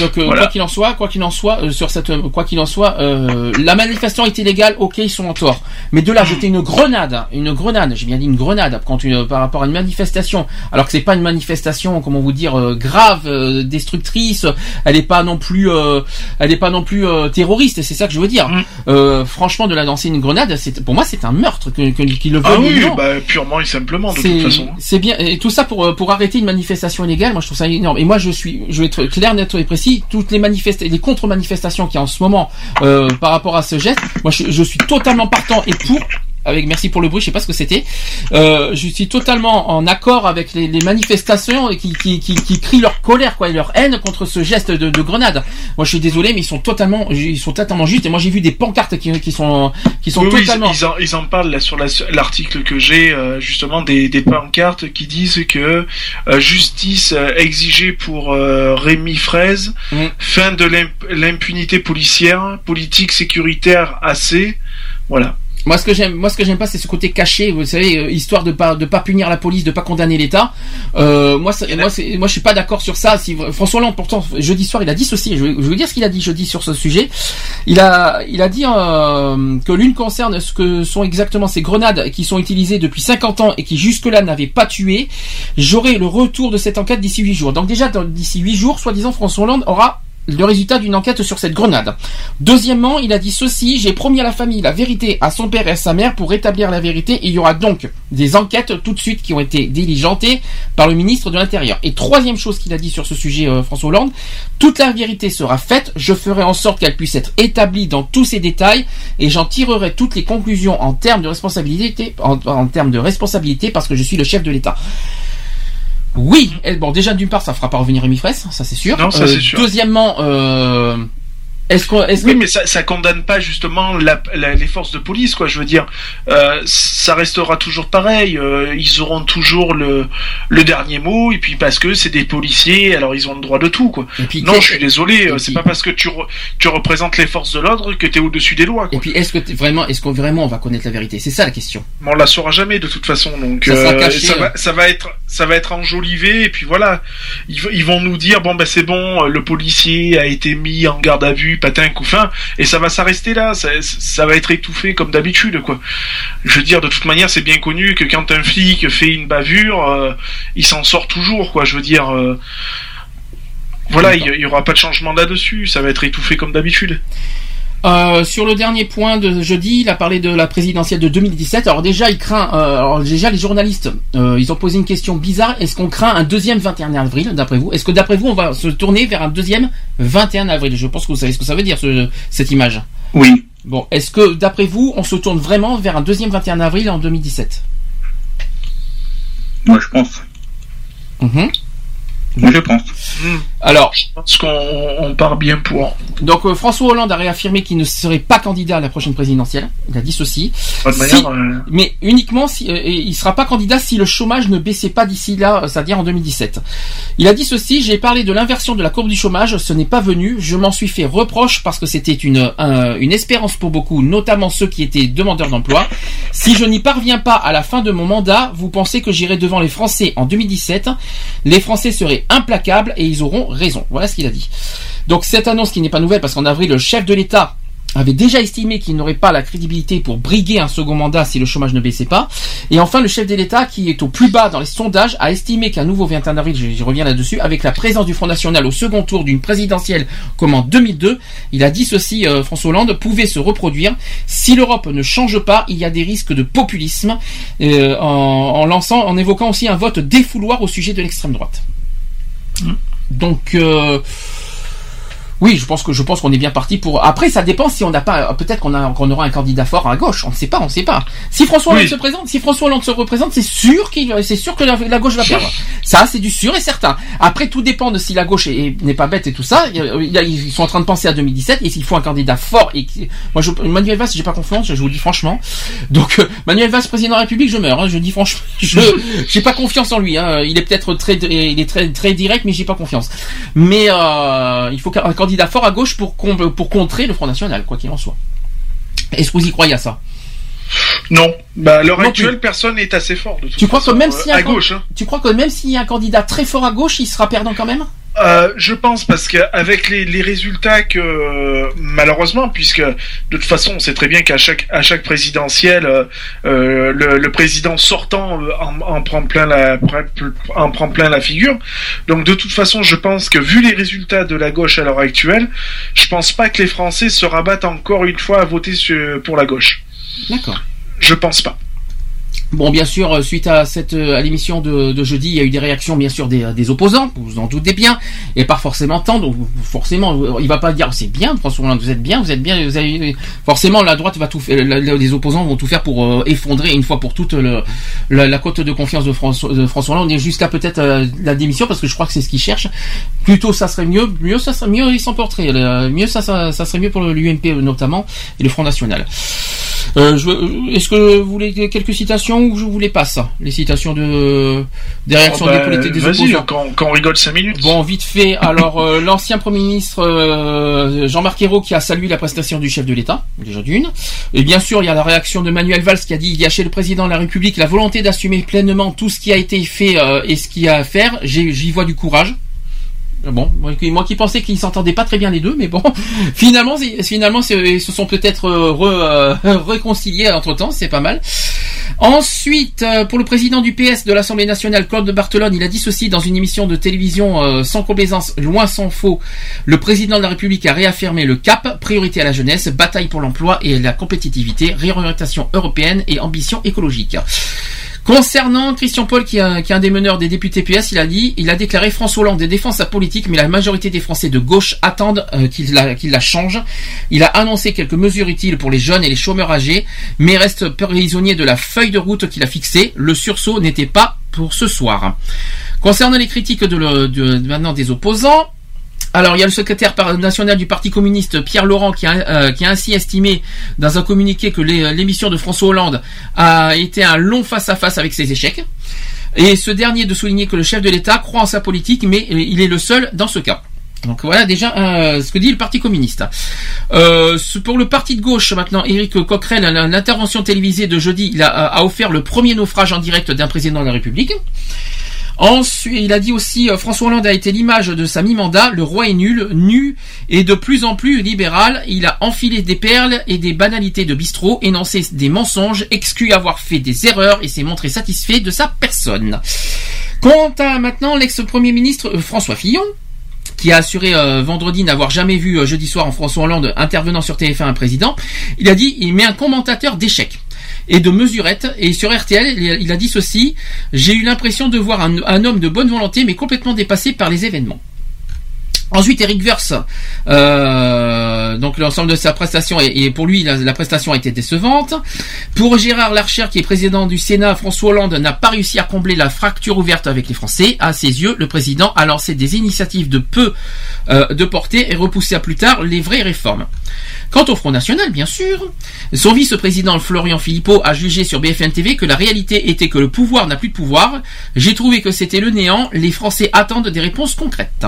Donc euh, Voilà. quoi qu'il en soit, quoi qu'il en soit, euh, sur cette, quoi qu'il en soit, euh, la manifestation est illégale. Ok, ils sont en tort. Mais de là à jeter une grenade, une grenade, j'ai bien dit une grenade, quand une, par rapport à une manifestation, alors que c'est pas une manifestation, comment vous dire, euh, grave, euh, destructrice. Elle est pas non plus, euh, elle est pas non plus euh, terroriste. C'est ça que je veux dire. Euh, franchement, de la lancer une grenade, c'est pour moi c'est un meurtre que, que, qu'il le Ah oui, bah, purement et simplement, de toute façon. C'est bien et tout ça pour euh, pour arrêter une manifestation illégale. Moi, je trouve ça énorme. Et moi, je suis, je vais être clair, net et précis. Toutes les manifest les contre-manifestations qu'il y a en ce moment euh, par rapport à ce geste, moi, je, je suis totalement partant et pour. Avec merci pour le bruit, je sais pas ce que c'était. Euh, je suis totalement en accord avec les, les manifestations qui, qui, qui, qui crient leur colère quoi et leur haine contre ce geste de, de grenade. Moi, je suis désolé, mais ils sont totalement, ils sont totalement justes. Et moi, j'ai vu des pancartes qui, qui sont qui sont Oui, totalement. ils, ils en, ils en parlent là sur la- l'article que j'ai euh, justement des, des pancartes qui disent que euh, justice euh, exigée pour euh, Rémi Fraise, fin de l'imp- l'impunité policière, politique sécuritaire assez, voilà. Moi, ce que j'aime, moi, ce que j'aime pas, c'est ce côté caché. Vous savez, euh, histoire de pas de pas punir la police, de pas condamner l'État. Euh, moi, ça- moi, c'est- moi, je suis pas d'accord sur ça. Si François Hollande, pourtant, jeudi soir, il a dit ceci. Je vais, vous dire ce qu'il a dit jeudi sur ce sujet. Il a, il a dit euh, que l'une concerne ce que sont exactement ces grenades qui sont utilisées depuis 50 ans et qui jusque-là n'avaient pas tué. J'aurai le retour de cette enquête d'ici 8 jours. Donc déjà, d'ici 8 jours, soi-disant, François Hollande aura le résultat d'une enquête sur cette grenade. Deuxièmement, il a dit ceci, j'ai promis à la famille la vérité, à son père et à sa mère pour rétablir la vérité. Il y aura donc des enquêtes tout de suite qui ont été diligentées par le ministre de l'Intérieur. Et troisième chose qu'il a dit sur ce sujet, euh, François Hollande, toute la vérité sera faite, je ferai en sorte qu'elle puisse être établie dans tous ses détails et j'en tirerai toutes les conclusions en termes de responsabilité, en, en termes de responsabilité parce que je suis le chef de l'État. Oui, et bon déjà d'une part ça fera pas revenir Rémi Fraisse, ça c'est sûr. Non, ça, Euh, c'est sûr. Deuxièmement, euh, est-ce qu'on, est-ce Oui, que- mais ça, ça condamne pas justement la- la- les forces de police, quoi. Je veux dire, euh, ça restera toujours pareil. euh, ils auront toujours le, le dernier mot, et puis parce que c'est des policiers, alors ils ont le droit de tout, quoi. puis, non, je suis désolé. euh, C'est puis- pas parce que tu, re- tu représentes les forces de l'ordre que t'es au-dessus des lois. Quoi. Et puis est-ce que vraiment, est-ce qu'on vraiment on va connaître la vérité? C'est ça la question. Mais on la saura jamais de toute façon, donc Ça sera caché, ça, va, ça va être ça va être enjolivé et puis voilà, ils, vont nous dire bon ben c'est bon, le policier a été mis en garde à vue, patin couffin, et ça va s'arrêter là, ça, va être étouffé comme d'habitude quoi. Je veux dire de toute manière c'est bien connu que quand un flic fait une bavure, euh, il s'en sort toujours quoi. Je veux dire. euh, voilà, il y- il y aura pas de changement là-dessus, ça va être étouffé comme d'habitude. Euh, sur le dernier point de jeudi, il a parlé de la présidentielle de 2017. Alors déjà, il craint. euh, alors déjà, les journalistes, euh, ils ont posé une question bizarre. Est-ce qu'on craint un deuxième 21 avril, d'après vous? Est-ce que d'après vous, on va se tourner vers un deuxième 21 avril? Je pense que vous savez ce que ça veut dire ce- cette image. Oui. Bon, est-ce que d'après vous, on se tourne vraiment vers un deuxième 21 avril en 2017 Moi, je pense. Mhm. Moi, je pense. Alors, je pense qu'on on part bien pour. Donc euh, François Hollande a réaffirmé qu'il ne serait pas candidat à la prochaine présidentielle. Il a dit ceci. Si- manière, euh, Mais uniquement si euh, il sera pas candidat si le chômage ne baissait pas d'ici là, euh, c'est-à-dire en 2017. Il a dit ceci j'ai parlé de l'inversion de la courbe du chômage, ce n'est pas venu. Je m'en suis fait reproche parce que c'était une un- une espérance pour beaucoup, notamment ceux qui étaient demandeurs d'emploi. Si je n'y parviens pas à la fin de mon mandat, vous pensez que j'irai devant les Français en 2017 Les Français seraient implacables et ils auront raison. Voilà ce qu'il a dit. Donc cette annonce qui n'est pas nouvelle parce qu'en avril le chef de l'État avait déjà estimé qu'il n'aurait pas la crédibilité pour briguer un second mandat si le chômage ne baissait pas. Et enfin, le chef de l'État, qui est au plus bas dans les sondages, a estimé qu'un nouveau 21 avril, j'y j'y reviens là-dessus, avec la présence du Front National au second tour d'une présidentielle comme en 2002, il a dit ceci, euh, François Hollande, pouvait se reproduire. Si l'Europe ne change pas, il y a des risques de populisme, euh, en, en lançant, en évoquant aussi un vote défouloir au sujet de l'extrême droite. Donc, euh, oui, je pense que je pense qu'on est bien parti pour. Après, ça dépend si on n'a pas. Peut-être qu'on a qu'on aura un candidat fort à gauche. On ne sait pas, on ne sait pas. Si François Hollande Oui. se présente, si François Hollande se représente, c'est sûr qu'il, c'est sûr que la, la gauche va perdre. Ça, c'est du sûr et certain. Après, tout dépend de si la gauche est- est- n'est pas bête et tout ça. Ils sont en train de penser à 2017 et s'il faut un candidat fort et moi, je, Manuel Valls, j'ai pas confiance. Je vous le dis franchement. Donc, euh, Manuel Valls, président de la République, je meurs. hein, je dis franchement, je j'ai pas confiance en lui. Hein. Il est peut-être très, il est très très direct, mais j'ai pas confiance. Mais euh, il faut un candidat fort à gauche pour pour contrer le Front National, quoi qu'il en soit. Est-ce que vous y croyez à ça? Non. Bah, à l'heure actuelle, personne n'est assez fort. De toute Tu crois que façon, même euh, si un à can- gauche, hein. tu crois que même s'il y a un candidat très fort à gauche, il sera perdant quand même? Euh, je pense parce qu'avec les, les résultats que malheureusement, puisque de toute façon on sait très bien qu'à chaque à chaque présidentielle, euh, euh, le, le président sortant euh, en, en prend plein la en prend plein la figure. Donc de toute façon, je pense que vu les résultats de la gauche à l'heure actuelle, je pense pas que les Français se rabattent encore une fois à voter sur- pour la gauche. D'accord. Je pense pas. Bon, bien sûr, euh, suite à cette euh, à l'émission de, de jeudi, il y a eu des réactions, bien sûr, des, des opposants. Vous en doutez bien, et pas forcément tant. Donc, forcément, euh, il va pas dire c'est bien, François Hollande, vous êtes bien, vous êtes bien. Vous avez... Forcément, la droite va tout faire. Les opposants vont tout faire pour euh, effondrer une fois pour toutes le, la, la cote de confiance de François, de François Hollande, et jusqu'à peut-être euh, la démission, parce que je crois que c'est ce qu'ils cherchent. Plutôt, ça serait mieux, mieux ça serait mieux, ils. Euh, Mieux ça, ça, ça serait mieux pour l'UMP notamment et le Front National. Euh, je veux- Est-ce que vous voulez quelques citations ou je vous les passe Les citations de des réactions Oh, bah, des politiques des Vas-y, opposants. quand, quand on rigole 5 minutes. Bon, vite fait. Alors, euh, l'ancien Premier ministre euh, Jean-Marc Ayrault qui a salué la prestation du chef de l'État, déjà d'une. Et bien sûr, il y a la réaction de Manuel Valls qui a dit il y a chez le président de la République la volonté d'assumer pleinement tout ce qui a été fait euh, et ce qu'il y a à faire. J'y vois du courage. Bon, moi qui, pensais qu'ils s'entendaient pas très bien les deux, mais bon, finalement, finalement, ils se sont peut-être euh, euh, réconciliés entre temps, c'est pas mal. Ensuite, euh, pour le président du PS de l'Assemblée nationale, Claude de Barthelone, il a dit ceci dans une émission de télévision euh, sans complaisance, loin sans faux. Le président de la République a réaffirmé le cap, priorité à la jeunesse, bataille pour l'emploi et la compétitivité, réorientation européenne et ambition écologique. Concernant Christian Paul, qui est, un, qui des meneurs des députés PS, il a dit, il a déclaré François Hollande défend sa politique, mais la majorité des Français de gauche attendent euh, qu'il la, qu'il la change. Il a annoncé quelques mesures utiles pour les jeunes et les chômeurs âgés, mais reste prisonnier de la feuille de route qu'il a fixée. Le sursaut n'était pas pour ce soir. Concernant les critiques de, le- de- maintenant des opposants, alors, il y a le secrétaire national du Parti communiste, Pierre Laurent, qui a, euh, ainsi estimé dans un communiqué que l'émission de François Hollande a été un long face-à-face avec ses échecs. Et ce dernier de souligner que le chef de l'État croit en sa politique, mais euh, il est le seul dans ce cas. Donc voilà déjà euh, ce que dit le Parti communiste. Pour le parti de gauche maintenant, Éric Coquerel, l'intervention télévisée de jeudi, il a offert le premier naufrage en direct d'un président de la République. Ensuite, il a dit aussi euh, François Hollande a été l'image de sa mi-mandat. Le roi est nul, nu et de plus en plus libéral. Il a enfilé des perles et des banalités de bistrot, énoncé des mensonges, exclu avoir fait des erreurs et s'est montré satisfait de sa personne. Quant à maintenant l'ex-premier ministre euh, François Fillon, qui a assuré euh, vendredi n'avoir jamais vu jeudi soir en François Hollande intervenant sur TF1 un président, il a dit il met un commentateur d'échec et de mesurette et sur RTL il a- dit ceci j'ai eu l'impression de voir un homme de bonne volonté mais complètement dépassé par les événements. Ensuite, Eric Verse, euh, donc l'ensemble de sa prestation et, pour lui la, prestation a été décevante. Pour Gérard Larcher, qui est président du Sénat, François Hollande n'a pas réussi à combler la fracture ouverte avec les Français. À ses yeux, le président a lancé des initiatives de peu euh, de portée et repoussé à plus tard les vraies réformes. Quant au Front National, bien sûr, son vice-président Florian Philippot a jugé sur BFM TV que la réalité était que le pouvoir n'a plus de pouvoir. J'ai trouvé que c'était le néant. Les Français attendent des réponses concrètes.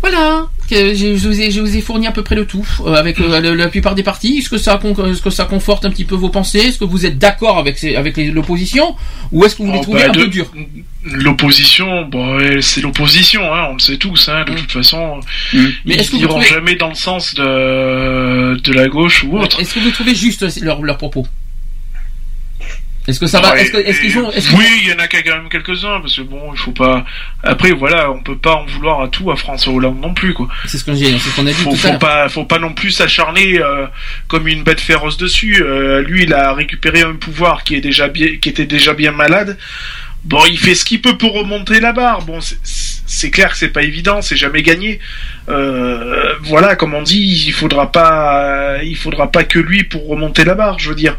Voilà, que je, je vous ai, je vous ai fourni à peu près le tout euh, avec euh, la plupart des partis. Est-ce que ça, con- est-ce que ça conforte un petit peu vos pensées? Est-ce que vous êtes d'accord avec, ces- avec l'opposition? Ou est-ce que vous les Oh, trouvez bah, un de- peu durs? L'opposition, bon, c'est l'opposition, hein, on le sait tous, hein, de toute façon. Mais ils est-ce que vous iront trouvez- jamais dans le sens de, de la gauche ou autre. Est-ce que vous trouvez juste euh, leurs leurs propos? Est-ce que ça va Ouais, Est-ce ont Oui, il y en a quand même quelques-uns, parce que bon, il faut pas. Après, voilà, on peut pas en vouloir à tout à François Hollande non plus, quoi. C'est ce que j'ai, c'est ce qu'on a dit Faut, tout faut pas, faut pas non plus s'acharner euh, comme une bête féroce dessus. Euh, lui, il a récupéré un pouvoir qui est déjà bien, qui était déjà bien malade. Bon, il fait ce qu'il peut pour remonter la barre. Bon, c'est- c'est clair que c'est pas évident, c'est jamais gagné. Euh, voilà, comme on dit, il faudra pas, il faudra pas que lui pour remonter la barre. Je veux dire.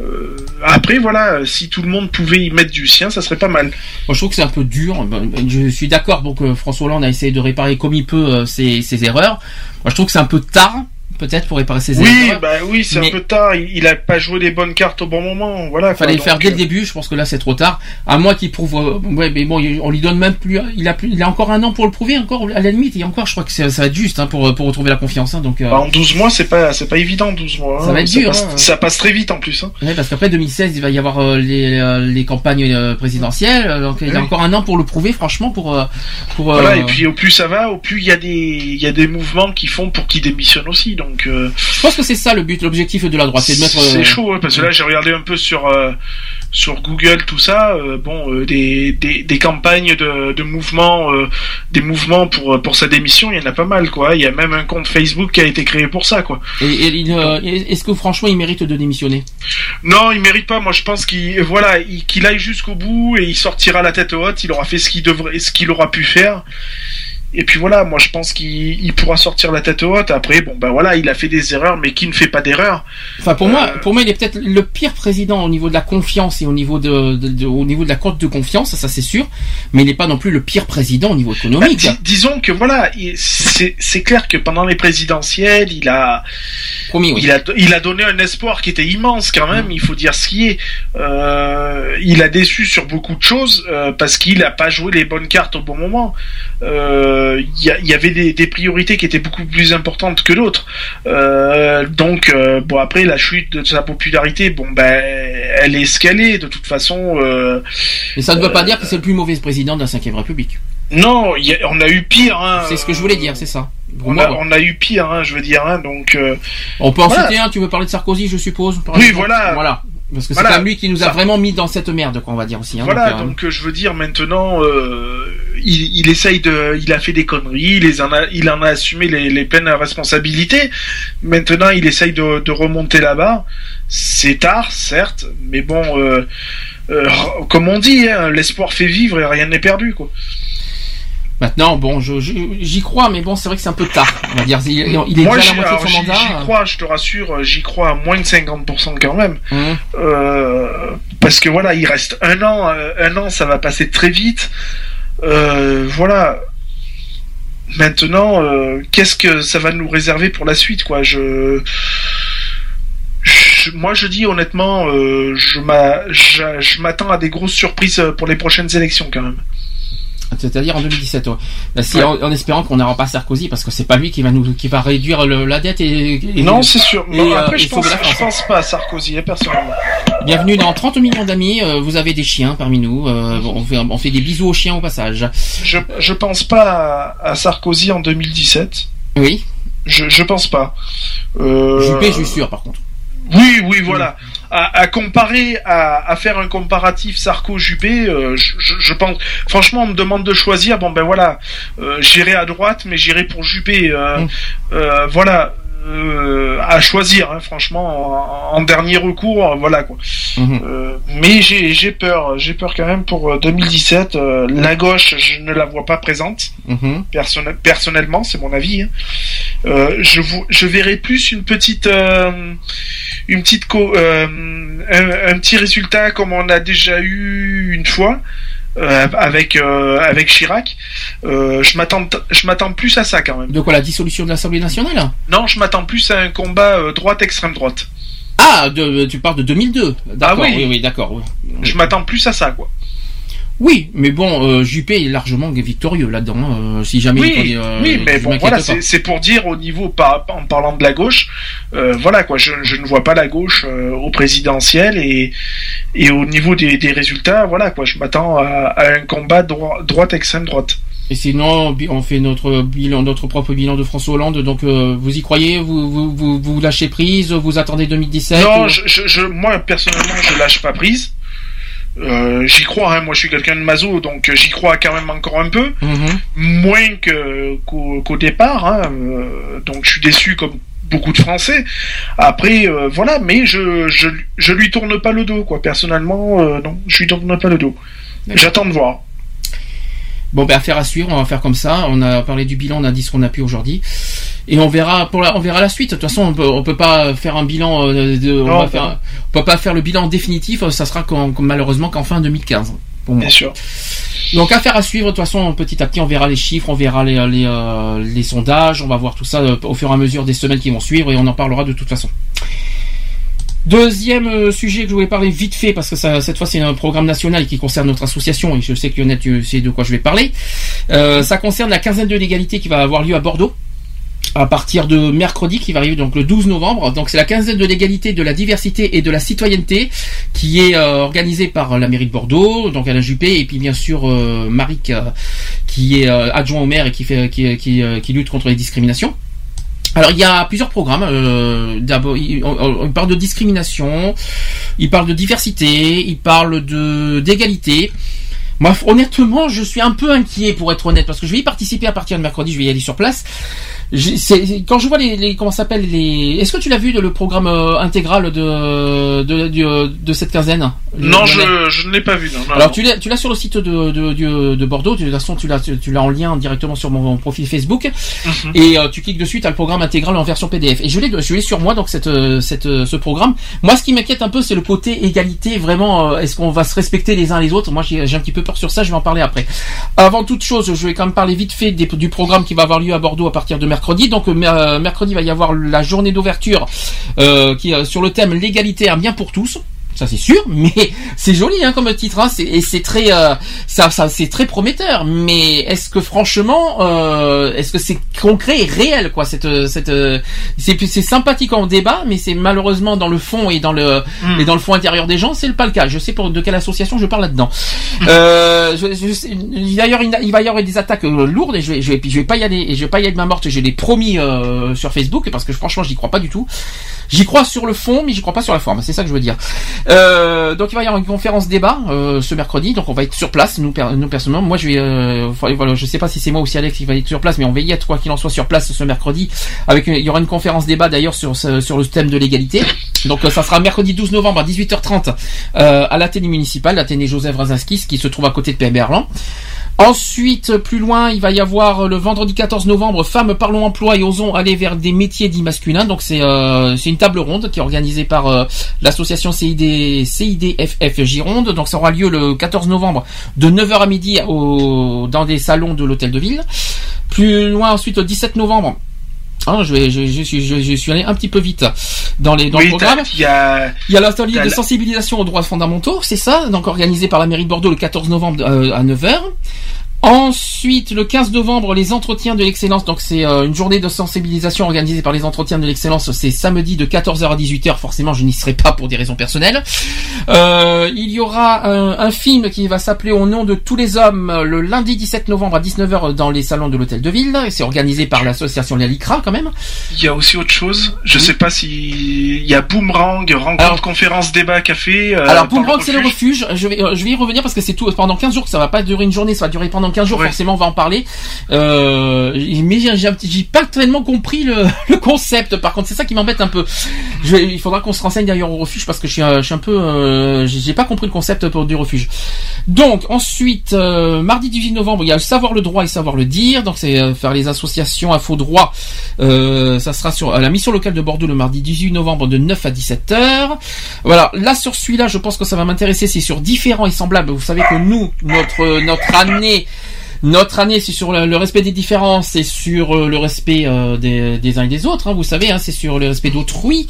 Euh, après, voilà, si tout le monde pouvait y mettre du sien, ça serait pas mal. Moi, je trouve que c'est un peu dur. Ben, Je suis d'accord pour que François Hollande a essayé de réparer comme il peut euh, ses, ses erreurs. Moi, je trouve que c'est un peu tard, peut-être, pour réparer ses Oui, erreurs. bah oui, c'est un peu tard. Il, a pas joué les bonnes cartes au bon moment. Voilà. Fallait le faire dès le euh, début. Je pense que là, c'est trop tard. À moins qu'il prouve. euh, ouais, mais bon, on lui donne même plus. Il a plus. Il a encore un an pour le prouver. Encore à la limite. Et encore, je crois que ça va être juste hein, pour pour retrouver la confiance. hein, donc. euh, Bah, en 12 mois, c'est pas, c'est pas évident, 12 mois. Ça hein. va être dur, Passe, hein. Ça passe très vite en plus. Hein. Ouais, parce qu'après 2016, il va y avoir les, les campagnes présidentielles. Donc, il a Oui. encore un an pour le prouver, franchement, pour pour. Voilà, et puis au plus ça va, au plus il y a des, il y a des mouvements qui font pour qu'il démissionne aussi. Donc, euh, Je pense que c'est ça le but, l'objectif de la droite, c'est de mettre. c'est euh, chaud, hein, parce que là j'ai regardé un peu sur euh, sur Google tout ça. bon, des, des, des campagnes de, de mouvements, des mouvements pour pour sa démission, il y en a pas mal, quoi. Il y a même un compte Facebook qui a été créé pour ça, quoi. Et, est-ce que franchement, il mérite de démissionner? Non, il mérite pas. Moi, je pense qu'il voilà, il- qu'il aille jusqu'au bout et il sortira la tête haute. Il aura fait ce qu'il devrait, ce qu'il aura pu faire. Et puis voilà, moi je pense qu'il il pourra sortir la tête haute. Après, bon ben voilà, il a fait des erreurs, mais qui ne fait pas d'erreurs? Enfin, pour moi, Euh, pour moi, il est peut-être le pire président au niveau de la confiance et au niveau de, de- de- au niveau de la cote de confiance, ça c'est sûr. Mais il n'est pas non plus le pire président au niveau économique. Bah, dis- disons que voilà, il- c'est clair que pendant les présidentielles, il a, il a, il a donné un espoir qui était immense quand même. Il faut dire ce qui est. Euh, il a déçu sur beaucoup de choses euh, parce qu'il n'a pas joué les bonnes cartes au bon moment. Euh, Il y, il y avait des, des priorités qui étaient beaucoup plus importantes que d'autres. Euh, donc euh, bon après la chute de sa popularité, bon ben elle est est de toute façon. Euh, Mais ça ne veut pas dire que c'est le plus mauvais président de la Ve République. non, il y a- on a eu pire. Hein, C'est ce que je voulais dire, c'est ça. On moi, a, bon. on a eu pire, hein, je veux dire. Hein, donc. euh, On peut en voilà. citer un, tu veux parler de Sarkozy, je suppose Oui, voilà. Voilà. Parce que c'est Voilà. quand même lui qui nous a Ça- vraiment mis dans cette merde, quoi, on va dire aussi. hein. Voilà, Donc, euh, donc euh, je veux dire maintenant, euh, il, il essaye de, il a fait des conneries, il, les en, a, il en a assumé les, les pleines responsabilités. Maintenant, il essaye de, de remonter là-bas. C'est tard, certes, mais bon, euh, euh, comme on dit, hein, l'espoir fait vivre et rien n'est perdu, quoi. Maintenant, bon, j'y crois, mais bon, c'est vrai que c'est un peu tard. On va dire, il, il est Moi, déjà à la moitié de son mandat. j'y crois, je te rassure, j'y crois à moins de 50% quand même. Hum. Euh, parce que voilà, il reste un an, un an, ça va passer très vite. Euh, voilà. Maintenant, euh, qu'est-ce que ça va nous réserver pour la suite, quoi? Je, moi, je dis honnêtement, euh, je m'attends à des grosses surprises euh, pour les prochaines élections, quand même. C'est-à-dire en 2017. ouais. Bah, si, Ouais. en, en espérant qu'on n'aura pas Sarkozy, parce que c'est pas lui qui va nous, qui va réduire le- la dette et. et- non, c'est sûr. et, Non, euh, après, et je pense, je pas à Sarkozy, hein, personnellement. Bienvenue dans 30 millions d'amis. euh, vous avez des chiens parmi nous. euh, on, fait, on fait des bisous aux chiens au passage. Je, je pense pas à, à Sarkozy en 2017. Oui. Je, je pense pas. Euh, Juppé, je suis sûr, par contre. Oui, oui, voilà. À, à comparer, à, à faire un comparatif Sarko-Juppé, euh, je, je- je pense. Franchement, on me demande de choisir. Bon, ben voilà, euh, j'irai à droite, mais j'irai pour Juppé. euh, Mm. euh, voilà. Euh, à choisir, hein, franchement, en, en dernier recours, euh, voilà quoi. Mhm. Euh, mais j'ai peur, j'ai peur quand même pour euh, 2017. euh, la gauche, je ne la vois pas présente. Mhm. Personnel- personnellement, c'est mon avis. hein. Je, vous, je verrais plus une petite, une petite, co- un, un petit résultat comme on a déjà eu une fois euh, avec euh, avec Chirac. Euh, je m'attends, je m'attends plus à ça quand même. De quoi la dissolution de l'Assemblée nationale? Non, je m'attends plus à un combat droite extrême droite. Ah, de, tu parles de 2002. D'accord. Ah oui. oui, oui, d'accord. oui. Je m'attends plus à ça quoi. Oui, mais bon, euh, Juppé est largement victorieux là-dedans. euh, si jamais. Oui, il- euh, oui, mais bon, voilà, c'est pour dire au niveau par, en parlant de la gauche, euh, voilà quoi, je, je ne vois pas la gauche au présidentiel et et au niveau des, des résultats, voilà quoi, je m'attends à, à un combat droi- droite extrême droite. Et sinon, on fait notre bilan, notre propre bilan de François Hollande. Donc, euh, vous y croyez vous, vous, vous, vous lâchez prise Vous attendez 2017 Non, ou- je, je, je- moi personnellement, je lâche pas prise. Euh, j'y crois, hein, moi je suis quelqu'un de maso, donc euh, j'y crois quand même encore un peu, Mhm. moins que qu'au qu'au départ. Hein, euh, donc je suis déçu comme beaucoup de Français. Après, euh, voilà, mais je, je je lui tourne pas le dos, quoi. Personnellement, euh, non, je lui tourne pas le dos. J'attends de voir. Bon, ben affaire à suivre. On va faire comme ça. On a parlé du bilan, on a dit ce qu'on a pu aujourd'hui, et on verra pour la, on verra la suite. De toute façon, on peut, on peut pas faire un bilan. euh, de, on, Non, va faire, non. on peut pas faire le bilan définitif. Ça sera malheureusement qu'en fin 2015. Pour moi. Bien sûr. Donc affaire à suivre, de toute façon petit à petit on verra les chiffres, on verra les, les, euh, les sondages, on va voir tout ça euh, au fur et à mesure des semaines qui vont suivre et on en parlera de toute façon. Deuxième euh, sujet que je voulais parler vite fait parce que cette fois c'est un programme national qui concerne notre association et je sais que Lionel tu sais de quoi je vais parler. Euh, ça concerne la quinzaine de l'égalité qui va avoir lieu à Bordeaux à partir de mercredi qui va arriver donc le 12 novembre. Donc c'est la quinzaine de l'égalité, de la diversité et de la citoyenneté qui est euh, organisée par la mairie de Bordeaux, donc Alain Juppé et puis bien sûr euh, Maric qui est adjoint au maire et qui fait qui lutte contre les discriminations. Alors il y a plusieurs programmes. Euh, D'abord, il, on- parle de discrimination, il parle de diversité, il parle de d'égalité. Moi, honnêtement, je suis un peu inquiet pour être honnête parce que je vais y participer à partir de mercredi. Je vais y aller sur place. Quand je vois les, les comment ça s'appelle les. Est-ce que tu l'as vu de, le programme euh, intégral de de, de, de cette quinzaine? Non, je, je ne l'ai pas vu. Non, non, Alors tu l'as, tu l'as sur le site de, de, de, de Bordeaux. De toute façon, tu l'as, tu, l'as en lien directement sur mon, mon profil Facebook. Mhm. Et euh, tu cliques dessus, tu as le programme intégral en version PDF. Et je l'ai, je l'ai sur moi donc cette, euh, cette, euh, ce programme. Moi, ce qui m'inquiète un peu, c'est le côté égalité. Vraiment, euh, est-ce qu'on va se respecter les uns les autres? Moi, j'ai, j'ai un petit peu peur sur ça. Je vais en parler après. Avant toute chose, je vais quand même parler vite fait des- du programme qui va avoir lieu à Bordeaux à partir de mercredi. Donc euh, mer- euh, mercredi, va y avoir la journée d'ouverture euh, qui est sur le thème l'égalité un bien pour tous. Ça c'est sûr, mais c'est joli hein, comme titre, hein, c'est- et c'est très, euh, ça, ça c'est très prometteur. Mais est-ce que franchement, euh, est-ce que c'est concret et réel quoi Cette, euh, cette, euh, c'est c'est sympathique en débat, mais c'est malheureusement dans le fond et dans le Hmm. et dans le fond intérieur des gens, c'est pas le cas. Je sais pour de quelle association je parle là-dedans. Euh, je, je sais- il, va y avoir des attaques euh, lourdes et je vais, je vais, je vais pas y aller et je vais pas y aller de ma morte. Je l'ai promis euh, sur Facebook parce que franchement, j'y crois pas du tout. J'y crois sur le fond, mais j'y crois pas sur la forme. C'est ça que je veux dire. Euh, donc il va y avoir une conférence débat euh, ce mercredi. Donc on va être sur place, nous, nous personnellement. Moi, je vais, euh, voilà, je sais pas si c'est moi ou si Alex qui va être sur place, mais on va y être quoi qu'il en soit sur place ce mercredi. Avec, il y aura une conférence débat d'ailleurs sur sur le thème de l'égalité. Donc ça sera mercredi 12 novembre à 18h30 euh, à l'Athénée municipal, l'Athénée Joseph Razinskis, qui se trouve à côté de Berlan. Ensuite, plus loin, il va y avoir le vendredi 14 novembre, Femmes parlons emploi et osons aller vers des métiers dits masculins. Donc c'est euh, une table ronde qui est organisée par euh, l'association CID CIDFF Gironde. Donc ça aura lieu le 14 novembre de 9h à midi au, dans des salons de l'hôtel de ville. Plus loin ensuite, le 17 novembre. Ah, je, vais, je, je, suis, je, je suis allé un petit peu vite dans, les, dans Oui, le programme. il y a, Il y a l'atelier de sensibilisation aux droits fondamentaux, c'est ça, donc organisé par la mairie de Bordeaux le 14 novembre euh, à 9h. Ensuite, le 15 novembre, les entretiens de l'excellence. Donc, c'est euh, une journée de sensibilisation organisée par les entretiens de l'excellence. C'est samedi de 14h à 18h. Forcément, je n'y serai pas pour des raisons personnelles. Euh, il y aura un, un film qui va s'appeler Au nom de tous les hommes euh, le lundi 17 novembre à 19h dans les salons de l'hôtel de ville. Et C'est organisé par l'association Lalicra quand même. il y a aussi autre chose. Je sais pas si il y a Boomerang, rencontre, conférence, débat, café. euh, Alors Boomerang c'est le refuge. Je vais euh, je vais y revenir parce que c'est tout pendant 15 jours que ça va pas durer une journée, ça va durer pendant 15 jours. Forcément on va en parler. Euh, mais j'ai pas tellement compris le, le concept. Par contre c'est ça qui m'embête un peu. Je il faudra qu'on se renseigne d'ailleurs au refuge parce que je suis, je suis un peu euh, j'ai pas compris le concept pour du refuge. Donc ensuite euh, mardi 18 novembre il y a le savoir le droit et savoir le dire. Donc c'est euh, faire les associations info droit. Euh, ça sera sur à la mission locale de Bordeaux le mardi 18 novembre de 9 à 17 heures. Voilà, là sur celui-là, je pense que ça va m'intéresser, c'est sur différents et semblables. Vous savez que nous, notre notre année notre année, c'est sur le, respect des différences, c'est sur euh, le respect euh, des, uns et des autres. hein, vous savez, hein, c'est sur le respect d'autrui,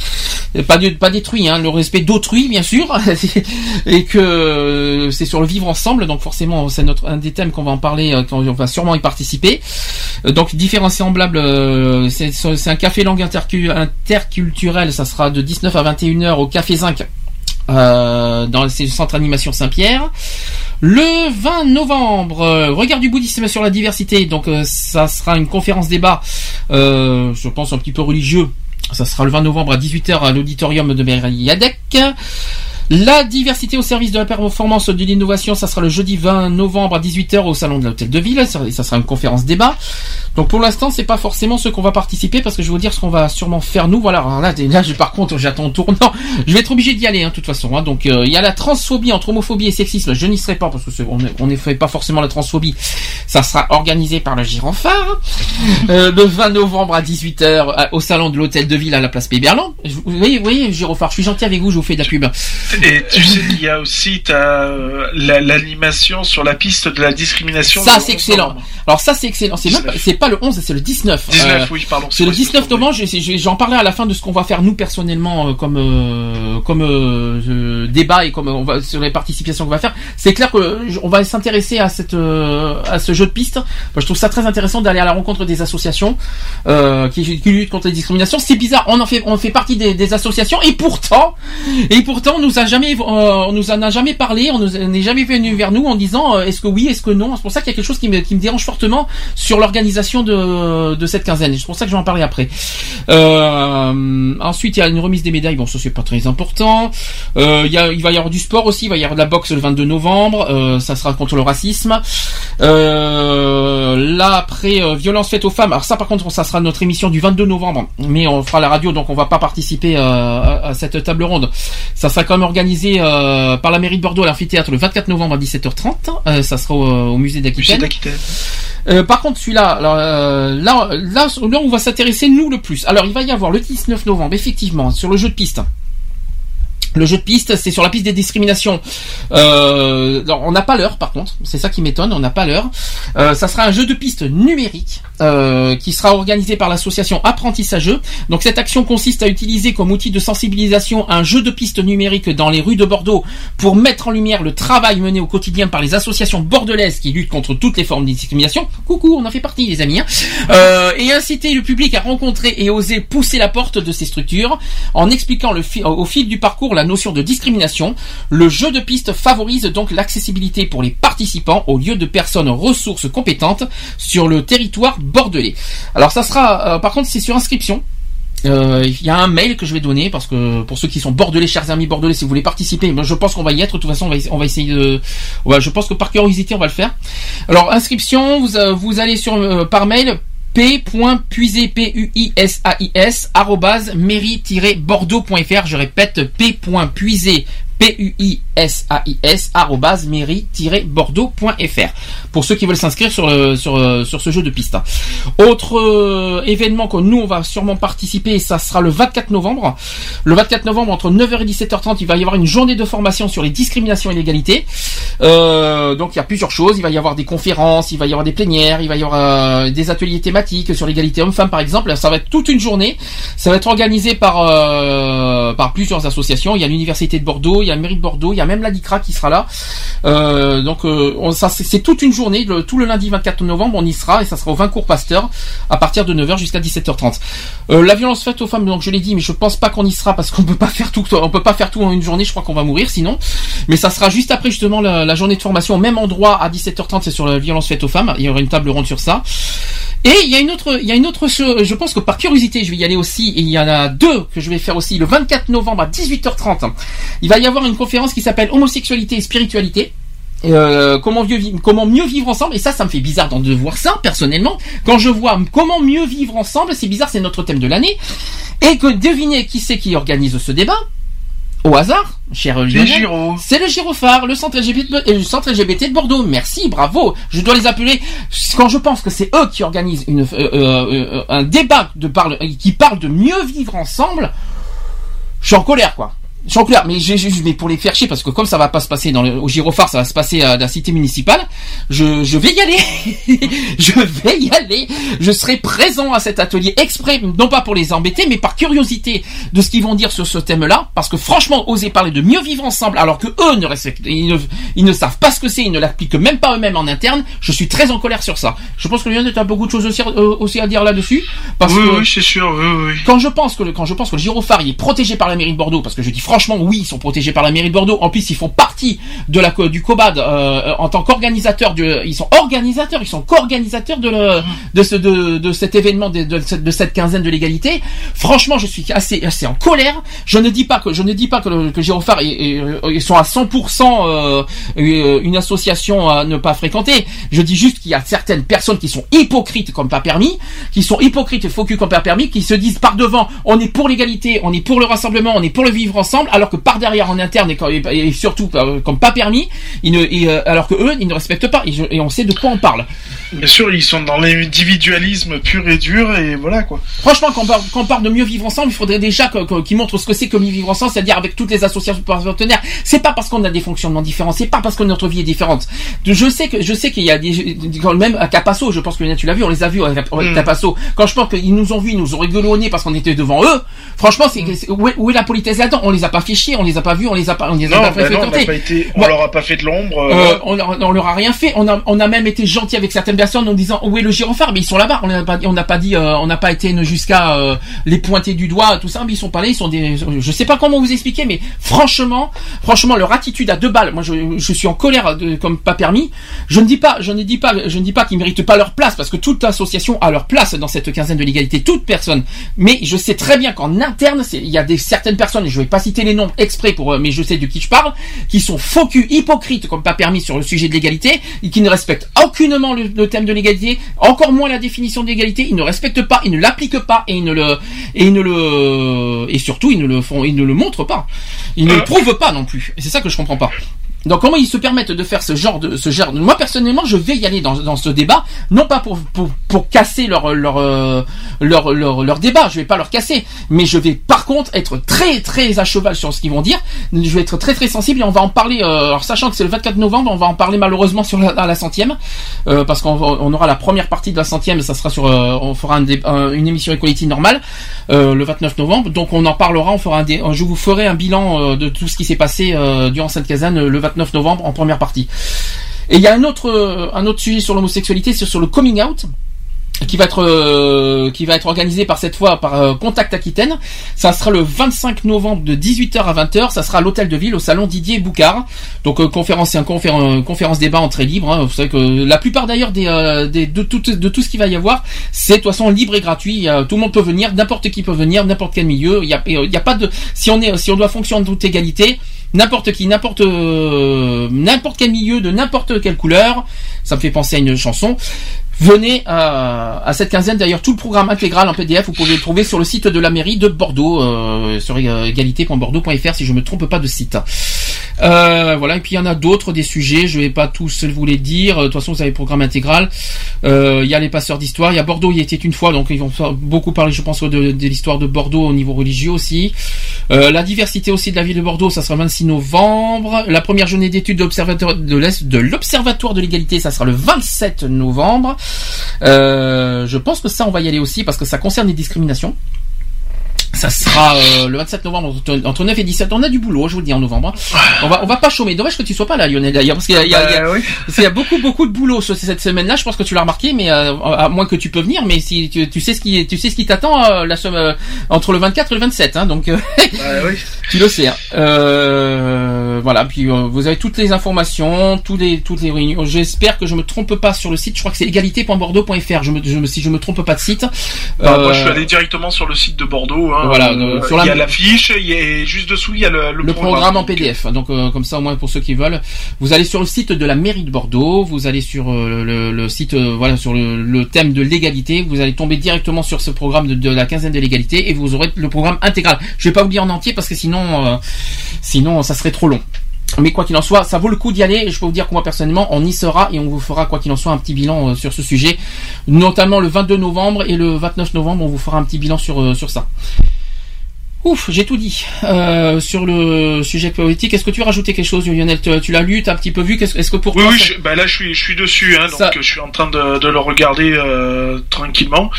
Euh, pas de, pas détruit, hein, le respect d'autrui, bien sûr, et que c'est sur le vivre ensemble. Donc forcément, c'est notre un des thèmes qu'on va en parler, euh, quand on va sûrement y participer. Donc différents et semblables, c'est un café langue intercu- interculturel. Ça sera de 19 à 21 h au Café Zinc. Euh, dans le centre animation Saint-Pierre. Le 20 novembre, euh, regard du bouddhisme sur la diversité. Donc euh, ça sera une conférence débat, je pense un petit peu religieux. Ça sera le 20 novembre à 18h à l'auditorium de Mériadec. La diversité au service de la performance de l'innovation, ça sera le jeudi 20 novembre à 18h au salon de l'hôtel de ville. Ça sera une conférence débat. Donc pour l'instant, c'est pas forcément ce qu'on va participer parce que je vais vous dire ce qu'on va sûrement faire nous. Voilà. Là, là, je, par contre, j'attends le tournant. Je vais être obligé d'y aller, hein, de toute façon. hein. Donc euh, il y a la transphobie entre homophobie et sexisme. Je n'y serai pas parce que on ne fait pas forcément la transphobie. Ça sera organisé par le Gironphare euh, le 20 novembre à 18h au salon de l'hôtel de ville à la place Péberlan. Vous voyez, vous voyez, je suis gentil avec vous, je vous fais de la pub. Et tu sais qu'il y a aussi la- l'animation sur la piste de la discrimination. Ça c'est 11 excellent. Alors ça c'est excellent. C'est même pas- pas le 11, c'est le 19. 19, oui, pardon, C'est le c'est 19 novembre. je- je- J'en parlerai à la fin de ce qu'on va faire nous personnellement euh, comme euh, comme euh, euh, débat et comme euh, on va sur les participations qu'on va faire. C'est clair que euh, on va s'intéresser à cette euh, à ce jeu de piste. Je trouve ça très intéressant d'aller à la rencontre des associations euh, qui, qui luttent contre les discriminations. C'est bizarre. On en fait on fait partie des, des associations et pourtant et pourtant nous a- jamais, euh, on nous en a jamais parlé, on n'est jamais venu vers nous en disant euh, est-ce que oui, est-ce que non. C'est pour ça qu'il y a quelque chose qui me, qui me dérange fortement sur l'organisation de, de cette quinzaine. C'est pour ça que je vais en parler après. Euh, ensuite, il y a une remise des médailles. Bon, ça c'est pas très important. Euh, il, y a, il va y avoir du sport aussi. Il va y avoir de la boxe le 22 novembre. Euh, ça sera contre le racisme. Euh, là après, euh, violence faite aux femmes. Alors ça, par contre, ça sera notre émission du 22 novembre. Mais on fera la radio, donc on va pas participer euh, à, à cette table ronde. Ça sera quand même organisé par la mairie de Bordeaux à l'amphithéâtre le 24 novembre à 17h30. Euh, ça sera au, au musée d'Aquitaine. Euh, par contre, celui-là, euh, là, là, on va s'intéresser nous le plus. Alors, il va y avoir le 19 novembre, effectivement, sur le jeu de piste. Le jeu de piste, c'est sur la piste des discriminations. Euh, on n'a pas l'heure, par contre. C'est ça qui m'étonne. On n'a pas l'heure. Ça sera un jeu de piste numérique euh, qui sera organisé par l'association Apprentissageux. Donc, cette action consiste à utiliser comme outil de sensibilisation un jeu de piste numérique dans les rues de Bordeaux pour mettre en lumière le travail mené au quotidien par les associations bordelaises qui luttent contre toutes les formes de discrimination. Coucou, on en fait partie, les amis. hein. Euh, et inciter le public à rencontrer et oser pousser la porte de ces structures en expliquant le au fil du parcours la notion de discrimination. Le jeu de piste favorise donc l'accessibilité pour les participants au lieu de personnes ressources compétentes sur le territoire bordelais. Alors ça sera, euh, par contre, c'est sur inscription. Euh, Il y a un mail que je vais donner parce que pour ceux qui sont bordelais, chers amis bordelais, si vous voulez participer, je pense qu'on va y être. De toute façon, on va, on va essayer de. je pense que par curiosité, on va le faire. Alors inscription, vous, euh, allez sur par mail p.puisais p u i s a i s arrobase mairie-bordeaux.fr. Je répète p.puisais P-U-I-S-A-I-S, arrobase, mairie-bordeaux.fr. Pour ceux qui veulent s'inscrire sur, le- sur, euh, sur ce jeu de piste. Autre euh, événement que nous, on va sûrement participer, ça sera le 24 novembre. Le 24 novembre, entre 9h et 17h30, il va y avoir une journée de formation sur les discriminations et l'égalité. Euh, donc, il y a plusieurs choses. Il va y avoir des conférences, il va y avoir des plénières, il va y avoir euh, des ateliers thématiques sur l'égalité homme-femme, par exemple. Ça va être toute une journée. Ça va être organisé par, euh, par plusieurs associations. Il y a l'Université de Bordeaux, il y a la mairie de Bordeaux, il y a même la DICRA qui sera là. Euh, donc euh, on- ça c'est toute une journée, tout le lundi 24 novembre on y sera et ça sera au 20 cours Pasteur à partir de 9h jusqu'à 17h30. Euh, la violence faite aux femmes, donc je l'ai dit, mais je pense pas qu'on y sera parce qu'on peut pas faire tout, on peut pas faire tout en une journée. Je crois qu'on va mourir sinon. Mais ça sera juste après justement la, la journée de formation, au même endroit à 17h30, c'est sur la violence faite aux femmes. Il y aura une table ronde sur ça. Et il y a une autre, il y a une autre, chose, je pense que par curiosité, je vais y aller aussi. Et il y en a deux que je vais faire aussi le 24 novembre à 18h30. Il va y avoir une conférence qui s'appelle Homosexualité et spiritualité. Euh, comment, mieux vivre, comment mieux vivre ensemble et ça ça me fait bizarre d'en- de voir ça personnellement quand je vois comment mieux vivre ensemble c'est bizarre c'est notre thème de l'année et que devinez qui c'est qui organise ce débat? Au hasard, cher c'est le Girophare, le centre LGBT, de- euh, le centre LGBT de Bordeaux. Merci, bravo. Je dois les appeler quand je pense que c'est eux qui organisent une, euh, euh, euh, un débat de parle, qui parle de mieux vivre ensemble. Je suis en colère, quoi. Je suis en colère, mais, j'ai- j'ai- mais pour les faire chier, parce que comme ça va pas se passer dans le, au Girophare, ça va se passer à la cité municipale, je, je vais y aller. je vais y aller. Je serai présent à cet atelier exprès, non pas pour les embêter, mais par curiosité de ce qu'ils vont dire sur ce thème-là, parce que franchement, oser parler de mieux vivre ensemble, alors que eux ne respectent, ils ne, ils ne savent pas ce que c'est, ils ne l'appliquent même pas eux-mêmes en interne, je suis très en colère sur ça. Je pense que Lionel a beaucoup de choses aussi, euh, aussi à dire là-dessus, parce oui, que oui, c'est sûr, oui, oui. quand je pense que le, quand je pense que le gyrophare il est protégé par la mairie de Bordeaux, parce que je dis franchement oui, ils sont protégés par la mairie de Bordeaux. En plus, ils font partie de la du COBAD euh, en tant qu'organisateurs. de- Ils sont organisateurs, ils sont co-organisateurs de, de ce de, de cet événement de, cette- quinzaine de l'égalité. Franchement, je suis assez assez en colère. Je ne dis pas que je ne dis pas que euh, ils sont à 100% euh, euh, une association à ne pas fréquenter. Je dis juste qu'il y a certaines personnes qui sont hypocrites comme pas permis, qui sont hypocrites et faux comme pas permis, qui se disent par devant on est pour l'égalité, on est pour le rassemblement, on est pour le vivre ensemble, alors que par derrière en interne et, quand- et- et surtout euh, comme pas permis, ils ne, et, euh, alors que eux ils ne respectent pas et, on sait de quoi on parle. Bien sûr, ils sont dans l'individualisme pur et dur, et voilà quoi. Franchement, quand on, parle, quand on parle de mieux vivre ensemble, il faudrait déjà qu'ils montrent ce que c'est que mieux vivre ensemble, c'est-à-dire avec toutes les associations partenaires. C'est pas parce qu'on a des fonctionnements différents, c'est pas parce que notre vie est différente. Je sais que je sais qu'il y a des quand même à Capasso, je pense que tu l'as vu, on les a vus à Mm. Capasso. Quand je pense qu'ils nous ont vus, ils nous ont rigolé au nez parce qu'on était devant eux. Franchement, c'est où est la politesse là-dedans? On les a pas fait chier, on les a pas vus, on les a pas, on les a Non, pas bah non, on n'a fréquentés. pas été, on Bon. leur a pas fait de l'ombre. Euh, euh, on, leur, on leur a rien fait. on a, on a même été gentil avec certaines personnes en disant où est le gyrophare, mais ils sont là-bas. On n'a pas, on n'a pas dit, euh, on n'a pas été jusqu'à euh, les pointer du doigt, tout ça, mais ils sont pas là. Ils sont des, je sais pas comment vous expliquer, mais franchement, franchement, leur attitude à deux balles. Moi, je, je suis en colère de- comme pas permis. Je ne dis pas, je ne dis pas, je ne dis pas qu'ils méritent pas leur place parce que toute association a leur place dans cette quinzaine de l'égalité, toute personne. Mais je sais très bien qu'en interne, il y a des certaines personnes, et je vais pas citer les noms exprès pour, euh, mais je sais de qui je parle, qui sont faux culs, hypocrites comme pas permis sur le sujet de l'égalité et qui ne respectent aucunement le, le thème de l'égalité, encore moins la définition de l'égalité. Ils ne respectent pas, ils ne l'appliquent pas et ils ne le et ils ne le et surtout ils ne le font, ils ne le montrent pas. Ils ne le prouvent pas non plus. Et c'est ça que je comprends pas. Donc comment ils se permettent de faire ce genre de ce genre de... moi personnellement je vais y aller dans, dans ce débat non pas pour pour, pour casser leur leur, euh, leur leur leur débat je vais pas leur casser mais je vais par contre être très très à cheval sur ce qu'ils vont dire. Je vais être très très sensible et on va en parler euh, alors sachant que c'est le 24 novembre on va en parler malheureusement sur la, à la centième euh, parce qu'on on aura la première partie de la centième ça sera sur euh, on fera un une émission Equality normale euh, le 29 novembre. Donc on en parlera on fera un dé- je vous ferai un bilan euh, de tout ce qui s'est passé durant cette euh, le 29 novembre en première partie et il y a un autre euh, un autre sujet sur l'homosexualité c'est sur le coming out qui va être euh, qui va être organisé par cette fois par euh, Contact Aquitaine. Ça sera le 25 novembre de 18h à 20h. Ça sera à l'hôtel de ville au salon Didier Boucard. Donc conférence c'est un conférence conférence débat entrée libre. hein. Vous savez que la plupart d'ailleurs des, des de tout de tout ce qu'il va y avoir, c'est de toute façon libre et gratuit. Tout le monde peut venir, n'importe qui peut venir, n'importe quel milieu. Il y a il y a pas de si on est si on doit fonctionner en toute égalité. N'importe qui, n'importe euh, n'importe quel milieu, de n'importe quelle couleur, ça me fait penser à une chanson. Venez à, cette quinzaine. D'ailleurs, tout le programme intégral en PDF, vous pouvez le trouver sur le site de la mairie de Bordeaux, euh, sur euh, égalité.bordeaux.fr si je me trompe pas de site. Euh, voilà. Et puis il y en a d'autres des sujets. Je vais pas tous vous les dire. De toute façon, vous avez le programme intégral. Euh, Il y a les passeurs d'histoire. Il y a Bordeaux. Il y était une fois, donc ils vont beaucoup parler, je pense, de, l'histoire de Bordeaux au niveau religieux aussi. Euh, la diversité aussi de la ville de Bordeaux, ça sera le 26 novembre. La première journée d'études de l'observatoire de l'observatoire de l'égalité, ça sera le 27 novembre. Je pense que ça, on va y aller aussi parce que ça concerne les discriminations. Ça sera euh, le 27 novembre entre, entre 9 et 17. On a du boulot, je vous le dis, en novembre. hein. On va, on va pas chômer. Dommage que tu sois pas là, Lionel, d'ailleurs, parce qu'il y a, il y a- il y a- parce qu'il y a beaucoup, beaucoup de boulot ce- cette semaine-là. Je pense que tu l'as remarqué, mais euh, à moins que tu peux venir, mais si tu, tu sais ce qui, tu sais ce qui t'attend euh, la semaine euh, entre le 24 et le 27, hein, donc euh, tu le sais. hein. Euh, voilà. Puis euh, vous avez toutes les informations, tous les, toutes les réunions. J'espère que je me trompe pas sur le site. Je crois que c'est égalité.bordeaux.fr. Je me, je me, si je me trompe pas de site. Bah, moi, je suis allé directement sur le site de Bordeaux. Hein. Voilà, Euh, euh, sur la- il y a l'affiche, il y a juste dessous, il y a le, le le programme en PDF. Donc euh, comme ça au moins pour ceux qui veulent, vous allez sur le site de la mairie de Bordeaux, vous allez sur le, le site voilà sur le, le thème de l'égalité, vous allez tomber directement sur ce programme de, de la quinzaine de l'égalité et vous aurez le programme intégral. Je vais pas vous dire en entier parce que sinon euh, sinon ça serait trop long. Mais quoi qu'il en soit, ça vaut le coup d'y aller. Je peux vous dire que moi personnellement, on y sera et on vous fera quoi qu'il en soit un petit bilan euh, sur ce sujet, notamment le 22 novembre et le 29 novembre, on vous fera un petit bilan sur euh, sur ça. Ouf, j'ai tout dit euh, sur le sujet politique. Est-ce que tu veux rajouter quelque chose, Lionel? Tu, tu l'as lu, t'as un petit peu vu. Est-ce que pour Oui, toi, oui, ça- je, bah là je suis, je suis dessus, hein, donc Ça- je suis en train de, de le regarder euh, tranquillement.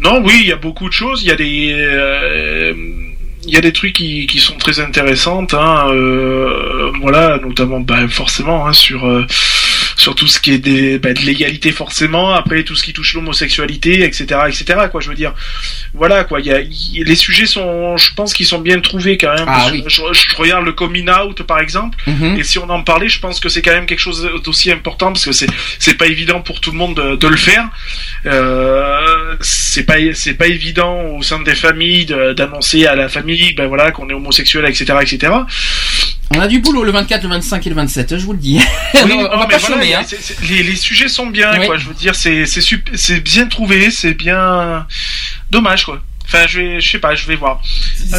Non, oui, il y a beaucoup de choses. Il y a des, euh, y a des trucs qui, qui sont très intéressantes. Hein, euh, voilà, notamment, bah, forcément, hein, sur euh, sur tout ce qui est des, bah, de l'égalité forcément. Après tout ce qui touche l'homosexualité, etc., etc. Quoi, je veux dire, voilà, quoi. Il y a, il- les sujets sont, je pense qu'ils sont bien trouvés quand même. Ah oui. je, je regarde le coming out par exemple. Mhm. Et si on en parlait, je pense que c'est quand même quelque chose d'aussi important parce que c'est c'est pas évident pour tout le monde de, de le faire. Euh, c'est pas c'est pas évident au sein des familles d'annoncer à la famille, ben voilà, qu'on est homosexuel, etc., etc. On a du boulot le 24, le 25 et le 27, je vous le dis. Oui, on va pas voilà, chômer, hein. les, les sujets sont bien, Oui. quoi. Je veux dire, c'est c'est sup- c'est bien trouvé, c'est bien dommage, quoi. Enfin, je vais, je sais pas, je vais voir.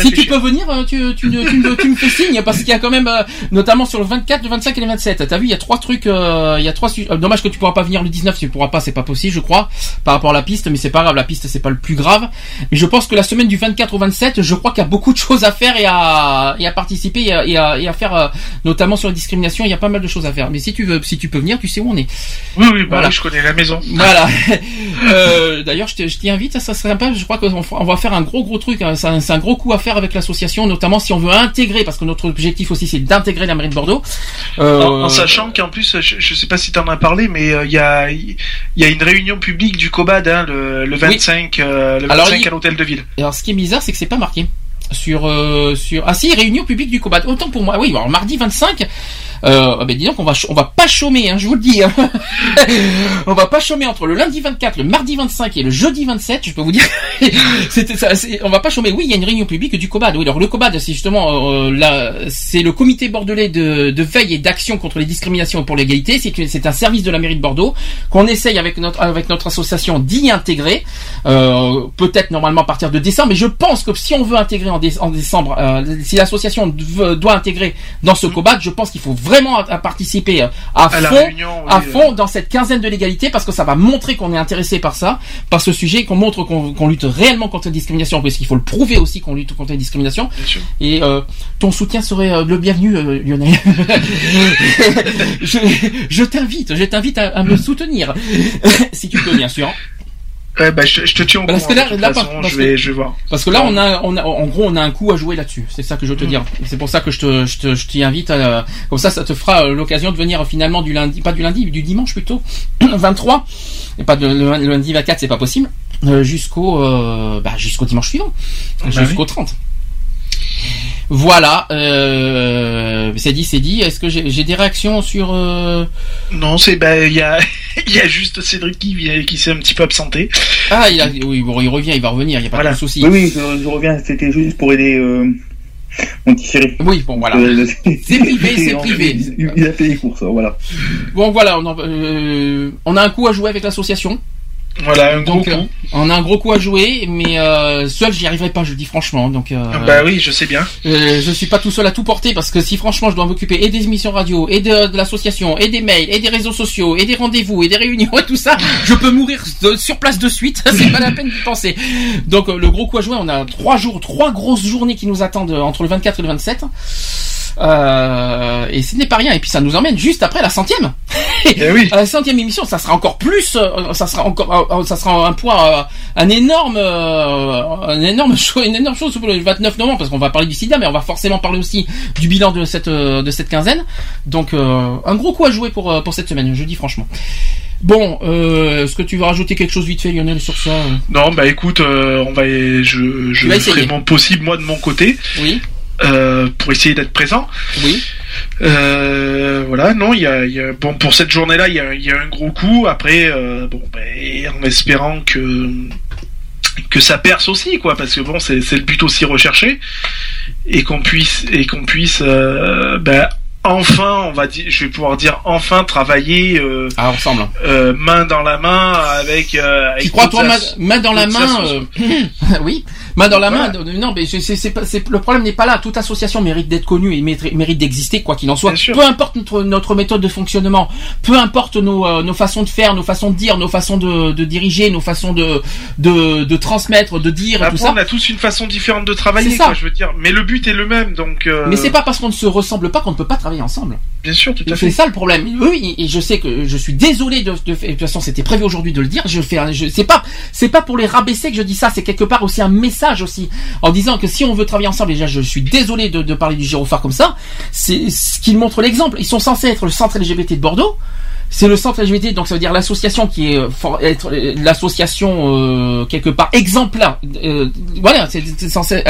Si tu peux venir, euh, tu, tu, me- tu me fais signe parce qu'il y a quand même, euh, notamment sur le 24, le 25 et le 27. T'as vu, il y a trois trucs, euh, il y a trois. euh, dommage que tu pourras pas venir le 19, tu pourras pas, c'est pas possible, je crois, par rapport à la piste, mais c'est pas grave, la piste c'est pas le plus grave. Mais je pense que la semaine du 24 au 27, je crois qu'il y a beaucoup de choses à faire et à, et à participer et à, et à, et à faire, euh, notamment sur la discrimination, il y a pas mal de choses à faire. Mais si tu veux, si tu peux venir, tu sais où on est. Oui, oui, bah Voilà. oui, je connais la maison. Voilà. D'ailleurs, je t'y invite, ça serait sympa. Je crois qu'on va faire faire un gros gros truc. hein. C'est un, gros coup à faire avec l'association, notamment si on veut intégrer, parce que notre objectif aussi c'est d'intégrer la mairie de Bordeaux. Euh, En, en sachant qu'en plus, je, je sais pas si tu en as parlé, mais euh, il y, a, y a une réunion publique du COBAD hein, le, le 25, euh, le 25 Alors, il- à l'hôtel de ville. Alors, ce qui est bizarre, c'est que c'est pas marqué sur euh, sur ah si réunion publique du combat autant pour moi oui alors mardi 25 euh, ben dis donc on va on va pas chômer hein, je vous le dis hein. on va pas chômer entre le lundi 24 le mardi 25 et le jeudi 27 je peux vous dire c'était ça on va pas chômer. Oui il y a une réunion publique du COBAD oui alors le COBAD c'est justement euh, là c'est le comité bordelais de, de veille et d'action contre les discriminations et pour l'égalité. C'est c'est un service de la mairie de Bordeaux qu'on essaye avec notre avec notre association d'y intégrer euh, peut-être normalement à partir de décembre mais je pense que si on veut intégrer en, dé- en décembre euh, si l'association doit intégrer dans ce COBAD je pense qu'il faut vraiment à, à participer euh, à, fond réunion, oui, à euh. fond dans cette quinzaine de l'égalité parce que ça va montrer qu'on est intéressé par ça, par ce sujet, qu'on montre qu'on lutte réellement contre la discrimination, parce qu'il faut le prouver aussi qu'on lutte contre la discrimination. Et euh, ton soutien serait euh, le bienvenu, euh, Lionel. je je t'invite, je t'invite à, à me soutenir, si tu peux bien sûr. Ouais, bah, je, je te tiens au Parce courant. que là, de toute là, façon, parce je que- vais, je vais voir. Parce que là, on a, on a, en gros, on a un coup à jouer là-dessus. C'est ça que je veux te Mm. dire. C'est pour ça que je te, je te, je t'y invite. À, comme ça, ça te fera euh, l'occasion de venir finalement du lundi, pas du lundi, du dimanche plutôt, 23, et pas de, le, le lundi 24, c'est pas possible, euh, jusqu'au, euh, bah, jusqu'au dimanche suivant, Bah jusqu'au oui. 30. Voilà, euh, c'est dit, c'est dit. Est-ce que j'ai des réactions sur euh, Non, c'est bah il y a il y a juste Cédric qui qui s'est un petit peu absenté. Ah, il, a, oui, bon, il revient, il va revenir, il n'y a pas Voilà. de souci. Oui, oui, je, je reviens, c'était juste pour aider euh, mon petit chéri. Oui, bon, voilà. c'est privé, c'est privé. Il, il a fait les courses, voilà. Bon voilà, on, en- euh, on a un coup à jouer avec l'association. Voilà, un gros Donc, coup. euh, on a un gros coup à jouer, mais euh, seul j'y arriverai pas, je le dis franchement. Donc, euh, Bah oui, je sais bien. euh, je suis pas tout seul à tout porter parce que si franchement je dois m'occuper et des émissions radio, et de, de l'association, et des mails, et des réseaux sociaux, et des rendez-vous, et des réunions, et tout ça, je peux mourir de- sur place de suite. C'est pas la peine d'y penser. Donc euh, le gros coup à jouer, on a trois jours, trois grosses journées qui nous attendent euh, entre le 24 et le 27. Euh, et ce n'est pas rien. Et puis ça nous emmène juste après la centième. À la centième émission, ça sera encore plus, euh, ça sera encore, euh, ça sera un point, euh, un énorme, un énorme chose, une énorme chose pour le 29 novembre, parce qu'on va parler du SIDA, mais on va forcément parler aussi du bilan de cette, de cette quinzaine. Donc un gros coup à jouer pour pour cette semaine, je dis franchement. Bon, euh, est-ce que tu veux rajouter quelque chose vite fait, Lionel, sur ça? Non, bah écoute, euh, on va, je, je ferai mon possible moi de mon côté. Oui. Euh, pour essayer d'être présent. Oui. Euh, voilà, non, il y a, il y a- bon pour cette journée-là, il y a, il y a un gros coup. Après, euh, bon, ben, en espérant que que ça perce aussi, quoi, parce que bon, c'est le but aussi recherché et qu'on puisse et qu'on puisse, ben, enfin, on va dire, je vais pouvoir dire enfin travailler euh, ah, ensemble, euh, main dans la main avec. Euh, avec Tu crois toi main, dans la main assos- euh, Oui, main dans la Voilà. main. Non, mais c'est, c'est, c'est pas- c'est- le problème n'est pas là. Toute association mérite d'être connue et mérite, d'exister, quoi qu'il en soit. Peu importe notre, notre méthode de fonctionnement, peu importe nos, euh, nos façons de faire, nos façons de dire, nos façons de, de diriger, nos façons de, de, de transmettre, de dire Après, tout ça. on a tous une façon différente de travailler, C'est ça. quoi, je veux dire. Mais le but est le même, donc. euh, Mais c'est pas parce qu'on ne se ressemble pas qu'on ne peut pas travailler ensemble. Bien sûr, tout à C'est fait. ça le problème. Oui, et je sais que je suis désolé de, de, de toute façon c'était prévu aujourd'hui de le dire. Je fais, je, c'est pas, c'est pas pour les rabaisser que je dis ça. C'est quelque part aussi un message aussi en disant que si on veut travailler ensemble, déjà je suis désolé de, de parler du gyrophare comme ça. C'est ce qu'il montre l'exemple. Ils sont censés être le centre LGBT de Bordeaux. C'est le centre LGBT, donc ça veut dire l'association qui est euh, être euh, l'association euh, quelque part exemplaire. Euh, voilà, c'est censé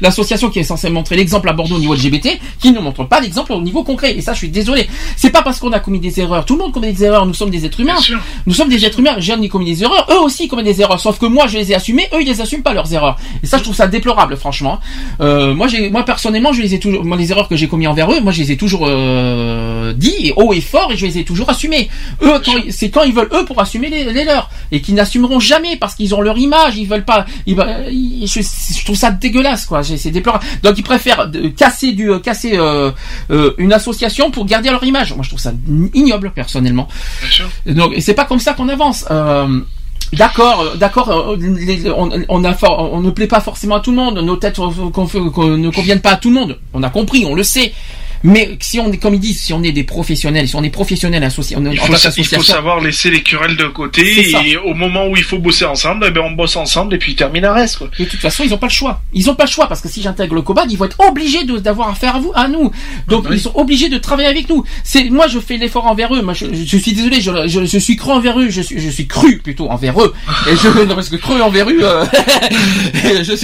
l'association qui est censée montrer l'exemple à Bordeaux au niveau LGBT, qui ne montre pas l'exemple au niveau concret. Et ça, je suis désolé. C'est pas parce qu'on a commis des erreurs. Tout le monde commet des erreurs. Nous sommes des êtres humains. Nous sommes des êtres humains. J'ai commis des erreurs. Eux aussi commettent des erreurs. Sauf que moi, je les ai assumées. Eux, ils les assument pas leurs erreurs. Et ça, je trouve ça déplorable, franchement. Euh, moi, j'ai, moi personnellement, je les ai toujours, moi, les erreurs que j'ai commis envers eux, moi, je les ai toujours euh, dit haut et fort, et je les ai toujours assumées. Eux, c'est quand ils veulent eux pour assumer les, les leurs, et qui n'assumeront jamais parce qu'ils ont leur image. Ils veulent pas. Ils, va- ils- je, je trouve ça dégueulasse, quoi. C'est déplorable. Donc, ils préfèrent casser du, casser euh, euh, une association pour garder leur image. Moi, je trouve ça ignoble personnellement. Donc, et c'est pas comme ça qu'on avance. Euh, D'accord, euh, d'accord. euh, On, on, a for- on ne plaît pas forcément à tout le monde. Nos têtes euh, ne conviennent pas à tout le monde. On a compris, on le sait. Mais si on est, comme ils disent, si on est des professionnels, si on est professionnels associés, on est Il en faut, sa- il faut savoir laisser les querelles de côté et au moment où il faut bosser ensemble, eh ben on bosse ensemble et puis termine à reste. Quoi. de toute façon, ils ont pas le choix. Ils ont pas le choix parce que si j'intègre le COBAD, ils vont être obligés d'avoir affaire à vous, à nous. Donc ils sont obligés de travailler avec nous. C'est moi, je fais l'effort envers eux. Moi, je, je suis désolé, je, je, je suis cru envers eux. Je suis, je suis cru plutôt envers eux. Et je non parce que cru envers eux, euh, je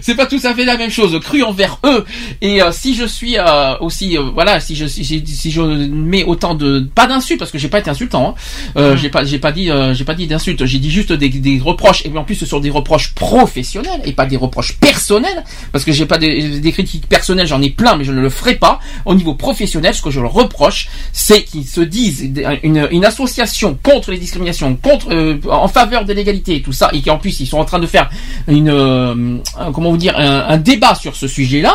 c'est pas tout à fait la même chose. Cru envers eux. Et euh, si je suis euh, aussi, euh, voilà, si je si, si, je mets autant de pas d'insultes parce que j'ai pas été insultant. Hein. Euh, J'ai pas j'ai pas dit euh, j'ai pas dit d'insultes. J'ai dit juste des, des reproches et en plus ce sont des reproches professionnels et pas des reproches personnels parce que j'ai pas des, des critiques personnelles. J'en ai plein mais je ne le ferai pas au niveau professionnel. Ce que je leur reproche c'est qu'ils se disent une, une association contre les discriminations, contre euh, en faveur de l'égalité et tout ça et qu'en plus ils sont en train de faire une euh, un- comment vous dire un, un débat sur ce sujet-là.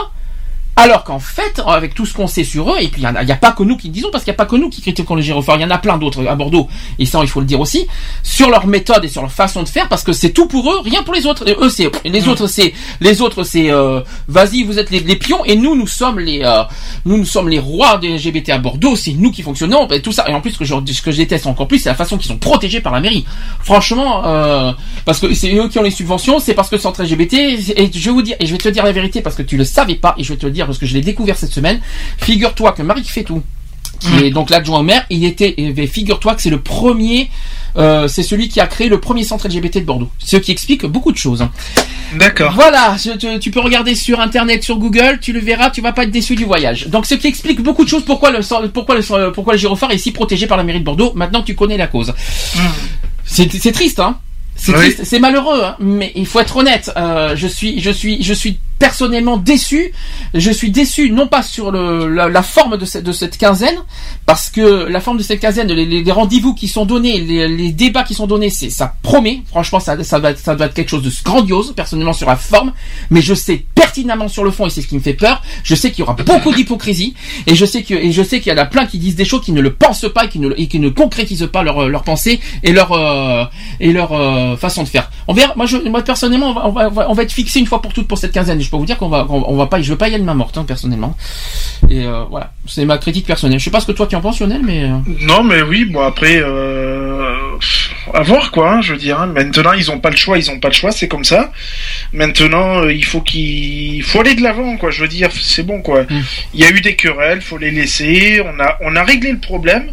Alors qu'en fait, avec tout ce qu'on sait sur eux, et puis il n'y a, pas que nous qui le disons, parce qu'il n'y a pas que nous qui critiquons les gyrophares, il y en a plein d'autres à Bordeaux, et ça il faut le dire aussi, sur leur méthode et sur leur façon de faire, parce que c'est tout pour eux, rien pour les autres. Et eux c'est les autres c'est les autres c'est euh, vas-y vous êtes les, les pions et nous nous sommes les euh, nous nous sommes les rois des LGBT à Bordeaux, c'est nous qui fonctionnons, et tout ça. Et en plus ce que je, ce que je déteste encore plus, c'est la façon qu'ils sont protégés par la mairie. Franchement, euh, parce que c'est eux qui ont les subventions, c'est parce que centre LGBT. Et je vais vous dire, et je vais te dire la vérité parce que tu le savais pas, et je vais te le dire parce que je l'ai découvert cette semaine. Figure-toi que Marie Fétou, qui est donc l'adjoint au maire, il était, et figure-toi que c'est le premier, euh, c'est celui qui a créé le premier centre LGBT de Bordeaux. Ce qui explique beaucoup de choses. D'accord. Voilà, tu peux regarder sur internet, sur Google, tu le verras, tu vas pas être déçu du voyage. Donc ce qui explique beaucoup de choses pourquoi le pourquoi le pourquoi le gyrophare est si protégé par la mairie de Bordeaux. Maintenant tu connais la cause. C'est c'est triste hein. C'est Oui. triste, c'est malheureux, hein, mais il faut être honnête. euh, je suis, je suis, je suis personnellement déçu. Je suis déçu non pas sur le, la, la forme de cette, de cette quinzaine, parce que la forme de cette quinzaine, les, les- rendez-vous qui sont donnés, les, les débats qui sont donnés, c'est ça promet. Franchement, ça, ça doit, être, ça doit être quelque chose de grandiose. Personnellement sur la forme, mais je sais pertinemment sur le fond, et c'est ce qui me fait peur. Je sais qu'il y aura beaucoup d'hypocrisie, et je sais que, et je sais qu'il y en a plein qui disent des choses qui ne le pensent pas, et qui ne, et qui ne concrétisent pas leur, leur pensée et leur, euh, et leur euh, façon de faire. On verra. Moi, je, moi personnellement, on va, on va, on va- être fixé une fois pour toutes pour cette quinzaine. Je peux vous dire qu'on va, on, va pas, je veux pas y aller main morte, hein, personnellement. Et euh, voilà, c'est ma critique personnelle. Je sais pas ce que toi tu en penses, Lionel, mais euh, Non, mais oui, bon après, euh, à voir quoi, hein, je veux dire. hein. Maintenant, ils ont pas le choix, ils ont pas le choix, c'est comme ça. Maintenant, euh, il faut qu'il faut aller de l'avant, quoi. Je veux dire, c'est bon, quoi. Mm. Il y a eu des querelles, faut les laisser. On a on a réglé le problème.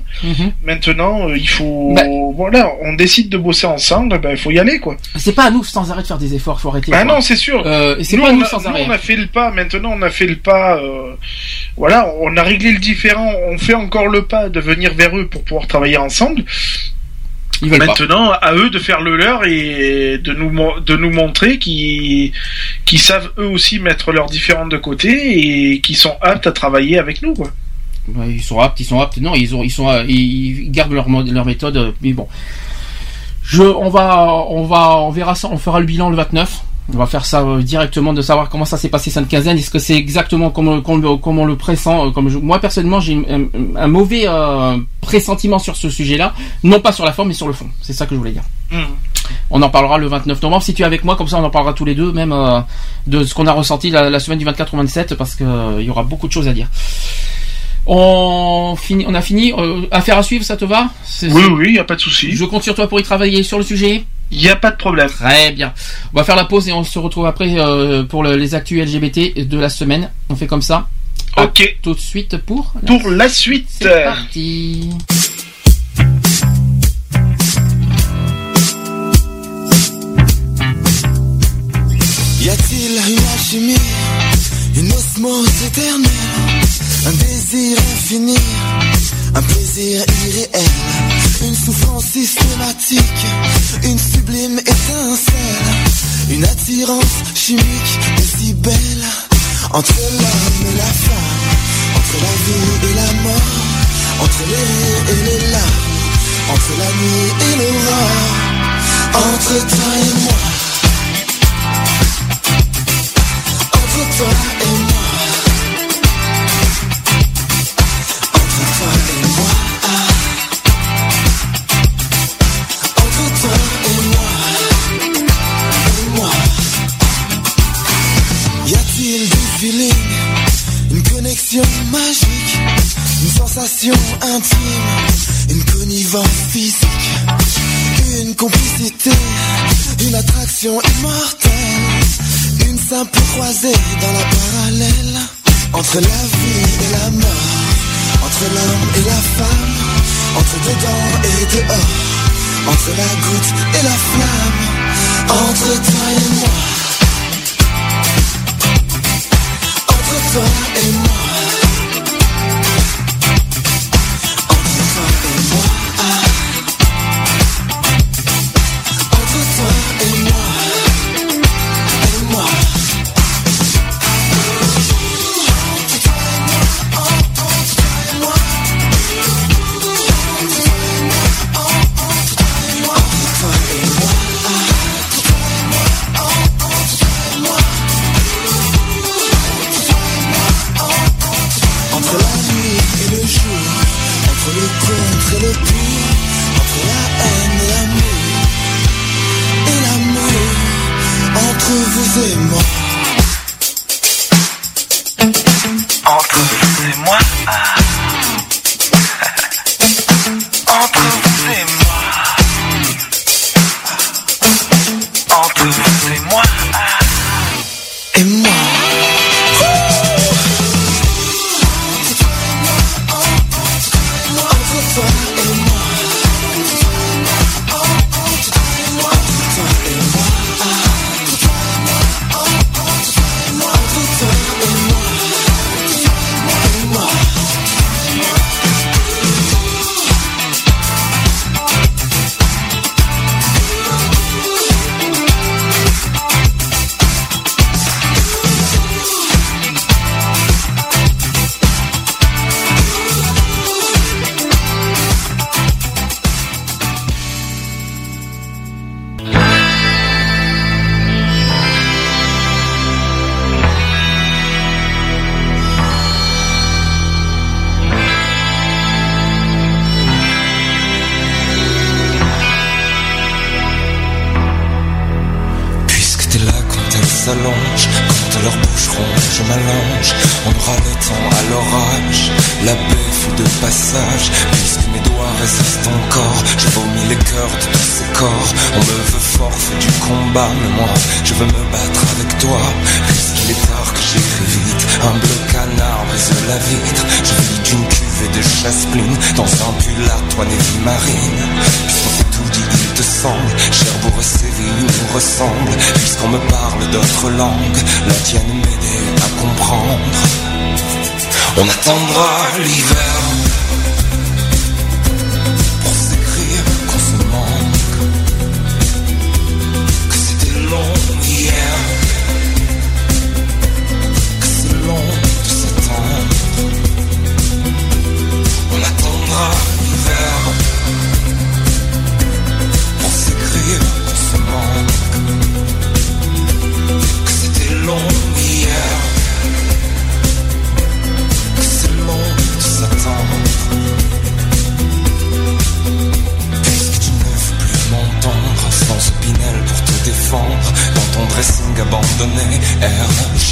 Maintenant, euh, il faut Bah. voilà, on décide de bosser ensemble, ben il faut y aller, quoi. c'est pas à nous sans arrêt de faire des efforts. Faut arrêter. Ah non, c'est sûr. Euh, et c'est pas à nous sans arrêt. on a fait le pas. Maintenant, on a fait le pas. euh, voilà, on a réglé le différent. On fait encore le pas de venir vers eux pour pouvoir travailler ensemble. Ils veulent pas. Maintenant, à eux de faire le leur et de nous de nous montrer qu'ils qu'ils savent eux aussi mettre leurs différentes de côté et qu'ils sont aptes à travailler avec nous, quoi. Ils sont aptes, ils sont aptes. Non, ils ont, ils sont, euh, ils gardent leur, leur méthode. euh, Mais bon, je, on va, on va, on verra ça. On fera le bilan le 29. On va faire ça euh, directement de savoir comment ça s'est passé cette quinzaine. Est-ce que c'est exactement comme, on- comme, on- comme on le pressent euh, Comme je- moi personnellement, j'ai un, un mauvais euh, pressentiment sur ce sujet-là, non pas sur la forme mais sur le fond. C'est ça que je voulais dire. On en parlera le 29 novembre. Si tu es avec moi, comme ça, on en parlera tous les deux, même euh, de ce qu'on a ressenti la, la semaine du 24 au 27, parce que euh, il y aura beaucoup de choses à dire. On, finit, on a fini. Affaire à suivre, ça te va? Oui, oui, il y a pas de souci. Je compte sur toi pour y travailler sur le sujet. Il n'y a pas de problème. Très bien. On va faire la pause et on se retrouve après euh, pour le- les actus LGBT de la semaine. On fait comme ça. Ok. tout de suite pour. Pour la suite. C'est parti. Y a-t-il une alchimie, une osmose éternelle, un désir infini, un plaisir irréel, une souffrance systématique, une sublime étincelle, une attirance chimique et si belle entre l'homme et la femme, entre la vie et la mort, entre les rires et les larmes, entre la nuit et l'aurore, entre toi et moi. Entre toi et moi sensation magique, une sensation intime, une connivence physique, une complicité, une attraction immortelle, une simple croisée dans la parallèle entre la vie et la mort, entre l'homme et la femme, entre dedans et dehors, entre la goutte et la flamme, entre toi et moi. entre toi et moi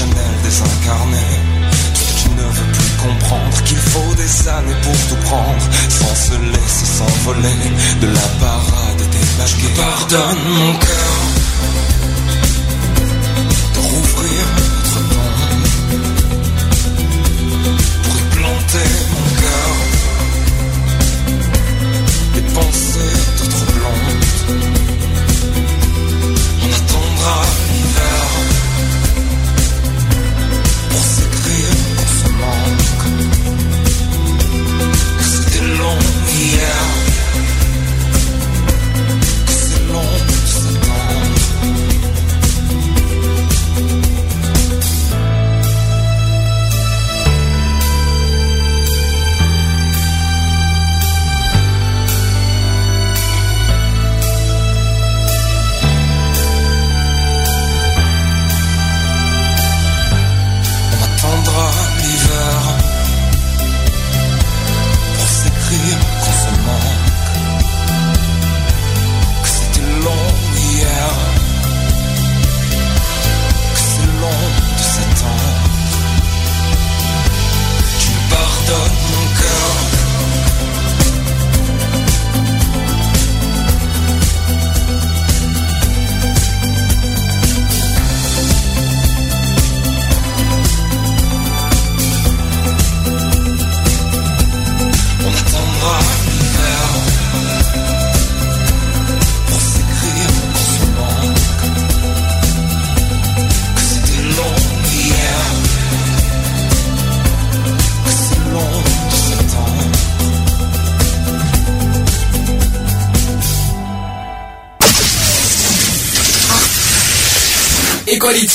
Chanel désincarné qui ne veut plus comprendre qu'il faut des années pour tout prendre. Sans se laisser s'envoler de la parade des mages Pardonne mon cœur.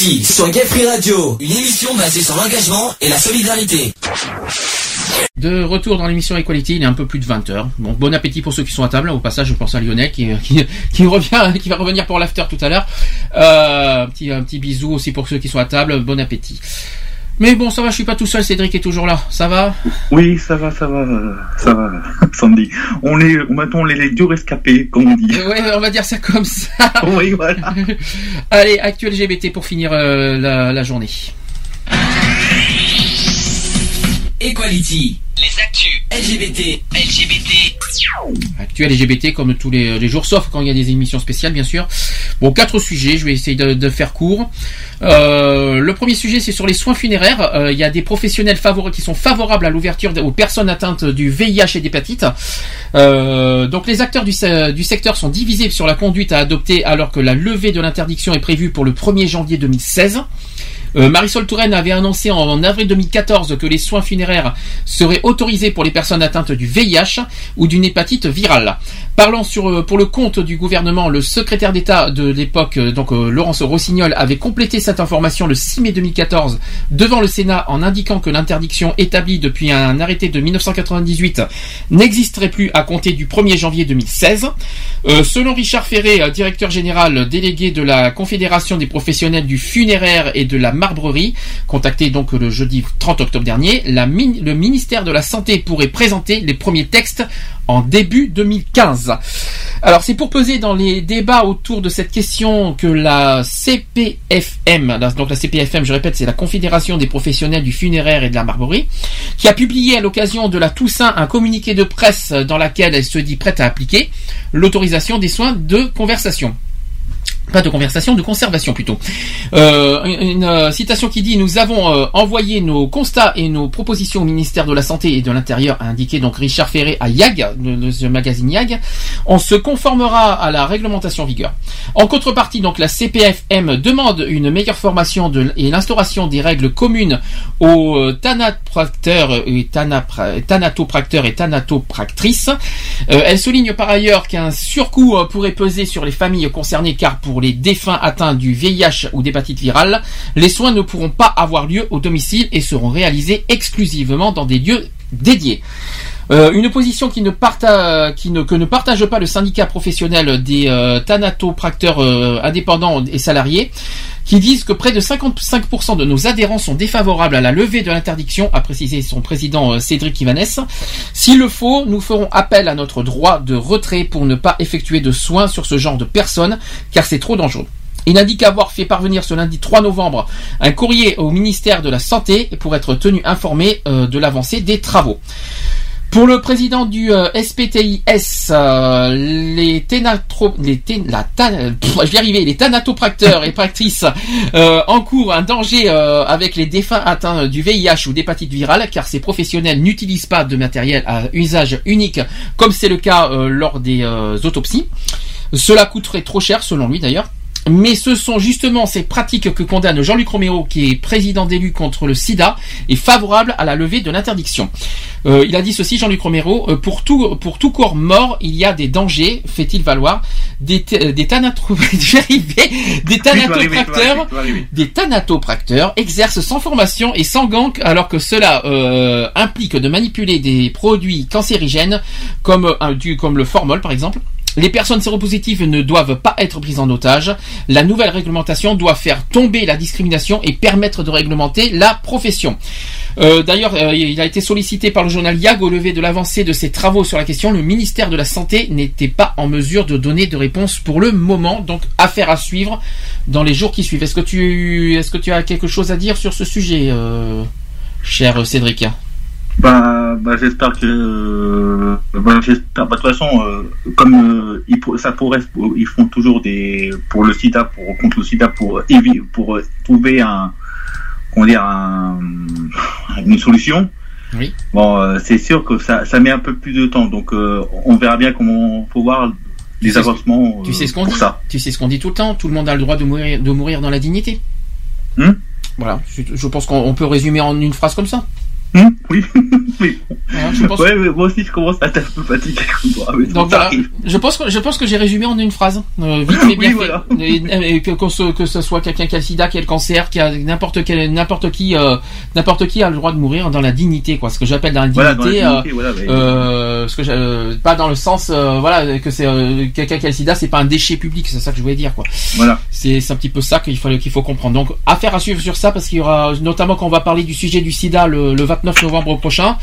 Sur Gay Radio, une émission basée sur l'engagement et la solidarité. De retour dans l'émission Equality, il est un peu plus de 20h. Bon, bon appétit pour ceux qui sont à table. Au passage, je pense à Lionel qui, qui, qui revient, qui va revenir pour l'after tout à l'heure. Euh, petit, un petit bisou aussi pour ceux qui sont à table. Bon appétit. Mais bon, ça va, je suis pas tout seul. Cédric est toujours là. Ça va? Oui, ça va, ça va, euh, ça va, Sandy. On est, maintenant, on est les durs rescapés, comme on dit. Ouais, on va dire ça comme ça. oui, voilà. Allez, actuel LGBT pour finir euh, la, la journée. Equality. Les actus LGBT. LGBT. Actuel LGBT comme tous les, les jours, sauf quand il y a des émissions spéciales, bien sûr. Bon, quatre sujets, je vais essayer de, de faire court. Euh, le premier sujet, c'est sur les soins funéraires. Euh, il y a des professionnels qui sont favorables à l'ouverture aux personnes atteintes du VIH et d'hépatite. Euh, donc, les acteurs du, du secteur sont divisés sur la conduite à adopter alors que la levée de l'interdiction est prévue pour le 1er janvier 2016. Euh, Marisol Touraine avait annoncé en, avril 2014 que les soins funéraires seraient autorisés pour les personnes atteintes du VIH ou d'une hépatite virale. Parlant euh, pour le compte du gouvernement, le secrétaire d'État de l'époque, euh, donc Laurence Rossignol, avait complété cette information le 6 mai 2014 devant le Sénat en indiquant que l'interdiction établie depuis un arrêté de 1998 n'existerait plus à compter du 1er janvier 2016. Euh, selon Richard Ferré, directeur général délégué de la Confédération des professionnels du funéraire et de la marbrerie, contacté donc le jeudi 30 octobre dernier, le ministère de la Santé pourrait présenter les premiers textes en début 2015. Alors c'est pour peser dans les débats autour de cette question que la CPFM, donc la CPFM, je répète, c'est la Confédération des professionnels du funéraire et de la marbrerie, qui a publié à l'occasion de la Toussaint un communiqué de presse dans laquelle elle se dit prête à appliquer l'autorisation des soins de conversation. Pas de conversation, de conservation plutôt. Euh, une, une, euh, citation qui dit Nous avons euh, envoyé nos constats et nos propositions au ministère de la Santé et de l'Intérieur, a indiqué donc Richard Ferré à YAG, le, le magazine YAG. On se conformera à la réglementation en vigueur. En contrepartie, donc la CPFM demande une meilleure formation de, et l'instauration des règles communes aux euh, et thanatopracteurs et thanatopractrices. Euh, elle souligne par ailleurs qu'un surcoût euh, pourrait peser sur les familles concernées car pour les défunts atteints du VIH ou d'hépatite virale, les soins ne pourront pas avoir lieu au domicile et seront réalisés exclusivement dans des lieux dédiés. Euh, une position qui ne, parta- qui ne, que ne partage pas le syndicat professionnel des euh, thanatopracteurs euh, indépendants et salariés, qui disent que près de 55% de nos adhérents sont défavorables à la levée de l'interdiction, a précisé son président euh, Cédric Ivanès. S'il le faut, nous ferons appel à notre droit de retrait pour ne pas effectuer de soins sur ce genre de personnes, car c'est trop dangereux. Il indique avoir fait parvenir ce lundi 3 novembre un courrier au ministère de la Santé pour être tenu informé euh, de l'avancée des travaux. Pour le président du euh, SPTIS, euh, les ténatro, les y arriver, les thanatopracteurs et practrices euh, encourent un danger euh, avec les défunts atteints du VIH ou d'hépatite virale, car ces professionnels n'utilisent pas de matériel à usage unique, comme c'est le cas euh, lors des euh, autopsies. Cela coûterait trop cher, selon lui d'ailleurs. Mais ce sont justement ces pratiques que condamne Jean-Luc Roméo, qui est président d'élu contre le sida, et favorable à la levée de l'interdiction. Euh, il a dit ceci, Jean-Luc Romero, euh, pour tout, pour tout corps mort, il y a des dangers, fait-il valoir, des, euh, des thanatro- des thanatopracteurs, des thanatopracteurs exercent sans formation et sans gants alors que cela euh, implique de manipuler des produits cancérigènes comme, du, comme le formol par exemple. Les personnes séropositives ne doivent pas être prises en otage. La nouvelle réglementation doit faire tomber la discrimination et permettre de réglementer la profession. Euh, D'ailleurs, euh, il a été sollicité par le journal YAG au lever de l'avancée de ses travaux sur la question. Le ministère de la Santé n'était pas en mesure de donner de réponse pour le moment. Donc, affaire à suivre dans les jours qui suivent. Est-ce que tu, est-ce que tu as quelque chose à dire sur ce sujet, euh, cher Cédric? Bah, bah j'espère que. euh, bah, j'espère. Bah, de toute façon, euh, comme euh, ils ça pourrait, ils font toujours des pour le SIDA, pour contre le SIDA, pour pour trouver un, comment dire, un, une solution. Oui. Bon, euh, c'est sûr que ça, ça met un peu plus de temps, donc on verra bien comment faut voir les sais ce- avancements. Tu sais ce qu'on pour dit ça. Tu sais ce qu'on dit tout le temps. Tout le monde a le droit de mourir, de mourir dans la dignité. Hmm? Voilà. Je, je pense qu'on on peut résumer en une phrase comme ça. oui. Je pense- Ouais, mais moi aussi je commence à être un peu fatigué comme toi. mais Donc voilà, je pense que je pense que j'ai résumé en une phrase. Euh, vite fait, bien Oui, fait. voilà. Et, et que, qu'on se- que ce soit quelqu'un qui a le sida, qui a le cancer, qui a n'importe quel n'importe qui euh, n'importe qui a le droit de mourir dans la dignité quoi. Ce que j'appelle dans la Voilà, dans la dignité, euh, mais- euh, ce que euh, pas dans le sens euh, voilà que c'est euh, quelqu'un qui a le sida, c'est pas un déchet public, c'est ça que je voulais dire quoi. Voilà. C'est c'est un petit peu ça qu'il faut qu'il faut comprendre. Donc affaire à suivre sur ça parce qu'il y aura notamment quand on va parler du sujet du sida le, le 29 novembre prochain,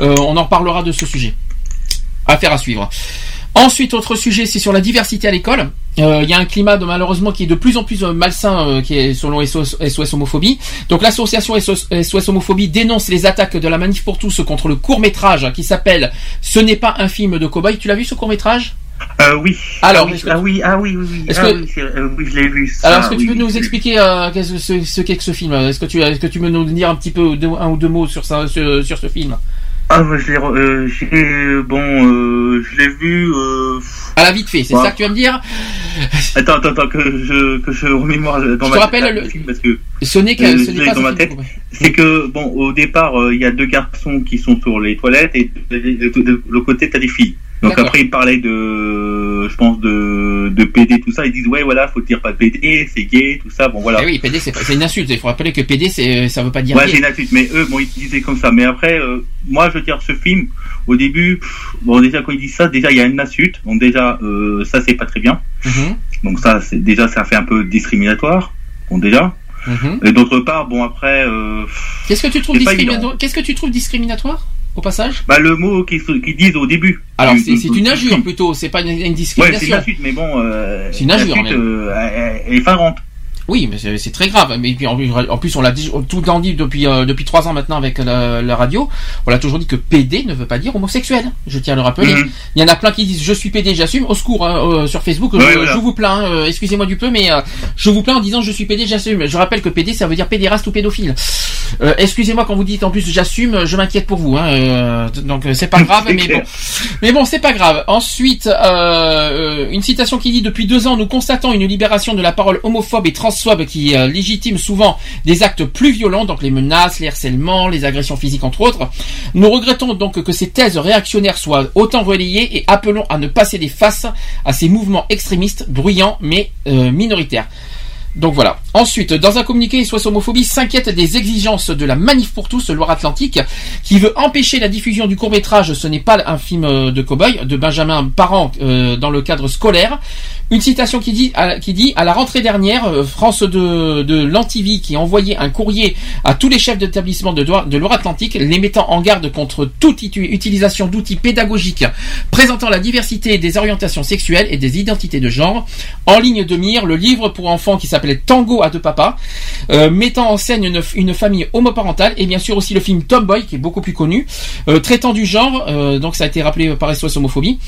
euh, on en reparlera de ce sujet. Affaire à suivre. Ensuite, autre sujet, c'est sur la diversité à l'école. Euh, Il y a un climat de, malheureusement qui est de plus en plus euh, malsain, qui est selon SOS, Homophobie. Donc l'association SOS, SOS Homophobie dénonce les attaques de la manif pour tous contre le court métrage qui s'appelle Ce n'est pas un film de cow-boy. Tu l'as vu ce court métrage Euh, oui. Alors, ah oui, que- ah oui, ah oui, oui, ah que- oui, c'est- euh, oui, je l'ai vu. ça, Alors, est-ce que tu peux nous expliquer euh, que ce, ce qu'est que ce film Est-ce que tu est-ce que tu peux nous dire un petit peu deux- un ou deux mots sur ça sur, sur ce film? Ah, moi, je l'ai, euh, bon, je l'ai vu, À la vite fait, c'est Ouais. ça que tu vas me dire? Attends, attends, attends, que je, que je remémore dans Je ma te rappelle le- film parce que, Ce n'est que pas dans un ma tête. C'est que, bon, au départ, il y a deux garçons qui sont sur les toilettes et de, l'autre côté, t'as des filles. Donc après, ils parlaient de, je pense, de, de PD, tout ça. Ils disent, ouais, voilà, faut dire pas de PD, c'est gay, tout ça. Bon, voilà. Eh oui, PD c'est une insulte. Il faut rappeler que PD c'est ça veut pas dire Ouais, c'est une insulte, mais eux, bon, ils disaient comme ça. Mais après, euh, moi, je veux dire, ce film, au début, pff, bon, déjà, quand ils disent ça, déjà, il y a une insulte. Donc, déjà, euh, ça, c'est pas très bien. Mhm, Donc, ça, c'est, déjà, ça fait un peu discriminatoire. Bon, déjà. mhm. Et d'autre part, bon, après, euh, pff, Qu'est-ce que tu trouves C'est pas discriminatoire Qu'est-ce que tu trouves discriminatoire? Au passage bah, le mot qu'ils, qu'ils disent au début. Alors c'est une injure plutôt, c'est pas une, une Ouais, c'est une discrimination. insulte, mais bon, euh, C'est une injure, mais- euh, elle- elle est. Oui, mais c'est très grave. Mais puis en, plus, on l'a dit tout le temps dit depuis euh, depuis trois ans maintenant avec la, la radio. On l'a toujours dit que PD ne veut pas dire homosexuel. Je tiens à le rappeler. Mhm. Il y en a plein qui disent je suis PD, j'assume. Au secours hein, euh, sur Facebook, Ouais, je, voilà. je vous plains. euh, Excusez-moi du peu, mais euh, je vous plains en disant je suis PD, j'assume. Je rappelle que PD ça veut dire pédéraste ou pédophile. Euh, Excusez-moi quand vous dites en plus j'assume, je m'inquiète pour vous. Hein, euh, donc euh, c'est pas grave, mais clair. bon. Mais bon, c'est pas grave. Ensuite, euh, une citation qui dit depuis deux ans, nous constatons une libération de la parole homophobe et transphobe qui légitime souvent des actes plus violents, donc les menaces, les harcèlements, les agressions physiques entre autres. Nous regrettons donc que ces thèses réactionnaires soient autant relayées et appelons à ne pas céder face à ces mouvements extrémistes, bruyants mais euh, minoritaires. Donc voilà. Ensuite, dans un communiqué, SOS Homophobie s'inquiète des exigences de la Manif pour tous Loire-Atlantique, qui veut empêcher la diffusion du court-métrage Ce n'est pas un film euh, de cow-boy de Benjamin Parent euh, dans le cadre scolaire. Une citation qui dit, à, la rentrée dernière, euh, France de, de l'Antivie qui a envoyé un courrier à tous les chefs d'établissement de, de Loire-Atlantique, les mettant en garde contre toute utilisation d'outils pédagogiques présentant la diversité des orientations sexuelles et des identités de genre. En ligne de mire, le livre pour enfants qui s'appelait Tango à deux papas, euh, mettant en scène une, famille homoparentale et bien sûr aussi le film Tomboy qui est beaucoup plus connu, euh, traitant du genre, euh, donc ça a été rappelé par SOS Homophobie.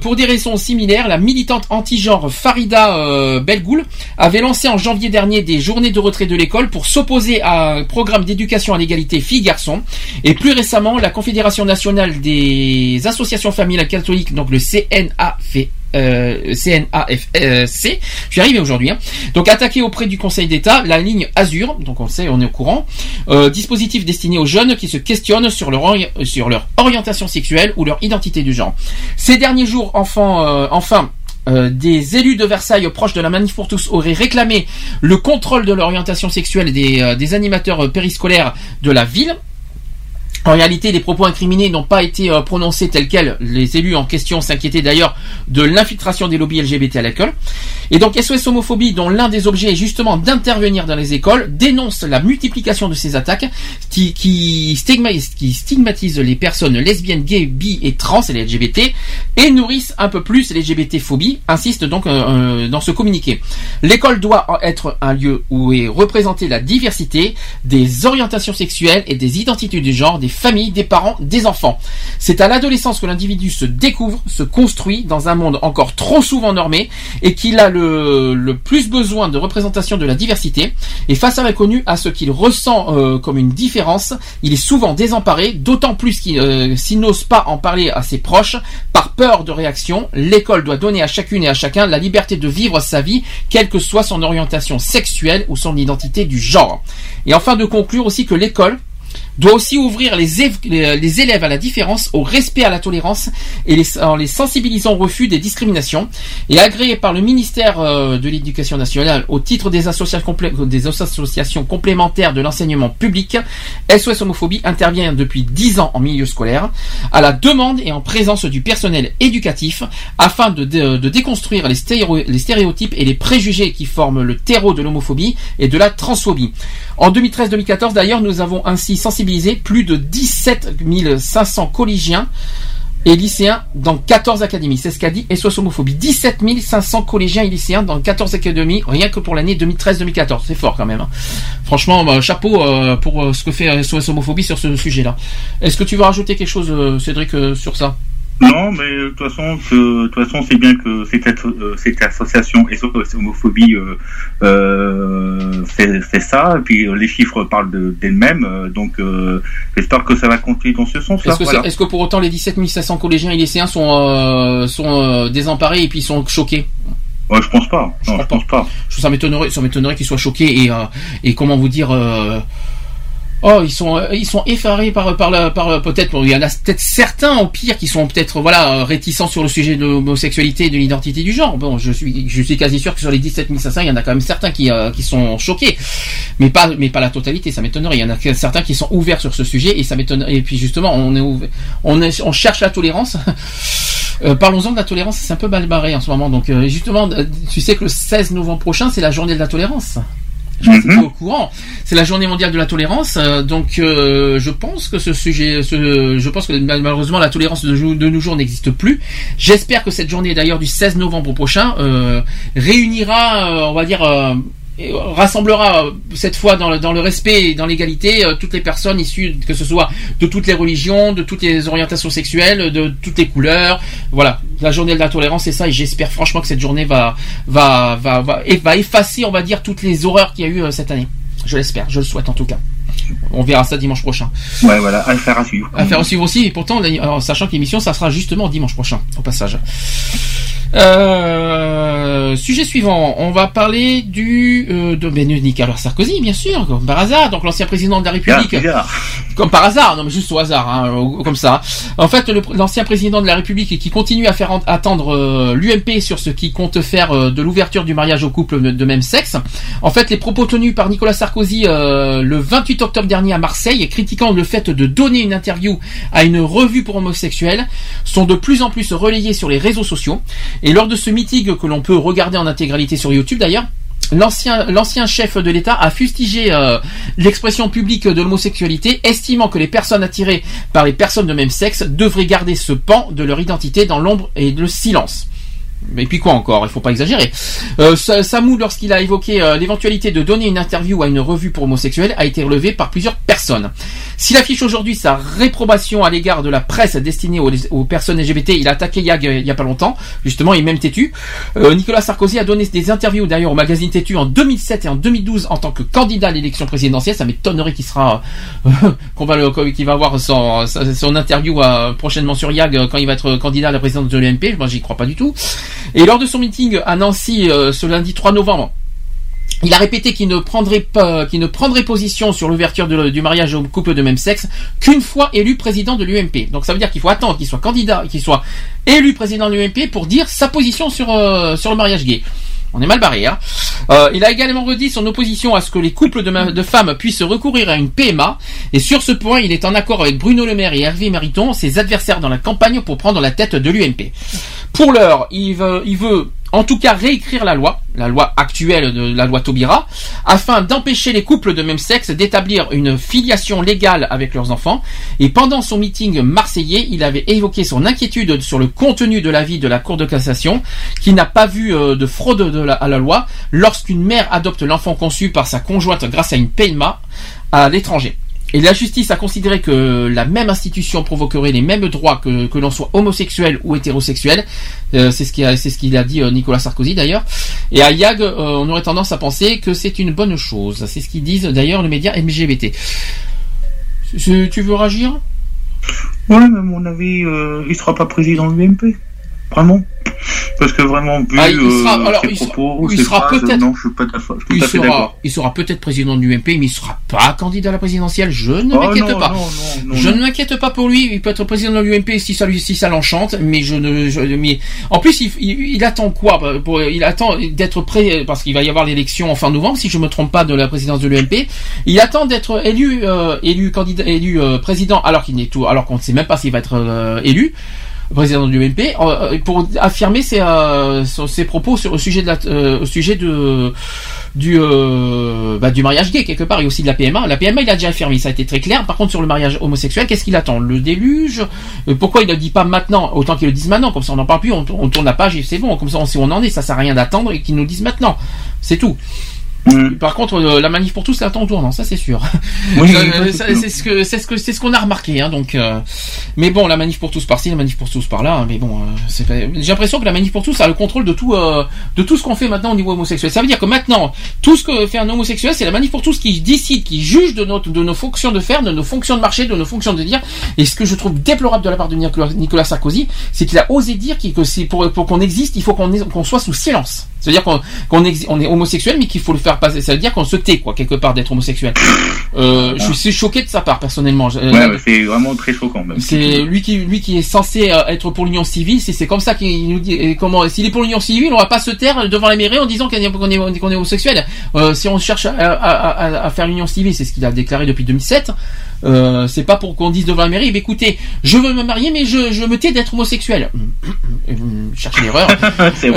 Pour des raisons similaires, la militante anti-genre Farida Belgoul avait lancé en janvier dernier des journées de retrait de l'école pour s'opposer à un programme d'éducation à l'égalité filles-garçons. Et plus récemment, la Confédération nationale des associations familiales catholiques, donc le CNAF, euh, CNAFC, je suis arrivé aujourd'hui, hein. donc attaqué auprès du Conseil d'État la ligne Azur, donc on sait, on est au courant, euh, dispositif destiné aux jeunes qui se questionnent sur leur, ori- sur leur orientation sexuelle ou leur identité du genre. Ces derniers jours, enfant, euh, enfin, euh, des élus de Versailles proches de la Manif pour tous auraient réclamé le contrôle de l'orientation sexuelle des, euh, des animateurs euh, périscolaires de la ville. En réalité, les propos incriminés n'ont pas été euh, prononcés tels quels. Les élus en question s'inquiétaient d'ailleurs de l'infiltration des lobbies LGBT à l'école. Et donc SOS Homophobie, dont l'un des objets est justement d'intervenir dans les écoles, dénonce la multiplication de ces attaques qui, stigmatisent, les personnes lesbiennes, gays, bi et trans et les LGBT et nourrissent un peu plus les LGBT-phobie, insiste donc euh, euh, dans ce communiqué. L'école doit être un lieu où est représentée la diversité des orientations sexuelles et des identités du genre, des familles, des parents, des enfants. C'est à l'adolescence que l'individu se découvre, se construit dans un monde encore trop souvent normé et qu'il a le, plus besoin de représentation de la diversité. Et face à l'inconnu, à ce qu'il ressent euh, comme une différence, il est souvent désemparé, d'autant plus qu'il euh, n'ose pas en parler à ses proches par peur de réaction. L'école doit donner à chacune et à chacun la liberté de vivre sa vie, quelle que soit son orientation sexuelle ou son identité du genre. Et enfin de conclure aussi que l'école doit aussi ouvrir les, év- les- élèves à la différence, au respect, à la tolérance et en les sensibilisant au refus des discriminations. Et agréé par le ministère euh, de l'Éducation nationale au titre des associations, complémentaires de l'enseignement public, SOS Homophobie intervient depuis 10 ans en milieu scolaire, à la demande et en présence du personnel éducatif, afin de, de déconstruire les stéréotypes et les préjugés qui forment le terreau de l'homophobie et de la transphobie. En 2013-2014, d'ailleurs, nous avons ainsi sensibilisé plus de 17 500 collégiens et lycéens dans 14 académies. C'est ce qu'a dit SOS Homophobie. 17 500 collégiens et lycéens dans 14 académies, rien que pour l'année 2013-2014. C'est fort quand même. hein. Franchement, bah, chapeau euh, pour euh, ce que fait SOS Homophobie sur ce sujet-là. Est-ce que tu veux rajouter quelque chose, euh, Cédric, sur ça? Non, mais euh, de toute façon, que- de toute façon, c'est bien que cette, euh, cette association SOS homophobie euh, euh, fait, ça, et puis euh, les chiffres parlent de- d'elles-mêmes, donc j'espère que ça va continuer dans ce sens-là. Est-ce que, voilà. est-ce que pour autant les 17 500 collégiens et lycéens sont, sont désemparés et puis sont choqués? Ouais, je pense pas. Non, je pense pas. Ça m'étonnerait, ça m'étonnerait qu'ils soient choqués et, et comment vous dire. Oh, ils sont, euh, ils sont effarés par, par, par euh, peut-être, il y en a peut-être certains au pire qui sont peut-être voilà euh, réticents sur le sujet de l'homosexualité et de l'identité du genre. Bon, je suis, je suis quasi sûr que sur les 17 500, il y en a quand même certains qui, euh, qui sont choqués, mais pas, mais pas la totalité. Ça m'étonnerait. Il y en a certains qui sont ouverts sur ce sujet et ça m'étonne. Et puis justement, on est, ouvert- on est, on cherche la tolérance. Euh, Parlons-en de la tolérance, c'est un peu mal barré en ce moment. Donc euh, justement, tu sais que le 16 novembre prochain, c'est la journée de la tolérance. Je suis pas au courant. C'est la journée mondiale de la tolérance, euh, donc euh, je pense que ce sujet, ce, je pense que malheureusement la tolérance de, nos jours n'existe plus. J'espère que cette journée d'ailleurs du 16 novembre prochain euh, réunira, euh, on va dire, euh, rassemblera euh, cette fois dans le, dans le respect et dans l'égalité euh, toutes les personnes issues, que ce soit de toutes les religions, de toutes les orientations sexuelles, de toutes les couleurs. Voilà, la journée de la tolérance, c'est ça, et j'espère franchement que cette journée va va va va, va effacer, on va dire, toutes les horreurs qu'il y a eu cette année. Je l'espère, je le souhaite en tout cas. On verra ça dimanche prochain. Ouais, voilà, affaire à suivre. Affaire à suivre aussi, et pourtant, en sachant que l'émission, ça sera justement dimanche prochain, au passage. Euh, sujet suivant, on va parler du euh, de ben, Nicolas Sarkozy, bien sûr, comme par hasard, donc l'ancien président de la République. Comme par hasard, non mais juste au hasard, hein, comme ça. En fait, l'ancien président de la République qui continue à faire en- attendre euh, l'UMP sur ce qui compte faire euh, de l'ouverture du mariage aux couples de, de même sexe. En fait, les propos tenus par Nicolas Sarkozy le 28 octobre dernier à Marseille, critiquant le fait de donner une interview à une revue pour homosexuels, sont de plus en plus relayés sur les réseaux sociaux. Et lors de ce meeting que l'on peut regarder en intégralité sur YouTube d'ailleurs, L'ancien, l'ancien chef de l'État a fustigé euh, l'expression publique de l'homosexualité, estimant que les personnes attirées par les personnes de même sexe devraient garder ce pan de leur identité dans l'ombre et le silence. Mais puis quoi encore, il faut pas exagérer. Euh, Sa- Samou, lorsqu'il a évoqué euh, l'éventualité de donner une interview à une revue pour homosexuels, a été relevé par plusieurs personnes. S'il affiche aujourd'hui sa réprobation à l'égard de la presse destinée aux, personnes LGBT, il a attaqué Yag il y a pas longtemps, justement, est même têtu. Euh, Nicolas Sarkozy a donné des interviews d'ailleurs au magazine Têtu en 2007 et en 2012 en tant que candidat à l'élection présidentielle. Ça m'étonnerait qu'il sera, euh, qu'on va le, qu'il va avoir son, son interview euh, prochainement sur Yag quand il va être candidat à la présidence de l'UMP. Moi, j'y crois pas du tout. Et lors de son meeting à Nancy euh, ce lundi 3 novembre, il a répété qu'il ne prendrait pas, qu'il ne prendrait position sur l'ouverture du mariage aux couples de même sexe qu'une fois élu président de l'UMP. Donc ça veut dire qu'il faut attendre qu'il soit candidat, qu'il soit élu président de l'UMP pour dire sa position sur euh, sur le mariage gay. On est mal barré. Hein Euh, il a également redit son opposition à ce que les couples de, femmes puissent recourir à une PMA. Et sur ce point, il est en accord avec Bruno Le Maire et Hervé Mariton, ses adversaires dans la campagne pour prendre la tête de l'UMP. Pour l'heure, il veut, il veut en tout cas réécrire la loi, la loi actuelle de la loi Taubira, afin d'empêcher les couples de même sexe d'établir une filiation légale avec leurs enfants. Et pendant son meeting marseillais, il avait évoqué son inquiétude sur le contenu de l'avis de la Cour de cassation, qui n'a pas vu euh, de fraude à la loi lorsqu'une mère adopte l'enfant conçu par sa conjointe grâce à une PMA à l'étranger. Et la justice a considéré que la même institution provoquerait les mêmes droits que, que l'on soit homosexuel ou hétérosexuel. Euh, c'est ce qu'il a, ce a dit euh, Nicolas Sarkozy d'ailleurs. Et à Yag, euh, on aurait tendance à penser que c'est une bonne chose. C'est ce qu'ils disent d'ailleurs les médias LGBT. Tu tu veux réagir? Ouais, mais à mon avis, euh, il sera pas président de l'UMP. Vraiment. Parce que vraiment, vu Ah, il sera- euh, alors, ses il sera- propos, il sera phrases, peut-être- non, je suis pas d'accord. Je suis Il tout à fait sera, d'accord. il sera peut-être président de l'UMP, mais il sera pas candidat à la présidentielle. Je ne Oh, m'inquiète pas. non, non, non, je ne m'inquiète pas pour lui. Il peut être président de l'UMP si ça lui, si ça l'enchante. Mais je ne, je- mais en plus, il, il- il attend quoi pour- Il attend d'être prêt parce qu'il va y avoir l'élection en fin novembre, si je me trompe pas, de la présidence de l'UMP. Il attend d'être élu, euh, élu candidat, élu euh, président, alors qu'il n'est tout, alors qu'on ne sait même pas s'il va être euh, élu président de l'UMP, euh, pour affirmer ses, euh, ses propos sur, au sujet de la, euh, au sujet de du euh, bah, du mariage gay quelque part et aussi de la PMA. La PMA, il a déjà affirmé, ça a été très clair. Par contre, sur le mariage homosexuel, qu'est-ce qu'il attend? Le déluge? Euh, Pourquoi il ne le dit pas maintenant Autant qu'il le dise maintenant, comme ça on n'en parle plus, on, on tourne la page et c'est bon. Comme ça, on sait où on en est. Ça sert à rien d'attendre et qu'il nous le dise maintenant. C'est tout. Par contre, euh, la manif pour tous, c'est attend au tournant, ça c'est sûr. Oui, Euh, c'est ce que c'est ce que c'est ce qu'on a remarqué, hein, donc. euh, mais bon, la manif pour tous par-ci, la manif pour tous par-là. hein, Mais bon, euh, j'ai l'impression que la manif pour tous a le contrôle de tout de tout ce qu'on fait maintenant au niveau homosexuel. Ça veut dire que maintenant, tout ce que fait un homosexuel, c'est la manif pour tous qui décide, qui juge de notre de nos fonctions de faire, de nos fonctions de marché, de nos fonctions de dire. Et ce que je trouve déplorable de la part de Nicolas, Sarkozy, c'est qu'il a osé dire que c'est pour pour qu'on existe, il faut qu'on qu'on soit sous silence. C'est-à-dire qu'on qu'on exi- on est homosexuel, mais qu'il faut le faire passer. Ça veut dire qu'on se tait, quoi, quelque part, d'être homosexuel. Euh, Je suis choqué de sa part, personnellement. Ouais, euh, ouais, c'est vraiment très choquant, même. c'est lui qui lui qui est censé euh, être pour l'union civile. C'est c'est comme ça qu'il nous dit. comment s'il est pour l'union civile, on va pas se taire devant la mairie en disant qu'on est qu'on est, qu'on est homosexuel. Euh, si on cherche à, à, à- à faire l'union civile, c'est ce qu'il a déclaré depuis 2007. Euh, c'est pas pour qu'on dise devant la mairie, bah, écoutez, je veux me marier, mais je, je me tais d'être homosexuel. Cherchez l'erreur. Euh,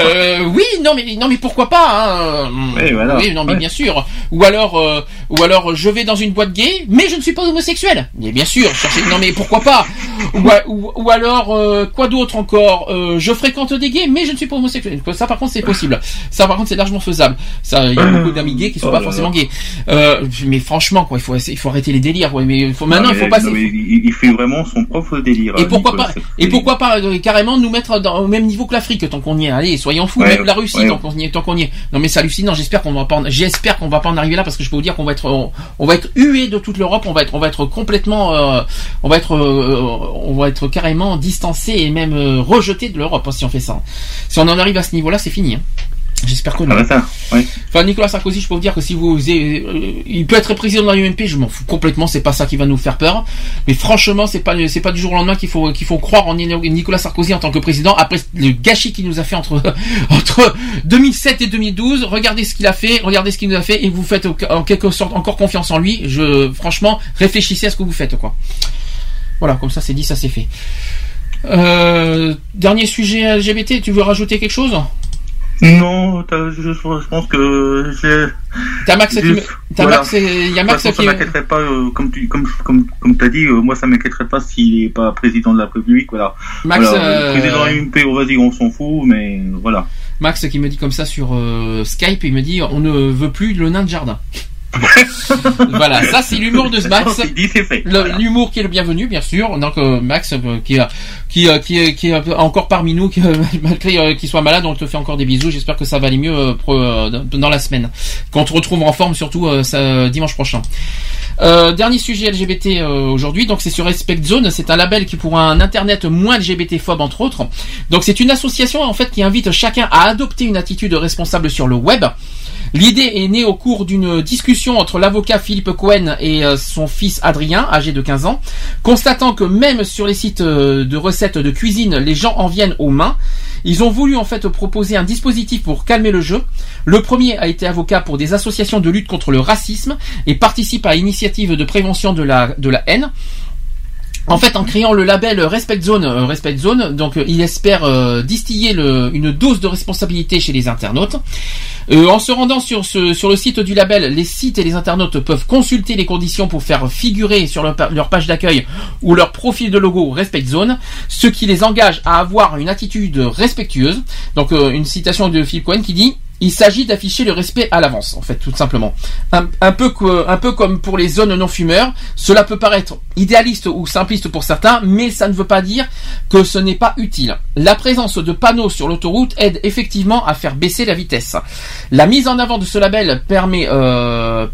euh, oui, non mais non mais pourquoi pas hein, Oui, voilà. Oui, non mais Ouais. bien sûr. Ou alors euh, ou alors je vais dans une boîte gay, mais je ne suis pas homosexuel. Mais bien sûr, cherchez non mais pourquoi pas ou, ou, ou alors euh, quoi d'autre encore Euh, Je fréquente des gays, mais je ne suis pas homosexuel. Ça par contre c'est possible. Ça par contre c'est largement faisable. Ça il y a beaucoup d'amis gays qui sont Oh pas là forcément gays. Euh, mais franchement quoi, il faut il faut arrêter les délires. Ouais, mais il faut, maintenant Non, il faut mais- passer. non, mais il, il fait vraiment son propre délire. Et pourquoi Nicolas pas Sarkozy. Et pourquoi pas euh, carrément nous mettre dans- au même niveau que l'Afrique tant qu'on y est. Allez, soyons fous. Ouais, même la Russie tant qu'on y est, tant qu'on y est. Non mais c'est hallucinant. J'espère qu'on va pas. J'espère qu'on va pas en arriver là parce que je peux vous dire qu'on va être, on, on va être hué de toute l'Europe. On va être, on va être complètement, euh, on va être, euh, on va être carrément distancé et même rejeté de l'Europe hein, si on fait ça. Si on en arrive à ce niveau-là, c'est fini. hein. J'espère que non. Ah ça, ouais. Enfin, Nicolas Sarkozy, je peux vous dire que si vous, euh, il peut être président de la UMP, je m'en fous complètement, c'est pas ça qui va nous faire peur. Mais franchement, c'est pas, c'est pas du jour au lendemain qu'il faut, qu'il faut croire en Nicolas Sarkozy en tant que président. Après le gâchis qu'il nous a fait entre, entre 2007 et 2012, regardez ce qu'il a fait, regardez ce qu'il nous a fait, et vous faites en quelque sorte encore confiance en lui. Je, franchement, réfléchissez à ce que vous faites, quoi. Voilà, comme ça c'est dit, ça c'est fait. Euh, dernier sujet LGBT, tu veux rajouter quelque chose? Non, je, je pense que j'ai. T'as Max qui t'as voilà. Max et- y a Max façon, qui- Ça m'inquiéterait pas, euh, comme tu comme comme comme t'as dit, euh, moi ça m'inquiéterait pas s'il est pas président de la République, voilà. Max, Voilà, euh, président de l'UMP, oh, vas-y, on s'en fout, mais voilà. Max qui me dit comme ça sur Skype, il me dit on ne veut plus le nain de jardin. Voilà, ça c'est l'humour de Max. L'humour qui est le bienvenu, bien sûr. Donc euh, Max euh, qui, euh, qui, est- qui est encore parmi nous, qui, malgré euh, qu'il soit malade, on te fait encore des bisous. J'espère que ça va aller mieux dans la semaine. Qu'on te retrouve en forme, surtout ça, dimanche prochain. Dernier sujet LGBT aujourd'hui, donc c'est sur Respect Zone, c'est un label qui pour un internet moins LGBT phobe entre autres. Donc c'est une association en fait qui invite chacun à adopter une attitude responsable sur le web. L'idée est née au cours d'une discussion entre l'avocat Philippe Cohen et euh, son fils Adrien, âgé de 15 ans, constatant que même sur les sites euh, de recettes de cuisine, les gens en viennent aux mains. Ils ont voulu en fait proposer un dispositif pour calmer le jeu. Le premier a été avocat pour des associations de lutte contre le racisme et participe à l'initiative de prévention de la, de la haine. En fait, en créant le label Respect Zone, euh, Respect Zone, donc euh, il espère euh, distiller le- une dose de responsabilité chez les internautes. En se rendant sur, le site du label, les sites et les internautes peuvent consulter les conditions pour faire figurer sur leur, pa- leur page d'accueil ou leur profil de logo Respect Zone, ce qui les engage à avoir une attitude respectueuse. Donc une citation de Phil Cohen qui dit il s'agit d'afficher le respect à l'avance, en fait, tout simplement. Un, peu, que- un peu comme pour les zones non fumeurs, cela peut paraître idéaliste ou simpliste pour certains, mais ça ne veut pas dire que ce n'est pas utile. La présence de panneaux sur l'autoroute aide effectivement à faire baisser la vitesse. La mise en avant de ce label permet euh,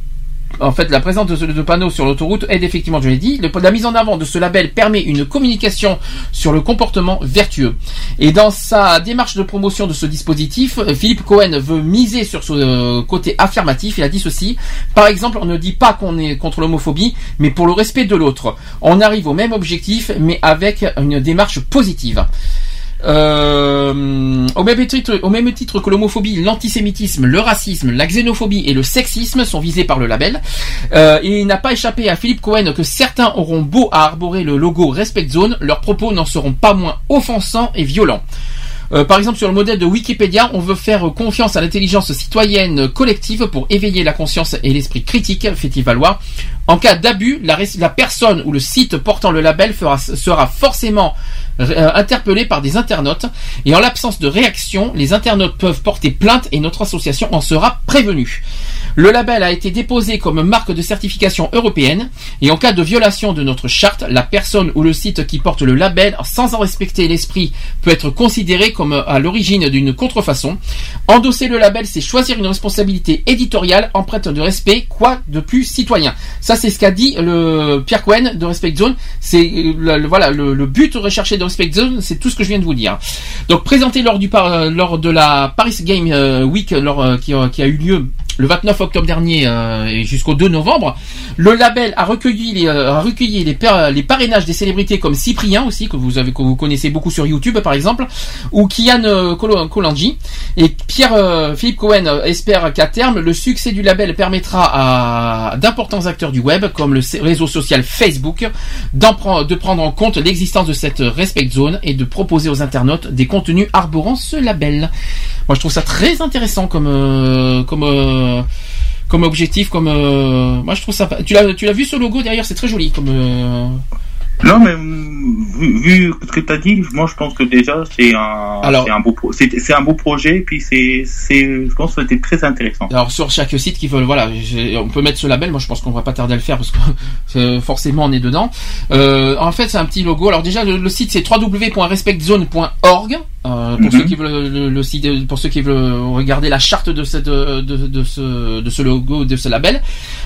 en fait, la présence de, panneaux sur l'autoroute aide effectivement, je l'ai dit. La mise en avant de ce label permet une communication sur le comportement vertueux. Et dans sa démarche de promotion de ce dispositif, euh, Philippe Cohen veut miser sur ce euh, côté affirmatif. Il a dit ceci. Par exemple, on ne dit pas qu'on est contre l'homophobie, mais pour le respect de l'autre. On arrive au même objectif, mais avec une démarche positive. Euh, au, même titre, que l'homophobie, l'antisémitisme, le racisme, la xénophobie et le sexisme sont visés par le label. Euh, il n'a pas échappé à Philippe Cohen que certains auront beau à arborer le logo Respect Zone, leurs propos n'en seront pas moins offensants et violents. Euh, par exemple, sur le modèle de Wikipédia, on veut faire confiance à l'intelligence citoyenne collective pour éveiller la conscience et l'esprit critique, fait-il valoir. En cas d'abus, la, personne ou le site portant le label sera forcément euh, interpellé par des internautes. Et en l'absence de réaction, les internautes peuvent porter plainte et notre association en sera prévenue. Le label a été déposé comme marque de certification européenne et en cas de violation de notre charte, la personne ou le site qui porte le label sans en respecter l'esprit peut être considéré comme à l'origine d'une contrefaçon. Endosser le label, c'est choisir une responsabilité éditoriale empreinte de respect, quoi de plus citoyen. Ça, c'est ce qu'a dit le Pierre Cohen de Respect Zone. C'est le, voilà le, but recherché de Respect Zone, c'est tout ce que je viens de vous dire. Donc présenté lors du euh, lors de la Paris Game euh, Week lors, euh, qui a eu lieu le 29 octobre dernier euh, et jusqu'au 2 novembre, le label a recueilli les, euh, les, par- les parrainages des célébrités comme Cyprien aussi que vous avez que vous connaissez beaucoup sur YouTube par exemple, ou Kian euh, Kolanji et Pierre euh, Philippe Cohen espère qu'à terme le succès du label permettra à d'importants acteurs du web comme le réseau social Facebook de prendre en compte l'existence de cette respect zone et de proposer aux internautes des contenus arborant ce label. Moi je trouve ça très intéressant comme euh, comme euh, comme objectif comme euh, moi je trouve ça tu l'as tu l'as vu ce logo derrière c'est très joli comme euh, Non, mais vu, vu ce que tu as dit, moi je pense que déjà c'est un, Alors- c'est un beau, pro- c'est c'est un beau projet, puis c'est, c'est, je pense que c'était très intéressant. Alors sur chaque site qui veulent, voilà, on peut mettre ce label. Moi, je pense qu'on va pas tarder à le faire parce que forcément on est dedans. Euh, en fait, c'est un petit logo. Alors déjà, le, le site c'est www.respectzone.org. Euh, pour Mhm. ceux qui veulent le, le site, pour ceux qui veulent regarder la charte de cette de, de, ce de ce logo de ce label.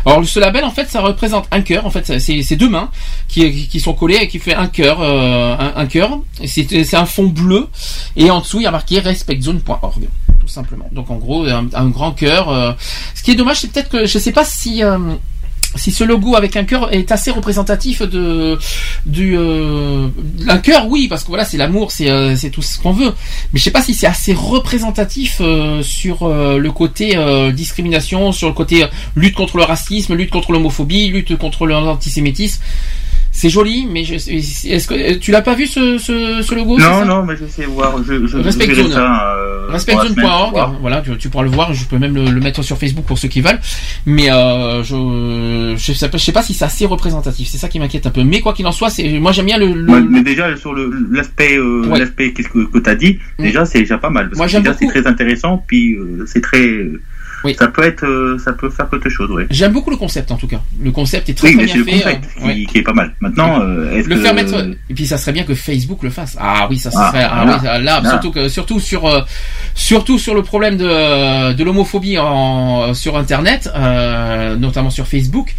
Alors ce label en fait ça représente un cœur. En fait c'est c'est deux mains qui qui sont qui fait un cœur euh, un, cœur. C'est un fond bleu et en dessous il y a marqué respectzone.org tout simplement. Donc en gros un, grand cœur. euh, ce qui est dommage c'est peut-être que je sais pas si euh, si ce logo avec un cœur est assez représentatif de du un cœur oui parce que voilà c'est l'amour c'est c'est tout ce qu'on veut mais je sais pas si c'est assez représentatif sur le côté discrimination sur le côté lutte contre le racisme lutte contre l'homophobie lutte contre l'antisémitisme c'est joli mais je- est-ce que tu l'as pas vu ce, ce, ce logo non, non, mais je sais voir, je, je, Respect je Zone. euh, Respectzone.org, voilà, tu, tu pourras le voir, je peux même le, le mettre sur Facebook pour ceux qui veulent, mais euh, je, je, sais pas, je sais pas si c'est assez représentatif, c'est ça qui m'inquiète un peu, mais quoi qu'il en soit, c'est, moi j'aime bien le, le- Ouais, mais déjà sur le l'aspect euh, Ouais. l'aspect qu'est-ce que, que tu as dit Mm. déjà c'est déjà pas mal parce Moi, que déjà c'est très intéressant puis euh, c'est très ça peut être euh, ça peut faire quelque chose ouais. J'aime beaucoup le concept en tout cas, le concept est très oui très mais bien c'est le fait, concept euh, qui, ouais. qui est pas mal. Maintenant euh, le que faire mettre et puis ça serait bien que Facebook le fasse. Ah oui ça Ah, serait ah oui, là Là. surtout que surtout sur euh, surtout sur le problème de de l'homophobie en sur internet euh, notamment sur Facebook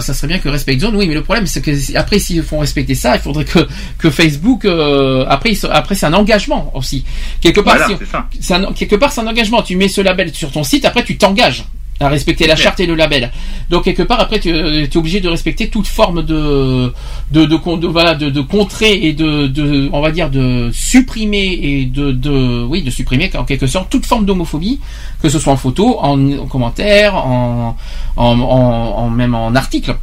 ça serait bien que Respect Zone oui mais le problème c'est que après s'ils font respecter ça il faudrait que que Facebook euh, après après c'est un engagement aussi. Quelque part Voilà, si- c'est un- quelque part c'est un engagement. Tu mets ce label sur ton site après tu t'engages à respecter la charte et le label. Donc quelque part après tu es obligé de respecter toute forme de de de, con- de- voilà de, de contrer et de, on va dire de supprimer et de, oui de supprimer en quelque sorte toute forme d'homophobie que ce soit en photo, en, en commentaire, en, en, en- en- même en article.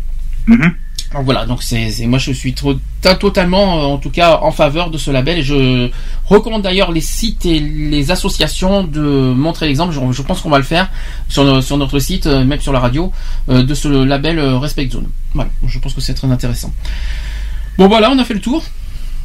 Mhm. Donc voilà, donc c'est moi je suis trop, ta- totalement euh, en tout cas en faveur de ce label et je recommande d'ailleurs les sites et les associations de montrer l'exemple. Je, je pense qu'on va le faire sur, no- sur notre site, euh, même sur la radio, euh, de ce label Respect Zone. Voilà, je pense que c'est très intéressant. Bon voilà, on a fait le tour.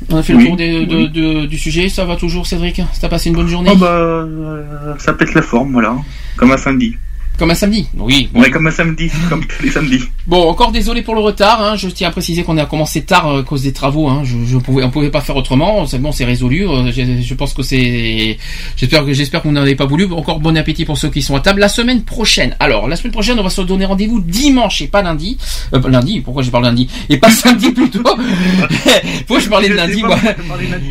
On a fait Oui, le tour des- de- oui. de- du sujet. Ça va toujours, Cédric? T'as passé une bonne journée? Oh bah, euh, ça pète la forme, voilà, comme un samedi. Comme un samedi, oui. Ouais, comme un samedi, comme tous les samedis. Bon, encore désolé pour le retard. Hein. Je tiens à préciser qu'on a commencé tard euh, à cause des travaux. Hein. Je, je pouvais, on pouvait pas faire autrement. C'est bon, c'est résolu. Euh, Je, je pense que c'est. J'espère que j'espère vous n'en avez pas voulu. Encore bon appétit pour ceux qui sont à table. La semaine prochaine. Alors, la semaine prochaine, on va se donner rendez-vous dimanche et pas lundi. Euh, lundi. Pourquoi je parle lundi? Et pas samedi plutôt Pourquoi je parlais de lundi moi?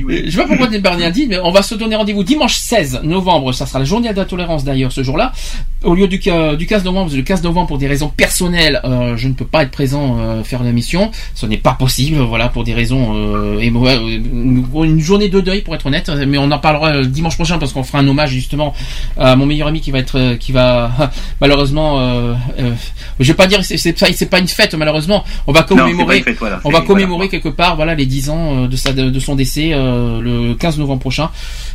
Je sais pas pourquoi je parlais de lundi, mais on va se donner rendez-vous dimanche 16 novembre. Ça sera la journée de la tolérance d'ailleurs ce jour-là. Au lieu du, euh, du 15 novembre, parce que le 15 novembre pour des raisons personnelles, euh, je ne peux pas être présent euh, faire l'émission. Ce n'est pas possible, voilà, pour des raisons euh, et euh, une, journée de deuil pour être honnête. Mais on en parlera dimanche prochain parce qu'on fera un hommage justement à mon meilleur ami qui va être, qui va malheureusement, je vais pas dire c'est c'est pas une fête malheureusement. On va commémorer, une fête, voilà, on va commémorer quelque part, voilà, les 10 ans de sa de son décès euh, le 15 novembre prochain.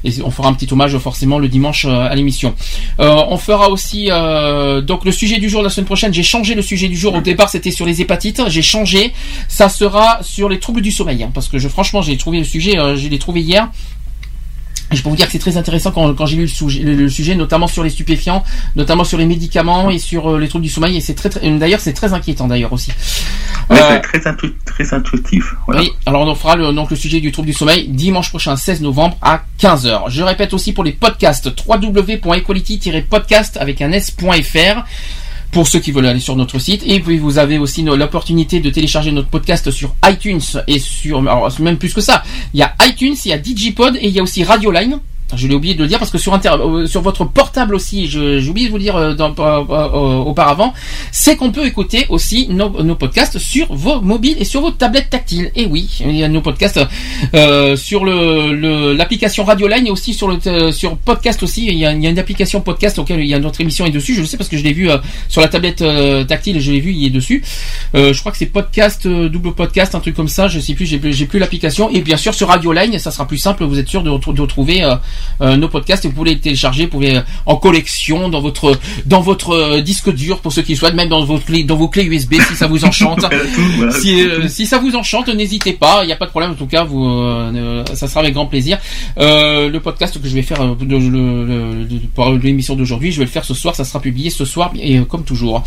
Et on fera un petit hommage forcément le dimanche à l'émission. Euh, on fera aussi euh, donc le sujet du jour la semaine prochaine. J'ai changé le sujet du jour. Au départ, c'était sur les hépatites. J'ai changé. Ça sera sur les troubles du sommeil, hein, parce que je franchement, j'ai trouvé le sujet. euh, je l'ai trouvé hier. Je peux vous dire que c'est très intéressant quand, quand j'ai lu le sujet, le sujet, notamment sur les stupéfiants, notamment sur les médicaments et sur euh, les troubles du sommeil. Et c'est très, très d'ailleurs, c'est très inquiétant d'ailleurs aussi. Ouais, Euh, très, intu- très intuitif. Voilà. oui, alors on fera le, donc le sujet du trouble du sommeil dimanche prochain 16 novembre à 15h. Je répète aussi pour les podcasts www.equality-podcast avec un s.fr pour ceux qui veulent aller sur notre site. Et puis vous avez aussi l'opportunité de télécharger notre podcast sur iTunes et sur alors, même plus que ça. Il y a iTunes, il y a Digipod et il y a aussi Radioline. Je l'ai oublié de le dire parce que sur, euh, sur votre portable aussi, j'ai oublié de vous le dire euh, euh, auparavant, c'est qu'on peut écouter aussi nos, podcasts sur vos mobiles et sur vos tablettes tactiles. Et oui, il y a nos podcasts sur l'application Radioline et aussi sur le sur podcast aussi. Il y, a, une application podcast auquel il y a notre émission est dessus. Je le sais parce que je l'ai vu sur la tablette euh, tactile. Je l'ai vu, il est dessus. Je crois que c'est podcast double podcast, un truc comme ça. Je sais plus, j'ai plus, l'application. Et bien sûr sur Radioline, ça sera plus simple. Vous êtes sûr de retrouver euh, nos podcasts et vous pouvez les télécharger, vous pouvez euh, en collection dans votre dans votre euh, disque dur pour ceux qui le souhaitent, même dans vos clés dans vos clés USB si ça vous enchante. si, euh, si ça vous enchante, n'hésitez pas, il n'y a pas de problème. En tout cas, vous, euh, euh, ça sera avec grand plaisir. Euh, le podcast que je vais faire euh, de, de- pour l'émission d'aujourd'hui, je vais le faire ce soir. Ça sera publié ce soir et euh, comme toujours.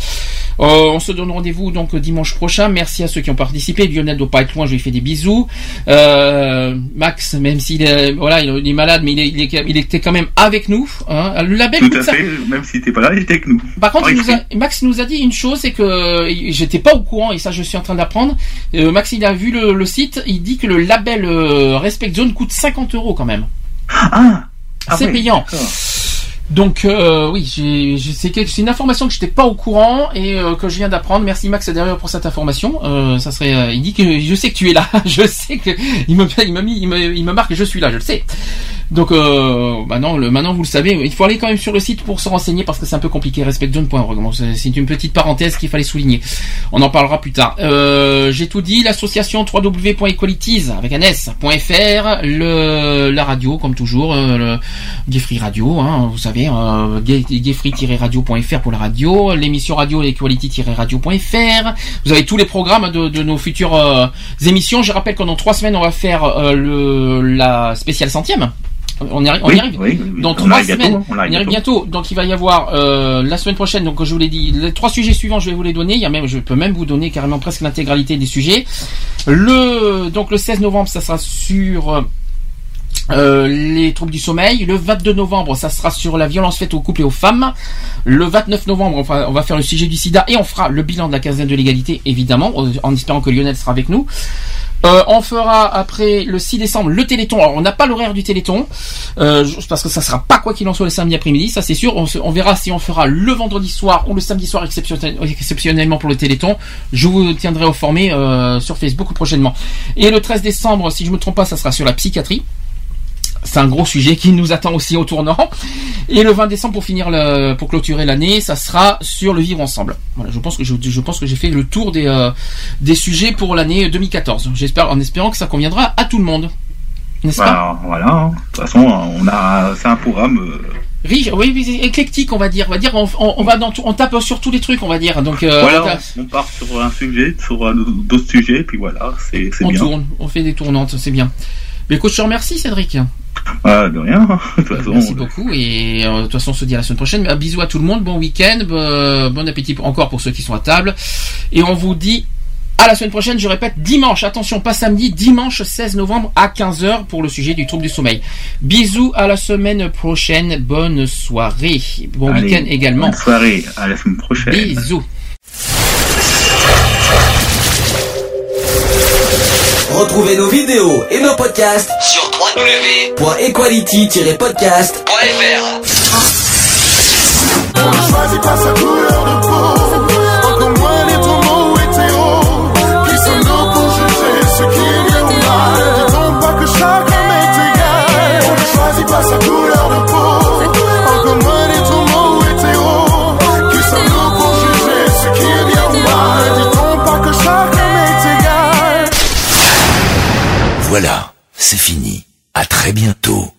Euh, on se donne rendez-vous donc dimanche prochain. Merci à ceux qui ont participé. Lionel doit pas être loin, je lui fais des bisous. Euh, Max, même s'il est voilà, il est malade, mais il, est- il, est- il était quand même avec nous. hein. Le label Tout à ça- fait, même si t'es pas là, il était avec nous. par contre, En il nous a- écrit. Max nous a dit une chose, c'est que euh, j'étais pas au courant et ça je suis en train d'apprendre. Euh, Max, il a vu le, le site, il dit que le label euh, Respect Zone coûte 50 euros quand même. Ah, ah c'est ouais, payant. Donc euh, oui, c'est c'est une information que j'étais pas au courant et euh, que je viens d'apprendre. Merci Max d'ailleurs pour cette information. Euh, ça serait, euh, il dit que je sais que tu es là. je sais que il me, il il marque que je suis là. Je le sais. Donc euh, maintenant, le, maintenant vous le savez, il faut aller quand même sur le site pour se renseigner parce que c'est un peu compliqué. Respectzone.org. Bon, c'est une petite parenthèse qu'il fallait souligner. On en parlera plus tard. J'ai tout dit. L'association www.equalities avec un s.fr, le la radio comme toujours, le Gay Free Radio, hein, vous savez, euh, gay- gayfree-radio.fr pour la radio, l'émission radio equality-radio.fr. Vous avez tous les programmes de, de nos futures euh, émissions. Je rappelle qu'en dans trois semaines on va faire euh, le la spéciale centième. On y arrive. On y arrive. oui, oui, Dans on trois bientôt, semaines. hein, on y arrive bientôt. Donc il va y avoir euh, la semaine prochaine. Donc je vous l'ai dit, les trois sujets suivants, je vais vous les donner. Il y a même, je peux même vous donner carrément presque l'intégralité des sujets. Le donc le 16 novembre, ça sera sur euh, les troubles du sommeil. Le 22 novembre, ça sera sur la violence faite aux couples et aux femmes. Le 29 novembre, on va, faire le sujet du sida et on fera le bilan de la quinzaine de l'égalité, évidemment, euh, en espérant que Lionel sera avec nous. Euh, on fera après le 6 décembre le Téléthon. Alors on n'a pas l'horaire du Téléthon euh, parce que ça sera pas quoi qu'il en soit le samedi après-midi, ça c'est sûr. On, verra si on fera le vendredi soir ou le samedi soir exceptionnel- exceptionnellement pour le Téléthon. Je vous tiendrai informé euh, sur Facebook prochainement. Et le 13 décembre, si je me trompe pas, ça sera sur la psychiatrie. C'est un gros sujet qui nous attend aussi au tournant. Et le 20 décembre, pour finir le, pour clôturer l'année, ça sera sur le vivre ensemble. Voilà, je pense que je, je pense que j'ai fait le tour des euh, des sujets pour l'année 2014. J'espère, en espérant que ça conviendra à tout le monde. N'est-ce pas? Bah, voilà, hein. de toute façon, on a, c'est un programme. euh, Riche, oui, oui, éclectique, on va dire. On va dire, on, on- on va dans tout- on tape sur tous les trucs, on va dire. Donc, euh, on, voilà, on part sur un sujet, sur un- d'autres sujets, puis voilà, c'est c'est on bien. tourne, on fait des tournantes, c'est bien. Mais écoute, je te remercie, Cédric. Ah, de rien. De toute façon, Merci beaucoup et euh, de toute façon on se dit à la semaine prochaine. Un bisou à tout le monde, bon week-end, euh, bon appétit pour- encore pour ceux qui sont à table et on vous dit à la semaine prochaine. Je répète dimanche, attention pas samedi, dimanche 16 novembre à 15h pour le sujet du trouble du sommeil. Bisous à la semaine prochaine, bonne soirée, bon week-end également. Bonne soirée, à la semaine prochaine. Bisous. Retrouvez nos vidéos et nos podcasts sur www.equality-podcast.fr. On ne choisit pas sa couleur de peau, encore moins les homo hétéros. Qui sommes-nous pour juger ce qui est bien ou mal Dit-on pas que chaque homme est égal On ne choisit pas sa couleur de peau, encore moins les homo hétéros. Qui sommes-nous pour juger ce qui est bien ou mal Dit-on pas que chaque homme est égal Voilà, c'est fini. À très bientôt.